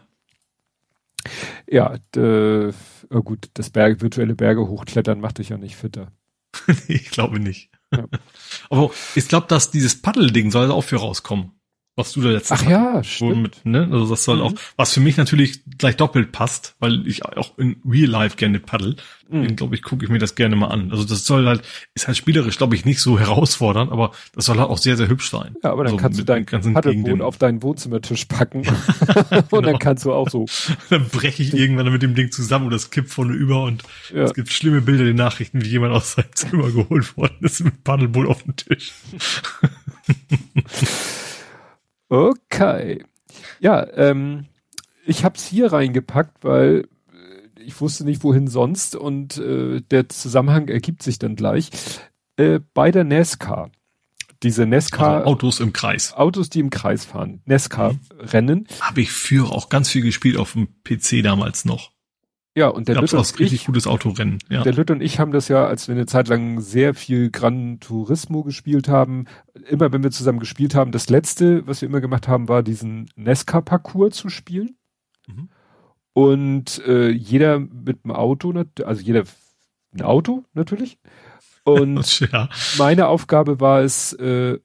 Ja, äh, oh gut, das Berge, virtuelle Berge hochklettern macht dich ja nicht fitter. ich glaube nicht. Ja. Aber ich glaube, dass dieses Paddelding soll auch für rauskommen was du da letztens Ach ja, stimmt. Mit, ne? Also das soll mhm. auch, was für mich natürlich gleich doppelt passt, weil ich auch in Real Life gerne paddel. Mhm. Glaube ich, gucke ich mir das gerne mal an. Also das soll halt, ist halt spielerisch, glaube ich, nicht so herausfordernd, aber das soll halt auch sehr, sehr hübsch sein. Ja, aber dann also kannst du dein Paddelboot auf deinen Wohnzimmertisch packen. und genau. dann kannst du auch so. dann breche ich irgendwann mit dem Ding zusammen und das kippt vorne über und ja. es gibt schlimme Bilder in den Nachrichten, wie jemand aus seinem Zimmer geholt worden ist mit Paddelboot auf dem Tisch. Okay. Ja, ähm, ich habe es hier reingepackt, weil äh, ich wusste nicht, wohin sonst und äh, der Zusammenhang ergibt sich dann gleich. Äh, bei der NASCAR. Diese NASCAR. Also Autos im Kreis. Autos, die im Kreis fahren. NASCAR-Rennen. Mhm. Habe ich früher auch ganz viel gespielt auf dem PC damals noch. Ja, und der Lütte und richtig gutes Autorennen. Ja. Der Lütte und ich haben das ja, als wir eine Zeit lang sehr viel Gran Turismo gespielt haben, immer wenn wir zusammen gespielt haben, das letzte, was wir immer gemacht haben, war diesen Nesca-Parcours zu spielen. Mhm. Und äh, jeder mit einem Auto, also jeder ein Auto natürlich. Und ja. meine Aufgabe war es, äh,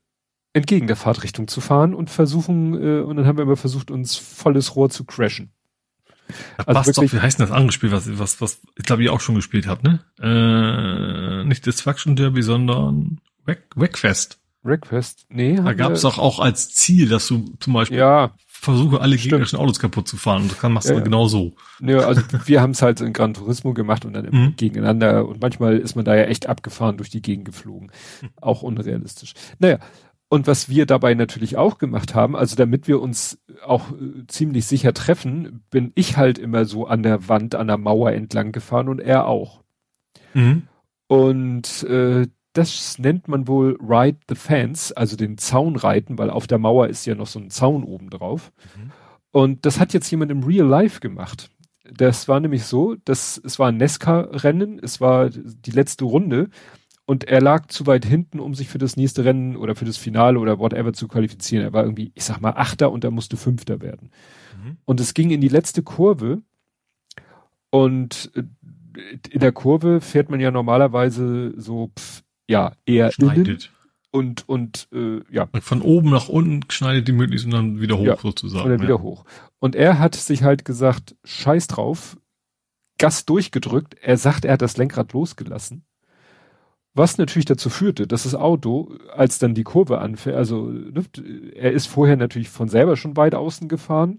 entgegen der Fahrtrichtung zu fahren und versuchen, äh, und dann haben wir immer versucht, uns volles Rohr zu crashen. Das also passt doch, wie heißt denn das andere Spiel, was, was, was ich glaube, ich auch schon gespielt habe, ne? Äh, nicht Destruction Derby, sondern Wreckfest. Wreckfest? Nee. Da gab es doch auch als Ziel, dass du zum Beispiel ja, versuche, alle Stimmt. gegnerischen Autos kaputt zu fahren. Und das kann, machst du ja, genau so. Ja, also wir haben es halt in Gran Turismo gemacht und dann mhm. gegeneinander. Und manchmal ist man da ja echt abgefahren durch die Gegend geflogen. Auch unrealistisch. Naja, und was wir dabei natürlich auch gemacht haben, also damit wir uns auch äh, ziemlich sicher treffen, bin ich halt immer so an der Wand, an der Mauer entlang gefahren und er auch. Mhm. Und äh, das nennt man wohl Ride the Fence, also den Zaun reiten, weil auf der Mauer ist ja noch so ein Zaun oben drauf. Mhm. Und das hat jetzt jemand im Real Life gemacht. Das war nämlich so, dass es war ein Nesca-Rennen, es war die letzte Runde und er lag zu weit hinten, um sich für das nächste Rennen oder für das Finale oder whatever zu qualifizieren. Er war irgendwie, ich sag mal, Achter und er musste Fünfter werden. Mhm. Und es ging in die letzte Kurve und äh, in der Kurve fährt man ja normalerweise so, pff, ja, eher schneidet. und und äh, ja. Von oben nach unten schneidet die möglichst und dann wieder hoch ja, sozusagen. Oder wieder ja. hoch. Und er hat sich halt gesagt, scheiß drauf, Gas durchgedrückt. Er sagt, er hat das Lenkrad losgelassen was natürlich dazu führte, dass das Auto, als dann die Kurve anfährt, also ne, er ist vorher natürlich von selber schon weit außen gefahren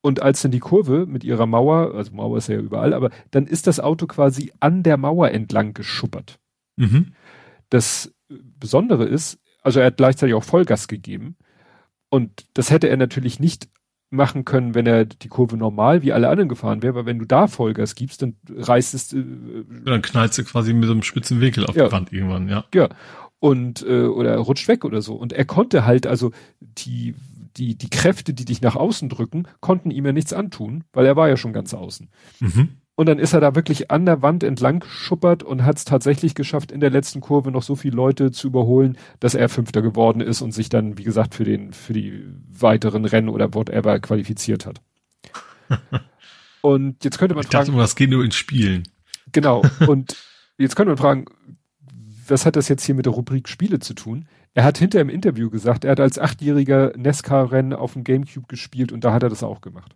und als dann die Kurve mit ihrer Mauer, also Mauer ist ja überall, aber dann ist das Auto quasi an der Mauer entlang geschuppert. Mhm. Das Besondere ist, also er hat gleichzeitig auch Vollgas gegeben und das hätte er natürlich nicht machen können, wenn er die Kurve normal wie alle anderen gefahren wäre, weil wenn du da Vollgas gibst, dann reißt es. Äh, dann knallst du quasi mit so einem spitzen Winkel auf ja. die Wand irgendwann, ja. Ja. Und äh, oder rutscht weg oder so. Und er konnte halt, also die, die, die Kräfte, die dich nach außen drücken, konnten ihm ja nichts antun, weil er war ja schon ganz außen. Mhm. Und dann ist er da wirklich an der Wand entlang schuppert und hat es tatsächlich geschafft, in der letzten Kurve noch so viele Leute zu überholen, dass er Fünfter geworden ist und sich dann, wie gesagt, für den, für die weiteren Rennen oder whatever qualifiziert hat. und jetzt könnte man ich fragen. Dachte, das geht nur in Spielen. Genau. Und jetzt könnte man fragen, was hat das jetzt hier mit der Rubrik Spiele zu tun? Er hat hinter im Interview gesagt, er hat als Achtjähriger Nesca-Rennen auf dem Gamecube gespielt und da hat er das auch gemacht.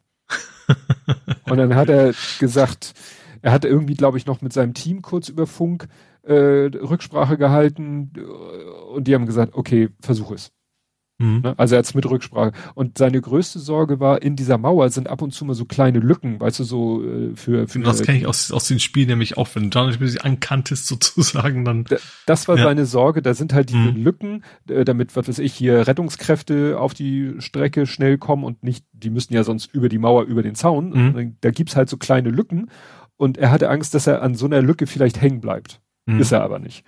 und dann hat er gesagt, er hat irgendwie, glaube ich, noch mit seinem Team kurz über Funk äh, Rücksprache gehalten und die haben gesagt, okay, versuch es. Mhm. Ne? Also er hat's mit Rücksprache. Und seine größte Sorge war, in dieser Mauer sind ab und zu mal so kleine Lücken, weißt du, so äh, für, für Das kenne ich aus, aus den Spielen nämlich auch, wenn du da nicht ankanntest sozusagen, dann. Das war ja. seine Sorge, da sind halt diese mhm. Lücken, äh, damit, was weiß ich, hier Rettungskräfte auf die Strecke schnell kommen und nicht, die müssten ja sonst über die Mauer, über den Zaun. Mhm. Da gibt's halt so kleine Lücken und er hatte Angst, dass er an so einer Lücke vielleicht hängen bleibt. Mhm. Ist er aber nicht.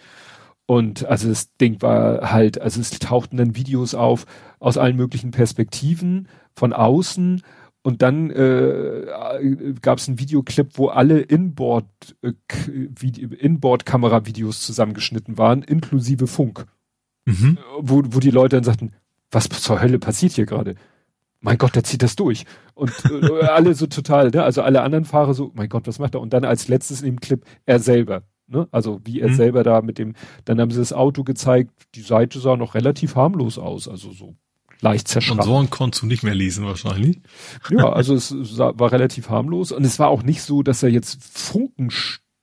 Und also das Ding war halt, also es tauchten dann Videos auf aus allen möglichen Perspektiven von außen und dann äh, gab es einen Videoclip, wo alle Inboard äh, Inboard Kameravideos zusammengeschnitten waren, inklusive Funk, mhm. wo, wo die Leute dann sagten, was zur Hölle passiert hier gerade? Mein Gott, der zieht das durch. Und äh, alle so total, ne? Also alle anderen Fahrer so, mein Gott, was macht er? Und dann als letztes in dem Clip er selber. Ne? Also wie er mhm. selber da mit dem, dann haben sie das Auto gezeigt, die Seite sah noch relativ harmlos aus, also so leicht zerschrammt. Sponsoren konntest du nicht mehr lesen wahrscheinlich. Ja, also es sah, war relativ harmlos und es war auch nicht so, dass er jetzt Funken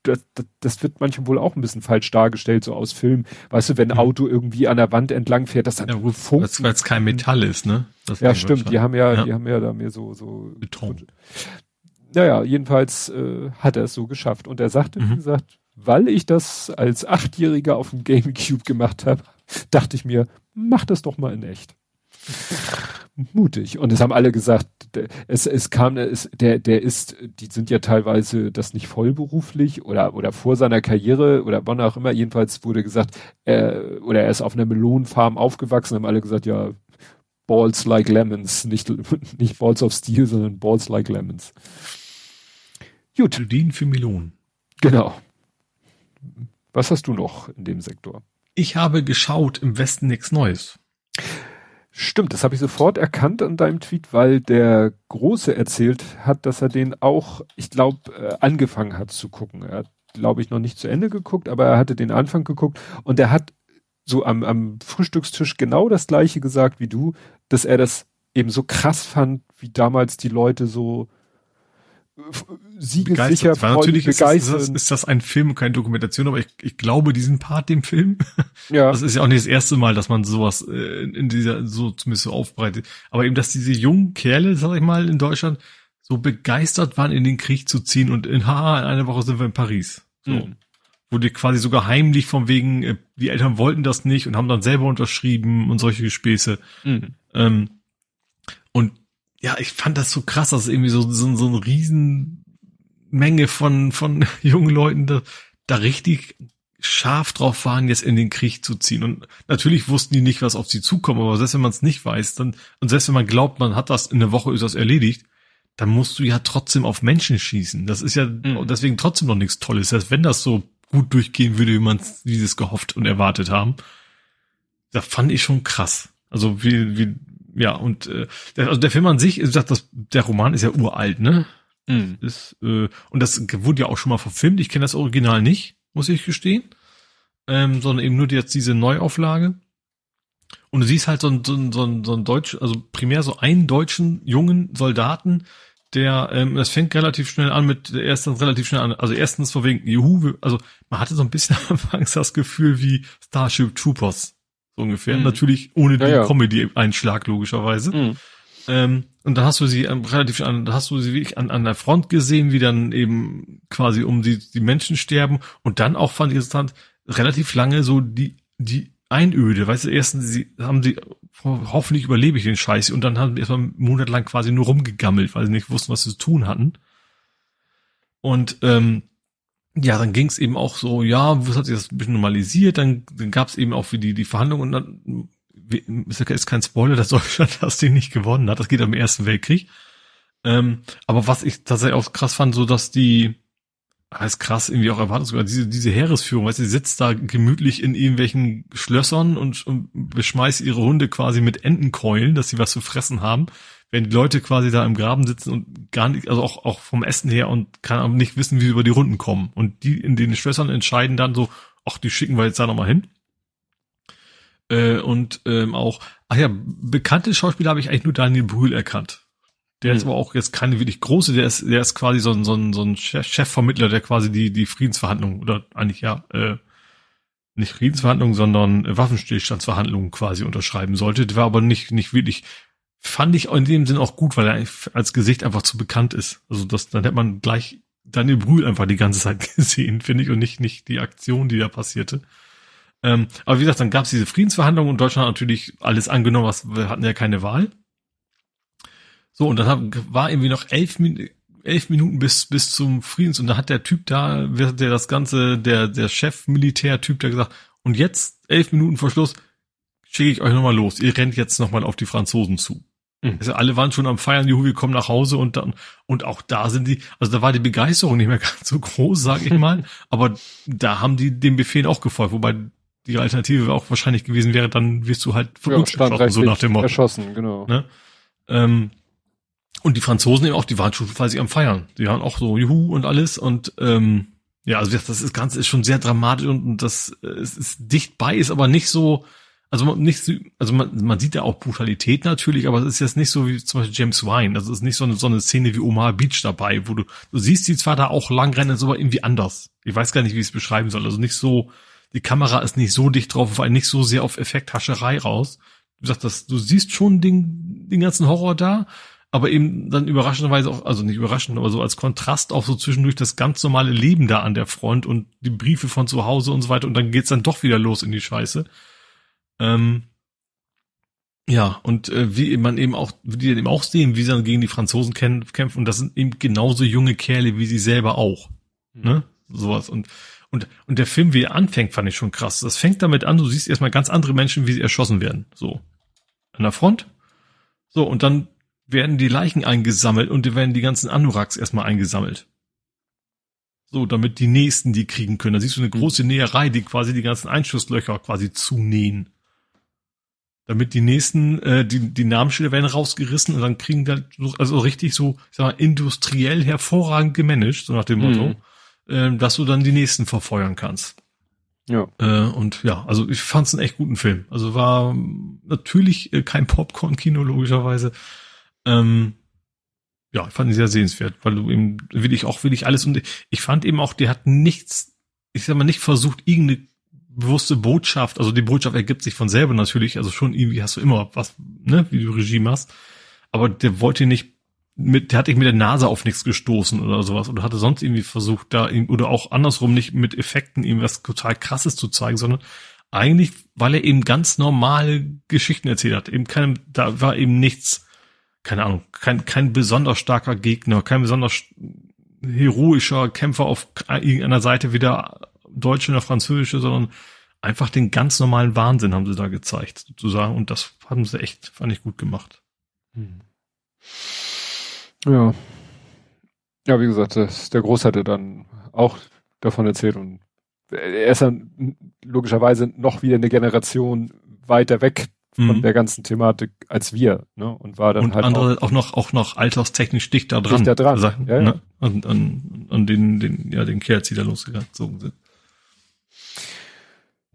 das, das, das wird manchmal wohl auch ein bisschen falsch dargestellt, so aus Film. Weißt du, wenn ein mhm. Auto irgendwie an der Wand entlang fährt, das dann ja, wohl Funken. Weil es kein Metall ist, ne? Das ja, stimmt. Die haben ja, ja, die haben ja da mir so, so. Beton. Naja, jedenfalls äh, hat er es so geschafft. Und er sagte, mhm. wie gesagt, weil ich das als Achtjähriger auf dem Gamecube gemacht habe, dachte ich mir, mach das doch mal in echt. Mutig. Und es haben alle gesagt, es, es kam, es, der, der ist, die sind ja teilweise das nicht vollberuflich oder, oder vor seiner Karriere oder wann auch immer. Jedenfalls wurde gesagt, er, oder er ist auf einer Melonenfarm aufgewachsen, haben alle gesagt, ja, Balls like lemons, nicht, nicht Balls of Steel, sondern Balls like lemons. Gut. Melodien für Melonen. Genau. Was hast du noch in dem Sektor? Ich habe geschaut, im Westen nichts Neues. Stimmt, das habe ich sofort erkannt an deinem Tweet, weil der Große erzählt hat, dass er den auch, ich glaube, äh, angefangen hat zu gucken. Er hat glaube ich, noch nicht zu Ende geguckt, aber er hatte den Anfang geguckt und er hat so am, am Frühstückstisch genau das gleiche gesagt wie du, dass er das eben so krass fand, wie damals die Leute so siegesicher Weil natürlich ist das, ist, das, ist das ein Film, keine Dokumentation, aber ich, ich glaube diesen Part dem Film. Ja. Das ist ja auch nicht das erste Mal, dass man sowas äh, in dieser so zumindest so aufbreitet. Aber eben, dass diese jungen Kerle, sag ich mal, in Deutschland so begeistert waren, in den Krieg zu ziehen und in haha, in einer Woche sind wir in Paris. So. Mhm. Wo die quasi sogar heimlich von wegen, äh, die Eltern wollten das nicht und haben dann selber unterschrieben und solche Späße. Mhm. Ähm, und ja, ich fand das so krass, dass irgendwie so, so, so eine Riesenmenge von, von jungen Leuten da, da richtig scharf drauf waren, jetzt in den Krieg zu ziehen. Und natürlich wussten die nicht, was auf sie zukommt, aber selbst wenn man es nicht weiß, dann, und selbst wenn man glaubt, man hat das in der Woche ist das erledigt, dann musst du ja trotzdem auf Menschen schießen. Das ist ja mhm. deswegen trotzdem noch nichts Tolles. Selbst wenn das so gut durchgehen würde, wie man dieses gehofft und erwartet haben. Da fand ich schon krass. Also wie, wie, ja, und äh, der, also der Film an sich, ich sag, das, der Roman ist ja uralt, ne? Mhm. Ist, äh, und das wurde ja auch schon mal verfilmt. Ich kenne das Original nicht, muss ich gestehen. Ähm, sondern eben nur jetzt diese Neuauflage. Und du siehst halt so ein, so ein, so ein, so ein Deutsch, also primär so einen deutschen jungen Soldaten, der, ähm, das fängt relativ schnell an mit, erstens relativ schnell an, also erstens vor wegen, juhu, also man hatte so ein bisschen anfangs das Gefühl wie Starship Troopers, so ungefähr. Mhm. Natürlich ohne den ja. Comedy-Einschlag, logischerweise. Mhm. Ähm, und dann hast du sie ähm, relativ an, da hast du sie wirklich an, an der Front gesehen, wie dann eben quasi um die, die Menschen sterben. Und dann auch fand ich interessant, relativ lange so die, die Einöde, weißt du, erstens sie, haben sie, hoffentlich überlebe ich den Scheiß und dann haben sie erstmal einen Monat lang quasi nur rumgegammelt, weil sie nicht wussten, was sie zu tun hatten. Und ähm, ja, dann ging es eben auch so, ja, was hat sich das ein bisschen normalisiert, dann, dann gab es eben auch für die, die Verhandlungen und dann ist kein Spoiler, dass Deutschland das Ding nicht gewonnen hat. Das geht am Ersten Weltkrieg. Ähm, aber was ich tatsächlich auch krass fand, so dass die, das ah, krass, irgendwie auch erwartungsgemäß. Diese, diese Heeresführung, weißt du, sie sitzt da gemütlich in irgendwelchen Schlössern und, und beschmeißt ihre Hunde quasi mit Entenkeulen, dass sie was zu fressen haben. Wenn die Leute quasi da im Graben sitzen und gar nicht, also auch, auch vom Essen her und kann aber nicht wissen, wie sie über die Runden kommen. Und die in den Schlössern entscheiden dann so, ach, die schicken wir jetzt da nochmal hin. Äh, und ähm, auch, ach ja, bekannte Schauspieler habe ich eigentlich nur Daniel Brühl erkannt. Der ist hm. aber auch jetzt keine wirklich große, der ist, der ist quasi so ein, so ein, so ein Chefvermittler, der quasi die, die Friedensverhandlungen oder eigentlich ja, äh, nicht Friedensverhandlungen, sondern Waffenstillstandsverhandlungen quasi unterschreiben sollte. Der war aber nicht, nicht wirklich, fand ich in dem Sinn auch gut, weil er als Gesicht einfach zu bekannt ist. Also das, dann hätte man gleich Daniel Brühl einfach die ganze Zeit gesehen, finde ich, und nicht, nicht die Aktion, die da passierte. Ähm, aber wie gesagt, dann gab es diese Friedensverhandlungen und Deutschland hat natürlich alles angenommen, was wir hatten ja keine Wahl. So, und dann war irgendwie noch elf, elf Minuten bis, bis zum Friedens und da hat der Typ da, der das Ganze, der, der Chef-Militär-Typ, der gesagt, und jetzt, elf Minuten vor Schluss, schicke ich euch nochmal los. Ihr rennt jetzt nochmal auf die Franzosen zu. Mhm. Also alle waren schon am Feiern, juhu, wir kommen nach Hause und dann, und auch da sind die, also da war die Begeisterung nicht mehr ganz so groß, sag ich mal, aber da haben die dem Befehl auch gefolgt, wobei die Alternative auch wahrscheinlich gewesen wäre, dann wirst du halt von ja, uns erschossen, so nach dem Motto. Erschossen, genau. Ne? Ähm, und die Franzosen eben auch, die waren schon quasi am Feiern. Die waren auch so Juhu und alles und ähm, ja, also das, das Ganze ist schon sehr dramatisch und, und das es ist dicht bei, ist aber nicht so, also nicht so, also man, man sieht ja auch Brutalität natürlich, aber es ist jetzt nicht so wie zum Beispiel James Wine. Also es ist nicht so eine, so eine Szene wie Omaha Beach dabei, wo du, du siehst die zwar da auch lang rennen, aber irgendwie anders. Ich weiß gar nicht, wie ich es beschreiben soll. Also nicht so, die Kamera ist nicht so dicht drauf, weil nicht so sehr auf Effekthascherei raus. Du sagst, das, du siehst schon den, den ganzen Horror da, aber eben dann überraschenderweise auch, also nicht überraschend, aber so als Kontrast auch so zwischendurch das ganz normale Leben da an der Front und die Briefe von zu Hause und so weiter und dann geht's dann doch wieder los in die Scheiße. Ähm, ja, und äh, wie man eben auch, wie die dann eben auch sehen, wie sie dann gegen die Franzosen kämpfen und das sind eben genauso junge Kerle wie sie selber auch. Mhm. Ne? Sowas. Und, und, und der Film, wie er anfängt, fand ich schon krass. Das fängt damit an, du siehst erstmal ganz andere Menschen, wie sie erschossen werden. So. An der Front. So, und dann werden die Leichen eingesammelt und werden die ganzen Anoraks erstmal eingesammelt. So, damit die nächsten die kriegen können. Da siehst du eine große Näherei, die quasi die ganzen Einschusslöcher quasi zunähen. Damit die nächsten, äh, die, die Namensschilder werden rausgerissen und dann kriegen dann, also richtig so, ich sag mal, industriell hervorragend gemanagt, so nach dem Motto. Mhm. äh, dass du dann die nächsten verfeuern kannst. Ja. Äh, und ja, also ich fand es einen echt guten Film. Also war natürlich äh, kein Popcorn-Kino, logischerweise. Ähm, ja, ich fand ihn sehr sehenswert, weil du eben will ich auch will ich alles und ich fand eben auch, der hat nichts, ich sag mal, nicht versucht, irgendeine bewusste Botschaft, also die Botschaft ergibt sich von selber natürlich, also schon irgendwie hast du immer was, ne, wie du Regie machst, aber der wollte nicht mit, der hat nicht mit der Nase auf nichts gestoßen oder sowas oder hatte sonst irgendwie versucht, da oder auch andersrum nicht mit Effekten irgendwas total krasses zu zeigen, sondern eigentlich, weil er eben ganz normale Geschichten erzählt hat. Eben kein, da war eben nichts, keine Ahnung, kein, kein besonders starker Gegner, kein besonders heroischer Kämpfer auf irgendeiner Seite, weder deutsche noch französische, sondern einfach den ganz normalen Wahnsinn haben sie da gezeigt, sozusagen. Und das haben sie echt, fand ich gut gemacht. Hm. Ja. Ja, wie gesagt, das, der Groß hatte dann auch davon erzählt und er ist dann logischerweise noch wieder eine Generation weiter weg von mhm. der ganzen Thematik als wir, ne? Und war dann und halt andere auch, auch, noch auch noch alterstechnisch dichter dran. Dichter dran. Sachen, ja, ja. Ne? An, an, an den den ja den Kerls, die da losgezogen sind.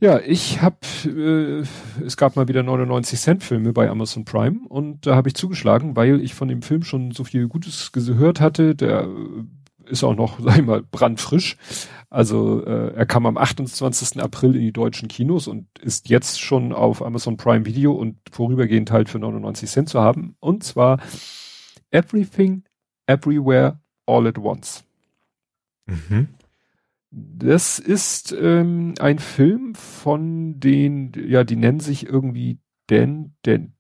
Ja, ich habe, äh, es gab mal wieder 99 Cent Filme bei Amazon Prime und da habe ich zugeschlagen, weil ich von dem Film schon so viel Gutes gehört hatte. Der äh, ist auch noch, sag ich mal, brandfrisch. Also äh, er kam am 28. April in die deutschen Kinos und ist jetzt schon auf Amazon Prime Video und vorübergehend halt für 99 Cent zu haben. Und zwar Everything, Everywhere, All at Once. Mhm. Das ist ähm, ein Film von den, ja, die nennen sich irgendwie Dan, Dan,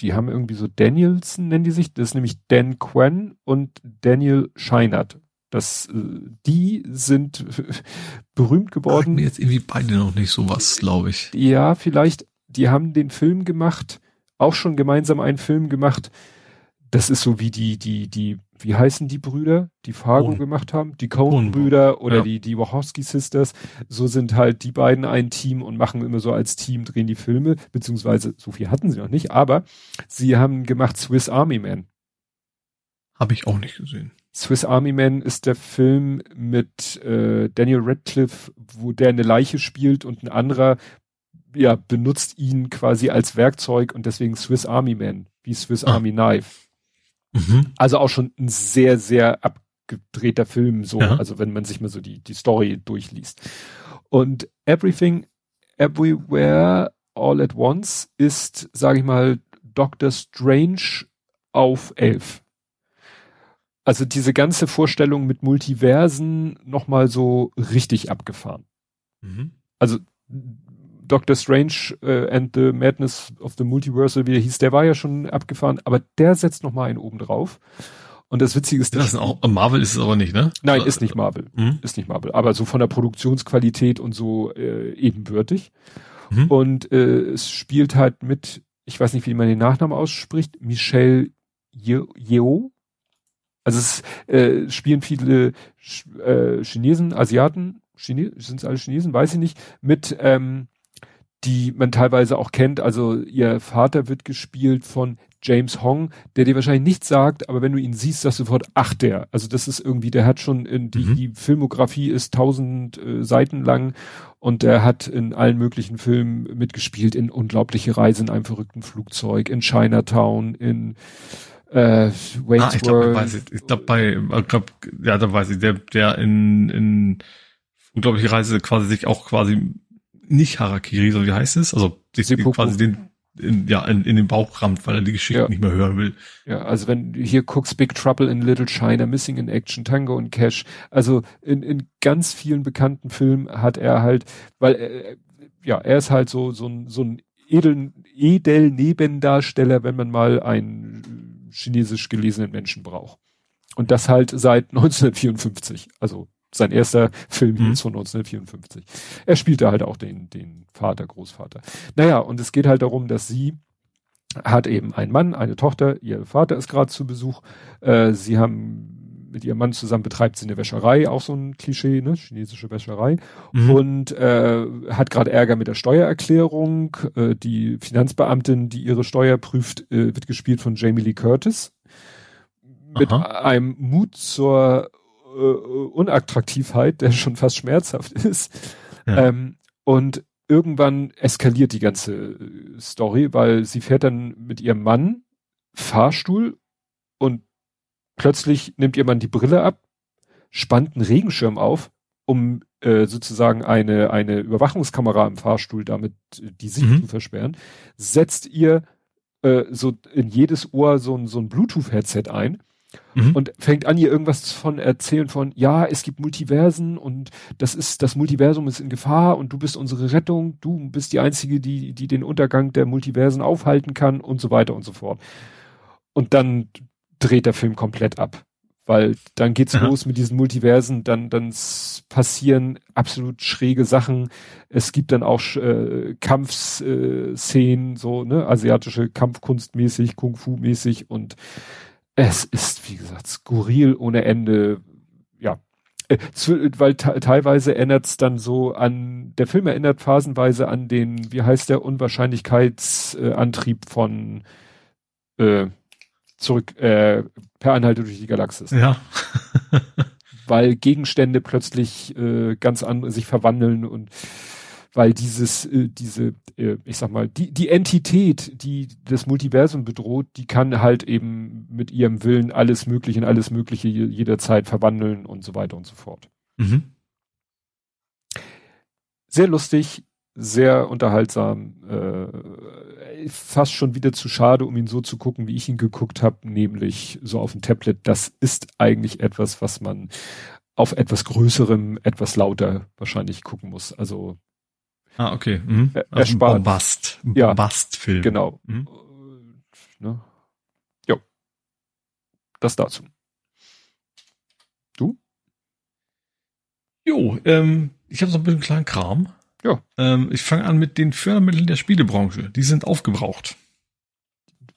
die haben irgendwie so Danielson, nennen die sich. Das ist nämlich Dan Quen und Daniel Scheinert. Das, äh, die sind berühmt geworden. mir jetzt irgendwie beide noch nicht sowas, glaube ich. Ja, vielleicht. Die haben den Film gemacht, auch schon gemeinsam einen Film gemacht. Das ist so wie die, die, die wie heißen die Brüder, die Fargo Coen. gemacht haben? Die Coen-Brüder oder ja. die, die Wachowski-Sisters. So sind halt die beiden ein Team und machen immer so als Team, drehen die Filme, beziehungsweise so viel hatten sie noch nicht, aber sie haben gemacht Swiss Army Man. Habe ich auch nicht gesehen. Swiss Army Man ist der Film mit äh, Daniel Radcliffe, wo der eine Leiche spielt und ein anderer ja benutzt ihn quasi als Werkzeug und deswegen Swiss Army Man, wie Swiss ah. Army Knife. Mhm. Also auch schon ein sehr, sehr abgedrehter Film, so, ja. also wenn man sich mal so die, die Story durchliest. Und Everything, Everywhere, All at Once ist, sage ich mal, Doctor Strange auf elf. Also diese ganze Vorstellung mit Multiversen nochmal so richtig abgefahren. Mhm. Also Doctor Strange äh, and the Madness of the Multiverse, wie der hieß, der war ja schon abgefahren, aber der setzt noch mal einen oben drauf. Und das Witzige ist, das ist auch, Marvel ist es aber nicht, ne? Nein, ist nicht Marvel, mhm. ist nicht Marvel, aber so von der Produktionsqualität und so äh, ebenbürtig. Mhm. Und äh, es spielt halt mit, ich weiß nicht, wie man den Nachnamen ausspricht, Michelle Yeoh. Also es äh, spielen viele äh, Chinesen, Asiaten, Chine sind es alle Chinesen, weiß ich nicht, mit ähm, die man teilweise auch kennt. Also ihr Vater wird gespielt von James Hong, der dir wahrscheinlich nichts sagt, aber wenn du ihn siehst, sagst du sofort, ach der. Also das ist irgendwie, der hat schon in die, mhm. die Filmografie ist tausend äh, Seiten lang und der hat in allen möglichen Filmen mitgespielt, in Unglaubliche Reise in einem verrückten Flugzeug, in Chinatown, in äh, Wayne's ah, ich glaube, ich, ich glaube bei, ich glaub, ja, da weiß ich, der, der in, in Unglaubliche Reise quasi sich auch quasi nicht Harakiri, sondern wie heißt es? Also sich quasi den in, ja, in, in den Bauch rammt, weil er die Geschichte ja. nicht mehr hören will. Ja, also wenn du hier guckst, Big Trouble in Little China, Missing in Action, Tango und Cash, also in, in ganz vielen bekannten Filmen hat er halt, weil äh, ja, er ist halt so, so ein, so ein edel, edel Nebendarsteller, wenn man mal einen chinesisch gelesenen Menschen braucht. Und das halt seit 1954. Also sein erster Film mhm. von 1954. Er spielte halt auch den, den Vater, Großvater. Naja, und es geht halt darum, dass sie hat eben einen Mann, eine Tochter, ihr Vater ist gerade zu Besuch. Äh, sie haben mit ihrem Mann zusammen betreibt sie eine Wäscherei, auch so ein Klischee, ne, chinesische Wäscherei mhm. und äh, hat gerade Ärger mit der Steuererklärung. Äh, die Finanzbeamtin, die ihre Steuer prüft, äh, wird gespielt von Jamie Lee Curtis mit Aha. einem Mut zur Unattraktivheit, der schon fast schmerzhaft ist. Ja. Ähm, und irgendwann eskaliert die ganze äh, Story, weil sie fährt dann mit ihrem Mann Fahrstuhl und plötzlich nimmt ihr Mann die Brille ab, spannt einen Regenschirm auf, um äh, sozusagen eine, eine Überwachungskamera im Fahrstuhl damit äh, die Sicht mhm. zu versperren, setzt ihr äh, so in jedes Ohr so ein, so ein Bluetooth-Headset ein mhm. und fängt an, ihr irgendwas von erzählen von, ja, es gibt Multiversen und das ist, das Multiversum ist in Gefahr und du bist unsere Rettung, du bist die Einzige, die, die den Untergang der Multiversen aufhalten kann und so weiter und so fort. Und dann dreht der Film komplett ab. Weil dann geht's Aha. los mit diesen Multiversen, dann, dann passieren absolut schräge Sachen. Es gibt dann auch äh, Kampfszenen, äh, so, ne, asiatische Kampfkunst mäßig, Kung-Fu mäßig und es ist, wie gesagt, skurril ohne Ende. Ja. Äh, weil teilweise erinnert es dann so an, der Film erinnert phasenweise an den, wie heißt der, Unwahrscheinlichkeitsantrieb von äh, zurück äh, per Anhalte durch die Galaxis. Ja. weil Gegenstände plötzlich äh, ganz andere sich verwandeln und weil dieses, äh, diese, äh, ich sag mal, die, die Entität, die das Multiversum bedroht, die kann halt eben mit ihrem Willen alles Mögliche in alles Mögliche jederzeit verwandeln und so weiter und so fort. Mhm. Sehr lustig, sehr unterhaltsam, äh, fast schon wieder zu schade, um ihn so zu gucken, wie ich ihn geguckt habe, nämlich so auf dem Tablet. Das ist eigentlich etwas, was man auf etwas größerem, etwas lauter wahrscheinlich gucken muss. Also Ah, okay. Mhm. Er, also erspart. Bombast. Ja, Bombast-Film. Genau. Mhm. Ne? Jo. Das dazu. Du? Jo, ähm, ich habe so ein bisschen kleinen Kram. Ja. Ähm, ich fange an mit den Fördermitteln der Spielebranche. Die sind aufgebraucht.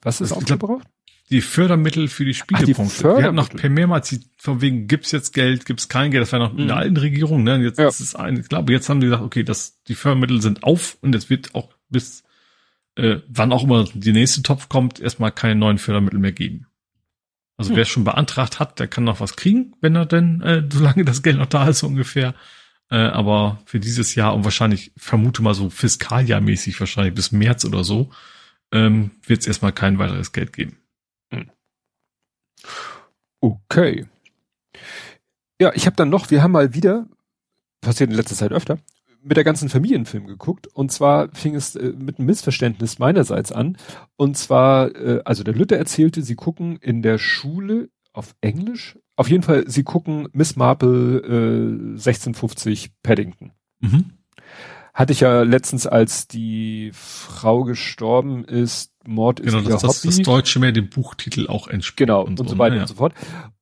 Was ist aufgebraucht? Die Fördermittel für die Spielepunkte. Wir hatten noch per mehrmals die, von wegen, gibt's jetzt Geld, gibt's kein Geld, das war noch in der mhm. alten Regierung, ne? Jetzt ja. ist es ein, ich glaube, jetzt haben die gesagt, okay, das, die Fördermittel sind auf und es wird auch bis, äh, wann auch immer die nächste Topf kommt, erstmal keine neuen Fördermittel mehr geben. Also hm. wer schon beantragt hat, der kann noch was kriegen, wenn er denn, äh, solange das Geld noch da ist, so ungefähr. Äh, aber für dieses Jahr und wahrscheinlich, vermute mal so fiskaljahrmäßig, wahrscheinlich bis März oder so, ähm, wird es erstmal kein weiteres Geld geben. Okay. Ja, ich habe dann noch, wir haben mal wieder, passiert in letzter Zeit öfter, mit der ganzen Familienfilm geguckt. Und zwar fing es äh, mit einem Missverständnis meinerseits an. Und zwar, äh, also der Lütte erzählte, sie gucken in der Schule auf Englisch. Auf jeden Fall, sie gucken Miss Marple äh, 1650 Paddington. Mhm. Hatte ich ja letztens, als die Frau gestorben ist, Mord genau, ist genau, das, das, das Deutsche mehr dem Buchtitel auch entspricht. Genau, und, und so, weiter ja. und so fort.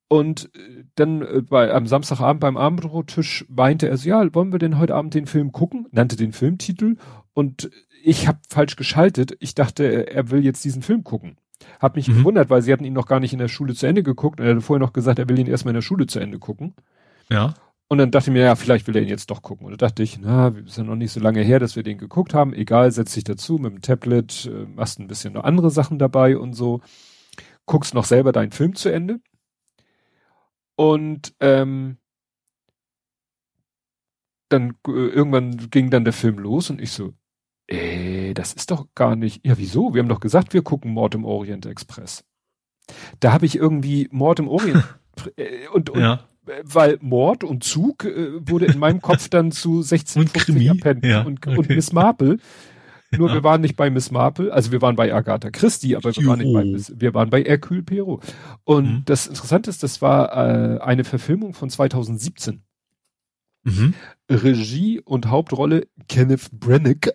Und äh, dann äh, bei, am Samstagabend beim Abendbrottisch meinte er so, ja, wollen wir denn heute Abend den Film gucken? Nannte den Filmtitel und ich habe falsch geschaltet. Ich dachte, er will jetzt diesen Film gucken. Hab mich mhm. gewundert, weil sie hatten ihn noch gar nicht in der Schule zu Ende geguckt und er hatte vorher noch gesagt, er will ihn erstmal in der Schule zu Ende gucken. Ja. Und dann dachte ich mir, ja, vielleicht will er ihn jetzt doch gucken. Und da dachte ich, na, wir sind noch nicht so lange her, dass wir den geguckt haben. Egal, setz dich dazu mit dem Tablet, äh, machst ein bisschen noch andere Sachen dabei und so. Guckst noch selber deinen Film zu Ende. Und ähm, dann äh, irgendwann ging dann der Film los und ich so, äh, das ist doch gar nicht. Ja, wieso? Wir haben doch gesagt, wir gucken Mord im Orient Express. Da habe ich irgendwie Mord im Orient äh, und, und ja weil Mord und Zug äh, wurde in meinem Kopf dann zu 1650 Appenden ja, und, okay. und Miss Marple. Nur ja. wir waren nicht bei Miss Marple, also wir waren bei Agatha Christie, aber wir waren nicht bei Miss, wir waren bei Hercule Perot. Und mhm. das Interessante ist, das war äh, eine Verfilmung von 2017. Mhm. Regie und Hauptrolle Kenneth Branagh,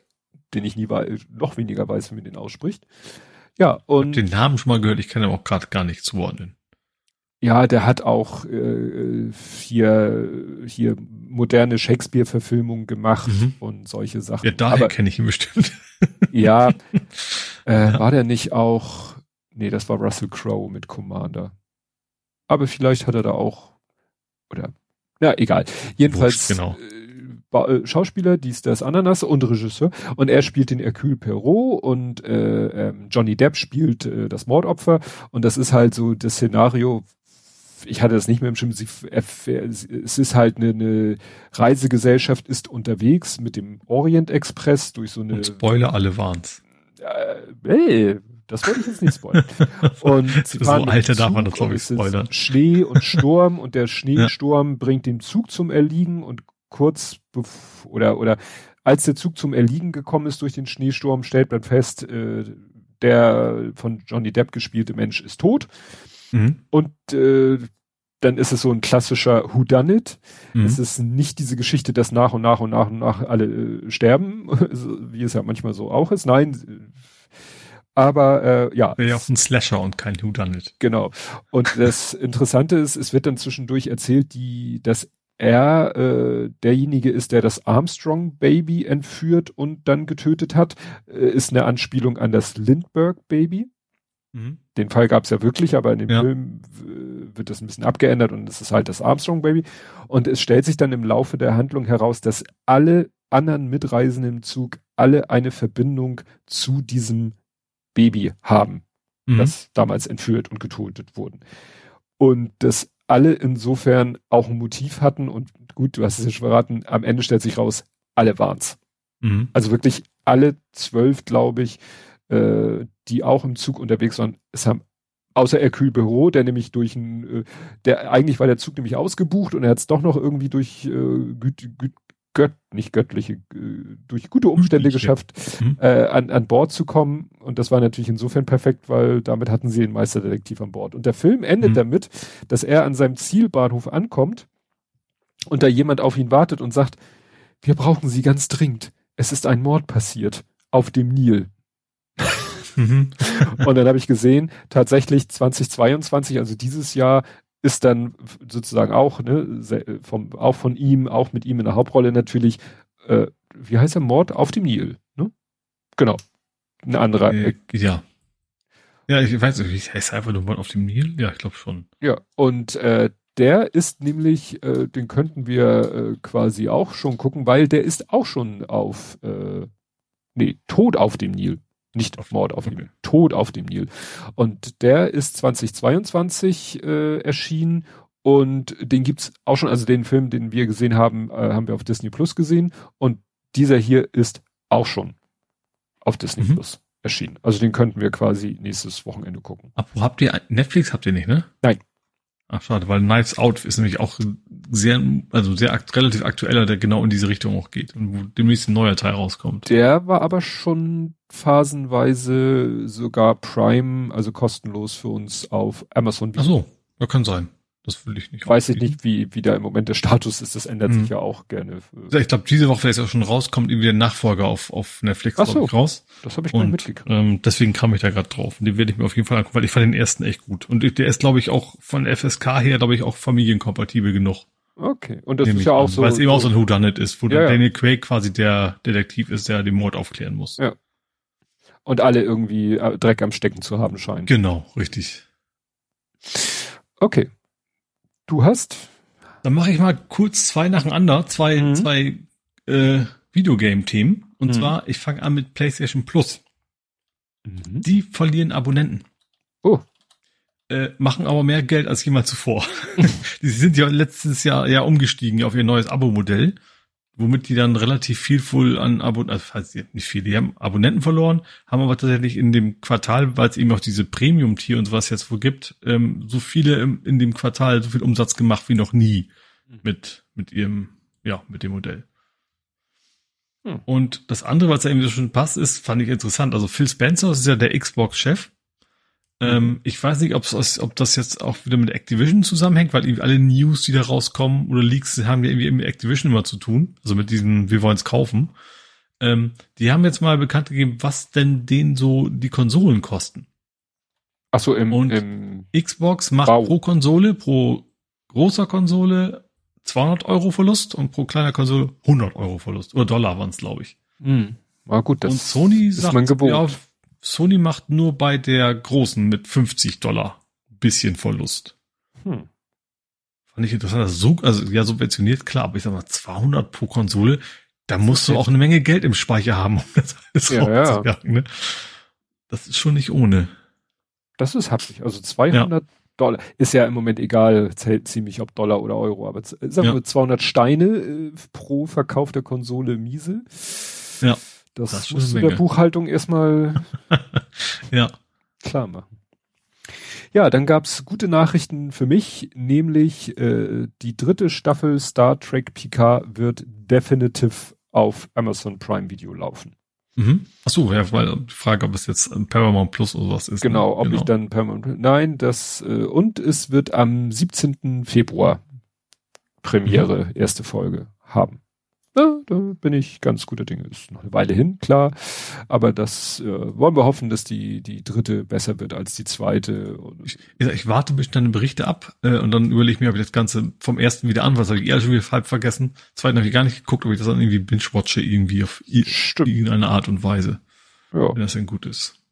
den ich nie weiß, noch weniger weiß, wie man den ausspricht. Ja, und. den Namen schon mal gehört, ich kann aber auch gerade gar nicht zuordnen. Ja, der hat auch äh, hier hier moderne Shakespeare-Verfilmungen gemacht mhm. und solche Sachen. Ja, daher kenne ich ihn bestimmt. ja, äh, ja, war der nicht auch? Nee, das war Russell Crowe mit Commander. Aber vielleicht hat er da auch oder ja, egal. Jedenfalls Wurscht, genau. Äh, äh, Schauspieler, dies, das, Ananas und Regisseur. Und er spielt den Hercule Perrault und äh, ähm, Johnny Depp spielt äh, das Mordopfer. Und das ist halt so das Szenario, ich hatte das nicht mehr im Schirm, sie, es ist halt eine, eine Reisegesellschaft, ist unterwegs mit dem Orient Express durch so eine. Und Spoiler, alle waren's. Äh, ey, das wollte ich jetzt nicht spoilern. Und sie so alter darf man das glaube ich spoilern. Schnee und Sturm und der Schneesturm ja. bringt den Zug zum Erliegen und kurz oder oder als der Zug zum Erliegen gekommen ist durch den Schneesturm, stellt man fest, äh, der von Johnny Depp gespielte Mensch ist tot. Mhm. Und äh, dann ist es so ein klassischer Whodunit. Mhm. Es ist nicht diese Geschichte, dass nach und nach und nach und nach alle äh, sterben, wie es ja manchmal so auch ist. Nein, aber äh, ja. Wäre ja auch ein Slasher und kein Whodunit. Genau. Und das Interessante ist, es wird dann zwischendurch erzählt, die, dass er äh, derjenige ist, der das Armstrong-Baby entführt und dann getötet hat, äh, ist eine Anspielung an das Lindbergh-Baby. Mhm. Den Fall gab es ja wirklich, aber in dem ja. Film äh, wird das ein bisschen abgeändert und es ist halt das Armstrong-Baby. Und es stellt sich dann im Laufe der Handlung heraus, dass alle anderen Mitreisenden im Zug alle eine Verbindung zu diesem Baby haben, mhm. das damals entführt und getötet wurden. Und das alle insofern auch ein Motiv hatten und gut, du hast es ja schon verraten, am Ende stellt sich raus, alle waren's. Mhm. Also wirklich alle zwölf, glaube ich, äh, die auch im Zug unterwegs waren, es haben außer Hercule Büro, der nämlich durch ein, äh, der eigentlich war der Zug nämlich ausgebucht und er hat es doch noch irgendwie durch äh, güt, güt, gött, nicht göttliche, äh, durch gute Umstände Gütliche. geschafft, mhm. äh, an, an Bord zu kommen. Und das war natürlich insofern perfekt, weil damit hatten sie den Meisterdetektiv an Bord. Und der Film endet mhm. damit, dass er an seinem Zielbahnhof ankommt und da jemand auf ihn wartet und sagt, wir brauchen sie ganz dringend. Es ist ein Mord passiert auf dem Nil. Mhm. und dann habe ich gesehen, tatsächlich 2022, also dieses Jahr, ist dann sozusagen auch, ne, vom, auch von ihm, auch mit ihm in der Hauptrolle natürlich, äh, wie heißt der Mord auf dem Nil, ne? Genau. Ein anderer. Äh, ja. Ja, ich weiß nicht, heißt einfach nur Mord auf dem Nil? Ja, ich glaube schon. Ja, und äh, der ist nämlich, äh, den könnten wir äh, quasi auch schon gucken, weil der ist auch schon auf, äh, nee, Tod auf dem Nil. Nicht auf Mord auf dem Nil. Tod auf dem Nil. Und der ist 2022 äh, erschienen und den gibt's auch schon, also den Film, den wir gesehen haben, äh, haben wir auf Disney Plus gesehen und dieser hier ist auch schon auf Disney mhm. Plus erschienen. Also den könnten wir quasi nächstes Wochenende gucken. Ab, wo habt ihr Netflix habt ihr nicht, ne? Nein. Ach schade, weil Knives Out ist nämlich auch sehr, also sehr relativ aktueller, der genau in diese Richtung auch geht und wo demnächst ein neuer Teil rauskommt. Der war aber schon phasenweise sogar Prime, also kostenlos für uns auf Amazon. Ach so, ja, kann sein. Das will ich nicht. Weiß ich nicht, wie, wie da im Moment der Status ist. Das ändert mhm. sich ja auch gerne. Ich glaube, diese Woche, es auch schon rauskommt, irgendwie der Nachfolger auf, auf Netflix Ach so, raus. Das habe ich gar mitgekriegt. Ähm, deswegen kam ich da gerade drauf. Und den werde ich mir auf jeden Fall angucken, weil ich fand den ersten echt gut. Und der ist, glaube ich, auch von FSK her, glaube ich, auch familienkompatibel genug. Okay. Und das ist ja auch so. Weil es eben auch so ein Whodunit ist, wo ja, Daniel Craig quasi der Detektiv ist, der den Mord aufklären muss. Ja. Und alle irgendwie äh, Dreck am Stecken zu haben scheinen. Genau, richtig. Okay. Du hast? Dann mache ich mal kurz zwei nacheinander, zwei, mhm. zwei äh, Videogame-Themen. Und mhm. zwar, ich fange an mit PlayStation Plus. Mhm. Die verlieren Abonnenten. Oh. Äh, machen aber mehr Geld als jemals zuvor. die sind ja letztes Jahr ja umgestiegen auf ihr neues Abo-Modell womit die dann relativ viel wohl an Abonnenten, also nicht viel, die haben Abonnenten verloren, haben aber tatsächlich in dem Quartal, weil es eben auch diese Premium-Tier und sowas jetzt wohl gibt, ähm, so viele im, in dem Quartal so viel Umsatz gemacht wie noch nie mhm. mit, mit ihrem, ja, mit dem Modell. Hm. Und das andere, was da irgendwie so schon passt, ist, fand ich interessant. Also Phil Spencer ist ja der Xbox-Chef ähm, ich weiß nicht, ob das jetzt auch wieder mit Activision zusammenhängt, weil alle News, die da rauskommen oder Leaks, haben ja irgendwie mit Activision immer zu tun. Also mit diesen, wir wollen es kaufen. Ähm, die haben jetzt mal bekannt gegeben, was denn denen so die Konsolen kosten. Ach so, im, Und im Xbox macht Bau. pro Konsole, pro großer Konsole 200 Euro Verlust und pro kleiner Konsole 100 Euro Verlust. Oder Dollar waren es, glaube ich. Hm. War gut, das und Sony ist sagt, mein Gebot. Ja, Sony macht nur bei der großen mit 50 Dollar bisschen Verlust. Hm. Fand ich interessant. Also, so, also ja, subventioniert, klar, aber ich sag mal, 200 pro Konsole, da musst du auch eine Menge Geld im Speicher haben, um das alles ja, rauszujagen. Ne? Das ist schon nicht ohne. Das ist happig. Also 200 ja. Dollar. Ist ja im Moment egal, zählt ziemlich ob Dollar oder Euro, aber sagen wir ja. 200 Steine äh, pro verkaufter Konsole miese. Ja. Das, das musst du der Buchhaltung erstmal ja. klar machen. Ja, dann gab's gute Nachrichten für mich, nämlich äh, die dritte Staffel Star Trek Picard wird definitiv auf Amazon Prime Video laufen. Mhm. Ach so, ja, weil die Frage, ob es jetzt Paramount Plus oder was ist. Ne? Genau, ne? ob genau. ich dann Paramount Nein, das äh, und es wird am 17. Februar Premiere, mhm. erste Folge haben. Ja, da bin ich ganz guter Dinge. Ist noch eine Weile hin, klar. Aber das äh, wollen wir hoffen, dass die, die dritte besser wird als die zweite. Ich, ich warte bis deine Berichte ab äh, und dann überlege ich mir, ob ich das Ganze vom ersten wieder an, was habe ich eher schon wieder halb vergessen. Zweiten habe ich gar nicht geguckt, ob ich das dann irgendwie binge-watche irgendwie auf Stimmt. irgendeine Art und Weise. Ja. Wenn das denn gut ist.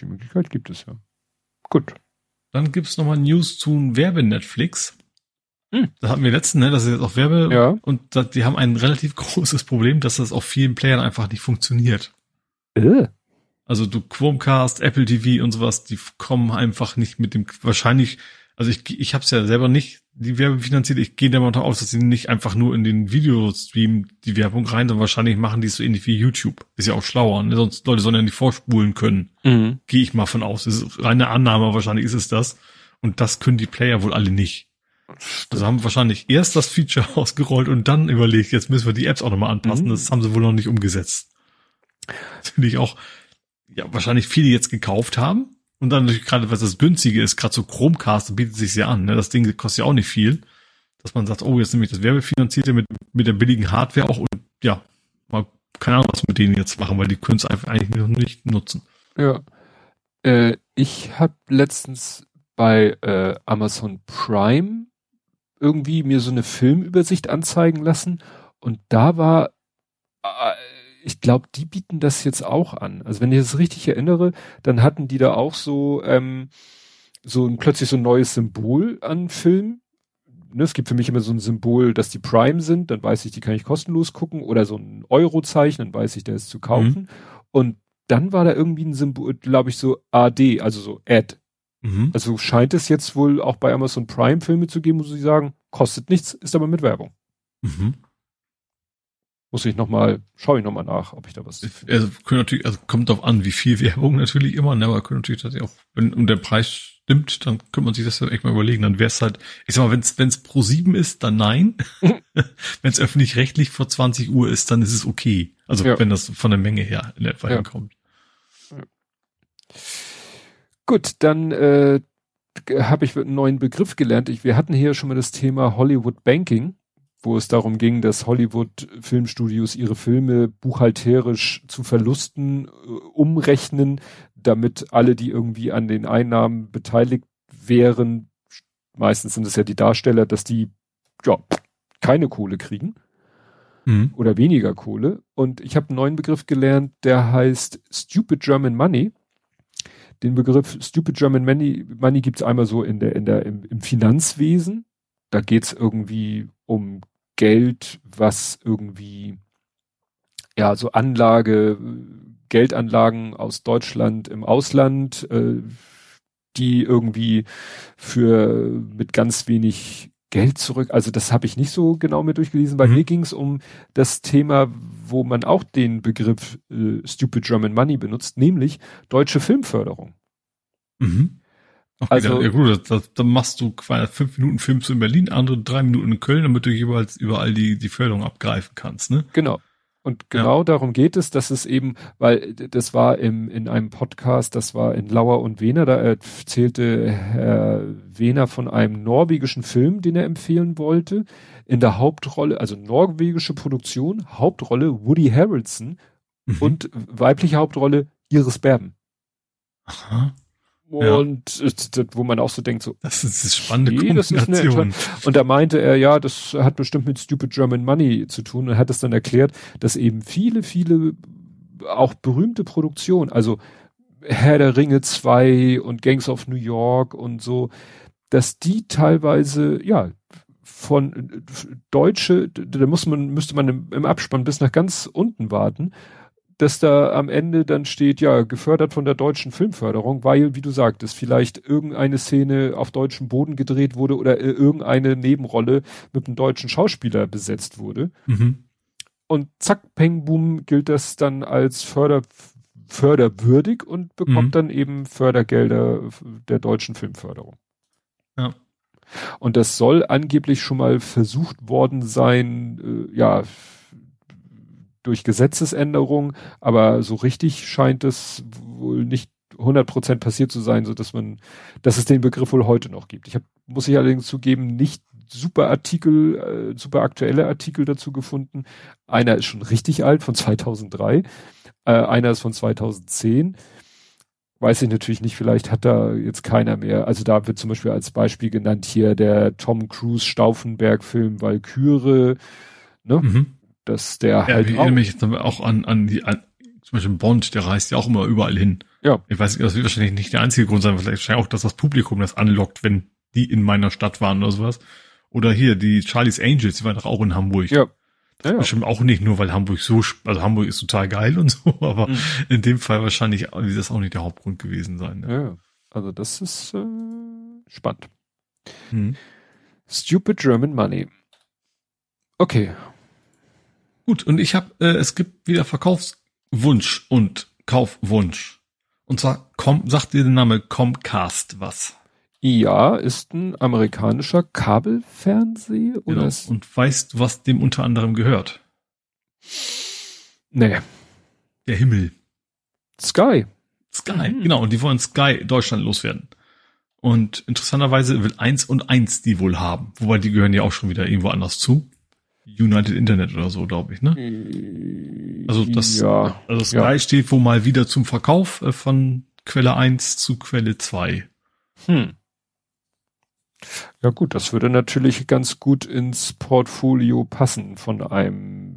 Die Möglichkeit gibt es ja. Gut. Dann gibt's nochmal News zu Werbe-Netflix. Hm. Das hatten wir letzten, ne? Das ist jetzt auch Werbe. Ja. Und das, die haben ein relativ großes Problem, dass das auf vielen Playern einfach nicht funktioniert. Äh. Also du Chromecast, Apple TV und sowas, die kommen einfach nicht mit dem wahrscheinlich. Also ich ich habe es ja selber nicht die Werbe finanziert. Ich gehe davon aus, dass sie nicht einfach nur in den Videostream die Werbung rein, sondern wahrscheinlich machen die es so ähnlich wie YouTube. Ist ja auch schlauer, ne? sonst Leute sollen ja nicht vorspulen können. Mhm. Gehe ich mal von aus. Das ist reine Annahme, wahrscheinlich ist es das. Und das können die Player wohl alle nicht. Also haben wahrscheinlich erst das Feature ausgerollt und dann überlegt, jetzt müssen wir die Apps auch nochmal anpassen. Mhm. Das haben sie wohl noch nicht umgesetzt. Das finde ich auch, ja, wahrscheinlich viele jetzt gekauft haben. Und dann natürlich gerade, was das günstige ist, gerade so Chromecast bietet sich ja an. Ne? Das Ding kostet ja auch nicht viel. Dass man sagt, oh, jetzt nehme ich das Werbefinanzierte mit, mit der billigen Hardware auch und ja, mal keine Ahnung, was mit denen jetzt machen, weil die können es einfach eigentlich noch nicht nutzen. Ja. Äh, ich habe letztens bei äh, Amazon Prime irgendwie mir so eine Filmübersicht anzeigen lassen und da war, äh, ich glaube, die bieten das jetzt auch an. Also wenn ich das richtig erinnere, dann hatten die da auch so ähm, so ein, plötzlich so ein neues Symbol an Film. Ne, es gibt für mich immer so ein Symbol, dass die Prime sind, dann weiß ich, die kann ich kostenlos gucken oder so ein Eurozeichen, dann weiß ich, der ist zu kaufen. Mhm. Und dann war da irgendwie ein Symbol, glaube ich, so AD, also so Ad. Mhm. Also scheint es jetzt wohl auch bei Amazon Prime Filme zu geben, wo sie sagen, kostet nichts, ist aber mit Werbung. Mhm. Muss ich nochmal, schaue ich nochmal nach, ob ich da was. Also können natürlich, also kommt darauf an, wie viel Werbung natürlich immer, ne, aber können natürlich tatsächlich auch, wenn um der Preis stimmt, dann könnte man sich das ja echt mal überlegen. Dann wäre es halt, ich sag mal, wenn es pro sieben ist, dann nein. wenn es öffentlich-rechtlich vor 20 Uhr ist, dann ist es okay. Also ja. wenn das von der Menge her in etwa ja. hinkommt. Ja. Gut, dann äh, habe ich einen neuen Begriff gelernt. Ich, wir hatten hier schon mal das Thema Hollywood Banking, wo es darum ging, dass Hollywood Filmstudios ihre Filme buchhalterisch zu Verlusten äh, umrechnen, damit alle, die irgendwie an den Einnahmen beteiligt wären, meistens sind es ja die Darsteller, dass die ja keine Kohle kriegen mhm. oder weniger Kohle. Und ich habe einen neuen Begriff gelernt, der heißt Stupid German Money den Begriff Stupid German Money, Money gibt es einmal so in der, in der, im, im Finanzwesen. Da geht es irgendwie um Geld, was irgendwie, ja, so Anlage, Geldanlagen aus Deutschland im Ausland, äh, die irgendwie für mit ganz wenig Geld zurück. Also das habe ich nicht so genau mir durchgelesen. Bei mhm. mir ging es um das Thema, wo man auch den Begriff äh, Stupid German Money benutzt, nämlich deutsche Filmförderung. Mhm. Okay, also, ja gut, da, da machst du quasi fünf Minuten Filmst in Berlin, andere drei Minuten in Köln, damit du jeweils überall die, die Förderung abgreifen kannst, ne? Genau. Und genau ja. darum geht es, dass es eben, weil das war im, in einem Podcast, das war in Lauer und Wehner, da erzählte Herr Wehner von einem norwegischen Film, den er empfehlen wollte. In der Hauptrolle, also norwegische Produktion, Hauptrolle Woody Harrelson mhm. und weibliche Hauptrolle Iris Berben. Aha. Und ja. wo man auch so denkt, so. Das ist eine spannende okay, Kombination. und da meinte er, ja, das hat bestimmt mit Stupid German Money zu tun und hat es dann erklärt, dass eben viele, viele auch berühmte Produktionen, also Herr der Ringe 2 und Gangs of New York und so, dass die teilweise, ja, von Deutsche, da muss man, müsste man im, im Abspann bis nach ganz unten warten, dass da am Ende dann steht, ja, gefördert von der deutschen Filmförderung, weil, wie du sagtest, vielleicht irgendeine Szene auf deutschem Boden gedreht wurde oder äh, irgendeine Nebenrolle mit einem deutschen Schauspieler besetzt wurde. Mhm. Und zack, peng, boom, gilt das dann als Förder, förderwürdig und bekommt mhm. dann eben Fördergelder der deutschen Filmförderung. Ja. Und das soll angeblich schon mal versucht worden sein, äh, ja, durch Gesetzesänderung, aber so richtig scheint es wohl nicht 100% passiert zu sein, so dass man, dass es den Begriff wohl heute noch gibt. Ich habe, muss ich allerdings zugeben, nicht super Artikel, äh, super aktuelle Artikel dazu gefunden. Einer ist schon richtig alt, von 2003. Äh, einer ist von 2010 weiß ich natürlich nicht, vielleicht hat da jetzt keiner mehr. Also da wird zum Beispiel als Beispiel genannt hier der Tom Cruise Stauffenberg-Film Valkyrie, ne? Mhm. Dass der ja, halt. Ich erinnere mich jetzt auch an, an die, an, zum Beispiel Bond, der reist ja auch immer überall hin. Ja. Ich weiß, das wird wahrscheinlich nicht der einzige Grund sein, vielleicht auch, dass das Publikum das anlockt, wenn die in meiner Stadt waren oder sowas. Oder hier, die Charlie's Angels, die waren doch auch in Hamburg. Ja. Ja, ja. Bestimmt auch nicht nur, weil Hamburg so, also Hamburg ist total geil und so, aber mhm. in dem Fall wahrscheinlich wird das auch nicht der Hauptgrund gewesen sein. Ne? Ja, also das ist äh, spannend. Mhm. Stupid German Money. Okay. Gut, und ich habe, äh, es gibt wieder Verkaufswunsch und Kaufwunsch. Und zwar, komm, sagt dir der Name Comcast was? Ja, ist ein amerikanischer Kabelfernseh oder genau. Und weißt du, was dem unter anderem gehört? Nee. Der Himmel. Sky. Sky, mhm. genau. Und die wollen Sky Deutschland loswerden. Und interessanterweise will eins und eins die wohl haben. Wobei die gehören ja auch schon wieder irgendwo anders zu. United Internet oder so, glaube ich, ne? Also das, ja, also Sky ja. steht wohl mal wieder zum Verkauf äh, von Quelle 1 zu Quelle 2. Hm. Ja gut, das würde natürlich ganz gut ins Portfolio passen von einem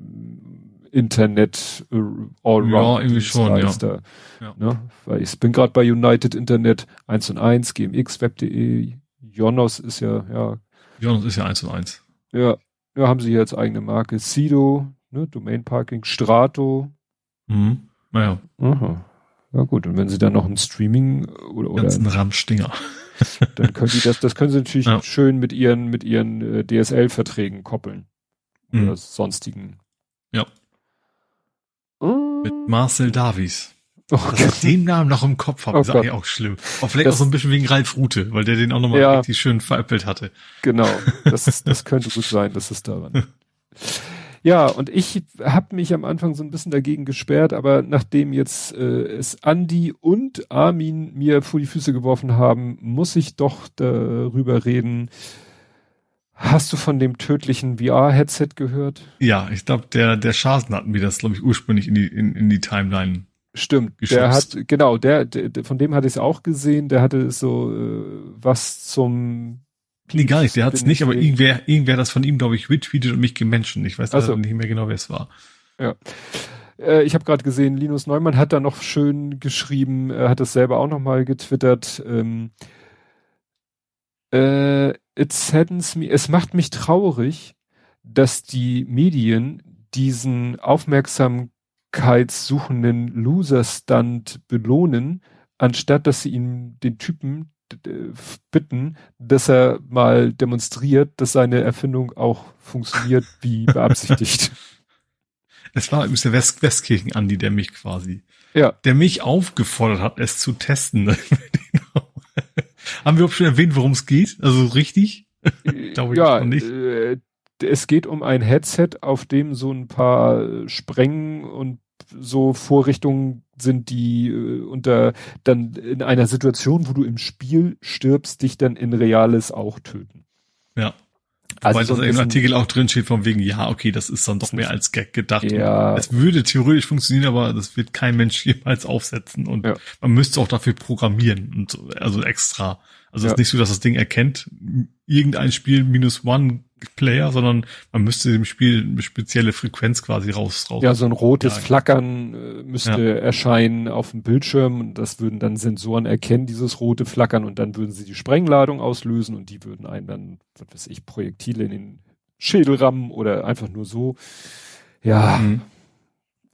Internet äh, Allround. Ja, irgendwie schon, ja. ja. Ne? Weil ich bin gerade bei United Internet 1 und 1, gmxweb.de, Jonos ist ja, ja. Jonos ist ja 1 und 1. Ja, ja, haben sie jetzt eigene Marke. Sido, ne, Domain Parking, Strato. Mhm. Naja. Aha. Ja gut, und wenn sie dann noch ein Streaming oder, oder Ganzen Ramstinger. Dann können die das, das können sie natürlich ja. schön mit ihren, mit ihren äh, DSL-Verträgen koppeln. Mhm. Oder sonstigen. Ja. Uh. Mit Marcel Davies. Oh. Dass ich den Namen noch im Kopf habe, oh ist Gott. eigentlich auch schlimm. Auch vielleicht das, auch so ein bisschen wegen Ralf Rute, weil der den auch nochmal ja, richtig schön veräppelt hatte. Genau, das, das könnte gut sein, dass es daran. Ja, und ich habe mich am Anfang so ein bisschen dagegen gesperrt, aber nachdem jetzt äh, es Andi und Armin mir vor die Füße geworfen haben, muss ich doch darüber reden. Hast du von dem tödlichen VR-Headset gehört? Ja, ich glaube, der, der Schasen hat mir das, glaube ich, ursprünglich in die, in, in die Timeline Stimmt, geschubst. der hat, genau, der, der von dem hatte ich es auch gesehen, der hatte so äh, was zum Nee, gar nicht, der hat es nicht, aber irgendwer, irgendwer hat das von ihm, glaube ich, retweetet und mich gemenschen. Ich weiß also nicht mehr genau, wer es war. Ja. Äh, ich habe gerade gesehen, Linus Neumann hat da noch schön geschrieben, er hat es selber auch nochmal getwittert. Ähm, äh, it saddens me, es macht mich traurig, dass die Medien diesen aufmerksamkeitssuchenden Loser-Stunt belohnen, anstatt dass sie ihm den Typen bitten, dass er mal demonstriert, dass seine Erfindung auch funktioniert wie beabsichtigt. Es war übrigens der West Westkirchen Andi, der mich quasi, ja. der mich aufgefordert hat, es zu testen. Haben wir auch schon erwähnt, worum es geht? Also richtig? Glaube ja, ich nicht. Äh, es geht um ein Headset, auf dem so ein paar Spreng- und so Vorrichtungen sind, die äh, unter dann in einer Situation, wo du im Spiel stirbst, dich dann in Reales auch töten. Ja. Also Wobei so das im Artikel auch drin steht von wegen, ja, okay, das ist dann doch mehr als Gag gedacht. Ja. Es würde theoretisch funktionieren, aber das wird kein Mensch jemals aufsetzen und ja. man müsste auch dafür programmieren und also extra. Also ja. es ist nicht so, dass das Ding erkennt, irgendein Spiel minus one Player, sondern man müsste dem Spiel eine spezielle Frequenz quasi raus, raus. Ja, so ein rotes jagen. Flackern äh, müsste ja. erscheinen auf dem Bildschirm und das würden dann Sensoren erkennen, dieses rote Flackern und dann würden sie die Sprengladung auslösen und die würden einen dann, was weiß ich, Projektile in den Schädel rammen oder einfach nur so. Ja. Mhm.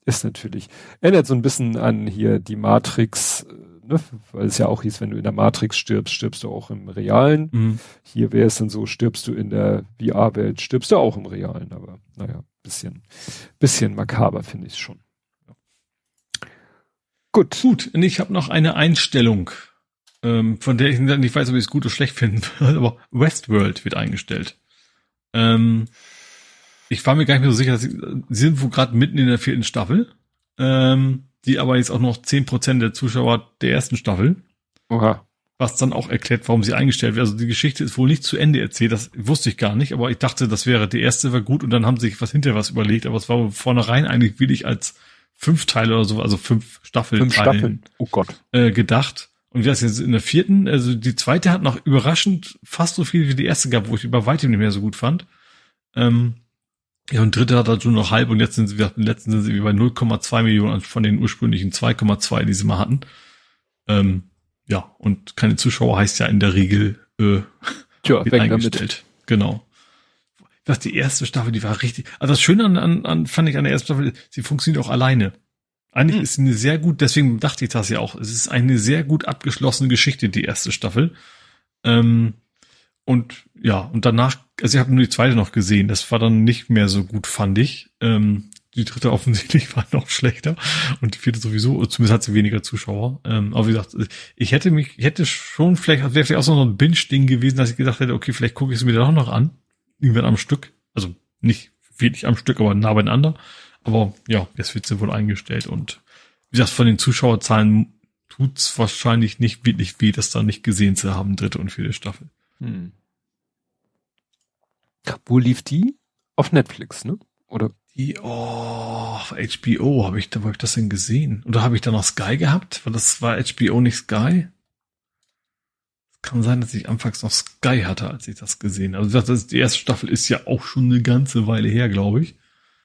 ist natürlich, erinnert so ein bisschen an hier die Matrix, äh, ne? weil es ja auch hieß, wenn du in der Matrix stirbst, stirbst du auch im Realen. Mhm. Hier wäre es dann so, stirbst du in der VR-Welt, stirbst du auch im Realen, aber naja, bisschen, bisschen makaber finde ich es schon. Gut. Gut, und ich habe noch eine Einstellung, ähm, von der ich nicht weiß, ob ich es gut oder schlecht finden würde, aber Westworld wird eingestellt. Ähm, ich war mir gar nicht mehr so sicher, dass sie, sie sind wohl gerade mitten in der vierten Staffel, ähm, die aber jetzt auch noch zehn Prozent der Zuschauer der ersten Staffel. Oha. Was dann auch erklärt, warum sie eingestellt wird. Also die Geschichte ist wohl nicht zu Ende erzählt, das wusste ich gar nicht, aber ich dachte, das wäre, die erste war gut und dann haben sie sich was hinter was überlegt, aber es war vornherein eigentlich wirklich als fünf Teile oder so, also fünf Staffeln. Fünf Staffeln, oh Gott. Äh, gedacht. Und wie das jetzt in der vierten, also die zweite hat noch überraschend fast so viel wie die erste gehabt, wo ich über weitem nicht mehr so gut fand. Ähm, ja, und dritte hat halt nur noch halb und jetzt sind sie, wir hatten letzten sind sie bei 0,2 Millionen von den ursprünglichen 2,2, die sie mal hatten. Ähm, ja, und keine Zuschauer heißt ja in der Regel äh, Tja, wird eingestellt. Damit. Genau. Das die erste Staffel, die war richtig. Also das Schöne an, an, an fand ich an der ersten Staffel, sie funktioniert auch alleine. Eigentlich hm. ist sie eine sehr gut, deswegen dachte ich das ja auch. Es ist eine sehr gut abgeschlossene Geschichte, die erste Staffel. Ähm, und ja, und danach, also ich habe nur die zweite noch gesehen, das war dann nicht mehr so gut, fand ich. Ähm, die dritte offensichtlich war noch schlechter und die vierte sowieso, zumindest hat sie weniger Zuschauer. Ähm, aber wie gesagt, ich hätte mich, ich hätte schon vielleicht, wäre vielleicht auch so ein Binge-Ding gewesen, dass ich gedacht hätte, okay, vielleicht gucke ich es mir dann auch noch an. Irgendwann am Stück. Also nicht wirklich am Stück, aber nah beieinander. Aber ja, jetzt wird sie wohl eingestellt und wie gesagt, von den Zuschauerzahlen tut's wahrscheinlich nicht wirklich weh, das da nicht gesehen zu haben, dritte und vierte Staffel. Hm. Wo lief die? Auf Netflix, ne? Oder? Die, oh, HBO habe ich, da habe ich das denn gesehen? Oder habe ich da noch Sky gehabt? Weil das war HBO nicht Sky. Kann sein, dass ich anfangs noch Sky hatte, als ich das gesehen habe. Also das, die erste Staffel ist ja auch schon eine ganze Weile her, glaube ich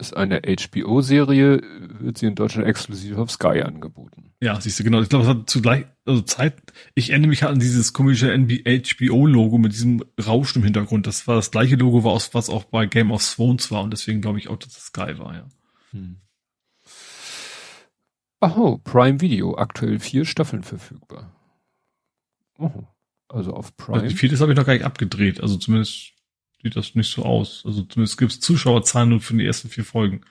ist eine HBO-Serie, wird sie in Deutschland exklusiv auf Sky angeboten. Ja, siehst du, genau. Ich glaube, es hat zugleich, also Zeit, ich erinnere mich halt an dieses komische HBO-Logo mit diesem Rauschen im Hintergrund. Das war das gleiche Logo, was auch bei Game of Thrones war und deswegen glaube ich auch, dass es Sky war, ja. Hm. Oh, Prime Video, aktuell vier Staffeln verfügbar. Oh, also auf Prime. Also vierte habe ich noch gar nicht abgedreht, also zumindest sieht das nicht so aus. Also zumindest gibt es Zuschauerzahlen nur für die ersten vier Folgen.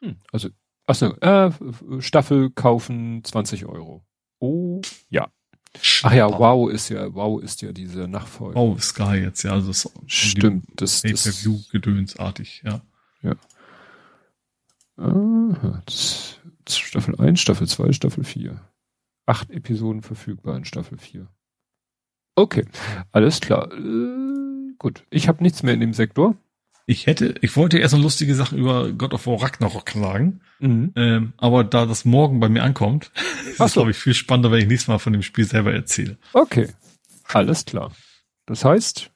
Hm, also, achso, äh, Staffel kaufen 20 Euro. Oh, ja. Ach ja, Wow ist ja, Wow ist ja diese Nachfolge. Wow Sky jetzt, ja, also das stimmt, das Pay-per-View gedönsartig, ja. Ja. Das Staffel 1, Staffel 2, Staffel 4. Acht Episoden verfügbar in Staffel 4. Okay, alles klar. Äh, Gut, ich habe nichts mehr in dem Sektor. Ich hätte, ich wollte erst eine lustige Sache über God of War Ragnarok sagen, mhm. ähm, aber da das morgen bei mir ankommt, ist es, glaube ich, viel spannender, wenn ich nächstes Mal von dem Spiel selber erzähle. Okay, alles klar. Das heißt,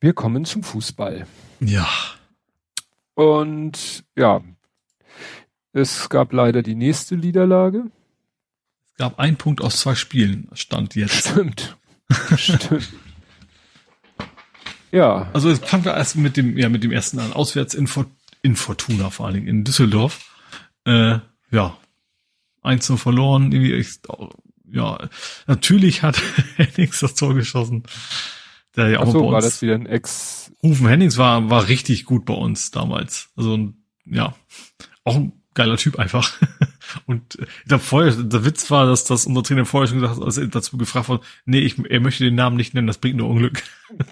wir kommen zum Fußball. Ja. Und ja, es gab leider die nächste Niederlage. Es gab einen Punkt aus zwei Spielen, stand jetzt. Stimmt. Stimmt. Ja. Also jetzt fangen wir erst mit dem, ja, mit dem ersten an. Auswärts in, For in Fortuna vor allen Dingen, in Düsseldorf. Äh, ja. Eins nur verloren. Irgendwie echt, ja, natürlich hat Hennings das Tor geschossen. Der ja auch Ach so, bei uns, war das wieder ein Ex. Rufen Hennings war, war richtig gut bei uns damals. Also, ja. Auch ein geiler Typ einfach. Und äh, ich glaube vorher, der Witz war, dass das unser Trainer vorher schon gesagt hat, als er dazu gefragt wurde, nee, ich, er möchte den Namen nicht nennen, das bringt nur Unglück.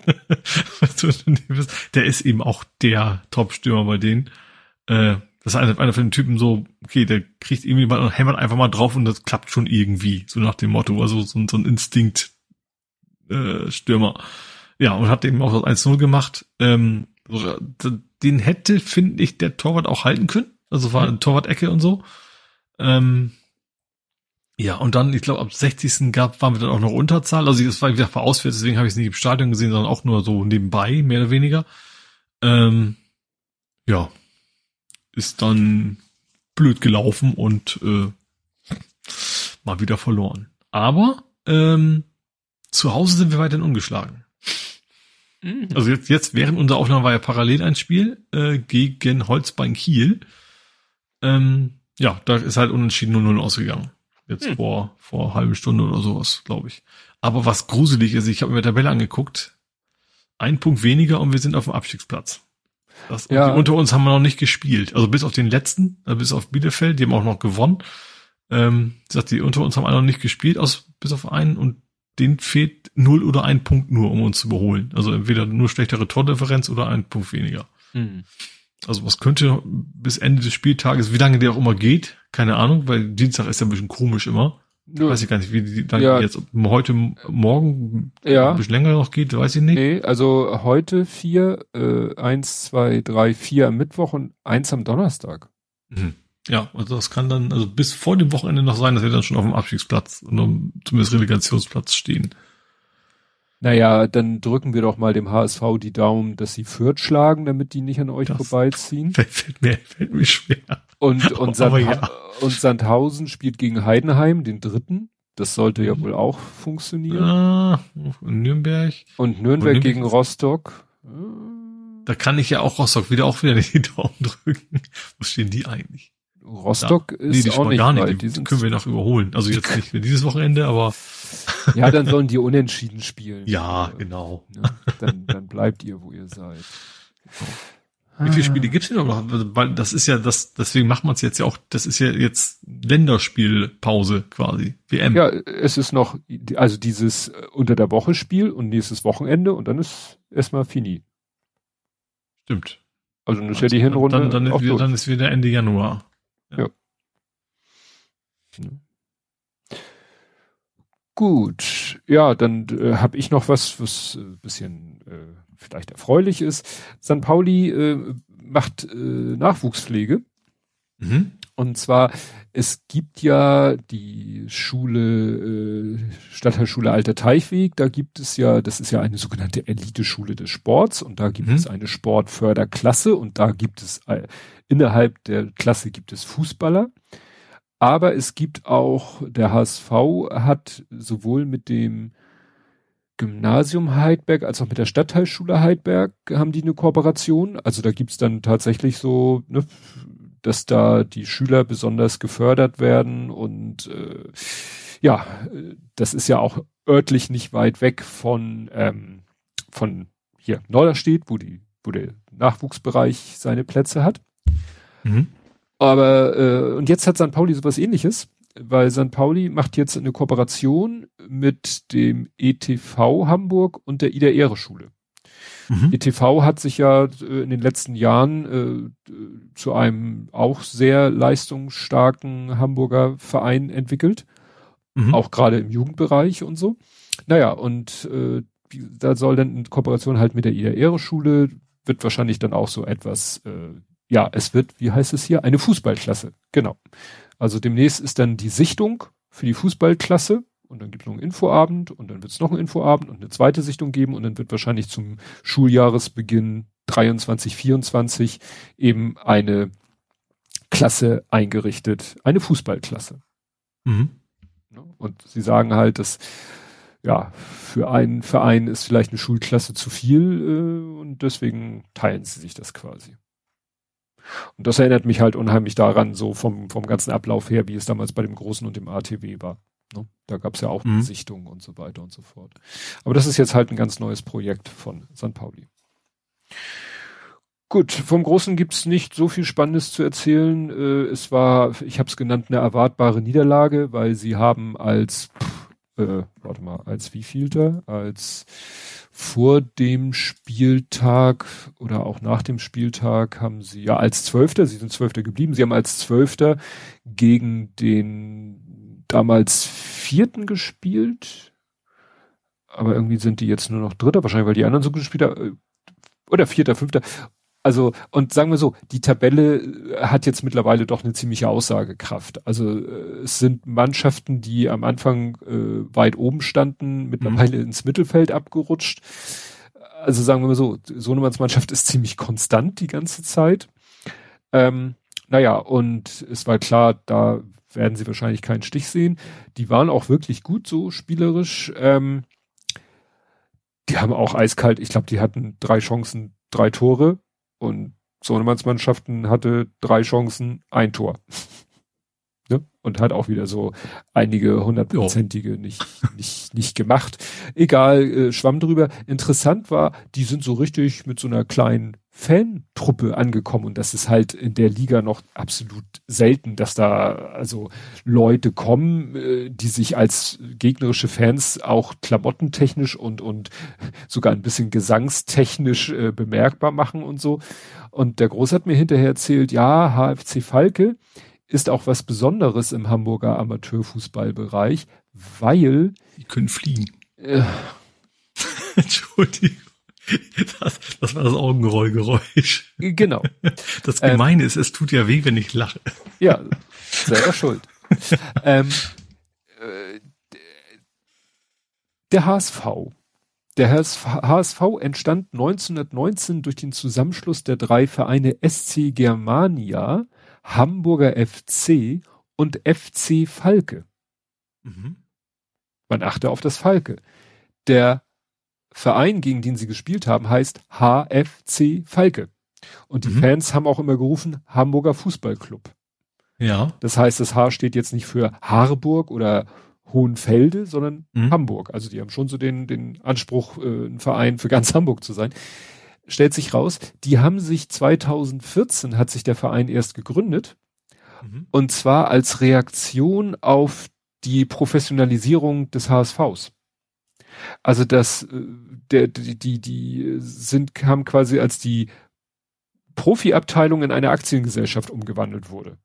der ist eben auch der Top-Stürmer bei denen. Äh, das ist einer, einer von den Typen so, okay, der kriegt irgendwie mal und hämmert einfach mal drauf und das klappt schon irgendwie, so nach dem Motto, also so, so ein Instinkt äh, Stürmer. Ja, und hat eben auch das 1-0 gemacht. Ähm, den hätte, finde ich, der Torwart auch halten können. Also war eine Torwart-Ecke und so. Ähm, ja, und dann, ich glaube, ab 60. gab, waren wir dann auch noch Unterzahl. Also es war, wie gesagt, war auswärts, deswegen habe ich es nicht im Stadion gesehen, sondern auch nur so nebenbei, mehr oder weniger. Ähm, ja, ist dann blöd gelaufen und äh, mal wieder verloren. Aber ähm, zu Hause sind wir weiterhin ungeschlagen. Mhm. Also jetzt, jetzt während unserer Aufnahme war ja parallel ein Spiel äh, gegen Holzbein Kiel. Ähm, ja, da ist halt unentschieden 0-0 ausgegangen. Jetzt hm. vor, vor halbe Stunde oder sowas, glaube ich. Aber was gruselig ist, ich habe mir die Tabelle angeguckt. Ein Punkt weniger und wir sind auf dem Abstiegsplatz. Das, ja. Die unter uns haben wir noch nicht gespielt. Also bis auf den letzten, äh, bis auf Bielefeld, die haben auch noch gewonnen. Ähm, sagt, die unter uns haben alle noch nicht gespielt, aus, bis auf einen und den fehlt null oder ein Punkt nur, um uns zu überholen. Also entweder nur schlechtere Tordifferenz oder ein Punkt weniger. Mhm. Also was könnte bis Ende des Spieltages, wie lange der auch immer geht, keine Ahnung, weil Dienstag ist ja ein bisschen komisch immer. Ja. Weiß ich gar nicht, wie die dann ja. jetzt heute Morgen ja. ein bisschen länger noch geht, weiß ich nicht. Nee, also heute vier, äh, eins, zwei, drei, vier am Mittwoch und eins am Donnerstag. Mhm. Ja, also das kann dann, also bis vor dem Wochenende noch sein, dass wir dann schon auf dem Abstiegsplatz und zumindest Relegationsplatz stehen. Naja, dann drücken wir doch mal dem HSV die Daumen, dass sie Fürth schlagen, damit die nicht an euch das vorbeiziehen. Fällt mir, fällt mir schwer. Und, und, Sand ja. und Sandhausen spielt gegen Heidenheim, den dritten. Das sollte ja wohl auch funktionieren. Ah, Nürnberg. Und Nürnberg, und gegen Rostock. Da kann ich ja auch Rostock wieder auch wieder die Daumen drücken. Wo stehen die eigentlich? Rostock ja. ist nee, die auch nicht gar nicht. Weit. Die, die können wir noch überholen. Also jetzt nicht für dieses Wochenende, aber ja, dann sollen die unentschieden spielen. Ja, genau. Ne? Dann, dann bleibt ihr, wo ihr seid. Wie viele Spiele gibt's denn noch? Weil das ist ja das, deswegen macht man es jetzt ja auch, das ist ja jetzt Länderspielpause quasi, WM. Ja, es ist noch, also dieses äh, unter der Woche Spiel und nächstes Wochenende und dann ist erstmal fini. Stimmt. Also dann ist ja die Hinrunde. Dann, dann, ist, wieder, dann ist wieder Ende Januar. Ja. ja. Gut, ja, dann äh, habe ich noch was, was äh, bisschen äh, vielleicht erfreulich ist. St. Pauli äh, macht äh, Nachwuchspflege. Mhm. Und zwar, es gibt ja die Schule, äh, Stadtteilschule Alter Teichweg, da gibt es ja, das ist ja eine sogenannte Elite-Schule des Sports und da gibt mhm. es eine Sportförderklasse und da gibt es, äh, innerhalb der Klasse gibt es Fußballer. Aber es gibt auch, der HSV hat sowohl mit dem Gymnasium Heidberg als auch mit der Stadtteilschule Heidberg haben die eine Kooperation. Also da gibt's dann tatsächlich so, ne, dass da die Schüler besonders gefördert werden und äh, ja, das ist ja auch örtlich nicht weit weg von ähm, von hier Norderstedt, wo die wo der Nachwuchsbereich seine Plätze hat. Mhm. Aber äh, und jetzt hat St. Pauli sowas ähnliches, weil St. Pauli macht jetzt eine Kooperation mit dem ETV Hamburg und der Ida Ehre Schule. Mhm. ETV hat sich ja äh, in den letzten Jahren äh, zu einem auch sehr leistungsstarken Hamburger Verein entwickelt. Mhm. Auch gerade im Jugendbereich und so. Naja, und äh, da soll dann in Kooperation halt mit der Ida Ehre Schule wird wahrscheinlich dann auch so etwas äh, ja, es wird, wie heißt es hier, eine Fußballklasse. Genau. Also demnächst ist dann die Sichtung für die Fußballklasse und dann gibt es noch einen Infoabend und dann wird es noch einen Infoabend und eine zweite Sichtung geben und dann wird wahrscheinlich zum Schuljahresbeginn 23, 24 eben eine Klasse eingerichtet, eine Fußballklasse. Mhm. Und sie sagen halt, dass ja, für einen Verein ist vielleicht eine Schulklasse zu viel äh, und deswegen teilen sie sich das quasi. Und das erinnert mich halt unheimlich daran, so vom, vom ganzen Ablauf her, wie es damals bei dem Großen und dem ATW war. Ne? Da gab es ja auch mhm. Sichtungen und so weiter und so fort. Aber das ist jetzt halt ein ganz neues Projekt von St. Pauli. Gut, vom Großen gibt's nicht so viel Spannendes zu erzählen. Äh, es war, ich habe es genannt, eine erwartbare Niederlage, weil sie haben als, äh, warte mal, als wievielter? Als vor dem Spieltag oder auch nach dem Spieltag haben sie ja als Zwölfter, sie sind Zwölfter geblieben, sie haben als Zwölfter gegen den damals Vierten gespielt. Aber irgendwie sind die jetzt nur noch Dritter, wahrscheinlich weil die anderen so gespielt haben. Oder Vierter, Fünfter. Also, und sagen wir so, die Tabelle äh, hat jetzt mittlerweile doch eine ziemliche Aussagekraft. Also äh, es sind Mannschaften, die am Anfang äh, weit oben standen, mittlerweile mhm. ins Mittelfeld abgerutscht. Also sagen wir mal so, Sohnemanns Mannschaft ist ziemlich konstant die ganze Zeit. Ähm, naja, und es war klar, da werden sie wahrscheinlich keinen Stich sehen. Die waren auch wirklich gut so spielerisch. Ähm, die haben auch eiskalt, ich glaube, die hatten drei Chancen, drei Tore und Sohnemannschaften hatte drei Chancen, ein Tor. Ne? Und hat auch wieder so einige hundertprozentige nicht, nicht, nicht gemacht. Egal, äh, schwamm drüber. Interessant war, die sind so richtig mit so einer kleinen Fantruppe angekommen und das ist halt in der Liga noch absolut selten, dass da also Leute kommen, äh, die sich als gegnerische Fans auch klamottentechnisch und und sogar ein bisschen gesangstechnisch äh, bemerkbar machen und so. Und der Groß hat mir hinterher erzählt, ja, HFC Falke ist auch was Besonderes im Hamburger Amateurfußballbereich, weil die können fliegen. Äh, Entschuldigung. Das, das war das Augenrollgeräusch. Genau. Das Gemeine ähm, ist, es tut ja weh, wenn ich lache. Ja, selber schuld. ähm, äh, der HSV. Der HSV entstand 1919 durch den Zusammenschluss der drei Vereine SC Germania, Hamburger FC und FC Falke. Mhm. Man achte auf das Falke. Der Verein, gegen den sie gespielt haben, heißt HFC Falke. Und die mhm. Fans haben auch immer gerufen Hamburger Fußballclub. Ja. Das heißt, das H steht jetzt nicht für Harburg oder Hohenfelde, sondern mhm. Hamburg. Also die haben schon so den, den Anspruch, äh, ein Verein für ganz Hamburg zu sein. Stellt sich raus, die haben sich 2014 hat sich der Verein erst gegründet. Mhm. Und zwar als Reaktion auf die Professionalisierung des HSVs. Also das, äh, der, die, die, die sind, haben quasi als die Profiabteilung in eine Aktiengesellschaft umgewandelt wurde.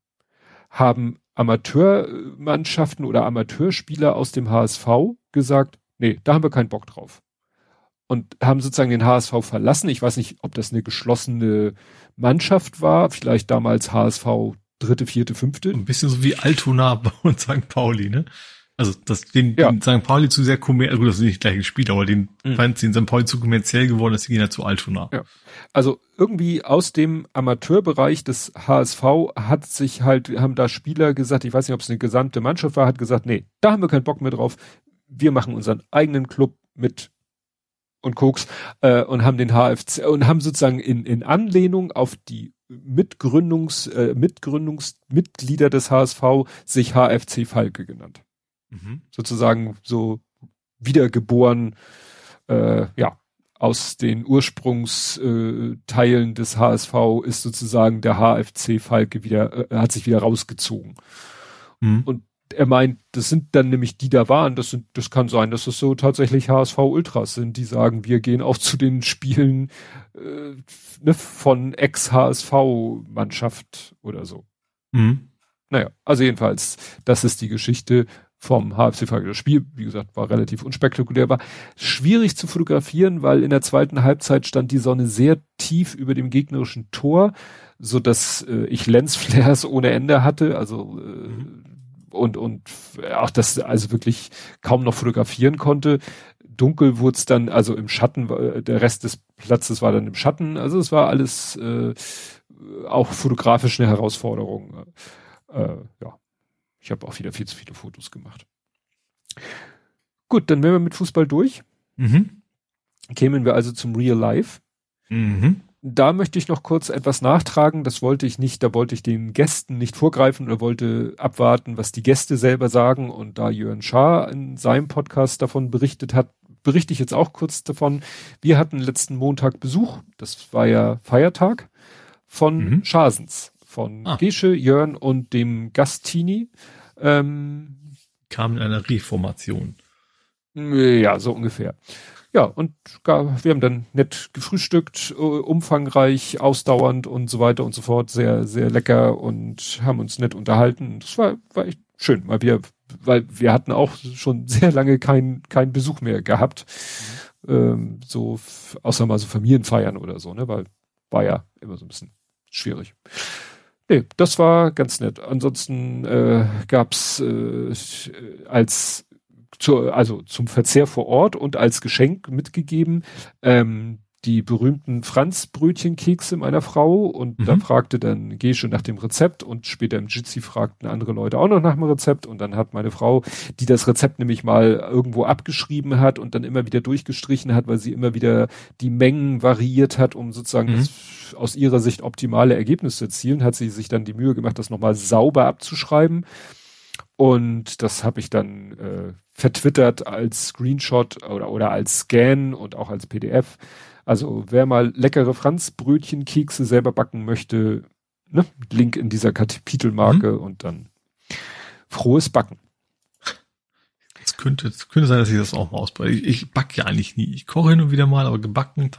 Haben Amateurmannschaften oder Amateurspieler aus dem HSV gesagt, nee, da haben wir keinen Bock drauf. Und haben sozusagen den HSV verlassen. Ich weiß nicht, ob das eine geschlossene Mannschaft war, vielleicht damals HSV dritte, vierte, fünfte. Ein bisschen so wie Altona und St. Pauli, ne? Also das den, ja. den St. Pauli zu sehr kommerziell, gut, das ist nicht gleich gespielt, aber den mhm. fand den St. Pauli zu kommerziell geworden ist, die gehen ja zu Altona. Ja. Also irgendwie aus dem Amateurbereich des HSV hat sich halt, haben da Spieler gesagt, ich weiß nicht, ob es eine gesamte Mannschaft war, hat gesagt, nee, da haben wir keinen Bock mehr drauf. Wir machen unseren eigenen Club mit und Koks äh, und haben den HFC und haben sozusagen in, in Anlehnung auf die Mitgründungs, äh, Mitgründungsmitglieder des HSV sich HFC Falke genannt mhm. sozusagen so wiedergeboren, äh, ja, aus den Ursprungsteilen äh, des HSV ist sozusagen der HFC Falke wieder, äh, hat sich wieder rausgezogen. Mhm. Und er meint, das sind dann nämlich die da waren, das sind, das kann sein, dass es so tatsächlich HSV Ultras sind, die sagen, wir gehen auch zu den Spielen äh, ne, von Ex-HSV-Mannschaft oder so. Mhm. Naja, also jedenfalls, das ist die Geschichte vom HFC Falke. Das Spiel, wie gesagt, war relativ unspektakulär, war schwierig zu fotografieren, weil in der zweiten Halbzeit stand die Sonne sehr tief über dem gegnerischen Tor, so dass äh, ich Lensflares ohne Ende hatte, also äh, mhm. Und und auch das also wirklich kaum noch fotografieren konnte. Dunkel wurde es dann, also im Schatten, der Rest des Platzes war dann im Schatten, also es war alles äh, auch fotografisch eine Herausforderung. Äh, ja. Ich habe auch wieder viel zu viele Fotos gemacht. Gut, dann wären wir mit Fußball durch. Mhm. Kämen wir also zum Real Life. Mhm. Da möchte ich noch kurz etwas nachtragen. Das wollte ich nicht, da wollte ich den Gästen nicht vorgreifen oder wollte abwarten, was die Gäste selber sagen. Und da Jörn Schaar in seinem Podcast davon berichtet hat, berichte ich jetzt auch kurz davon. Wir hatten letzten Montag Besuch. Das war ja Feiertag von mhm. Schasens von ah. Gesche, Jörn und dem Gastini. Ähm, Kam in einer Reformation. Ja, so ungefähr. Ja, und gar, wir haben dann nett gefrühstückt, uh, umfangreich, ausdauernd und so weiter und so fort, sehr, sehr lecker und haben uns nett unterhalten. Das war, war echt schön, weil wir, weil wir hatten auch schon sehr lange keinen keinen Besuch mehr gehabt. Mhm. Ähm, so, außer mal so Familienfeiern oder so, ne, weil war ja immer so ein bisschen schwierig. Nee, das war ganz nett. Ansonsten äh, gab's äh, als zu, also zum Verzehr vor Ort und als Geschenk mitgegeben ähm, die berühmten Franz-Brötchenkekse meiner Frau und mhm. da fragte dann Gesche nach dem Rezept und später im Jitsi fragten andere Leute auch noch nach dem Rezept und dann hat meine Frau, die das Rezept nämlich mal irgendwo abgeschrieben hat und dann immer wieder durchgestrichen hat, weil sie immer wieder die Mengen variiert hat, um sozusagen mhm. das aus ihrer Sicht optimale Ergebnisse zu erzielen, hat sie sich dann die Mühe gemacht, das nochmal sauber abzuschreiben. Und das habe ich dann äh, vertwittert als Screenshot oder, oder als Scan und auch als PDF. Also wer mal leckere Franzbrötchen, Kekse selber backen möchte, ne? Link in dieser Kapitelmarke mhm. und dann frohes Backen. Es könnte, es könnte sein, dass ich das auch mal ausprobiere. Ich, ich backe ja eigentlich nie. Ich koche hin und wieder mal, aber gebacken,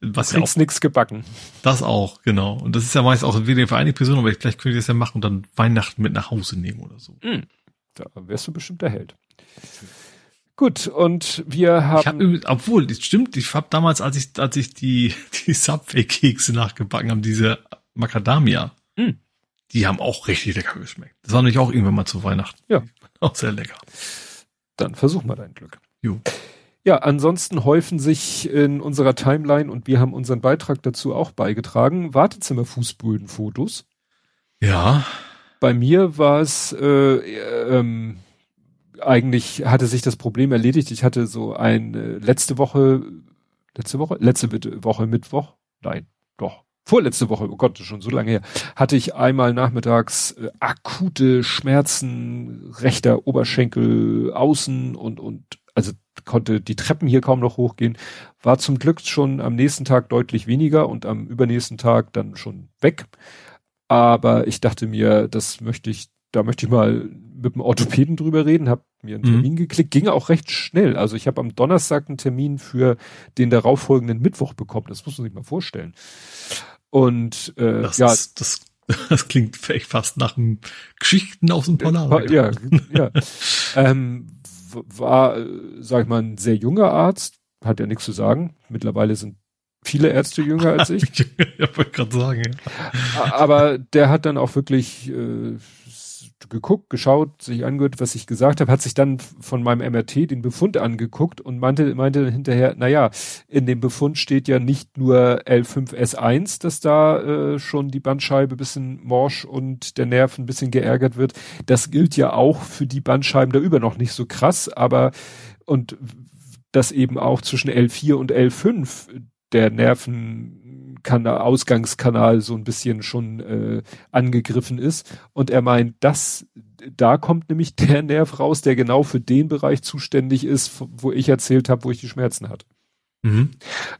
was ja auch. nichts gebacken. Das auch, genau. Und das ist ja meist auch wieder für einige Personen, aber vielleicht könnte ich das ja machen und dann Weihnachten mit nach Hause nehmen oder so. Mhm. Da wärst du bestimmt der Held. Gut, und wir haben. Ich hab, obwohl, das stimmt, ich habe damals, als ich, als ich die, die Subway-Kekse nachgebacken habe, diese Macadamia, mm. die haben auch richtig lecker geschmeckt. Das war nämlich auch irgendwann mal zu Weihnachten. Ja. Auch sehr lecker. Dann versuch mal dein Glück. Jo. Ja, ansonsten häufen sich in unserer Timeline und wir haben unseren Beitrag dazu auch beigetragen, Wartezimmer-Fußbödenfotos. Ja. Bei mir war es äh, ähm, eigentlich hatte sich das Problem erledigt. Ich hatte so ein äh, letzte Woche, letzte Woche, letzte Woche Mittwoch, nein, doch. Vorletzte Woche, oh Gott, schon so lange her, hatte ich einmal nachmittags äh, akute Schmerzen, rechter Oberschenkel außen und und also konnte die Treppen hier kaum noch hochgehen, war zum Glück schon am nächsten Tag deutlich weniger und am übernächsten Tag dann schon weg. Aber ich dachte mir, das möchte ich da möchte ich mal mit dem Orthopäden drüber reden, habe mir einen Termin mhm. geklickt, ging auch recht schnell. Also ich habe am Donnerstag einen Termin für den darauffolgenden Mittwoch bekommen. Das muss man sich mal vorstellen. Und äh, das ja, ist, das, das klingt vielleicht fast nach einem Geschichten aus dem Polar. Ja, ja. ähm, war, äh, sag ich mal, ein sehr junger Arzt, hat ja nichts zu sagen. Mittlerweile sind viele Ärzte jünger als ich. ja, wollte gerade sagen. Ja. Aber der hat dann auch wirklich äh, geguckt, geschaut, sich angehört, was ich gesagt habe, hat sich dann von meinem MRT den Befund angeguckt und meinte, meinte hinterher, na ja, in dem Befund steht ja nicht nur L5S1, dass da äh, schon die Bandscheibe bisschen morsch und der Nerv ein bisschen geärgert wird. Das gilt ja auch für die Bandscheiben da über noch nicht so krass, aber und das eben auch zwischen L4 und L5 der Nervenkanal, Ausgangskanal so ein bisschen schon äh, angegriffen ist. Und er meint, das, da kommt nämlich der Nerv raus, der genau für den Bereich zuständig ist, wo ich erzählt habe, wo ich die Schmerzen hatte. Mhm.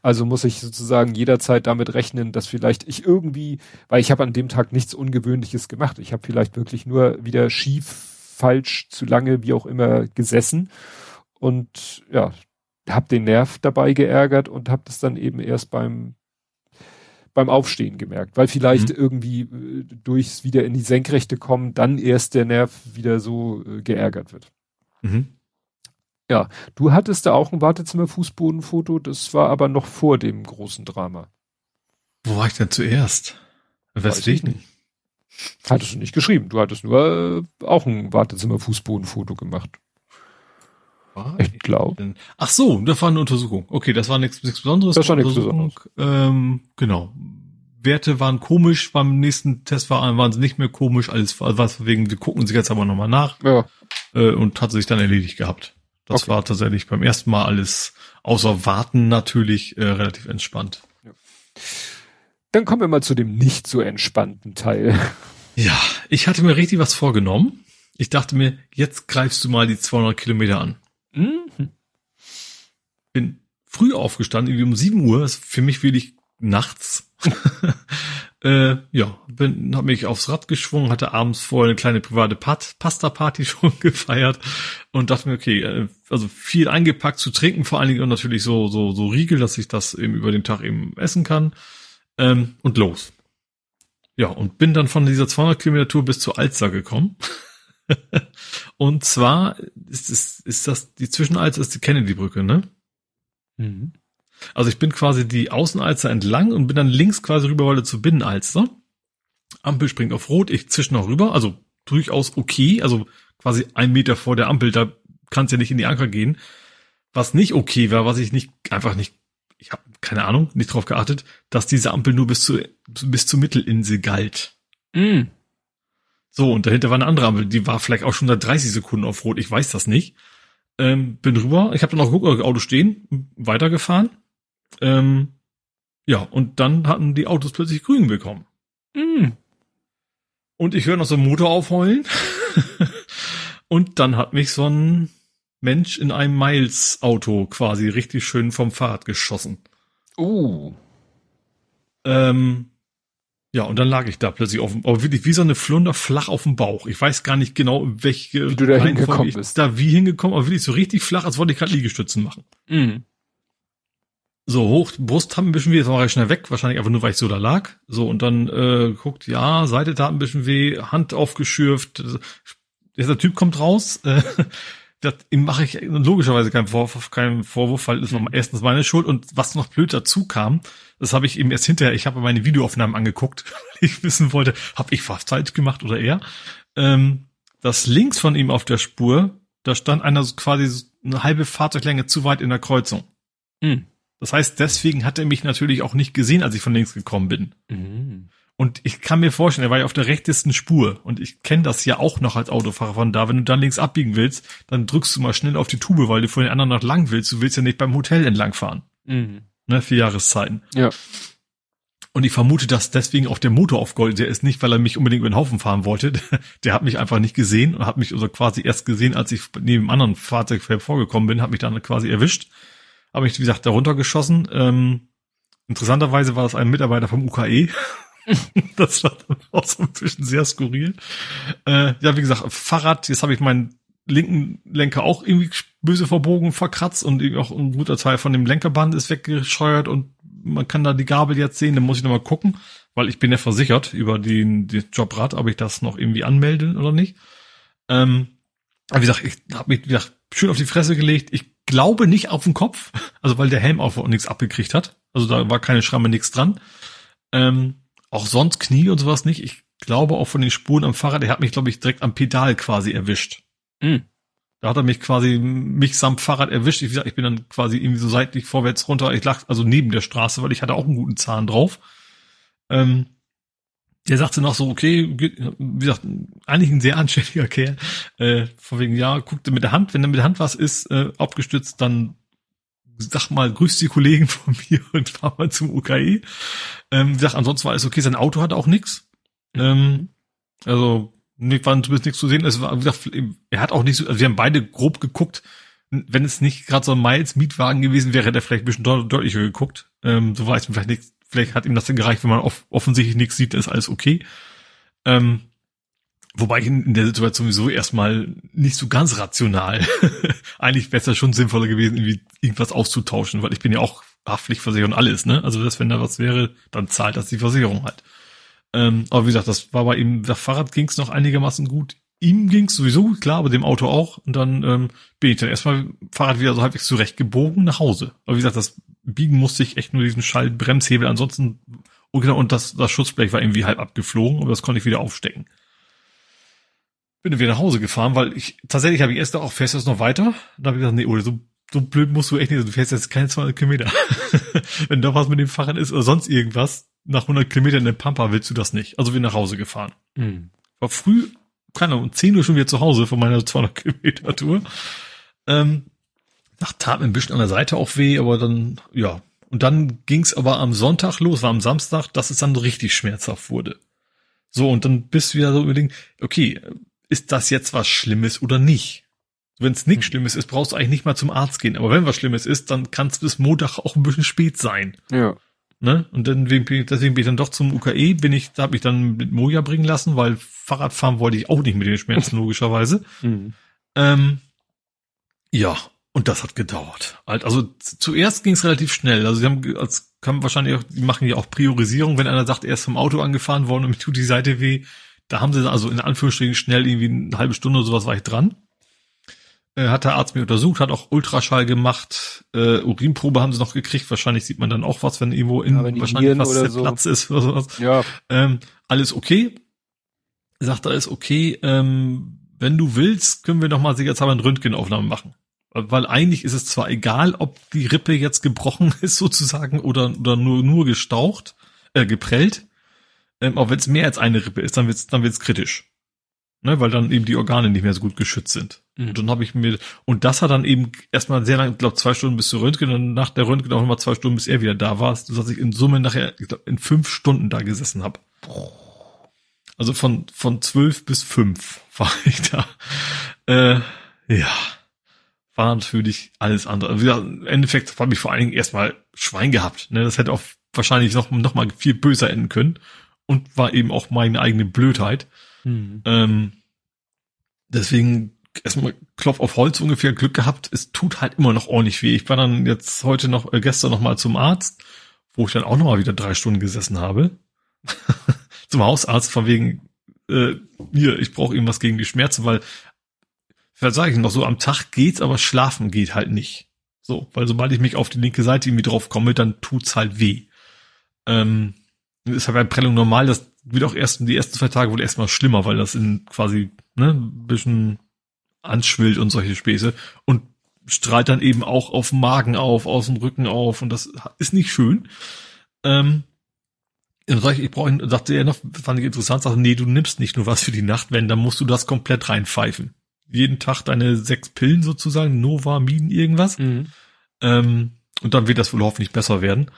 Also muss ich sozusagen jederzeit damit rechnen, dass vielleicht ich irgendwie, weil ich habe an dem Tag nichts Ungewöhnliches gemacht. Ich habe vielleicht wirklich nur wieder schief, falsch, zu lange, wie auch immer gesessen. Und ja, habe den Nerv dabei geärgert und habe das dann eben erst beim beim Aufstehen gemerkt, weil vielleicht mhm. irgendwie äh, durchs wieder in die Senkrechte kommen, dann erst der Nerv wieder so äh, geärgert wird. Mhm. Ja, du hattest da auch ein Wartezimmer-Fußbodenfoto, das war aber noch vor dem großen Drama. Wo war ich denn zuerst? Weswegen? Hattest du nicht geschrieben, du hattest nur äh, auch ein Wartezimmer-Fußbodenfoto gemacht. War ich glaube. Ach so, das war eine Untersuchung. Okay, das war nichts, nichts Besonderes. Das war nichts Besonderes. Ähm, genau. Werte waren komisch, beim nächsten Test waren, waren sie nicht mehr komisch, alles was wegen, wir gucken sie jetzt aber nochmal nach. Ja. Äh, und hat sich dann erledigt gehabt. Das okay. war tatsächlich beim ersten Mal alles, außer Warten natürlich, äh, relativ entspannt. Ja. Dann kommen wir mal zu dem nicht so entspannten Teil. Ja, ich hatte mir richtig was vorgenommen. Ich dachte mir, jetzt greifst du mal die 200 Kilometer an. Mhm. Bin früh aufgestanden, irgendwie um 7 Uhr, ist für mich wirklich nachts. äh, ja, bin, hab mich aufs Rad geschwungen, hatte abends vorher eine kleine private Pasta-Party schon gefeiert und dachte mir, okay, äh, also viel eingepackt zu trinken, vor allen Dingen und natürlich so, so, so Riegel, dass ich das eben über den Tag eben essen kann. Ähm, und los. Ja, und bin dann von dieser 200 Kilometer Tour bis zur Alster gekommen. und zwar ist, ist, ist das, die Zwischenalzer ist die Kennedy-Brücke, ne? Mhm. Also ich bin quasi die Außenalzer entlang und bin dann links quasi rüber zur Binnenalster. Ampel springt auf Rot, ich zische noch rüber, also durchaus okay, also quasi ein Meter vor der Ampel, da kann es ja nicht in die Anker gehen. Was nicht okay war, was ich nicht, einfach nicht ich habe keine Ahnung, nicht drauf geachtet, dass diese Ampel nur bis, zu, bis zur Mittelinsel galt. Mm. So, und dahinter war eine andere Ampel, die war vielleicht auch schon seit 30 Sekunden auf Rot, ich weiß das nicht. Ähm, bin rüber, ich habe dann auch geguckt, Auto stehen, weitergefahren. Ähm, ja, und dann hatten die Autos plötzlich grün bekommen. Mm. Und ich höre noch so einen Motor aufheulen. und dann hat mich so ein Mensch in einem Miles-Auto quasi richtig schön vom Fahrrad geschossen. Uh. Ähm, ja, und dann lag ich da plötzlich auf dem, aber wirklich wie so eine Flunder flach auf dem Bauch. Ich weiß gar nicht genau, welche wie du da hingekommen bist. Da wie hingekommen, aber wirklich so richtig flach, als wollte ich gerade Liegestützen machen. Mhm. So, hoch, Brust haben ein bisschen weh, jetzt war ich schnell weg, wahrscheinlich einfach nur, weil ich so da lag. So, und dann äh, guckt, ja, Seite tat ein bisschen weh, Hand aufgeschürft. Der Typ kommt raus, äh, das, ihm mache ich logischerweise keinen Vorwurf, keinen Vorwurf, weil es mhm. erstens meine Schuld und was noch blöd dazu kam, das habe ich ihm erst hinterher, ich habe meine Videoaufnahmen angeguckt, weil ich wissen wollte, habe ich was falsch gemacht oder er. Ähm, das links von ihm auf der Spur, da stand einer quasi eine halbe Fahrzeuglänge zu weit in der Kreuzung. Mhm. Das heißt, deswegen hat er mich natürlich auch nicht gesehen, als ich von links gekommen bin. Mhm. Und ich kann mir vorstellen, er war ja auf der rechtesten Spur. Und ich kenne das ja auch noch als Autofahrer von da. Wenn du dann links abbiegen willst, dann drückst du mal schnell auf die Tube, weil du von den anderen noch lang willst. Du willst ja nicht beim Hotel entlangfahren. Mhm. Ne, für Jahreszeiten. Ja. Und ich vermute, dass deswegen auch der Motor aufgoldet der ist nicht, weil er mich unbedingt über den Haufen fahren wollte. Der hat mich einfach nicht gesehen und hat mich also quasi erst gesehen, als ich neben einem anderen Fahrzeug vorgekommen bin, hat mich dann quasi erwischt. Habe mich, wie gesagt, darunter geschossen. Ähm, interessanterweise war das ein Mitarbeiter vom UKE. das war dann auch so ein bisschen sehr skurril. Äh, ja, wie gesagt, Fahrrad, jetzt habe ich meinen linken Lenker auch irgendwie böse verbogen, verkratzt und auch ein guter Teil von dem Lenkerband ist weggescheuert und man kann da die Gabel jetzt sehen, dann muss ich nochmal gucken, weil ich bin ja versichert über den, den Jobrad, ob ich das noch irgendwie anmelde oder nicht. Ähm, aber wie gesagt, ich habe mich wie gesagt, schön auf die Fresse gelegt. Ich glaube nicht auf den Kopf, also weil der Helm auch nichts abgekriegt hat. Also da war keine Schramme, nichts dran. Ähm, auch sonst Knie und sowas nicht. Ich glaube auch von den Spuren am Fahrrad, er hat mich, glaube ich, direkt am Pedal quasi erwischt. Mhm. Da hat er mich quasi, mich samt Fahrrad erwischt. Ich, ich bin dann quasi irgendwie so seitlich vorwärts runter. Ich lag also neben der Straße, weil ich hatte auch einen guten Zahn drauf. Ähm, der sagte noch so, okay, wie gesagt, eigentlich ein sehr anständiger Kerl. Äh, von wegen, ja, guckte mit der Hand, wenn da mit der Hand was ist, äh, abgestützt, dann sag mal, grüß die Kollegen von mir und fahr mal zum UKE. Ähm, sag, ansonsten war alles okay, sein Auto hatte auch nix. Ähm, also, nicht, war zumindest nichts zu sehen. Es war, wie gesagt, er hat auch nicht so, also wir haben beide grob geguckt. Wenn es nicht gerade so ein Miles-Mietwagen gewesen wäre, hätte er vielleicht ein bisschen deut deutlicher geguckt. Ähm, so weiß man vielleicht nichts, vielleicht hat ihm das dann gereicht, wenn man off offensichtlich nichts sieht, ist alles okay. Ähm, Wobei ich in der Situation sowieso erstmal nicht so ganz rational. Eigentlich wäre es ja schon sinnvoller gewesen, irgendwie irgendwas auszutauschen, weil ich bin ja auch Haftpflichtversicherung alles, ne? Also das, wenn da was wäre, dann zahlt das die Versicherung halt. Ähm, aber wie gesagt, das war bei ihm, das Fahrrad ging es noch einigermaßen gut. Ihm ging es sowieso klar, aber dem Auto auch. Und dann ähm, bin ich dann erstmal Fahrrad wieder so halbwegs zurechtgebogen nach Hause. Aber wie gesagt, das Biegen musste ich echt nur diesen Schaltbremshebel. Ansonsten, oh genau, und das, das Schutzblech war irgendwie halb abgeflogen, aber das konnte ich wieder aufstecken bin wieder nach Hause gefahren, weil ich tatsächlich habe ich erst auch, fährst du jetzt noch weiter? Da habe ich gesagt, nee, oder so, so blöd musst du echt nicht, du fährst jetzt keine 200 Kilometer. Wenn da was mit dem Fahrrad ist oder sonst irgendwas, nach 100 Kilometern in der Pampa willst du das nicht. Also bin nach Hause gefahren. Mhm. War früh, keine Ahnung, um 10 Uhr schon wieder zu Hause von meiner 200 Kilometer Tour. Ähm, nach tat mir ein bisschen an der Seite auch weh, aber dann, ja. Und dann ging's aber am Sonntag los, war am Samstag, dass es dann richtig schmerzhaft wurde. So, und dann bist du wieder so unbedingt, okay, ist das jetzt was Schlimmes oder nicht? Wenn es nichts hm. Schlimmes ist, brauchst du eigentlich nicht mal zum Arzt gehen. Aber wenn was Schlimmes ist, dann kann es bis Montag auch ein bisschen spät sein. Ja. Ne? Und dann, deswegen bin ich dann doch zum UKE, bin ich, da habe ich dann mit Moja bringen lassen, weil Fahrradfahren wollte ich auch nicht mit den Schmerzen, logischerweise. Mhm. Ähm, ja, und das hat gedauert. Also zuerst ging es relativ schnell. Also sie haben, als kann wahrscheinlich auch, die machen ja auch Priorisierung, wenn einer sagt, er ist vom Auto angefahren worden und mir tut die Seite weh, da haben sie also in Anführungsstrichen schnell irgendwie eine halbe Stunde oder sowas war ich dran. Äh, hat der Arzt mir untersucht, hat auch Ultraschall gemacht, äh, Urinprobe haben sie noch gekriegt. Wahrscheinlich sieht man dann auch was, wenn irgendwo in ja, wahrscheinlich was der so. Platz ist oder sowas. Ja. Ähm, alles okay. Sagt er, ist okay. Ähm, wenn du willst, können wir noch mal sicherheitshalber eine Röntgenaufnahme machen. Weil eigentlich ist es zwar egal, ob die Rippe jetzt gebrochen ist sozusagen oder, oder nur, nur gestaucht, äh, geprellt. Ähm, aber wenn es mehr als eine Rippe ist, dann wird's dann wird's kritisch. Ne, weil dann eben die Organe nicht mehr so gut geschützt sind. Mhm. Und dann habe ich mir, und das hat dann eben erstmal sehr lange, ich glaube zwei Stunden bis zur Röntgen und nach der Röntgen auch nochmal zwei Stunden, bis er wieder da war, sodass ich in Summe nachher, ich glaub, in fünf Stunden da gesessen habe. Also von, von zwölf bis fünf war ich da. Äh, ja war natürlich alles andere. Also, Im Endeffekt habe ich vor allen Dingen erstmal Schwein gehabt. Ne? Das hätte auch wahrscheinlich noch, noch mal viel böser enden können und war eben auch meine eigene Blödheit. Mhm. Ähm, deswegen erstmal Klopf auf Holz ungefähr Glück gehabt. Es tut halt immer noch ordentlich weh. Ich war dann jetzt heute noch, äh, gestern noch mal zum Arzt, wo ich dann auch noch mal wieder drei Stunden gesessen habe. zum Hausarzt von wegen, äh, hier, ich brauche irgendwas gegen die Schmerzen, weil vielleicht sage ich noch so, am Tag geht's, aber schlafen geht halt nicht. So, weil sobald ich mich auf die linke Seite irgendwie drauf komme, dann tut's halt weh. Ähm, ist halt bei Prellung normal, das wird auch erst die ersten zwei Tage wohl erstmal schlimmer, weil das in quasi, ne, ein bisschen anschwillt und solche Späße und strahlt dann eben auch auf dem Magen auf, aus dem Rücken auf und das ist nicht schön. Ähm, sag ich, ich brauche, sagte er noch, fand ich interessant, sagte, nee, du nimmst nicht nur was für die Nacht, wenn, dann musst du das komplett reinpfeifen jeden Tag deine sechs Pillen sozusagen, Nova, Minen, irgendwas. Mhm. Ähm, und dann wird das wohl hoffentlich besser werden.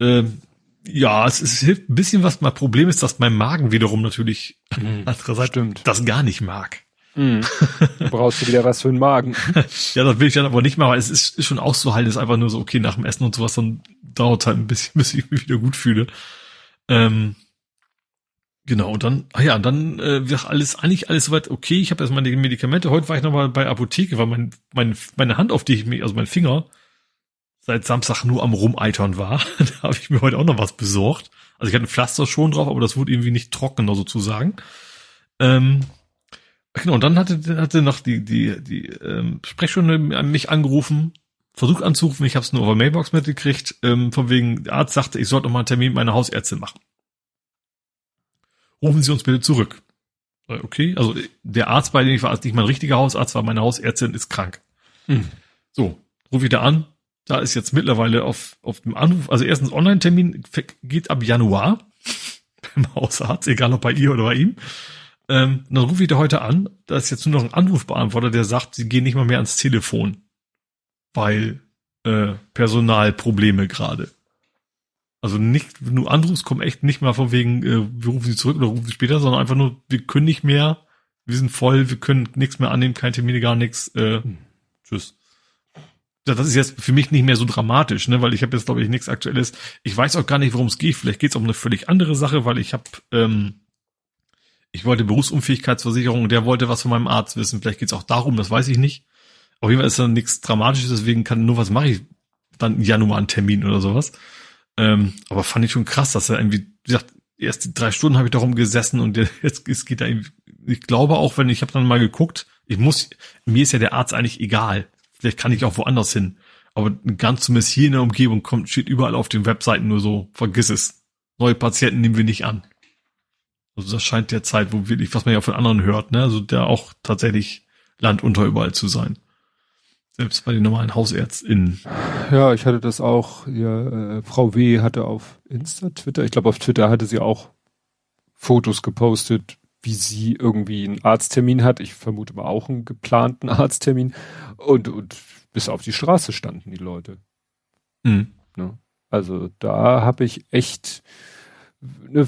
Ähm, ja, es, es hilft ein bisschen was. Mein Problem ist, dass mein Magen wiederum natürlich mhm, andererseits stimmt. das gar nicht mag. Mhm. Brauchst du wieder was für den Magen. ja, das will ich dann aber nicht machen, weil es ist, ist schon auszuhalten, ist einfach nur so, okay, nach dem Essen und sowas, dann dauert halt ein bisschen, bis ich mich wieder gut fühle. Ähm, Genau, und dann, ah ja, dann äh, wird alles, eigentlich alles soweit okay. Ich habe erstmal die Medikamente. Heute war ich nochmal bei Apotheke, weil mein, mein, meine Hand, auf die ich mich, also mein Finger, seit Samstag nur am Rumeitern war. da habe ich mir heute auch noch was besorgt. Also ich hatte ein Pflaster schon drauf, aber das wurde irgendwie nicht trockener sozusagen. Ähm, genau, und dann hatte, hatte noch die, die, die ähm, Sprechstunde mich angerufen, versucht anzurufen, ich habe es nur über Mailbox mitgekriegt, ähm, von wegen, der Arzt sagte, ich sollte noch mal einen Termin mit meiner Hausärztin machen rufen Sie uns bitte zurück. Okay, also der Arzt, bei dem ich war, ist nicht mein richtiger Hausarzt, war meine Hausärztin ist krank. Hm. So, rufe ich da an. Da ist jetzt mittlerweile auf, auf dem Anruf, also erstens Online-Termin geht ab Januar beim Hausarzt, egal ob bei ihr oder bei ihm. Ähm, dann rufe ich da heute an. Da ist jetzt nur noch ein Anrufbeantworter, der sagt, sie gehen nicht mal mehr ans Telefon, weil äh, Personalprobleme gerade. Also nicht, wenn du anrufst, komm echt nicht mal von wegen, äh, wir rufen sie zurück oder rufen sie später, sondern einfach nur, wir können nicht mehr, wir sind voll, wir können nichts mehr annehmen, keine Termine, gar nichts. Äh, hm. Tschüss. Das ist jetzt für mich nicht mehr so dramatisch, ne, weil ich habe jetzt, glaube ich, nichts Aktuelles. Ich weiß auch gar nicht, worum es geht. Vielleicht geht es um eine völlig andere Sache, weil ich habe, ähm, ich wollte Berufsunfähigkeitsversicherung und der wollte was von meinem Arzt wissen. Vielleicht geht es auch darum, das weiß ich nicht. Auf jeden Fall ist da nichts Dramatisches, deswegen kann nur was mache ich dann im Januar einen Termin oder sowas. Ähm, aber fand ich schon krass, dass er irgendwie, wie gesagt, erst drei Stunden habe ich darum gesessen und jetzt es geht da irgendwie, ich glaube auch, wenn ich habe dann mal geguckt, ich muss, mir ist ja der Arzt eigentlich egal. Vielleicht kann ich auch woanders hin. Aber ganz zumindest hier in der Umgebung kommt, steht überall auf den Webseiten nur so, vergiss es. Neue Patienten nehmen wir nicht an. Also das scheint der Zeit, wo wirklich, was man ja von anderen hört, ne, also der auch tatsächlich landunter überall zu sein. Selbst bei den normalen HausärztInnen. Ja, ich hatte das auch, ja, äh, Frau W. hatte auf Insta, Twitter, ich glaube auf Twitter hatte sie auch Fotos gepostet, wie sie irgendwie einen Arzttermin hat. Ich vermute mal auch einen geplanten Arzttermin. Und, und bis auf die Straße standen die Leute. Mhm. Ne? Also da habe ich echt, ne,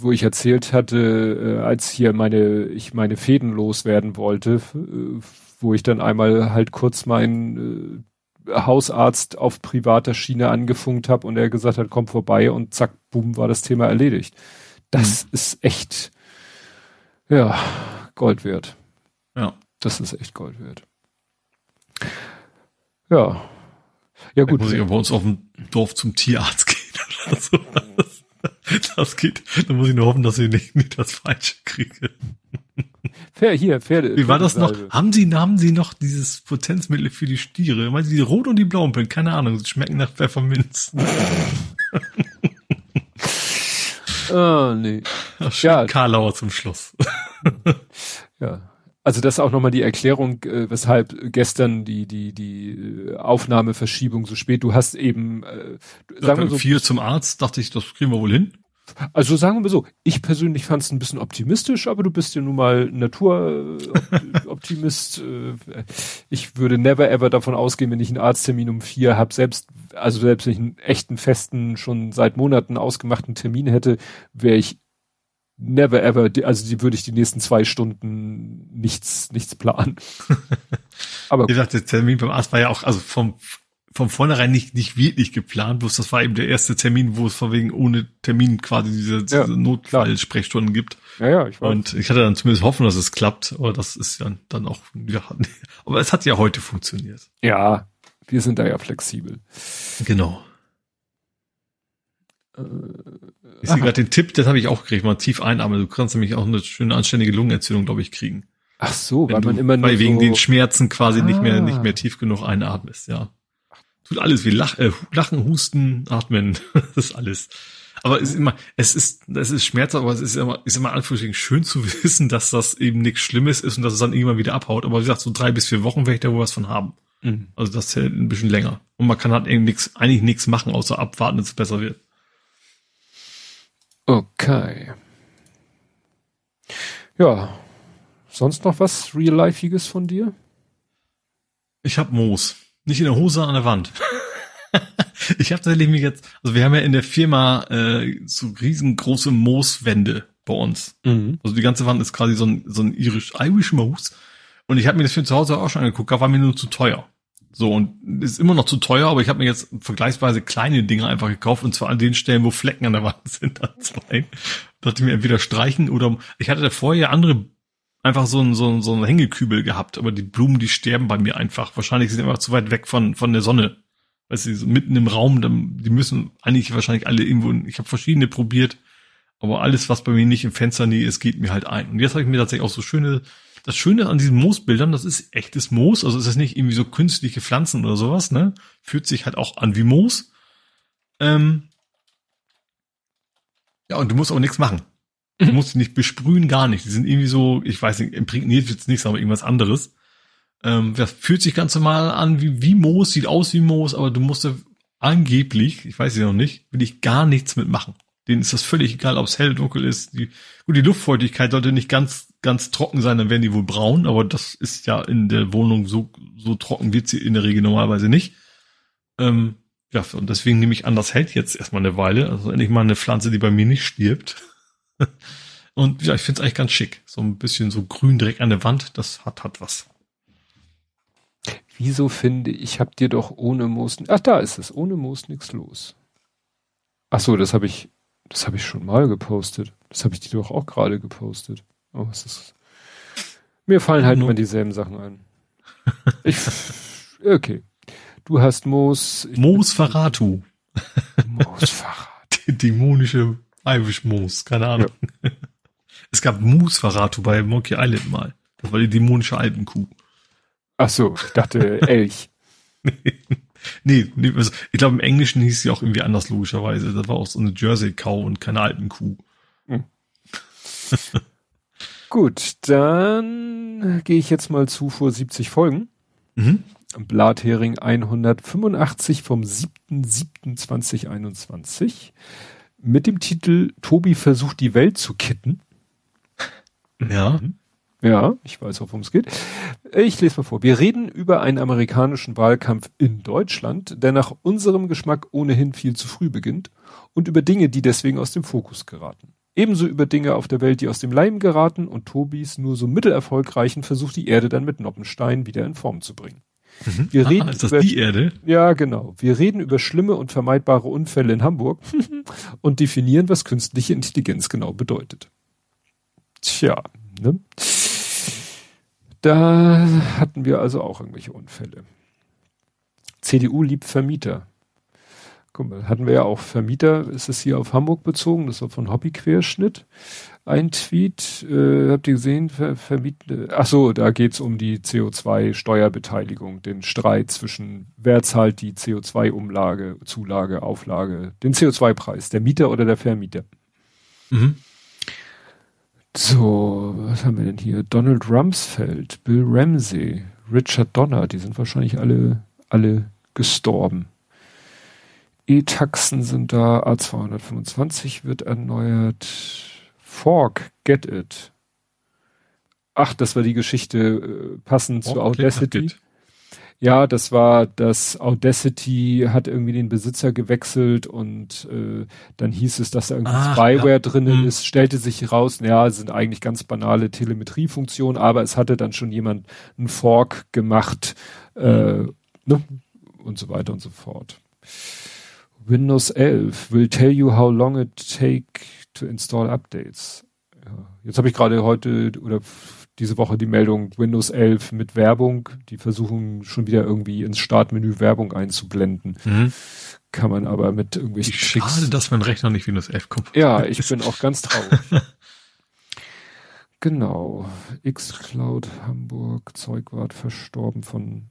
wo ich erzählt hatte, äh, als hier meine, ich meine Fäden loswerden wollte, äh, wo ich dann einmal halt kurz meinen äh, Hausarzt auf privater Schiene angefunkt habe und er gesagt hat, komm vorbei und zack, boom, war das Thema erledigt. Das mhm. ist echt, ja, Gold wert. Ja. Das ist echt Gold wert. Ja. Ja, gut. muss ich bei uns auf dem Dorf zum Tierarzt gehen oder so. Das geht. Da muss ich nur hoffen, dass ich nicht, nicht das Falsche kriege. Pferde, hier, Pferde. Wie war das noch? Haben Sie, haben Sie noch dieses Potenzmittel für die Stiere? Meinen Sie die rot und die blauen Pillen? Keine Ahnung, sie schmecken nach Pfefferminz. oh, nee. Ach, ja. Karlauer zum Schluss. ja. Also das ist auch nochmal die Erklärung, äh, weshalb gestern die die die äh, Aufnahmeverschiebung so spät. Du hast eben äh, sagen wir so vier zum Arzt, dachte ich, das kriegen wir wohl hin. Also sagen wir so, ich persönlich fand es ein bisschen optimistisch, aber du bist ja nun mal Naturoptimist. Äh, ich würde never ever davon ausgehen, wenn ich einen Arzttermin um vier habe, selbst also selbst wenn ich einen echten festen schon seit Monaten ausgemachten Termin hätte, wäre ich never ever, also die würde ich die nächsten zwei Stunden nichts, nichts planen. Aber wie gesagt, der Termin beim Arzt war ja auch, also vom, vom vornherein nicht, nicht wirklich geplant, bloß das war eben der erste Termin, wo es von wegen ohne Termin quasi diese, diese ja, Notfallsprechstunden gibt. Ja, ja, ich weiß. Und ich hatte dann zumindest Hoffnung, dass es klappt, aber das ist ja dann auch, ja, aber es hat ja heute funktioniert. Ja, wir sind da ja flexibel. Genau. Äh, ich sehe gerade den Tipp, das habe ich auch gekriegt, mal tief einatmen. Du kannst nämlich auch eine schöne anständige Lungenentzündung, glaube ich, kriegen. Ach so, weil man immer nur wegen so den Schmerzen quasi ah. nicht mehr nicht mehr tief genug einatmest, ja. Tut alles wie Lach, äh, Lachen, Husten, Atmen, das ist alles. Aber es ist immer, es ist, es ist schmerzhaft, aber es ist immer, ist immer anführungsstrichen schön zu wissen, dass das eben nichts Schlimmes ist und dass es dann irgendwann wieder abhaut. Aber wie gesagt, so drei bis vier Wochen werde ich da wohl was von haben. Mhm. Also das hält ein bisschen länger. Und man kann halt eben nichts, eigentlich nichts machen, außer abwarten, dass es besser wird. Okay. Ja. Sonst noch was Real-Lifeiges von dir? Ich hab Moos. Nicht in der Hose, an der Wand. ich habe tatsächlich mich jetzt, also wir haben ja in der Firma äh, so riesengroße Mooswände bei uns. Mhm. Also die ganze Wand ist quasi so ein, so ein Irish, Irish Moos. Und ich habe mir das für zu Hause auch schon angeguckt, da war mir nur zu teuer. So, und ist immer noch zu teuer, aber ich habe mir jetzt vergleichsweise kleine Dinge einfach gekauft und zwar an den Stellen, wo Flecken an der Wand sind, an zwei. Dachte ich mir entweder streichen oder ich hatte davor ja andere einfach so ein, so ein, so ein Hängekübel gehabt, aber die Blumen, die sterben bei mir einfach. Wahrscheinlich sind sie einfach zu weit weg von, von der Sonne. Weil sie so mitten im Raum, die müssen eigentlich wahrscheinlich alle irgendwo, ich habe verschiedene probiert, aber alles, was bei mir nicht im Fenster nähe ist, geht mir halt ein. Und jetzt habe ich mir tatsächlich auch so schöne das Schöne an diesen Moosbildern, das ist echtes Moos, also es ist nicht irgendwie so künstliche Pflanzen oder sowas, ne? Fühlt sich halt auch an wie Moos. Ähm ja, und du musst auch nichts machen. Du musst nicht besprühen, gar nicht. Die sind irgendwie so, ich weiß nicht, imprägniert wird's nichts, aber irgendwas anderes. Ähm, das fühlt sich ganz normal an wie, wie Moos, sieht aus wie Moos, aber du musst da angeblich, ich weiß es noch nicht, will ich gar nichts mitmachen. Denen ist das völlig egal, ob es hell, dunkel ist. Die, gut, die Luftfeuchtigkeit sollte nicht ganz ganz trocken sein, dann werden die wohl braun, aber das ist ja in der Wohnung so, so trocken wird sie in der Regel normalerweise nicht. Ähm, ja, und deswegen nehme ich an, das hält jetzt erstmal eine Weile. Also endlich mal eine Pflanze, die bei mir nicht stirbt. und ja, ich finde es eigentlich ganz schick. So ein bisschen so grün direkt an der Wand, das hat, hat was. Wieso finde ich, hab dir doch ohne Moos, ach da ist es, ohne Moos nichts los. Ach so, das habe ich, das habe ich schon mal gepostet. Das habe ich dir doch auch gerade gepostet. Oh, es ist. Mir fallen halt immer dieselben Sachen ein. Ich, okay. Du hast Moos. Moos Faratu. Moos Faratu. Dämonische Irish Moos, keine Ahnung. Ja. Es gab Moos Faratu bei Monkey Island mal. Das war die dämonische Alpenkuh. Ach so, ich dachte Elch. nee, nee also ich glaube im Englischen hieß sie auch irgendwie anders logischerweise. Das war auch so eine Jersey Cow und keine Alpenkuh. Hm. Gut, dann gehe ich jetzt mal zu vor 70 Folgen. Mhm. Blathering 185 vom 7.7.2021 mit dem Titel Tobi versucht die Welt zu kitten. Ja. Mhm. Ja, ich weiß worum es geht. Ich lese mal vor. Wir reden über einen amerikanischen Wahlkampf in Deutschland, der nach unserem Geschmack ohnehin viel zu früh beginnt und über Dinge, die deswegen aus dem Fokus geraten. Ebenso über Dinge auf der Welt, die aus dem Leim geraten und Tobis nur so mittelerfolgreichen versucht die Erde dann mit Noppenstein wieder in Form zu bringen. Mhm. Wir reden ah, ist das über, die Erde? Ja, genau. Wir reden über schlimme und vermeidbare Unfälle in Hamburg und definieren, was künstliche Intelligenz genau bedeutet. Tja, ne? Da hatten wir also auch irgendwelche Unfälle. CDU liebt Vermieter. Guck mal, hatten wir ja auch Vermieter, ist es hier auf Hamburg bezogen, das war von Hobbyquerschnitt. Ein Tweet, äh, habt ihr gesehen, Ver, Vermieten, ach so, da geht's um die CO2-Steuerbeteiligung, den Streit zwischen, wer zahlt die CO2-Umlage, Zulage, Auflage, den CO2-Preis, der Mieter oder der Vermieter. Mhm. So, was haben wir denn hier? Donald Rumsfeld, Bill Ramsey, Richard Donner, die sind wahrscheinlich alle, alle gestorben. E-Taxen sind da, A225 wird erneuert. Fork, Get It. Ach, das war die Geschichte äh, passend zu Audacity. Ja, das war das Audacity hat irgendwie den Besitzer gewechselt und äh, dann hieß es, dass da irgendwie Ach, Spyware ja. drinnen hm. ist, stellte sich raus, ja, sind eigentlich ganz banale Telemetriefunktionen, aber es hatte dann schon jemand einen Fork gemacht äh, hm. ne? und so weiter und so fort. Windows 11 will tell you how long it take to install updates. Ja. Jetzt habe ich gerade heute oder diese Woche die Meldung Windows 11 mit Werbung. Die versuchen schon wieder irgendwie ins Startmenü Werbung einzublenden. Mhm. Kann man aber mit irgendwelchen Schade, Tricks. dass mein Rechner nicht Windows 11 kommt. Ja, ich bin auch ganz traurig. genau. Xcloud Hamburg Zeugwart verstorben von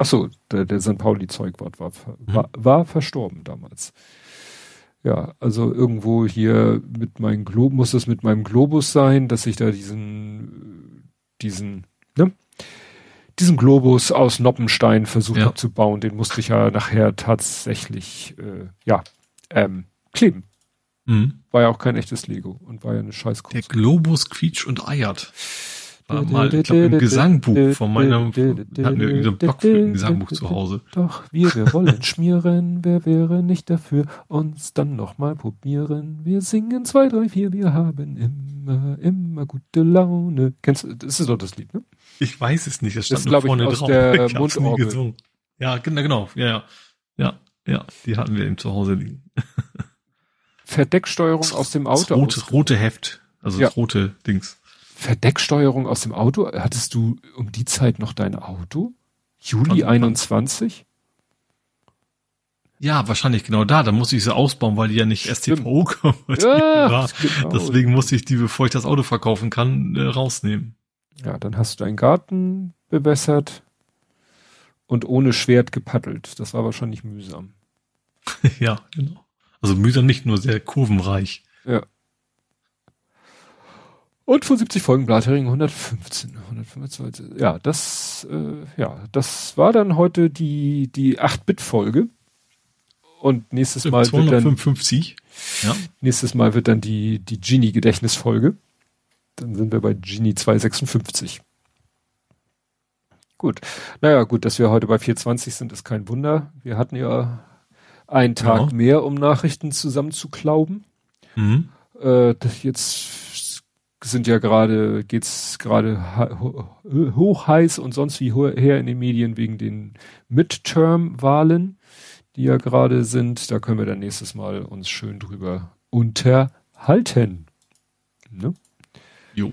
Ach so, der, der St. Pauli Zeugwart war, war, mhm. war verstorben damals. Ja, also irgendwo hier mit meinem Globus, muss es mit meinem Globus sein, dass ich da diesen, diesen, ne? Diesen Globus aus Noppenstein versucht ja. habe zu bauen, den musste ich ja nachher tatsächlich, äh, ja, ähm, kleben. Mhm. War ja auch kein echtes Lego und war ja eine scheiß Der Globus quietscht und eiert war mal, ich glaube, im Gesangbuch von meiner, hatten wir irgendwie so einen Block für ein Gesangbuch zu Hause. Doch, wir, wir wollen schmieren, wer wäre nicht dafür, uns dann nochmal probieren. Wir singen zwei, drei, vier, wir haben immer, immer gute Laune. Kennst du, das ist doch das Lied, ne? Ich weiß es nicht, das stand das, nur vorne ich, aus drauf. Der ich Mundorgel. Nie gesungen. Ja, genau, genau, ja, ja. Ja, ja, die hatten wir eben zu Hause liegen. Verdecksteuerung aus dem Auto. Das rote, rote Heft, also ja. das rote Dings. Verdecksteuerung aus dem Auto. Hattest du um die Zeit noch dein Auto? Juli wann, 21? Ja, wahrscheinlich genau da. Da musste ich sie ausbauen, weil die ja nicht STVO kommen. Ja, genau. Deswegen musste ich die, bevor ich das Auto verkaufen kann, äh, rausnehmen. Ja, dann hast du deinen Garten bewässert und ohne Schwert gepaddelt. Das war wahrscheinlich mühsam. ja, genau. Also mühsam nicht nur sehr kurvenreich. Ja. Und von 70 Folgen Blathering 115, 125. Ja, das, äh, ja, das war dann heute die, die 8-Bit-Folge. Und nächstes Mal 255. wird dann, ja. nächstes Mal wird dann die, die Genie-Gedächtnisfolge. Dann sind wir bei Genie 256. Gut. Naja, gut, dass wir heute bei 420 sind, ist kein Wunder. Wir hatten ja einen Tag ja. mehr, um Nachrichten zusammenzuklauben. Mhm. Äh, jetzt sind ja gerade, geht's gerade hoch heiß und sonst wie her in den Medien wegen den Midterm-Wahlen, die ja gerade sind. Da können wir dann nächstes Mal uns schön drüber unterhalten. Ne? Jo.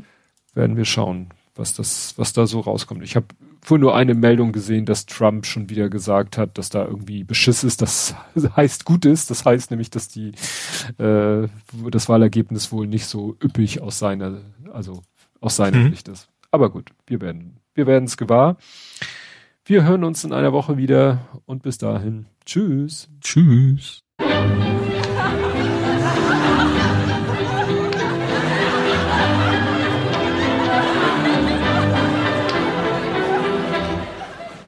Werden wir schauen, was das, was da so rauskommt. Ich habe vorhin nur eine Meldung gesehen, dass Trump schon wieder gesagt hat, dass da irgendwie Beschiss ist. Das heißt gut ist. Das heißt nämlich, dass die äh, das Wahlergebnis wohl nicht so üppig aus seiner, also aus seiner mhm. Sicht ist. Aber gut, wir werden, wir werden es gewahr. Wir hören uns in einer Woche wieder und bis dahin. Tschüss. Tschüss.